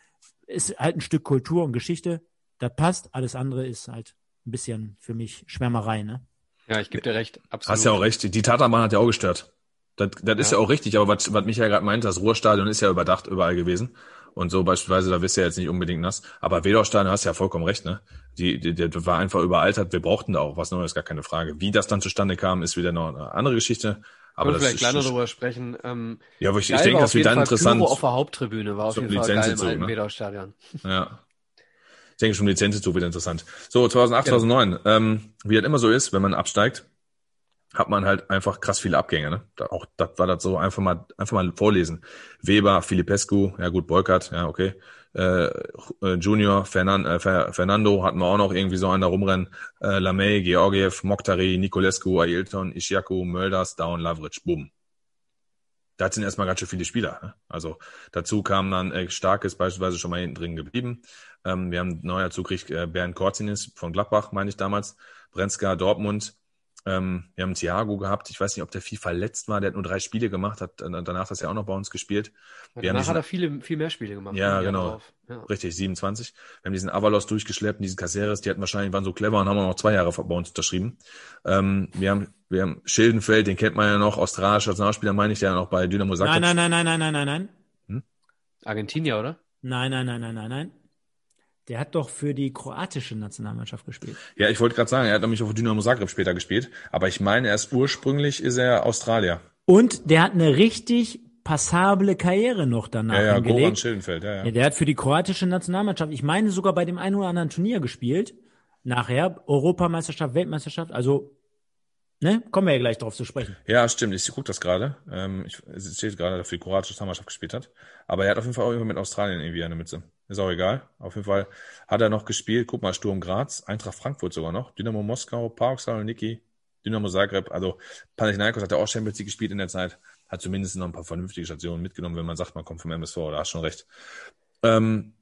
ist halt ein Stück Kultur und Geschichte, das passt. Alles andere ist halt ein bisschen für mich Schwärmerei, ne? Ja, ich gebe dir recht. Absolut. Hast ja auch recht. Die Tatabahn hat ja auch gestört. Das, das ja. ist ja auch richtig, aber was, was Michael gerade meinte, das Ruhrstadion ist ja überdacht überall gewesen. Und so beispielsweise, da wirst du ja jetzt nicht unbedingt nass. Aber Wedau-Stadion hast ja vollkommen recht, ne? Die, die, die war einfach überaltert. Wir brauchten da auch was Neues, gar keine Frage. Wie das dann zustande kam, ist wieder noch eine andere Geschichte. Aber das vielleicht gleich noch darüber sprechen. Ähm, ja, aber ich, ich denke, das wird dann interessant. Pyro auf der Haupttribüne war auf jeden Fall geil im alten ne? Wedau-Stadion. Ja, ich denke schon, Lizenzenzug wird interessant. So, 2008, genau. 2009. Ähm, wie das immer so ist, wenn man absteigt, hat man halt einfach krass viele Abgänge. Ne? Da, auch das war das so einfach mal einfach mal vorlesen. Weber, Filipescu, ja gut, Bolkert, ja okay. äh, Junior, Fernan, äh, Fernando hatten wir auch noch irgendwie so einen da rumrennen. Äh, Lamey, Georgiev, Mokhtari, Nicolescu, Ailton, Ishiaku, Mölders, Down, Lavric, Bumm. Da sind erstmal ganz schön viele Spieler. Ne? Also dazu kam dann äh, Starkes beispielsweise schon mal hinten drin geblieben. Ähm, wir haben neuer Zugriff äh, Bernd Korzinis von Gladbach, meine ich damals, Brenzka, Dortmund, ähm, wir haben Thiago gehabt. Ich weiß nicht, ob der viel verletzt war. Der hat nur drei Spiele gemacht, hat danach das ja auch noch bei uns gespielt. Ja, danach diesen, hat er viele, viel mehr Spiele gemacht. Ja, genau. Ja. Richtig, 27. Wir haben diesen Avalos durchgeschleppt, diesen Caceres, die hatten wahrscheinlich, waren so clever und haben auch noch zwei Jahre bei uns unterschrieben. Ähm, wir haben, wir haben Schildenfeld, den kennt man ja noch, australischer Nationalspieler, meine ich, der noch bei Dynamo Zagreb. Nein, nein, nein, nein, nein, nein, nein. Hm? Argentinier, oder? Nein, nein, nein, nein, nein, nein. Der hat doch für die kroatische Nationalmannschaft gespielt. Ja, ich wollte gerade sagen, er hat nämlich auf Dynamo Zagreb später gespielt, aber ich meine, er ist ursprünglich ist er Australier. Und der hat eine richtig passable Karriere noch danach ja, ja, hingelegt. Goran Schillenfeld, ja, ja. ja. Der hat für die kroatische Nationalmannschaft, ich meine sogar bei dem einen oder anderen Turnier gespielt. Nachher Europameisterschaft, Weltmeisterschaft, also Ne? Kommen wir ja gleich drauf zu sprechen. Ja, stimmt. Ich gucke das gerade. Ähm, ich, es steht gerade, dass er für die kroatische Nationalmannschaft gespielt hat. Aber er hat auf jeden Fall auch immer mit Australien irgendwie eine Mütze. Ist auch egal. Auf jeden Fall hat er noch gespielt. Guck mal, Sturm Graz, Eintracht Frankfurt sogar noch, Dynamo Moskau, PAOK Saloniki, Dynamo Zagreb. Also Panathinaikos hat ja auch Champions League gespielt in der Zeit. Hat zumindest noch ein paar vernünftige Stationen mitgenommen, wenn man sagt, man kommt vom MSV. Da hast schon recht. Ähm,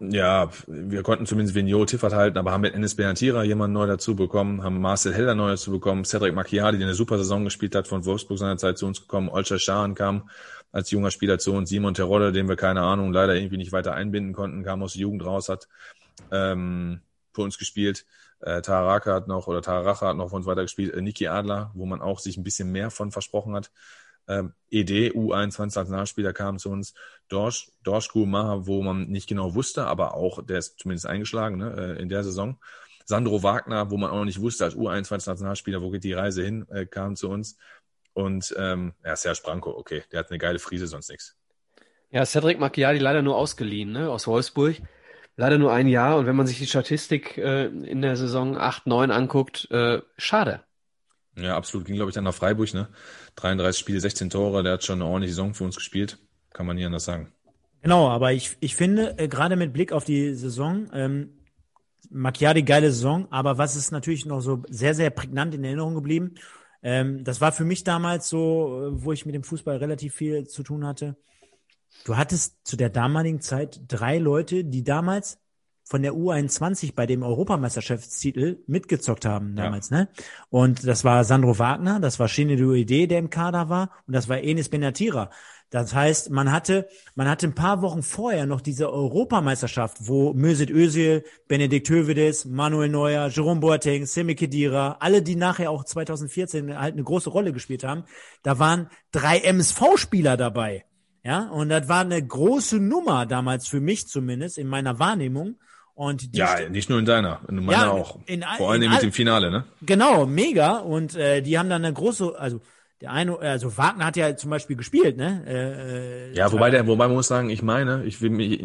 ja, wir konnten zumindest Vigneault Tiffert halten, aber haben mit Enes Benatira jemanden neu dazu bekommen, haben Marcel Heller neu dazu bekommen, Cedric Macchiadi, der eine super Saison gespielt hat, von Wolfsburg seiner Zeit zu uns gekommen, Olcher Schahn kam als junger Spieler zu uns, Simon Terodde, den wir keine Ahnung leider irgendwie nicht weiter einbinden konnten, kam aus der Jugend raus, hat ähm, für uns gespielt. Äh, Taraka hat noch, oder Tararacha hat noch für uns weiter gespielt, äh, Niki Adler, wo man auch sich ein bisschen mehr von versprochen hat ähm, ED, U21 Nationalspieler kam zu uns, Dorsch, Dorschku Maha, wo man nicht genau wusste, aber auch, der ist zumindest eingeschlagen ne, äh, in der Saison. Sandro Wagner, wo man auch noch nicht wusste, als U21 Nationalspieler, wo geht die Reise hin, äh, kam zu uns. Und ähm, ja, Serge Branko, okay, der hat eine geile Friese, sonst nichts. Ja, Cedric Macchiadi leider nur ausgeliehen, ne, aus Wolfsburg. Leider nur ein Jahr und wenn man sich die Statistik äh, in der Saison 8, 9 anguckt, äh, schade. Ja, absolut. Ging, glaube ich, dann nach Freiburg, ne? 33 Spiele, 16 Tore. Der hat schon eine ordentliche Saison für uns gespielt. Kann man nie anders sagen. Genau, aber ich, ich finde, äh, gerade mit Blick auf die Saison, ähm, Macchiari geile Saison, aber was ist natürlich noch so sehr, sehr prägnant in Erinnerung geblieben? Ähm, das war für mich damals so, äh, wo ich mit dem Fußball relativ viel zu tun hatte. Du hattest zu der damaligen Zeit drei Leute, die damals von der U21 bei dem Europameisterschaftstitel mitgezockt haben damals, ja. ne? Und das war Sandro Wagner, das war Shinedu Ide, der im Kader war, und das war Enis Benatira. Das heißt, man hatte, man hatte ein paar Wochen vorher noch diese Europameisterschaft, wo Mesut Özil, Benedikt Hövedes, Manuel Neuer, Jerome Boateng, Semi Khedira, alle, die nachher auch 2014 halt eine große Rolle gespielt haben, da waren drei MSV-Spieler dabei. Ja, und das war eine große Nummer damals für mich zumindest in meiner Wahrnehmung. Und ja, nicht nur in deiner, in meiner ja, auch. In, Vor allem mit dem Finale, ne? Genau, mega. Und äh, die haben dann eine große, also der eine, also Wagner hat ja zum Beispiel gespielt, ne? Äh, äh ja, wobei der, wobei man muss sagen, ich meine, ich will mich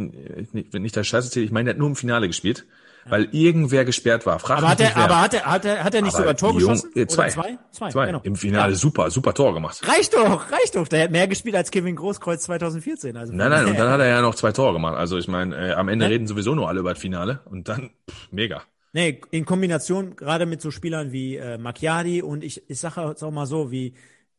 nicht, nicht der Scheiße erzählen, ich meine, der hat nur im Finale gespielt weil irgendwer gesperrt war. Frag aber hat er, aber hat er, hat er, hat er nicht aber sogar Tor Jung, geschossen? Äh, zwei. zwei? Zwei, zwei. Genau. Im Finale ja. super, super Tor gemacht. Reicht doch, reicht doch. Der hat mehr gespielt als Kevin Großkreuz 2014. Also nein, nein, und dann hat er ja noch zwei Tore gemacht. Also ich meine, äh, am Ende ja? reden sowieso nur alle über das Finale und dann pff, mega. Nee, in Kombination gerade mit so Spielern wie äh, Macchiadi und ich, ich sage jetzt auch mal so, wie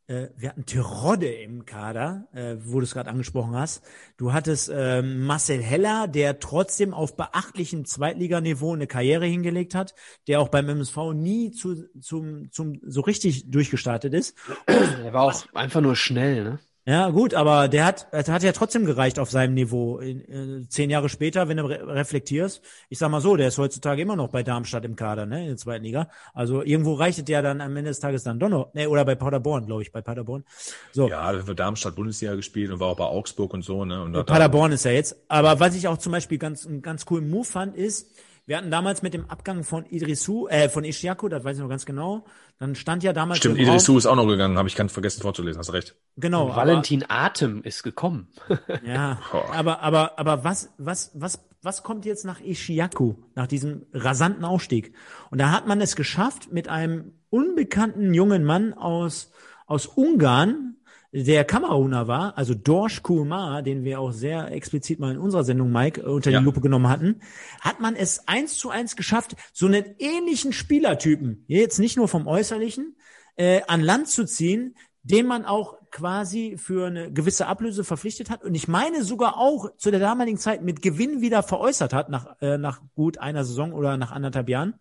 äh, wir hatten Terodde im Kader, äh, wo du es gerade angesprochen hast. Du hattest äh, Marcel Heller, der trotzdem auf beachtlichem Zweitliganiveau eine Karriere hingelegt hat, der auch beim MSV nie zu, zum, zum so richtig durchgestartet ist. Er war auch einfach nur schnell, ne? Ja, gut, aber der hat, der hat ja trotzdem gereicht auf seinem Niveau. In, äh, zehn Jahre später, wenn du re reflektierst, ich sag mal so, der ist heutzutage immer noch bei Darmstadt im Kader, ne, in der zweiten Liga. Also irgendwo reicht der dann am Ende des Tages dann doch noch, ne, oder bei Paderborn, glaube ich, bei Paderborn. So. Ja, hat für Darmstadt Bundesliga gespielt und war auch bei Augsburg und so, ne. Und Paderborn ist er jetzt. Aber was ich auch zum Beispiel ganz, einen ganz coolen Move fand, ist, wir hatten damals mit dem Abgang von Idrisu, äh, von Ishiaku, das weiß ich noch ganz genau, dann stand ja damals. Stimmt, Idrisu ist auch noch gegangen, habe ich ganz vergessen vorzulesen, hast recht. Genau. Und Valentin aber, Atem ist gekommen. ja, aber, aber, aber was, was, was, was kommt jetzt nach Ishiaku, nach diesem rasanten Aufstieg? Und da hat man es geschafft, mit einem unbekannten jungen Mann aus, aus Ungarn, der Kameruner war, also Dorsch Kurma, den wir auch sehr explizit mal in unserer Sendung, Mike, äh, unter ja. die Lupe genommen hatten, hat man es eins zu eins geschafft, so einen ähnlichen Spielertypen, jetzt nicht nur vom Äußerlichen, äh, an Land zu ziehen, den man auch quasi für eine gewisse Ablöse verpflichtet hat und ich meine sogar auch zu der damaligen Zeit mit Gewinn wieder veräußert hat nach, äh, nach gut einer Saison oder nach anderthalb Jahren.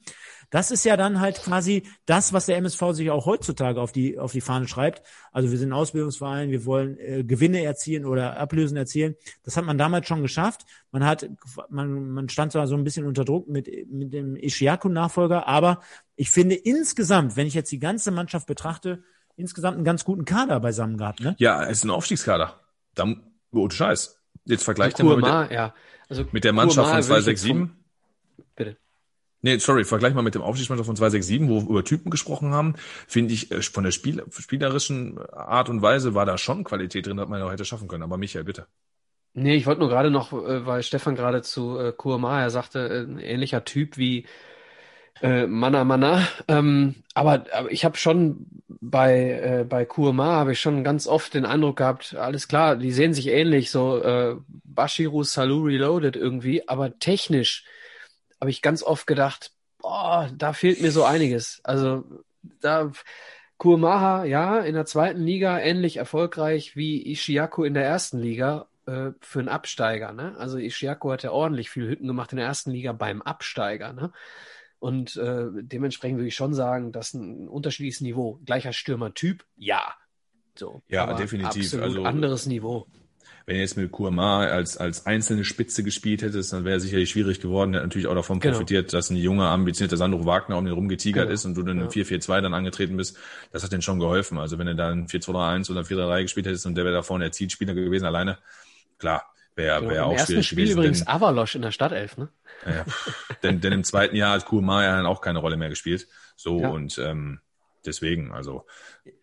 Das ist ja dann halt quasi das, was der MSV sich auch heutzutage auf die, auf die Fahne schreibt. Also wir sind Ausbildungsverein, wir wollen äh, Gewinne erzielen oder Ablösen erzielen. Das hat man damals schon geschafft. Man hat, man, man stand zwar so ein bisschen unter Druck mit, mit dem Ishiaku-Nachfolger, aber ich finde insgesamt, wenn ich jetzt die ganze Mannschaft betrachte, insgesamt einen ganz guten Kader beisammen gehabt, ne? Ja, es ist ein Aufstiegskader. Dann, oh, Scheiß. Jetzt vergleicht er mal mit der, ja. also mit der Mannschaft von 267. Nee, sorry, vergleich mal mit dem Aufstiegsmannschaft von 267, wo wir über Typen gesprochen haben, finde ich, äh, von der Spiel, spielerischen Art und Weise war da schon Qualität drin, dass man auch hätte schaffen können. Aber Michael, bitte. Nee, ich wollte nur gerade noch, äh, weil Stefan gerade zu äh, er sagte, äh, ein ähnlicher Typ wie äh, Mana Mana. Ähm, aber, aber ich habe schon bei, äh, bei Kurma habe ich schon ganz oft den Eindruck gehabt, alles klar, die sehen sich ähnlich, so äh, Bashiru Salou Reloaded irgendwie, aber technisch habe ich ganz oft gedacht, boah, da fehlt mir so einiges. Also da Kurmaha, ja, in der zweiten Liga ähnlich erfolgreich wie Ishiaku in der ersten Liga äh, für einen Absteiger. Ne? Also Ishiaku hat ja ordentlich viel Hütten gemacht in der ersten Liga beim Absteiger. Ne? Und äh, dementsprechend würde ich schon sagen, dass ein unterschiedliches Niveau. Gleicher Stürmertyp, ja. So, ja, definitiv. Absolut also, anderes Niveau. Wenn er jetzt mit Kurma als, als einzelne Spitze gespielt hättest, dann wäre er sicherlich schwierig geworden. Der hat natürlich auch davon genau. profitiert, dass ein junger, ambitionierter Sandro Wagner um den rumgetigert genau. ist und du dann ja. im 4-4-2 dann angetreten bist. Das hat den schon geholfen. Also wenn er dann 4-2-3-1 oder 4-3-3 gespielt hättest und der wäre da vorne der Zielspieler gewesen alleine, klar, wäre wär, wär auch schwierig Spiel gewesen. übrigens denn, Avalosch in der Stadtelf, ne? Ja, denn, denn im zweiten Jahr hat Kurma ja dann auch keine Rolle mehr gespielt. So ja. und ähm, deswegen, also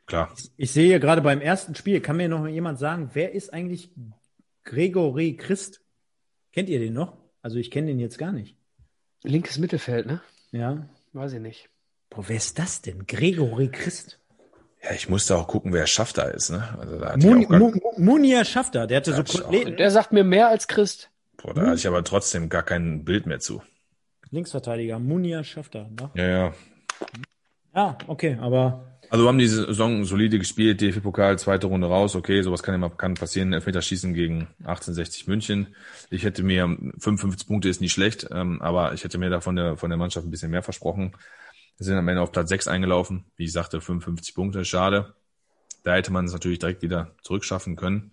klar. Ich sehe hier gerade beim ersten Spiel, kann mir noch jemand sagen, wer ist eigentlich Gregory Christ? Kennt ihr den noch? Also ich kenne den jetzt gar nicht. Linkes Mittelfeld, ne? Ja. Weiß ich nicht. Boah, wer ist das denn? Gregory Christ? Ja, ich musste auch gucken, wer Schafter ist, ne? Also da Mun Mun Munir Schafter, der hatte so auch, Der sagt mir mehr als Christ. Boah, da hm. hatte ich aber trotzdem gar kein Bild mehr zu. Linksverteidiger, Munir Schafter, ne? Ja, ja. Ja, okay, aber also wir haben die Saison solide gespielt, DFB-Pokal, zweite Runde raus, okay, sowas kann immer kann passieren, Elfmeterschießen gegen 1860 München. Ich hätte mir, 55 Punkte ist nicht schlecht, ähm, aber ich hätte mir da von der, von der Mannschaft ein bisschen mehr versprochen. Wir sind am Ende auf Platz 6 eingelaufen, wie ich sagte, 55 Punkte, schade. Da hätte man es natürlich direkt wieder zurückschaffen können.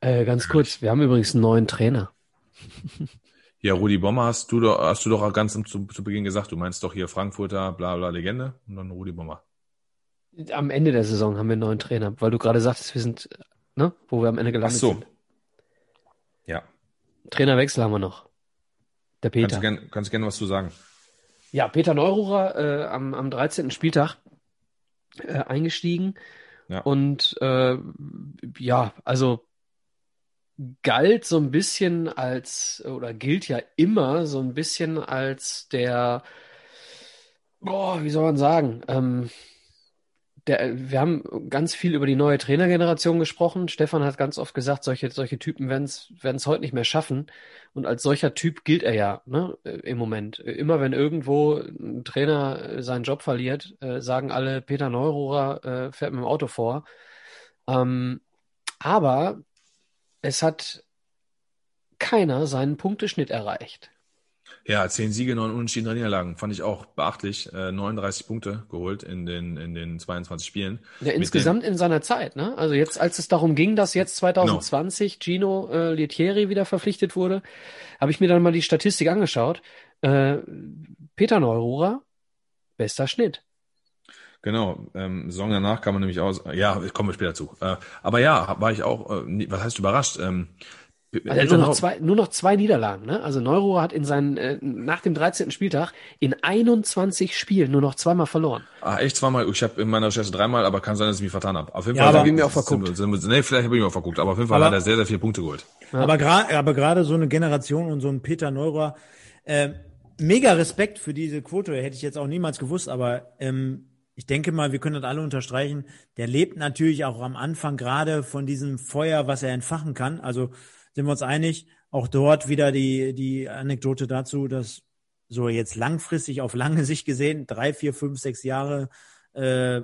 Äh, ganz kurz, wir haben übrigens einen neuen Trainer. Ja, Rudi Bommer hast du doch, hast du doch ganz zu, zu Beginn gesagt, du meinst doch hier Frankfurter, bla bla Legende und dann Rudi Bommer. Am Ende der Saison haben wir einen neuen Trainer, weil du gerade sagtest, wir sind, ne, wo wir am Ende gelandet Ach so. sind. Ja. Trainerwechsel haben wir noch. Der Peter. Kannst du gerne, kannst gerne was zu sagen? Ja, Peter Neururer äh, am, am 13. Spieltag äh, eingestiegen. Ja. Und äh, ja, also galt so ein bisschen als, oder gilt ja immer so ein bisschen als der, boah, wie soll man sagen, ähm, der, wir haben ganz viel über die neue Trainergeneration gesprochen. Stefan hat ganz oft gesagt, solche, solche Typen werden es heute nicht mehr schaffen. Und als solcher Typ gilt er ja ne, im Moment. Immer wenn irgendwo ein Trainer seinen Job verliert, äh, sagen alle, Peter Neururer äh, fährt mit dem Auto vor. Ähm, aber es hat keiner seinen Punkteschnitt erreicht. Ja, zehn Siege, neun Unentschieden, drei Niederlagen. Fand ich auch beachtlich. Äh, 39 Punkte geholt in den, in den 22 Spielen. Ja, insgesamt in seiner Zeit, ne? Also jetzt, als es darum ging, dass jetzt 2020 genau. Gino äh, Lietieri wieder verpflichtet wurde, habe ich mir dann mal die Statistik angeschaut. Äh, Peter Neururer, bester Schnitt. Genau, ähm, Saison danach kam man nämlich aus, ja, kommen wir später zu. Äh, aber ja, war ich auch, äh, was heißt überrascht? Ähm, also nur noch, zwei, nur noch zwei Niederlagen. Ne? Also Neuro hat in seinen, äh, nach dem 13. Spieltag in 21 Spielen nur noch zweimal verloren. Ah, echt zweimal? Ich habe in meiner Recherche dreimal, aber kann sein, dass ich mich vertan habe. Auf jeden ja, Fall habe ich mir auch verguckt. Sind, sind, nee, vielleicht habe ich mir auch verguckt, aber auf jeden Fall aber, hat er sehr, sehr viele Punkte geholt. Ja. Aber gerade aber gerade so eine Generation und so ein Peter Neurer, äh, mega Respekt für diese Quote, hätte ich jetzt auch niemals gewusst, aber ähm, ich denke mal, wir können das alle unterstreichen. Der lebt natürlich auch am Anfang gerade von diesem Feuer, was er entfachen kann. Also sind wir uns einig. Auch dort wieder die, die Anekdote dazu, dass so jetzt langfristig auf lange Sicht gesehen, drei, vier, fünf, sechs Jahre, äh,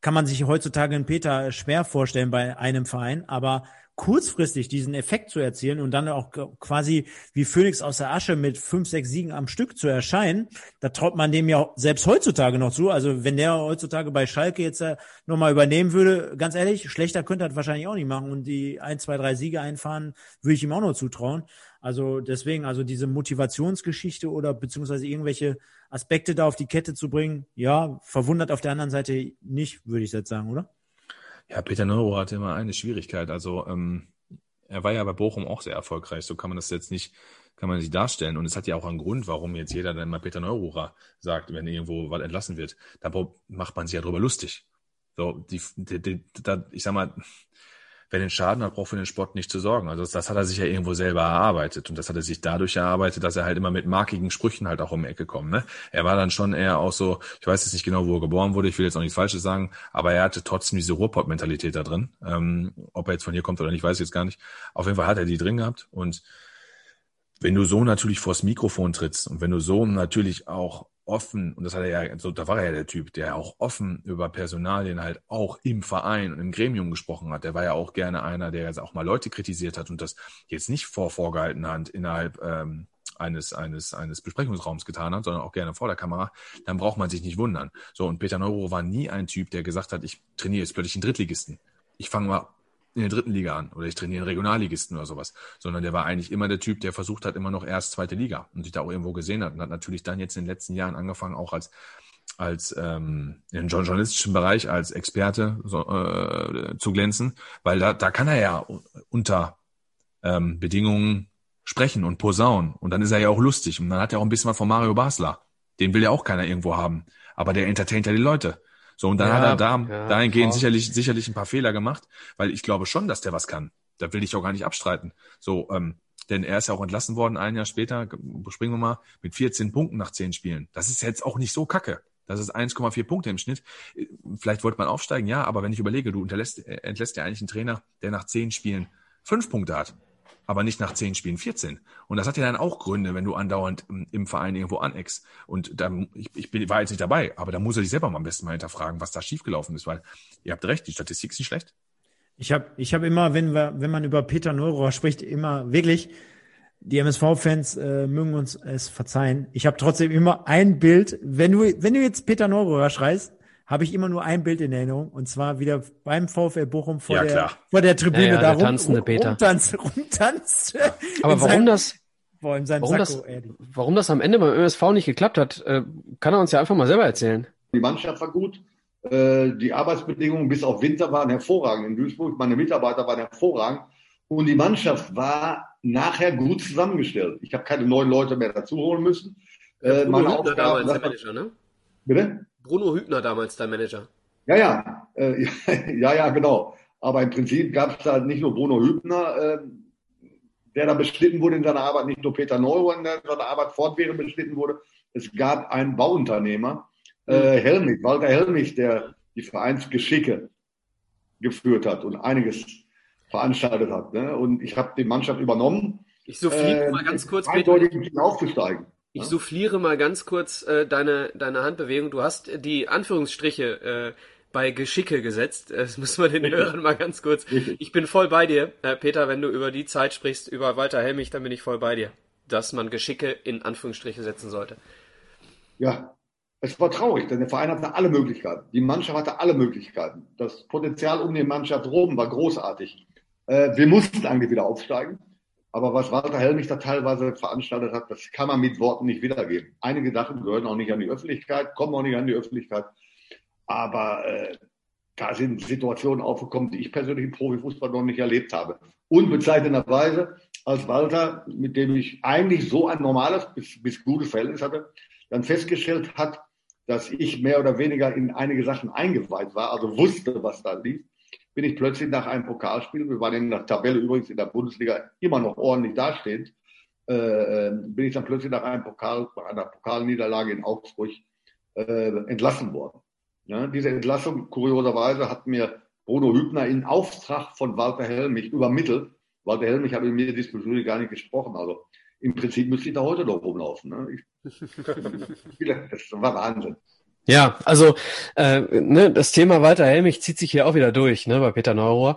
kann man sich heutzutage einen Peter schwer vorstellen bei einem Verein. Aber kurzfristig diesen Effekt zu erzielen und dann auch quasi wie Phoenix aus der Asche mit fünf, sechs Siegen am Stück zu erscheinen, da traut man dem ja selbst heutzutage noch zu. Also wenn der heutzutage bei Schalke jetzt äh, nochmal übernehmen würde, ganz ehrlich, schlechter könnte er das wahrscheinlich auch nicht machen und die ein, zwei, drei Siege einfahren, würde ich ihm auch noch zutrauen. Also deswegen, also diese Motivationsgeschichte oder beziehungsweise irgendwelche Aspekte da auf die Kette zu bringen, ja, verwundert auf der anderen Seite nicht, würde ich jetzt sagen, oder? Ja, Peter Neuro hatte immer eine Schwierigkeit. Also ähm, er war ja bei Bochum auch sehr erfolgreich. So kann man das jetzt nicht, kann man sich darstellen. Und es hat ja auch einen Grund, warum jetzt jeder dann mal Peter Neururer sagt, wenn irgendwo was entlassen wird. Da macht man sich ja drüber lustig. So, die, die, die, da, ich sag mal, wer den Schaden hat, braucht für den Sport nicht zu sorgen. Also das, das, hat er sich ja irgendwo selber erarbeitet. Und das hat er sich dadurch erarbeitet, dass er halt immer mit markigen Sprüchen halt auch um die Ecke kommt. Ne? Er war dann schon eher auch so, ich weiß jetzt nicht genau, wo er geboren wurde, ich will jetzt auch nichts Falsches sagen, aber er hatte trotzdem diese Ruhrpott-Mentalität da drin. Ähm, ob er jetzt von hier kommt oder nicht, weiß ich jetzt gar nicht. Auf jeden Fall hat er die drin gehabt. Und wenn du so natürlich vors Mikrofon trittst und wenn du so natürlich auch offen, und das hat er ja, so, da war er ja der Typ, der auch offen über Personalien halt auch im Verein und im Gremium gesprochen hat. Der war ja auch gerne einer, der jetzt auch mal Leute kritisiert hat und das jetzt nicht vor vorgehaltener Hand innerhalb ähm, eines, eines, eines Besprechungsraums getan hat, sondern auch gerne vor der Kamera, dann braucht man sich nicht wundern. So, und Peter Neuro war nie ein Typ, der gesagt hat, ich trainiere jetzt plötzlich einen Drittligisten. Ich fange mal in der dritten Liga an. Oder ich trainiere einen Regionalligisten oder sowas, sondern der war eigentlich immer der Typ, der versucht hat, immer noch erst zweite Liga. Und sich da auch irgendwo gesehen hat. Und hat natürlich dann jetzt in den letzten Jahren angefangen, auch als als ähm, im journalistischen Bereich als Experte so, äh, zu glänzen, weil da, da kann er ja unter ähm, Bedingungen sprechen und posaunen. Und dann ist er ja auch lustig. Und dann hat er auch ein bisschen was von Mario Basler. Den will ja auch keiner irgendwo haben, aber der entertaint ja die Leute. So, und dann ja, hat er da ja, dahingehend voll. sicherlich, sicherlich ein paar Fehler gemacht, weil ich glaube schon, dass der was kann. Da will ich auch gar nicht abstreiten. So, ähm, denn er ist ja auch entlassen worden, ein Jahr später, springen wir mal, mit 14 Punkten nach 10 Spielen. Das ist jetzt auch nicht so kacke. Das ist 1,4 Punkte im Schnitt. Vielleicht wollte man aufsteigen, ja, aber wenn ich überlege, du entlässt, äh, entlässt ja eigentlich einen Trainer, der nach 10 Spielen 5 Punkte hat aber nicht nach zehn Spielen 14. Und das hat ja dann auch Gründe, wenn du andauernd im Verein irgendwo aneckst. Und da, ich, ich bin, war jetzt nicht dabei, aber da muss er sich selber mal am besten mal hinterfragen, was da schiefgelaufen ist, weil ihr habt recht, die Statistik ist nicht schlecht. Ich habe ich hab immer, wenn, wir, wenn man über Peter Neurohr spricht, immer wirklich, die MSV-Fans äh, mögen uns es verzeihen. Ich habe trotzdem immer ein Bild, wenn du, wenn du jetzt Peter Neurohr schreist, habe ich immer nur ein Bild in Erinnerung und zwar wieder beim VfL Bochum vor, ja, der, vor der Tribüne ja, ja, da rum, tanzende Peter. rumtanzt. rumtanzt Aber warum seinem, das, boah, warum, Sakko, das warum das am Ende beim ÖSV nicht geklappt hat, äh, kann er uns ja einfach mal selber erzählen. Die Mannschaft war gut. Äh, die Arbeitsbedingungen bis auf Winter waren hervorragend in Duisburg. Meine Mitarbeiter waren hervorragend. Und die Mannschaft war nachher gut zusammengestellt. Ich habe keine neuen Leute mehr dazu holen müssen. Äh, meine Aufgabe, ne? Bitte? Bruno Hübner damals dein Manager. Ja, ja, äh, ja, ja, genau. Aber im Prinzip gab es da nicht nur Bruno Hübner, äh, der da beschnitten wurde in seiner Arbeit, nicht nur Peter Neumann, der in seiner Arbeit fortwährend beschnitten wurde. Es gab einen Bauunternehmer, äh, mhm. Helmich, Walter Helmich, der die Vereinsgeschicke geführt hat und einiges veranstaltet hat. Ne? Und ich habe die Mannschaft übernommen. Ich so viel äh, mal ganz kurz. Eindeutig aufzusteigen. Ich souffliere mal ganz kurz äh, deine, deine Handbewegung. Du hast die Anführungsstriche äh, bei Geschicke gesetzt. Das müssen wir den Hörern mal ganz kurz. Ich bin voll bei dir, äh, Peter, wenn du über die Zeit sprichst, über Walter Helmich, dann bin ich voll bei dir, dass man Geschicke in Anführungsstriche setzen sollte. Ja, es war traurig, denn der Verein hatte alle Möglichkeiten. Die Mannschaft hatte alle Möglichkeiten. Das Potenzial um die Mannschaft rum war großartig. Äh, wir mussten eigentlich wieder aufsteigen. Aber was Walter Helmich da teilweise veranstaltet hat, das kann man mit Worten nicht wiedergeben. Einige Sachen gehören auch nicht an die Öffentlichkeit, kommen auch nicht an die Öffentlichkeit. Aber äh, da sind Situationen aufgekommen, die ich persönlich im Profifußball noch nicht erlebt habe. Unbezeichnenderweise, als Walter, mit dem ich eigentlich so ein normales bis, bis gutes Verhältnis hatte, dann festgestellt hat, dass ich mehr oder weniger in einige Sachen eingeweiht war, also wusste, was da lief, bin ich plötzlich nach einem Pokalspiel, wir waren in der Tabelle übrigens in der Bundesliga immer noch ordentlich dastehend, äh, äh, bin ich dann plötzlich nach einem Pokal, einer Pokalniederlage in Augsburg äh, entlassen worden. Ja, diese Entlassung, kurioserweise, hat mir Bruno Hübner in Auftrag von Walter Helmich übermittelt. Walter Helmich habe mit mir diesbezüglich gar nicht gesprochen. Also im Prinzip müsste ich da heute noch rumlaufen. Ne? Ich, das war Wahnsinn. Ja, also äh, ne, das Thema Walter Helmich zieht sich hier auch wieder durch, ne, bei Peter Neurohr.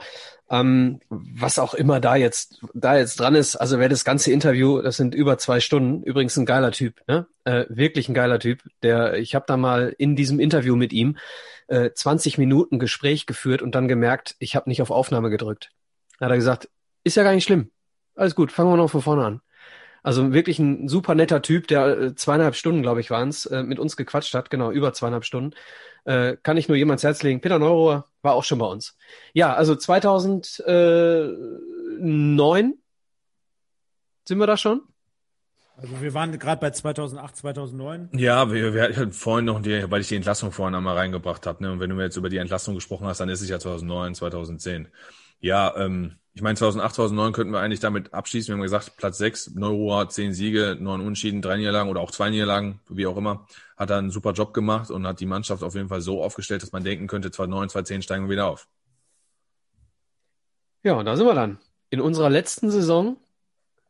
Ähm, was auch immer da jetzt da jetzt dran ist, also wer das ganze Interview, das sind über zwei Stunden, übrigens ein geiler Typ, ne? Äh, wirklich ein geiler Typ. Der, ich habe da mal in diesem Interview mit ihm äh, 20 Minuten Gespräch geführt und dann gemerkt, ich habe nicht auf Aufnahme gedrückt. Da hat er gesagt, ist ja gar nicht schlimm. Alles gut, fangen wir noch von vorne an. Also wirklich ein super netter Typ, der äh, zweieinhalb Stunden, glaube ich, waren es, äh, mit uns gequatscht hat, genau, über zweieinhalb Stunden. Äh, kann ich nur jemand Herz legen. Peter Neurohr war auch schon bei uns. Ja, also 2009 sind wir da schon? Also wir waren gerade bei 2008, 2009. Ja, wir, wir hatten vorhin noch, die, weil ich die Entlassung vorhin einmal reingebracht habe. Ne? Und wenn du mir jetzt über die Entlassung gesprochen hast, dann ist es ja 2009, 2010. Ja, ähm, ich meine, 2008, 2009 könnten wir eigentlich damit abschließen. Wir haben gesagt, Platz 6, Neurohr, 10 Siege, 9 Unschieden, 3 Niederlagen oder auch 2 Niederlagen, wie auch immer. Hat er einen super Job gemacht und hat die Mannschaft auf jeden Fall so aufgestellt, dass man denken könnte, 2009, 2010 steigen wir wieder auf. Ja, und da sind wir dann. In unserer letzten Saison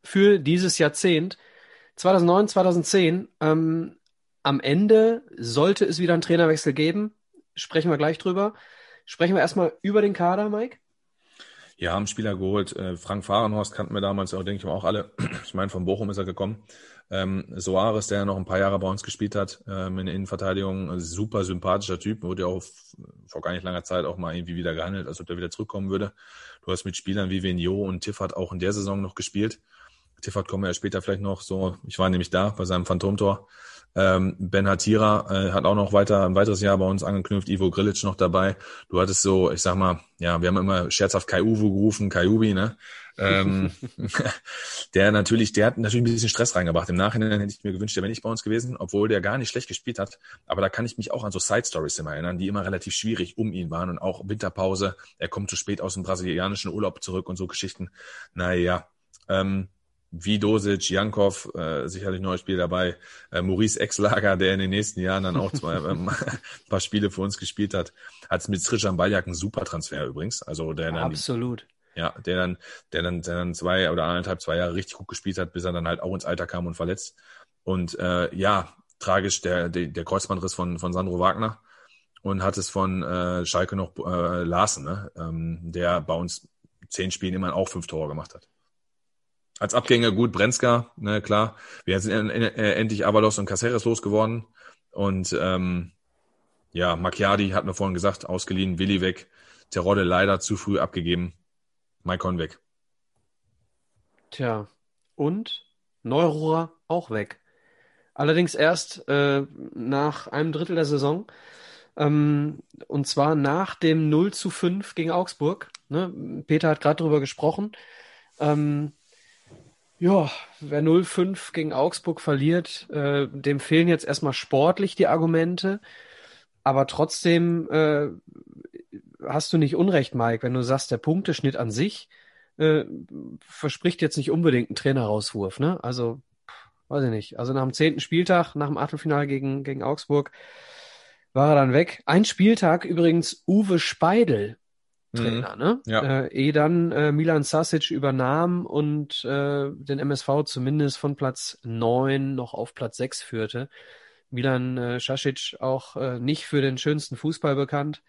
für dieses Jahrzehnt, 2009, 2010, ähm, am Ende sollte es wieder einen Trainerwechsel geben. Sprechen wir gleich drüber. Sprechen wir erstmal über den Kader, Mike. Ja, haben Spieler geholt. Äh, Frank Fahrenhorst kannten wir damals auch, denke ich mal, auch alle. Ich meine, von Bochum ist er gekommen. Ähm, Soares, der ja noch ein paar Jahre bei uns gespielt hat, ähm, in der Innenverteidigung, super sympathischer Typ, wurde ja auch vor gar nicht langer Zeit auch mal irgendwie wieder gehandelt, als ob der wieder zurückkommen würde. Du hast mit Spielern wie Venio und Tiffert auch in der Saison noch gespielt. Tiffert kommen wir ja später vielleicht noch so, ich war nämlich da bei seinem Phantomtor. Ähm, ben Hatira äh, hat auch noch weiter ein weiteres Jahr bei uns angeknüpft, Ivo Grilic noch dabei. Du hattest so, ich sag mal, ja, wir haben immer scherzhaft Kai Uwe gerufen, Kai Ubi, ne? ähm, der natürlich, der hat natürlich ein bisschen Stress reingebracht. Im Nachhinein hätte ich mir gewünscht, der wäre nicht bei uns gewesen, obwohl der gar nicht schlecht gespielt hat. Aber da kann ich mich auch an so Side Stories immer erinnern, die immer relativ schwierig um ihn waren und auch Winterpause. Er kommt zu spät aus dem brasilianischen Urlaub zurück und so Geschichten. Naja, ähm, wie Dosic, Jankov, äh, sicherlich neues Spiel dabei, äh, Maurice Exlager, der in den nächsten Jahren dann auch zwei, ähm, ein paar Spiele für uns gespielt hat, hat mit Srijan Baljak einen super Transfer übrigens. Also der dann, Absolut. Ja, der dann, der dann, der dann zwei oder anderthalb, zwei Jahre richtig gut gespielt hat, bis er dann halt auch ins Alter kam und verletzt. Und äh, ja, tragisch der, der, der Kreuzbandriss von, von Sandro Wagner und hat es von äh, Schalke noch äh, Larsen, ne? ähm, der bei uns zehn Spielen immer auch fünf Tore gemacht hat. Als Abgänger gut Brenzka, ne, klar. Wir sind äh, endlich Avalos und Caceres losgeworden. Und ähm, ja, Macchiadi hat mir vorhin gesagt, ausgeliehen, Willi weg, Terodde leider zu früh abgegeben, Maikon weg. Tja, und Neurohrer auch weg. Allerdings erst äh, nach einem Drittel der Saison. Ähm, und zwar nach dem 0 zu 5 gegen Augsburg. Ne? Peter hat gerade darüber gesprochen. Ähm, ja, wer 0-5 gegen Augsburg verliert, äh, dem fehlen jetzt erstmal sportlich die Argumente. Aber trotzdem äh, hast du nicht Unrecht, Mike, wenn du sagst, der Punkteschnitt an sich äh, verspricht jetzt nicht unbedingt einen Trainerauswurf. Ne? Also, weiß ich nicht. Also nach dem zehnten Spieltag, nach dem Achtelfinale gegen, gegen Augsburg, war er dann weg. Ein Spieltag übrigens Uwe Speidel Trainer, mhm. ne? Ja. Äh, ehe dann äh, Milan Sasic übernahm und äh, den MSV zumindest von Platz neun noch auf Platz sechs führte. Milan äh, Sasic auch äh, nicht für den schönsten Fußball bekannt.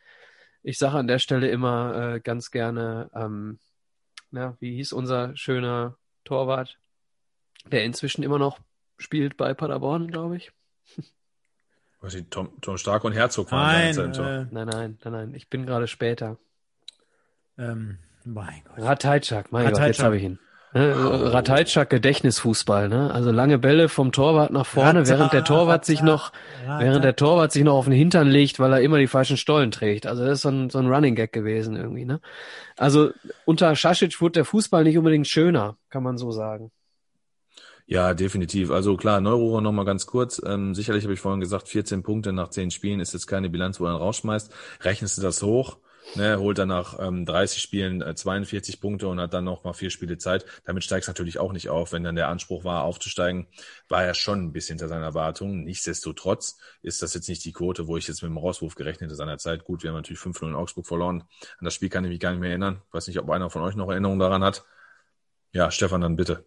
Ich sage an der Stelle immer äh, ganz gerne, ähm, na, wie hieß unser schöner Torwart, der inzwischen immer noch spielt bei Paderborn, glaube ich. Was ich, Tom, Tom Stark und Herzog waren. Nein, äh, nein, nein, nein, nein. Ich bin gerade später. Ähm, mein Gott. Ratajczak, mein Ratajczak. Gott, jetzt habe ich ihn. Ne? Ratajczak Gedächtnisfußball, ne? Also lange Bälle vom Torwart nach vorne, Rata, während der Torwart Rata, sich noch, Rata. während der Torwart sich noch auf den Hintern legt, weil er immer die falschen Stollen trägt. Also das ist so ein, so ein Running Gag gewesen irgendwie, ne? Also unter Schaschic wurde der Fußball nicht unbedingt schöner, kann man so sagen. Ja, definitiv. Also klar, Neurohrer nochmal ganz kurz. Ähm, sicherlich habe ich vorhin gesagt, 14 Punkte nach 10 Spielen ist jetzt keine Bilanz, wo er rausschmeißt. Rechnest du das hoch? Ne, holt dann nach ähm, 30 Spielen äh, 42 Punkte und hat dann noch mal vier Spiele Zeit. Damit steigst natürlich auch nicht auf. Wenn dann der Anspruch war, aufzusteigen, war er schon ein bisschen hinter seinen Erwartungen. Nichtsdestotrotz ist das jetzt nicht die Quote, wo ich jetzt mit dem Rauswurf gerechnet hätte seiner Zeit. Gut, wir haben natürlich 5-0 in Augsburg verloren. An das Spiel kann ich mich gar nicht mehr erinnern. Weiß nicht, ob einer von euch noch Erinnerungen daran hat. Ja, Stefan, dann bitte.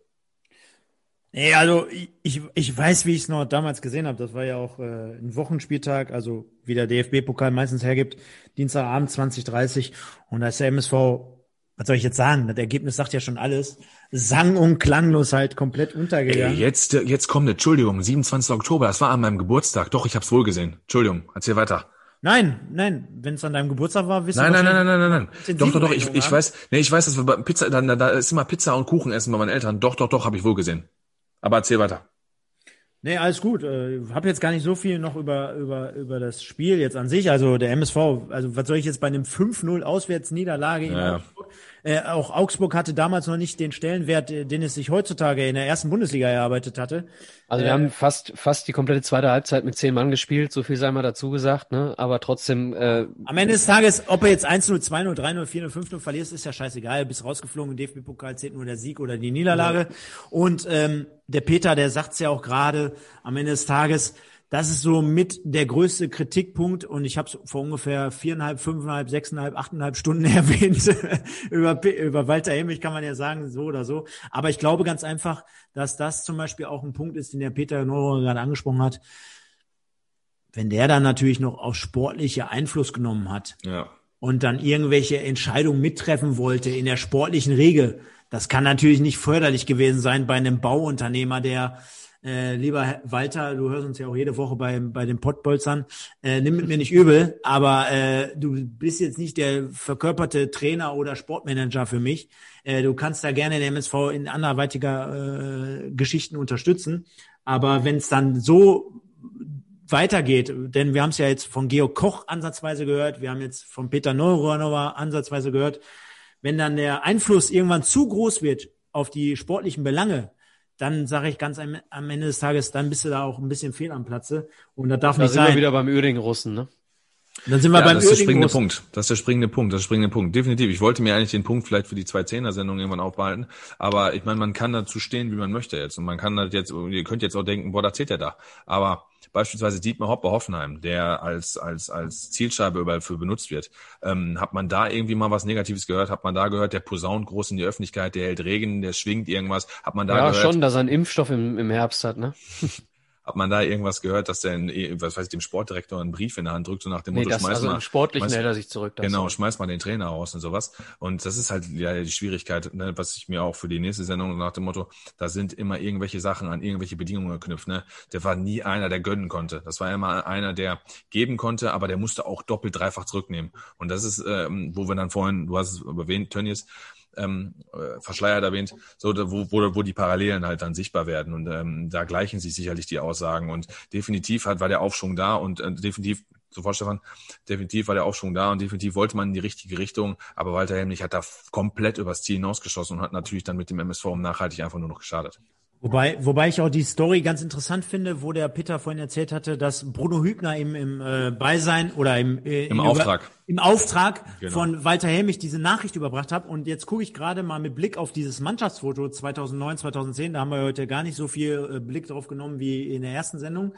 Nee, also ich, ich weiß, wie ich es noch damals gesehen habe. Das war ja auch äh, ein Wochenspieltag, also wie der DFB-Pokal meistens hergibt, Dienstagabend 2030. Und da ist der MSV, was soll ich jetzt sagen? Das Ergebnis sagt ja schon alles. Sang- und klanglos halt komplett untergegangen. Ey, jetzt, jetzt kommt, Entschuldigung, 27. Oktober, das war an meinem Geburtstag. Doch, ich hab's wohl gesehen. Entschuldigung, erzähl weiter. Nein, nein, wenn es an deinem Geburtstag war, wissen wir Nein, nein, nein, nein, nein, nein. Doch, doch, doch, ich, ich weiß, nee, ich weiß, dass wir bei Pizza, da, da ist immer Pizza und Kuchen essen bei meinen Eltern. Doch, doch, doch, habe ich wohl gesehen. Aber erzähl weiter. Nee, alles gut. Äh, habe jetzt gar nicht so viel noch über, über, über das Spiel jetzt an sich. Also der MSV, also was soll ich jetzt bei einem 5-0 Auswärtsniederlage ja. Äh, auch Augsburg hatte damals noch nicht den Stellenwert, äh, den es sich heutzutage in der ersten Bundesliga erarbeitet hatte. Also wir äh, haben fast fast die komplette zweite Halbzeit mit zehn Mann gespielt, so viel sei mal dazu gesagt, ne? Aber trotzdem. Äh, Am Ende des Tages, ob er jetzt 1-0, 2-0, 3-0, 4-0, 5-0 verlierst, ist ja scheißegal. Bist rausgeflogen im DFB-Pokal zählt nur der Sieg oder die Niederlage. Ja. Und ähm, der Peter, der sagt's ja auch gerade, am Ende des Tages, das ist so mit der größte Kritikpunkt und ich habe es vor ungefähr viereinhalb, fünfeinhalb, sechseinhalb, achteinhalb Stunden erwähnt. über, über Walter Hemmich kann man ja sagen, so oder so. Aber ich glaube ganz einfach, dass das zum Beispiel auch ein Punkt ist, den der Peter Neurohr gerade angesprochen hat. Wenn der dann natürlich noch auf sportliche Einfluss genommen hat ja. und dann irgendwelche Entscheidungen mittreffen wollte in der sportlichen Regel, das kann natürlich nicht förderlich gewesen sein bei einem Bauunternehmer, der äh, lieber Walter, du hörst uns ja auch jede Woche bei, bei den Pottbolzern, äh, nimm mit mir nicht übel, aber äh, du bist jetzt nicht der verkörperte Trainer oder Sportmanager für mich. Äh, du kannst da gerne den MSV in anderweitiger äh, Geschichten unterstützen. Aber wenn es dann so weitergeht, denn wir haben es ja jetzt von Georg Koch ansatzweise gehört, wir haben jetzt von Peter Neuronova ansatzweise gehört, wenn dann der Einfluss irgendwann zu groß wird auf die sportlichen Belange, dann sage ich ganz am, am, Ende des Tages, dann bist du da auch ein bisschen fehl am Platze. Und das darf da nicht sein. Da sind wir wieder beim Öhring-Russen, ne? Dann sind wir ja, beim das ist der springende Punkt. Das ist der springende Punkt. Das ist der springende Punkt. Definitiv. Ich wollte mir eigentlich den Punkt vielleicht für die zwei Zehner-Sendung irgendwann aufbehalten. Aber ich meine, man kann dazu stehen, wie man möchte jetzt. Und man kann das jetzt, ihr könnt jetzt auch denken, boah, da zählt er da. Aber beispielsweise Dietmar Hopp bei Hoffenheim, der als, als, als Zielscheibe überall für benutzt wird. Ähm, hat man da irgendwie mal was Negatives gehört? Hat man da gehört, der posaunt groß in die Öffentlichkeit, der hält Regen, der schwingt irgendwas? Hat man da ja, gehört? Ja, schon, dass er einen Impfstoff im, im Herbst hat, ne? Hat man da irgendwas gehört, dass der, was weiß ich, dem Sportdirektor einen Brief in der Hand drückt, so nach dem nee, Motto, das, schmeiß also mal. Im Sportlichen schmeiß, hält er sich zurück. Genau, so. schmeiß mal den Trainer raus und sowas. Und das ist halt ja die Schwierigkeit, ne, was ich mir auch für die nächste Sendung nach dem Motto, da sind immer irgendwelche Sachen an irgendwelche Bedingungen geknüpft. Ne? Der war nie einer, der gönnen konnte. Das war immer einer, der geben konnte, aber der musste auch doppelt, dreifach zurücknehmen. Und das ist, ähm, wo wir dann vorhin, du hast es erwähnt, Tönnies, ähm, äh, verschleiert erwähnt, so wo, wo, wo die Parallelen halt dann sichtbar werden. Und ähm, da gleichen sich sicherlich die Aussagen. Und definitiv hat, war der Aufschwung da und äh, definitiv sofort Stefan, definitiv war der Aufschwung da und definitiv wollte man in die richtige Richtung, aber Walter Helmich hat da komplett übers Ziel hinausgeschossen und hat natürlich dann mit dem MSV nachhaltig einfach nur noch geschadet. Wobei, wobei ich auch die Story ganz interessant finde, wo der Peter vorhin erzählt hatte, dass Bruno Hübner im, im äh, Beisein oder im, äh, Im Auftrag, über, im Auftrag genau. von Walter Helmich diese Nachricht überbracht hat. Und jetzt gucke ich gerade mal mit Blick auf dieses Mannschaftsfoto 2009, 2010. Da haben wir heute gar nicht so viel äh, Blick drauf genommen wie in der ersten Sendung.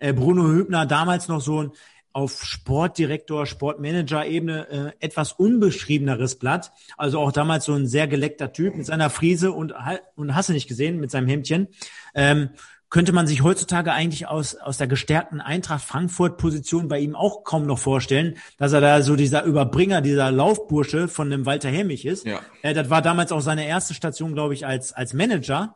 Äh, Bruno Hübner damals noch so ein auf Sportdirektor, Sportmanager-Ebene äh, etwas unbeschriebeneres Blatt. Also auch damals so ein sehr geleckter Typ mit seiner Friese und, und hast du nicht gesehen, mit seinem Hemdchen. Ähm, könnte man sich heutzutage eigentlich aus, aus der gestärkten Eintracht Frankfurt-Position bei ihm auch kaum noch vorstellen, dass er da so dieser Überbringer, dieser Laufbursche von dem Walter Hemmich ist. Ja. Äh, das war damals auch seine erste Station, glaube ich, als, als Manager.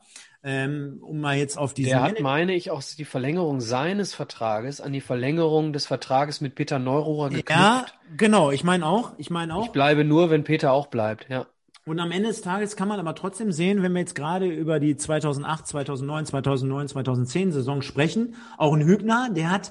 Ähm, um mal jetzt auf diese. Der hat, meine ich, auch die Verlängerung seines Vertrages an die Verlängerung des Vertrages mit Peter Neurohrer geknüpft. Ja, genau. Ich meine auch. Ich meine auch. Ich bleibe nur, wenn Peter auch bleibt. Ja. Und am Ende des Tages kann man aber trotzdem sehen, wenn wir jetzt gerade über die 2008, 2009, 2009, 2010 Saison sprechen, auch ein Hübner, der hat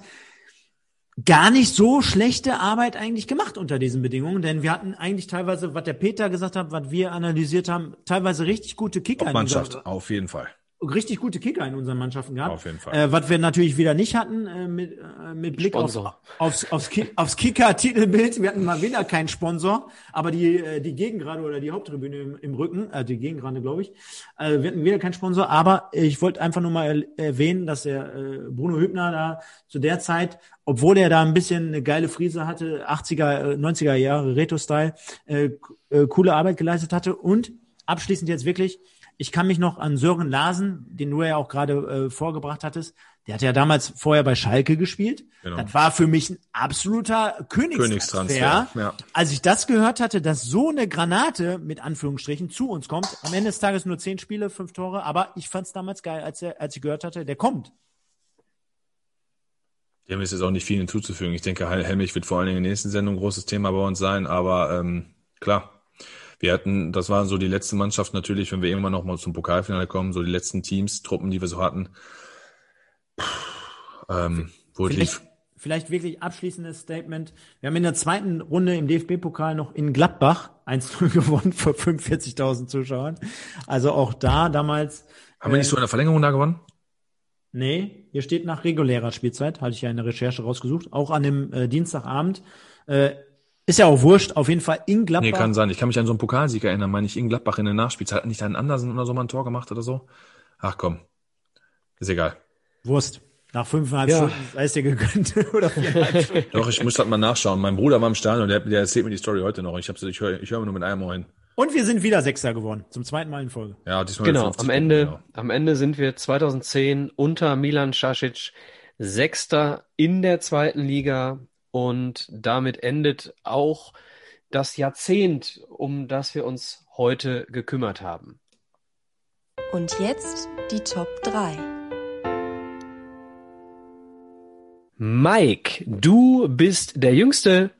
gar nicht so schlechte Arbeit eigentlich gemacht unter diesen Bedingungen, denn wir hatten eigentlich teilweise, was der Peter gesagt hat, was wir analysiert haben, teilweise richtig gute Kicker. Mannschaft, auf jeden Fall. Richtig gute Kicker in unseren Mannschaften gehabt. Auf jeden Fall. Äh, was wir natürlich wieder nicht hatten, äh, mit, äh, mit Blick auf, aufs, aufs, aufs Kicker-Titelbild. Wir hatten mal wieder keinen Sponsor, aber die, äh, die Gegengrade oder die Haupttribüne im, im Rücken, äh, die Gegengrade, glaube ich, äh, wir hatten wieder keinen Sponsor, aber ich wollte einfach nur mal erwähnen, dass der äh, Bruno Hübner da zu der Zeit, obwohl er da ein bisschen eine geile Frise hatte, 80er, 90er äh, Jahre Retro-Style, äh, äh, coole Arbeit geleistet hatte und abschließend jetzt wirklich, ich kann mich noch an Sören Larsen, den du ja auch gerade äh, vorgebracht hattest, der hat ja damals vorher bei Schalke gespielt. Genau. Das war für mich ein absoluter Königstransfer. Königstransfer ja. Als ich das gehört hatte, dass so eine Granate mit Anführungsstrichen zu uns kommt, am Ende des Tages nur zehn Spiele, fünf Tore, aber ich fand es damals geil, als, er, als ich gehört hatte, der kommt. Dem ist jetzt auch nicht viel hinzuzufügen. Ich denke, Helmich wird vor allen Dingen in der nächsten Sendung ein großes Thema bei uns sein, aber ähm, klar, wir hatten, das waren so die letzte Mannschaft natürlich, wenn wir irgendwann noch mal zum Pokalfinale kommen, so die letzten Teams, Truppen, die wir so hatten. Ähm, wo vielleicht, vielleicht wirklich abschließendes Statement. Wir haben in der zweiten Runde im DFB-Pokal noch in Gladbach 1-0 gewonnen vor 45.000 Zuschauern. Also auch da damals. Haben äh, wir nicht äh, so eine Verlängerung da gewonnen? Nee, hier steht nach regulärer Spielzeit, hatte ich ja in der Recherche rausgesucht, auch an dem äh, Dienstagabend. Äh, ist ja auch wurscht, auf jeden Fall in Gladbach. Nee, kann sein. Ich kann mich an so einen Pokalsieg erinnern, meine ich, in Gladbach in der Nachspielzeit. Hat nicht einen Andersen oder so mal ein Tor gemacht oder so? Ach komm. Ist egal. Wurst. Nach fünfeinhalb ja. Stunden sei es dir gegönnt. oder Stunden. Doch, ich muss halt mal nachschauen. Mein Bruder war im Stadion und der, der erzählt mir die Story heute noch. Ich, hab's, ich höre ich hör nur mit einem Ohr hin. Und wir sind wieder Sechster geworden, zum zweiten Mal in Folge. Ja, diesmal genau. Am Ende, genau. am Ende sind wir 2010 unter Milan Šašić Sechster in der zweiten Liga und damit endet auch das Jahrzehnt, um das wir uns heute gekümmert haben. Und jetzt die Top 3. Mike, du bist der Jüngste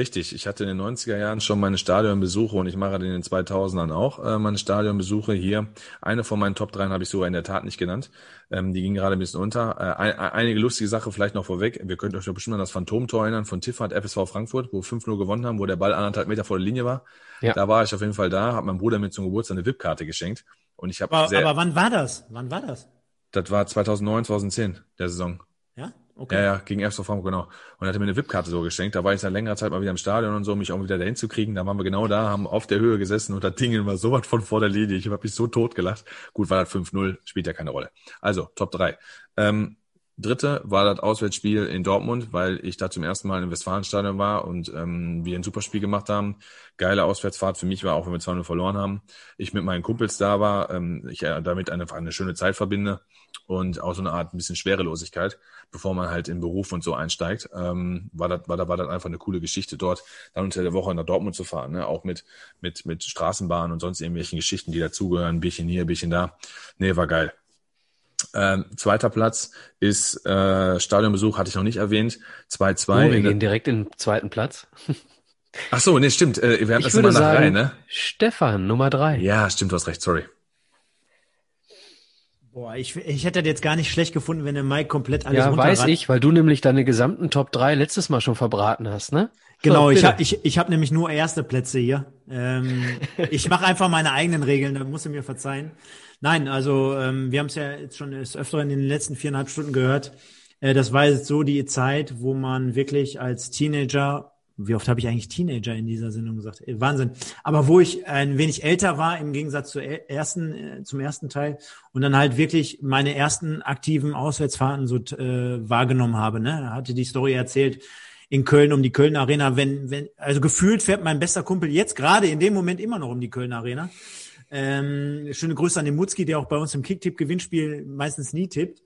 Richtig, ich hatte in den 90er Jahren schon meine Stadionbesuche und ich mache in den 2000ern auch äh, meine Stadionbesuche hier. Eine von meinen Top 3 habe ich sogar in der Tat nicht genannt. Ähm, die ging gerade ein bisschen unter. Äh, ein, einige lustige Sache vielleicht noch vorweg. Wir könnt euch doch bestimmt an das Phantomtor erinnern von Tiffert FSV Frankfurt, wo 5-0 gewonnen haben, wo der Ball anderthalb Meter vor der Linie war. Ja. Da war ich auf jeden Fall da, habe meinem Bruder mir zum Geburtstag eine VIP-Karte geschenkt. Und ich habe aber, aber wann war das? Wann war das? Das war 2009, 2010, der Saison. Okay. Ja, ja, gegen FSV Frankfurt, genau. Und er hatte mir eine VIP-Karte so geschenkt. Da war ich seit längerer Zeit mal wieder im Stadion und so, um mich auch wieder dahin zu kriegen. Da waren wir genau da, haben auf der Höhe gesessen und das Ding war so was von vor der Linie. Ich habe mich so tot gelacht. Gut, war das 5-0, spielt ja keine Rolle. Also, Top 3. Ähm, Dritte war das Auswärtsspiel in Dortmund, weil ich da zum ersten Mal im Westfalenstadion war und ähm, wir ein super Spiel gemacht haben. Geile Auswärtsfahrt für mich war, auch wenn wir 2-0 verloren haben. Ich mit meinen Kumpels da war, ähm, ich äh, damit einfach eine schöne Zeit verbinde und auch so eine Art ein bisschen Schwerelosigkeit, bevor man halt in Beruf und so einsteigt, ähm, war das war da war das einfach eine coole Geschichte dort, dann unter der Woche nach Dortmund zu fahren, ne? auch mit mit mit Straßenbahn und sonst irgendwelchen Geschichten, die dazugehören, bisschen hier, bisschen da. Nee, war geil. Ähm, zweiter Platz ist äh, Stadionbesuch, hatte ich noch nicht erwähnt. 2-2. Oh, wir gehen direkt in den zweiten Platz. Ach so, nee, stimmt. Äh, wir haben das immer nach sagen, drei, ne? Stefan, Nummer drei. Ja, stimmt, du hast recht, sorry. Boah, ich, ich hätte das jetzt gar nicht schlecht gefunden, wenn der Mike komplett alles Ja, weiß ich, weil du nämlich deine gesamten Top 3 letztes Mal schon verbraten hast, ne? Genau, so, ich habe ich, ich hab nämlich nur erste Plätze hier. Ähm, ich mache einfach meine eigenen Regeln, da musst du mir verzeihen. Nein, also ähm, wir haben es ja jetzt schon des Öfteren in den letzten viereinhalb Stunden gehört. Äh, das war jetzt so die Zeit, wo man wirklich als Teenager wie oft habe ich eigentlich Teenager in dieser Sendung gesagt? Äh, Wahnsinn. Aber wo ich ein wenig älter war im Gegensatz zur ersten, äh, zum ersten Teil und dann halt wirklich meine ersten aktiven Auswärtsfahrten so äh, wahrgenommen habe. Ne? Hatte die Story erzählt in Köln um die Köln Arena. Wenn, wenn, also gefühlt fährt mein bester Kumpel jetzt gerade in dem Moment immer noch um die Köln Arena. Ähm, schöne Grüße an den Mutzki, der auch bei uns im Kicktipp-Gewinnspiel meistens nie tippt.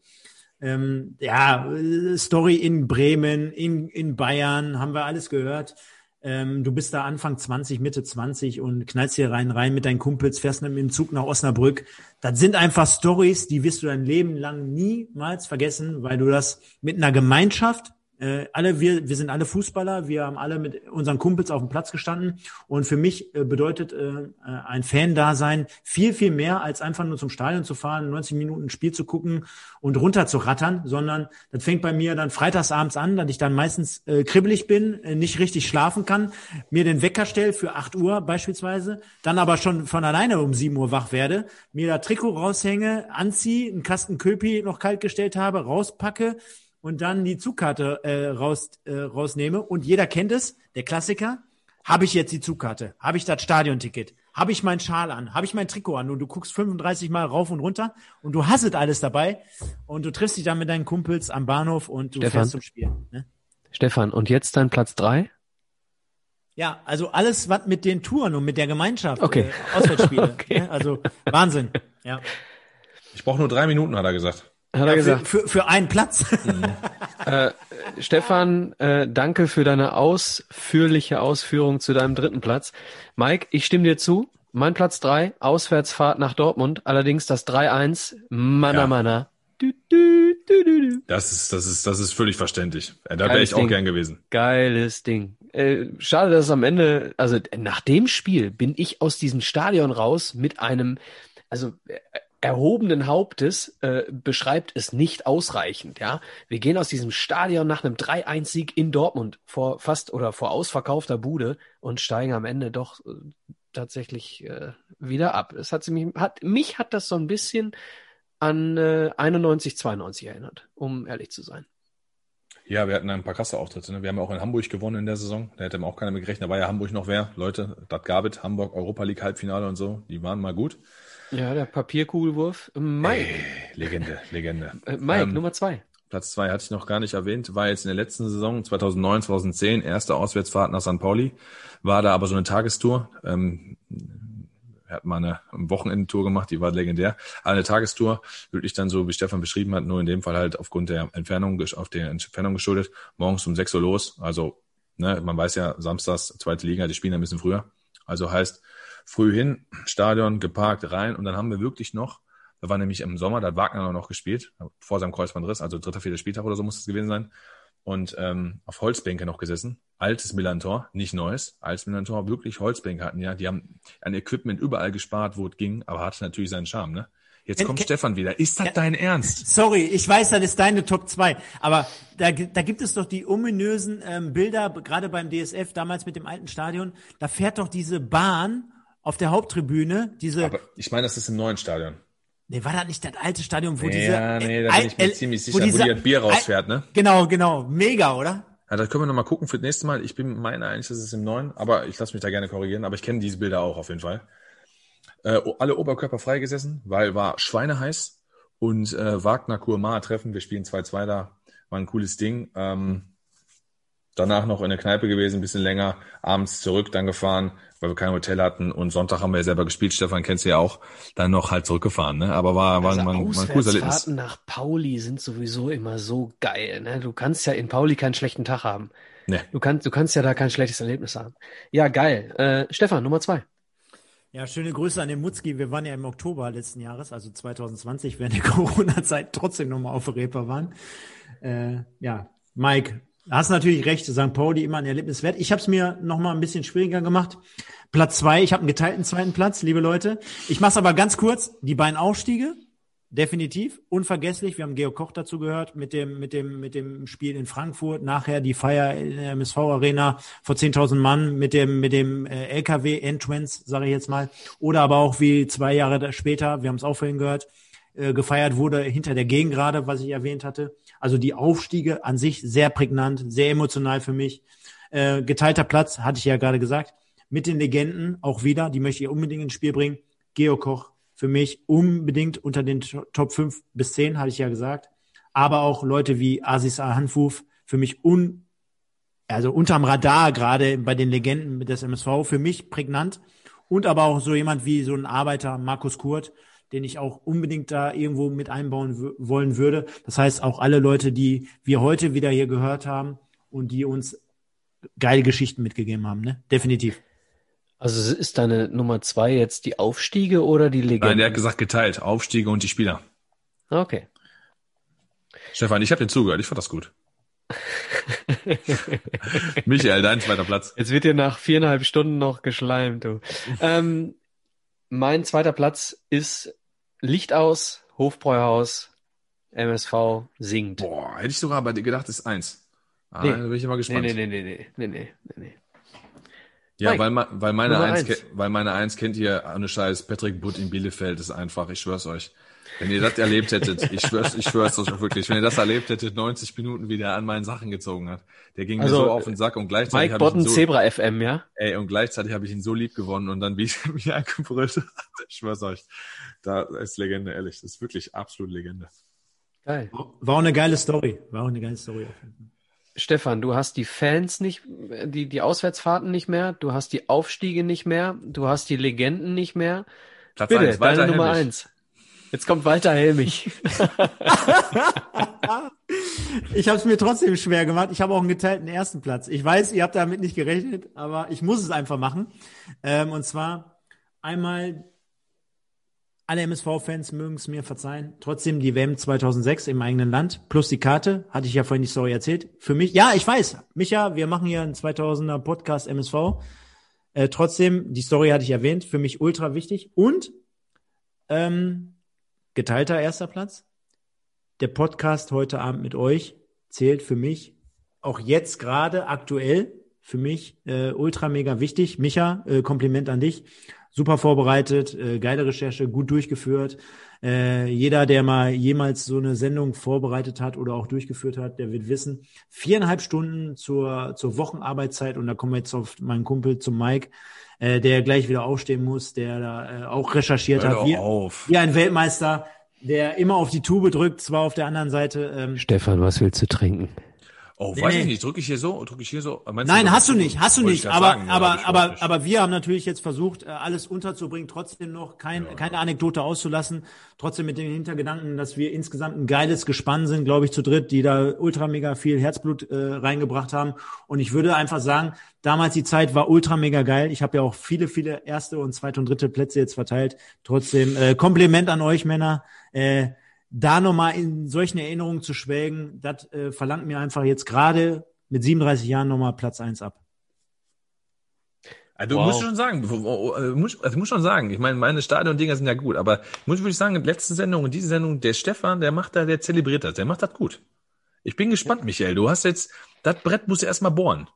Ähm, ja, Story in Bremen, in, in Bayern, haben wir alles gehört. Ähm, du bist da Anfang 20, Mitte 20 und knallst hier rein, rein mit deinen Kumpels, fährst mit dem Zug nach Osnabrück. Das sind einfach Stories, die wirst du dein Leben lang niemals vergessen, weil du das mit einer Gemeinschaft äh, alle wir, wir sind alle Fußballer, wir haben alle mit unseren Kumpels auf dem Platz gestanden. Und für mich äh, bedeutet äh, äh ein Fan-Dasein viel, viel mehr als einfach nur zum Stadion zu fahren, 90 Minuten ein Spiel zu gucken und runter zu rattern, sondern das fängt bei mir dann freitagsabends an, dass ich dann meistens äh, kribbelig bin, äh, nicht richtig schlafen kann, mir den Wecker stelle für 8 Uhr beispielsweise, dann aber schon von alleine um 7 Uhr wach werde, mir da Trikot raushänge, anziehe, einen Kasten Köpi noch kalt gestellt habe, rauspacke, und dann die Zugkarte äh, raus, äh, rausnehme und jeder kennt es, der Klassiker, habe ich jetzt die Zugkarte, habe ich das Stadionticket, habe ich meinen Schal an, habe ich mein Trikot an und du guckst 35 Mal rauf und runter und du hasset alles dabei und du triffst dich dann mit deinen Kumpels am Bahnhof und du Stefan, fährst zum Spiel. Ne? Stefan, und jetzt dein Platz drei? Ja, also alles, was mit den Touren und mit der Gemeinschaft, okay. äh, Auswärtsspiele. okay. ne? Also Wahnsinn. Ja. Ich brauche nur drei Minuten, hat er gesagt. Hat er gesagt. Für, für, für einen Platz. Mhm. äh, Stefan, äh, danke für deine ausführliche Ausführung zu deinem dritten Platz. Mike, ich stimme dir zu. Mein Platz drei, Auswärtsfahrt nach Dortmund. Allerdings das 3-1, Mana ja. Mana. Du, du, du, das ist, das ist, das ist völlig verständlich. Da wäre ich auch Ding. gern gewesen. Geiles Ding. Äh, schade, dass es am Ende, also nach dem Spiel bin ich aus diesem Stadion raus mit einem, also äh, erhobenen Hauptes äh, beschreibt es nicht ausreichend. Ja, wir gehen aus diesem Stadion nach einem 3-1-Sieg in Dortmund vor fast oder vor ausverkaufter Bude und steigen am Ende doch äh, tatsächlich äh, wieder ab. Es hat mich hat mich hat das so ein bisschen an äh, 91 92 erinnert, um ehrlich zu sein. Ja, wir hatten ein paar krasse Auftritte. Ne? Wir haben auch in Hamburg gewonnen in der Saison. Da hätte man auch keiner mit gerechnet. Da war ja Hamburg noch wer. Leute, das gab es. Hamburg Europa League Halbfinale und so. Die waren mal gut. Ja, der Papierkugelwurf. Mike. Ey, Legende, Legende. Äh, Mike, ähm, Nummer zwei. Platz zwei hatte ich noch gar nicht erwähnt, war jetzt in der letzten Saison 2009, 2010 erste Auswärtsfahrt nach St. Pauli, war da aber so eine Tagestour. Ähm, er hat mal eine Wochenendtour gemacht, die war legendär. Eine Tagestour, wirklich dann so, wie Stefan beschrieben hat, nur in dem Fall halt aufgrund der Entfernung, auf der Entfernung geschuldet, morgens um 6 Uhr los. Also, ne, man weiß ja, samstags, zweite Liga, die spielen ein bisschen früher. Also heißt, früh hin, Stadion, geparkt, rein und dann haben wir wirklich noch, da war nämlich im Sommer, da hat Wagner noch gespielt, vor seinem Kreuzbandriss, also dritter, vierter Spieltag oder so muss es gewesen sein und ähm, auf Holzbänke noch gesessen. Altes Millantor, nicht neues, altes Millantor, wirklich Holzbänke hatten, ja. Die haben ein Equipment überall gespart, wo es ging, aber hatte natürlich seinen Charme, ne? Jetzt kommt Ken, Stefan wieder. Ist das ja, dein Ernst? Sorry, ich weiß, das ist deine Top 2. Aber da, da gibt es doch die ominösen ähm, Bilder, gerade beim DSF, damals mit dem alten Stadion. Da fährt doch diese Bahn auf der Haupttribüne diese. Aber ich meine, das ist im neuen Stadion. Nee, war das nicht das alte Stadion, wo nee, diese. Ja, nee, da bin ich mir ziemlich sicher, wo, diese, wo die das Bier rausfährt, ne? Genau, genau. Mega, oder? Ja, das können wir nochmal gucken für das nächste Mal. Ich bin meine eigentlich, das ist im neuen, aber ich lasse mich da gerne korrigieren. Aber ich kenne diese Bilder auch auf jeden Fall. Äh, alle Oberkörper freigesessen, weil war schweineheiß und äh, Wagner Kurmar treffen. Wir spielen 2-2 da. War ein cooles Ding. Ähm, danach noch in der Kneipe gewesen, ein bisschen länger, abends zurück, dann gefahren, weil wir kein Hotel hatten und Sonntag haben wir ja selber gespielt, Stefan kennst du ja auch, dann noch halt zurückgefahren, ne? Aber war, war, also war, war ein cooles Erlebnis. nach Pauli sind sowieso immer so geil, ne? Du kannst ja in Pauli keinen schlechten Tag haben. Nee. Du kannst, du kannst ja da kein schlechtes Erlebnis haben. Ja, geil. Äh, Stefan, Nummer zwei. Ja, schöne Grüße an den Mutzki. Wir waren ja im Oktober letzten Jahres, also 2020, während der Corona-Zeit trotzdem nochmal auf Reeper waren. Äh, ja, Mike, Hast natürlich recht, St. Pauli immer ein Erlebnis wert. Ich habe es mir noch mal ein bisschen schwieriger gemacht. Platz zwei, ich habe einen geteilten zweiten Platz, liebe Leute. Ich mache aber ganz kurz. Die beiden Aufstiege, definitiv unvergesslich. Wir haben Georg Koch dazu gehört mit dem mit dem mit dem Spiel in Frankfurt. Nachher die Feier in der MSV Arena vor 10.000 Mann mit dem mit dem äh, LKW Entrance, sage ich jetzt mal. Oder aber auch wie zwei Jahre später, wir haben es auch vorhin gehört, äh, gefeiert wurde hinter der Gegengrade, was ich erwähnt hatte. Also die Aufstiege an sich sehr prägnant, sehr emotional für mich. Äh, geteilter Platz, hatte ich ja gerade gesagt. Mit den Legenden auch wieder, die möchte ich unbedingt ins Spiel bringen. Geo Koch für mich unbedingt unter den Top 5 bis 10, hatte ich ja gesagt. Aber auch Leute wie Aziz Ahanfuf für mich un, also unterm Radar gerade bei den Legenden des MSV für mich prägnant. Und aber auch so jemand wie so ein Arbeiter, Markus Kurt, den ich auch unbedingt da irgendwo mit einbauen wollen würde. Das heißt, auch alle Leute, die wir heute wieder hier gehört haben und die uns geile Geschichten mitgegeben haben, ne? Definitiv. Also ist deine Nummer zwei jetzt die Aufstiege oder die Legende? Nein, der hat gesagt geteilt. Aufstiege und die Spieler. Okay. Stefan, ich habe dir zugehört. Ich fand das gut. Michael, dein zweiter Platz. Jetzt wird dir nach viereinhalb Stunden noch geschleimt, du. ähm, mein zweiter Platz ist Licht aus, Hofbräuhaus, MSV singt. Boah, hätte ich sogar bei dir gedacht, ist eins. Ah, nee. Da bin ich immer gespannt. Nee, nee, nee, nee, nee, nee, nee, nee. Ja, Mike, weil, weil meine eins, eins. weil meine eins kennt ihr, ohne Scheiß, Patrick Butt in Bielefeld ist einfach, ich schwör's euch. Wenn ihr das erlebt hättet, ich schwör's, ich schwör's euch wirklich, wenn ihr das erlebt hättet, 90 Minuten, wie der an meinen Sachen gezogen hat. Der ging also, mir so auf den Sack und gleichzeitig Mike Botten, so, Zebra FM, ja? Ey, und gleichzeitig habe ich ihn so lieb gewonnen und dann wie ich mich angebrüllt Ich schwör's euch. Da ist Legende, ehrlich. Das ist wirklich absolut Legende. Geil. War auch eine geile Story. War auch eine geile Story. Stefan, du hast die Fans nicht, die, die Auswärtsfahrten nicht mehr, du hast die Aufstiege nicht mehr, du hast die Legenden nicht mehr. Platz Bitte, eins, deine Nummer Helmich. eins. Jetzt kommt Walter Helmich. ich habe es mir trotzdem schwer gemacht. Ich habe auch einen geteilten ersten Platz. Ich weiß, ihr habt damit nicht gerechnet, aber ich muss es einfach machen. Ähm, und zwar einmal alle MSV-Fans mögen es mir verzeihen. Trotzdem die WM 2006 im eigenen Land plus die Karte, hatte ich ja vorhin die Story erzählt. Für mich, ja, ich weiß, Micha, wir machen hier einen 2000er Podcast MSV. Äh, trotzdem, die Story hatte ich erwähnt, für mich ultra wichtig. Und ähm, geteilter erster Platz. Der Podcast heute Abend mit euch zählt für mich auch jetzt gerade aktuell für mich äh, ultra mega wichtig. Micha, äh, Kompliment an dich. Super vorbereitet, äh, geile Recherche, gut durchgeführt. Äh, jeder, der mal jemals so eine Sendung vorbereitet hat oder auch durchgeführt hat, der wird wissen, viereinhalb Stunden zur, zur Wochenarbeitszeit und da kommen wir jetzt auf meinen Kumpel zum Mike äh, der gleich wieder aufstehen muss, der da äh, auch recherchiert Hör hat. Wie, auf. wie ein Weltmeister, der immer auf die Tube drückt, zwar auf der anderen Seite. Ähm, Stefan, was willst du trinken? Oh, nee, weiß ich nicht. Drücke ich hier so? Drücke ich hier so? Meinst Nein, du, hast du nicht, hast du nicht. Aber, sagen, aber, ja, aber, aber wir haben natürlich jetzt versucht, äh, alles unterzubringen, trotzdem noch kein, ja, keine Anekdote auszulassen, trotzdem mit dem Hintergedanken, dass wir insgesamt ein geiles Gespann sind, glaube ich, zu dritt, die da ultra mega viel Herzblut äh, reingebracht haben. Und ich würde einfach sagen, damals die Zeit war ultra mega geil. Ich habe ja auch viele, viele erste und zweite und dritte Plätze jetzt verteilt. Trotzdem äh, Kompliment an euch Männer. Äh, da nochmal in solchen Erinnerungen zu schwelgen, das äh, verlangt mir einfach jetzt gerade mit 37 Jahren nochmal Platz eins ab. Also, wow. musst schon sagen, muss, also muss schon sagen, ich meine, meine Stadion-Dinger sind ja gut, aber muss ich sagen, letzte Sendung und diese Sendung, der Stefan, der macht da, der zelebriert das, der macht das gut. Ich bin gespannt, ja. Michael, du hast jetzt, das Brett musst du erstmal bohren.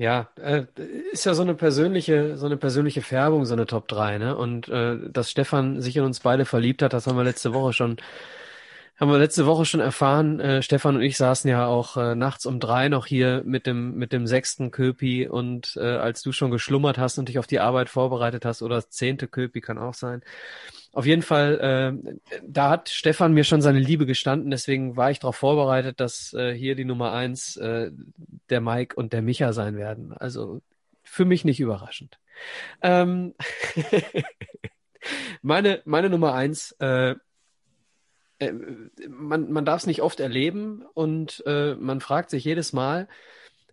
Ja, äh, ist ja so eine persönliche, so eine persönliche Färbung, so eine Top 3, ne? Und äh, dass Stefan sich in uns beide verliebt hat, das haben wir letzte Woche schon, haben wir letzte Woche schon erfahren. Äh, Stefan und ich saßen ja auch äh, nachts um drei noch hier mit dem mit dem sechsten Köpi und äh, als du schon geschlummert hast und dich auf die Arbeit vorbereitet hast oder das zehnte Köpi kann auch sein, auf jeden Fall, äh, da hat Stefan mir schon seine Liebe gestanden, deswegen war ich darauf vorbereitet, dass äh, hier die Nummer eins äh, der Mike und der Micha sein werden. Also für mich nicht überraschend. Ähm meine, meine Nummer eins, äh, äh, man, man darf es nicht oft erleben und äh, man fragt sich jedes Mal,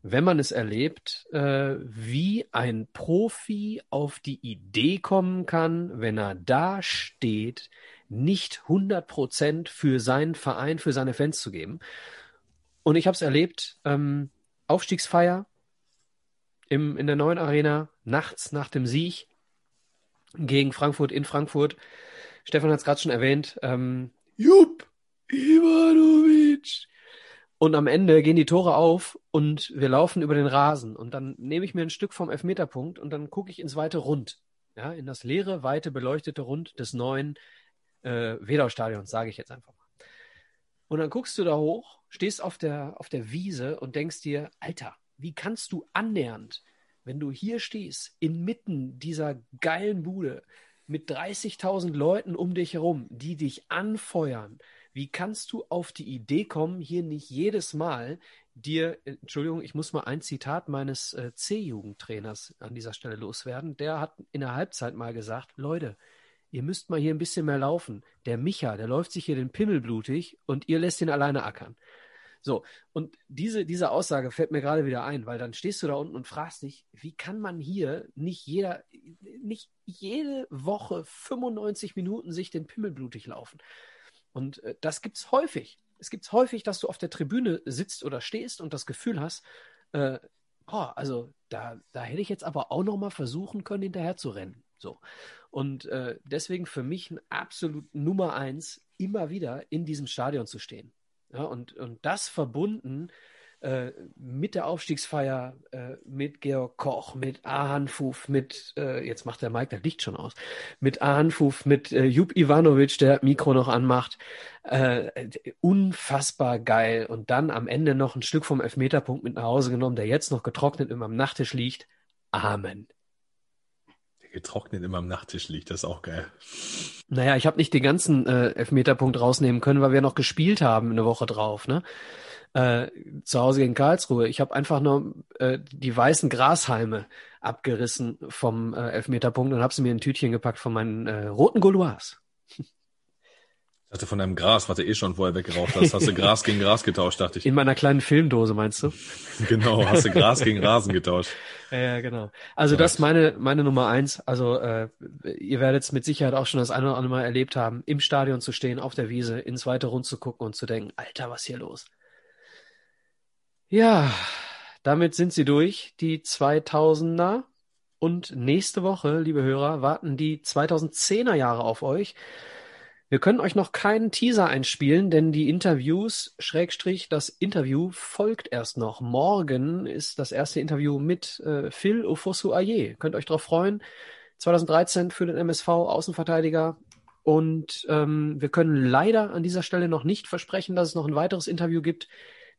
wenn man es erlebt, äh, wie ein Profi auf die Idee kommen kann, wenn er da steht, nicht 100 Prozent für seinen Verein, für seine Fans zu geben. Und ich habe es erlebt, ähm, Aufstiegsfeier im, in der neuen Arena, nachts nach dem Sieg gegen Frankfurt in Frankfurt. Stefan hat es gerade schon erwähnt. Ähm, Jupp, Ivanovic, und am Ende gehen die Tore auf und wir laufen über den Rasen. Und dann nehme ich mir ein Stück vom Elfmeterpunkt und dann gucke ich ins weite Rund. Ja, in das leere, weite, beleuchtete Rund des neuen äh, Wedau-Stadions, sage ich jetzt einfach mal. Und dann guckst du da hoch, stehst auf der, auf der Wiese und denkst dir, Alter, wie kannst du annähernd, wenn du hier stehst, inmitten dieser geilen Bude, mit 30.000 Leuten um dich herum, die dich anfeuern, wie kannst du auf die Idee kommen, hier nicht jedes Mal dir, Entschuldigung, ich muss mal ein Zitat meines äh, C-Jugendtrainers an dieser Stelle loswerden. Der hat in der Halbzeit mal gesagt, Leute, ihr müsst mal hier ein bisschen mehr laufen. Der Micha, der läuft sich hier den Pimmel blutig und ihr lässt ihn alleine ackern. So, und diese, diese Aussage fällt mir gerade wieder ein, weil dann stehst du da unten und fragst dich, wie kann man hier nicht jeder, nicht jede Woche 95 Minuten sich den Pimmel blutig laufen? Und äh, das gibt's häufig. es gibt häufig, dass du auf der Tribüne sitzt oder stehst und das Gefühl hast, äh, oh, also da, da hätte ich jetzt aber auch noch mal versuchen können, hinterher zu rennen. So. Und äh, deswegen für mich ein absolut Nummer eins, immer wieder in diesem Stadion zu stehen. Ja, und, und das verbunden äh, mit der Aufstiegsfeier, äh, mit Georg Koch, mit Ahanfuf, mit, äh, jetzt macht der Mike das Licht schon aus, mit Ahanfuf, mit äh, Jup Ivanovic, der Mikro noch anmacht. Äh, unfassbar geil. Und dann am Ende noch ein Stück vom Elfmeterpunkt mit nach Hause genommen, der jetzt noch getrocknet immer am Nachttisch liegt. Amen. Der getrocknet immer am Nachttisch liegt, das ist auch geil. Naja, ich habe nicht den ganzen äh, Elfmeterpunkt rausnehmen können, weil wir noch gespielt haben eine Woche drauf, ne? Äh, zu Hause in Karlsruhe. Ich habe einfach nur äh, die weißen Grashalme abgerissen vom äh, Elfmeterpunkt und habe sie mir in ein Tütchen gepackt von meinen äh, roten Gaulois. Ich dachte von deinem Gras, was du eh schon vorher weggeraucht hast. Hast du Gras gegen Gras getauscht, dachte ich. In meiner kleinen Filmdose, meinst du? Genau, hast du Gras gegen Rasen getauscht. Ja, genau. Also das ist meine, meine Nummer eins. Also äh, ihr werdet es mit Sicherheit auch schon das eine oder andere Mal erlebt haben, im Stadion zu stehen, auf der Wiese, ins weite Rund zu gucken und zu denken, Alter, was hier los? Ja, damit sind sie durch, die 2000er. Und nächste Woche, liebe Hörer, warten die 2010er Jahre auf euch. Wir können euch noch keinen Teaser einspielen, denn die Interviews, Schrägstrich, das Interview folgt erst noch. Morgen ist das erste Interview mit äh, Phil Ofosu Aye. Könnt euch darauf freuen. 2013 für den MSV Außenverteidiger. Und ähm, wir können leider an dieser Stelle noch nicht versprechen, dass es noch ein weiteres Interview gibt.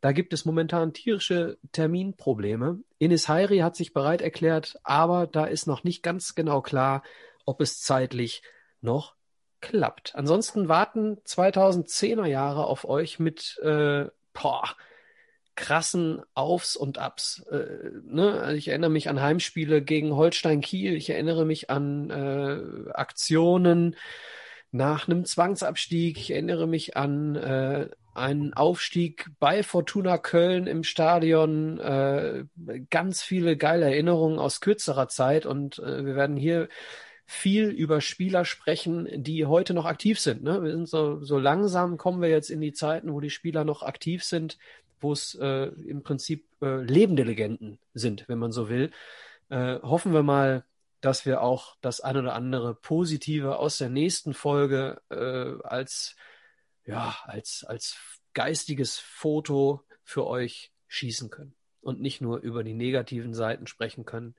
Da gibt es momentan tierische Terminprobleme. Ines Heiri hat sich bereit erklärt, aber da ist noch nicht ganz genau klar, ob es zeitlich noch klappt. Ansonsten warten 2010er Jahre auf euch mit äh, boah, krassen Aufs und Abs. Äh, ne? Also ich erinnere mich an Heimspiele gegen Holstein Kiel. Ich erinnere mich an äh, Aktionen nach einem Zwangsabstieg. Ich erinnere mich an äh, einen Aufstieg bei Fortuna Köln im Stadion, äh, ganz viele geile Erinnerungen aus kürzerer Zeit und äh, wir werden hier viel über Spieler sprechen, die heute noch aktiv sind. Ne? Wir sind so, so langsam kommen wir jetzt in die Zeiten, wo die Spieler noch aktiv sind, wo es äh, im Prinzip äh, lebende Legenden sind, wenn man so will. Äh, hoffen wir mal, dass wir auch das ein oder andere Positive aus der nächsten Folge äh, als ja, als, als geistiges Foto für euch schießen können und nicht nur über die negativen Seiten sprechen können.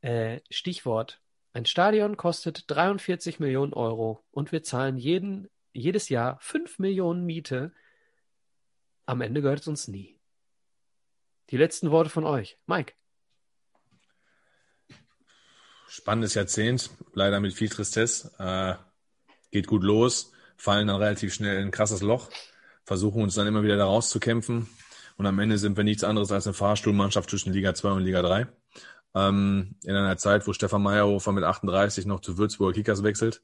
Äh, Stichwort. Ein Stadion kostet 43 Millionen Euro und wir zahlen jeden, jedes Jahr 5 Millionen Miete. Am Ende gehört es uns nie. Die letzten Worte von euch. Mike. Spannendes Jahrzehnt, leider mit viel Tristesse. Äh, geht gut los fallen dann relativ schnell in ein krasses Loch, versuchen uns dann immer wieder da rauszukämpfen. Und am Ende sind wir nichts anderes als eine Fahrstuhlmannschaft zwischen Liga 2 und Liga 3. Ähm, in einer Zeit, wo Stefan Meyerhofer mit 38 noch zu Würzburger Kickers wechselt,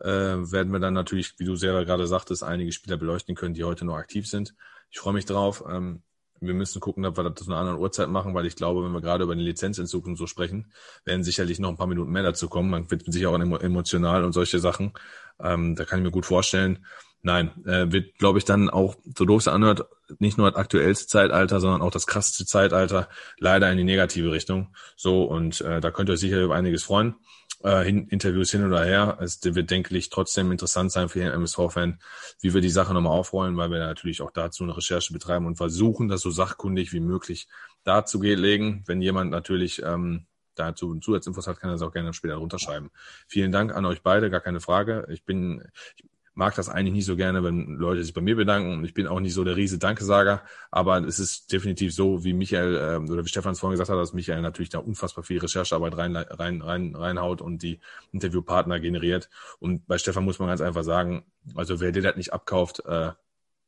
äh, werden wir dann natürlich, wie du selber gerade sagtest, einige Spieler beleuchten können, die heute noch aktiv sind. Ich freue mich drauf. Ähm, wir müssen gucken, ob wir das zu einer anderen Uhrzeit machen, weil ich glaube, wenn wir gerade über den Lizenzentzug und so sprechen, werden sicherlich noch ein paar Minuten mehr dazu kommen. Man wird sich auch emotional und solche Sachen. Ähm, da kann ich mir gut vorstellen. Nein, äh, wird, glaube ich, dann auch, so doof es anhört, nicht nur das aktuellste Zeitalter, sondern auch das krasseste Zeitalter leider in die negative Richtung. So, und äh, da könnt ihr euch sicher über einiges freuen äh, hin, Interviews hin oder her. Es wird, denke ich, trotzdem interessant sein für den MSV-Fan, wie wir die Sache nochmal aufrollen, weil wir natürlich auch dazu eine Recherche betreiben und versuchen, das so sachkundig wie möglich darzulegen. Wenn jemand natürlich ähm, dazu Zusatzinfos hat, kann er das auch gerne später runterschreiben. Vielen Dank an euch beide, gar keine Frage. Ich bin, ich mag das eigentlich nicht so gerne, wenn Leute sich bei mir bedanken. Und ich bin auch nicht so der riese Dankesager, aber es ist definitiv so, wie Michael äh, oder wie Stefan es vorhin gesagt hat, dass Michael natürlich da unfassbar viel Recherchearbeit rein, rein, rein, reinhaut und die Interviewpartner generiert. Und bei Stefan muss man ganz einfach sagen, also wer dir das nicht abkauft, äh,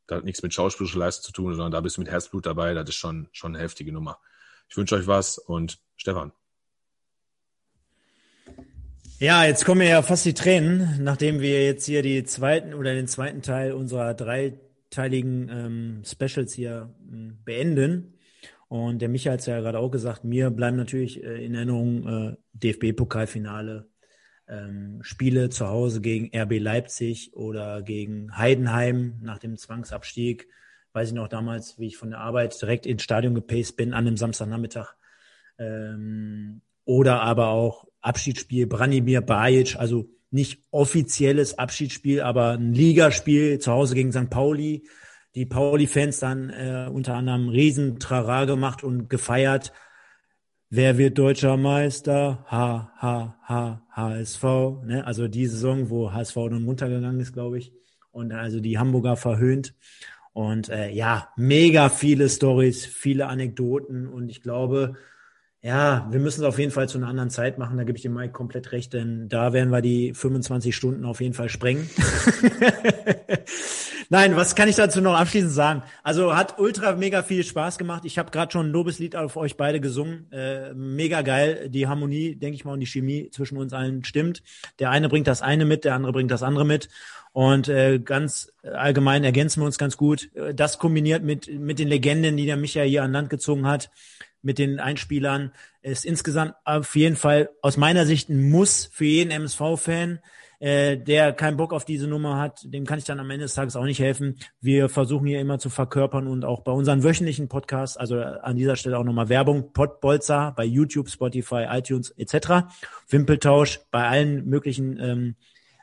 das hat nichts mit schauspielerischer Leistung zu tun, sondern da bist du mit Herzblut dabei, das ist schon, schon eine heftige Nummer. Ich wünsche euch was und Stefan. Ja, jetzt kommen mir ja fast die Tränen, nachdem wir jetzt hier die zweiten oder den zweiten Teil unserer dreiteiligen ähm, Specials hier äh, beenden. Und der Michael hat es ja gerade auch gesagt, mir bleiben natürlich äh, in Erinnerung äh, DFB-Pokalfinale ähm, Spiele zu Hause gegen RB Leipzig oder gegen Heidenheim nach dem Zwangsabstieg. Weiß ich noch damals, wie ich von der Arbeit direkt ins Stadion gepaced bin an dem Samstagnachmittag. Ähm, oder aber auch Abschiedsspiel Branimir Bajic, also nicht offizielles Abschiedsspiel, aber ein Ligaspiel zu Hause gegen St. Pauli. Die Pauli-Fans dann äh, unter anderem riesen Trara gemacht und gefeiert. Wer wird deutscher Meister? H, H, H, HSV. Ne? Also die Saison, wo HSV dann runtergegangen ist, glaube ich. Und also die Hamburger verhöhnt. Und äh, ja, mega viele Stories, viele Anekdoten. Und ich glaube, ja, wir müssen es auf jeden Fall zu einer anderen Zeit machen. Da gebe ich dem Mike komplett recht, denn da werden wir die 25 Stunden auf jeden Fall sprengen. Nein, was kann ich dazu noch abschließend sagen? Also hat ultra mega viel Spaß gemacht. Ich habe gerade schon ein Lobeslied auf euch beide gesungen. Äh, mega geil. Die Harmonie, denke ich mal, und die Chemie zwischen uns allen stimmt. Der eine bringt das eine mit, der andere bringt das andere mit. Und äh, ganz allgemein ergänzen wir uns ganz gut. Das kombiniert mit, mit den Legenden, die der Micha hier an Land gezogen hat mit den Einspielern. Ist insgesamt auf jeden Fall aus meiner Sicht ein Muss für jeden MSV-Fan, äh, der keinen Bock auf diese Nummer hat. Dem kann ich dann am Ende des Tages auch nicht helfen. Wir versuchen hier immer zu verkörpern und auch bei unseren wöchentlichen Podcasts, also an dieser Stelle auch nochmal Werbung, Podbolzer bei YouTube, Spotify, iTunes etc. Wimpeltausch bei allen möglichen ähm,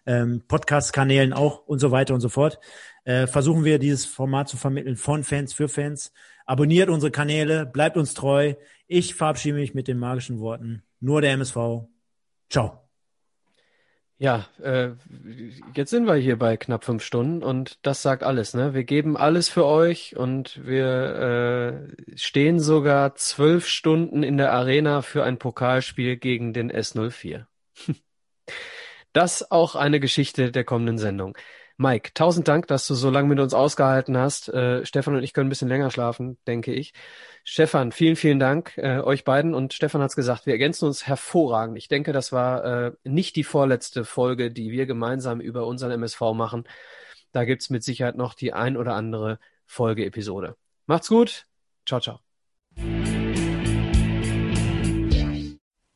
ähm, Podcast-Kanälen auch und so weiter und so fort. Äh, versuchen wir dieses Format zu vermitteln von Fans für Fans. Abonniert unsere Kanäle, bleibt uns treu. Ich verabschiede mich mit den magischen Worten. Nur der MSV. Ciao. Ja, äh, jetzt sind wir hier bei knapp fünf Stunden und das sagt alles, ne? Wir geben alles für euch und wir äh, stehen sogar zwölf Stunden in der Arena für ein Pokalspiel gegen den S04. Das auch eine Geschichte der kommenden Sendung. Mike, tausend Dank, dass du so lange mit uns ausgehalten hast. Äh, Stefan und ich können ein bisschen länger schlafen, denke ich. Stefan, vielen, vielen Dank äh, euch beiden. Und Stefan hat's gesagt, wir ergänzen uns hervorragend. Ich denke, das war äh, nicht die vorletzte Folge, die wir gemeinsam über unseren MSV machen. Da gibt's mit Sicherheit noch die ein oder andere Folge-Episode. Macht's gut. Ciao, ciao.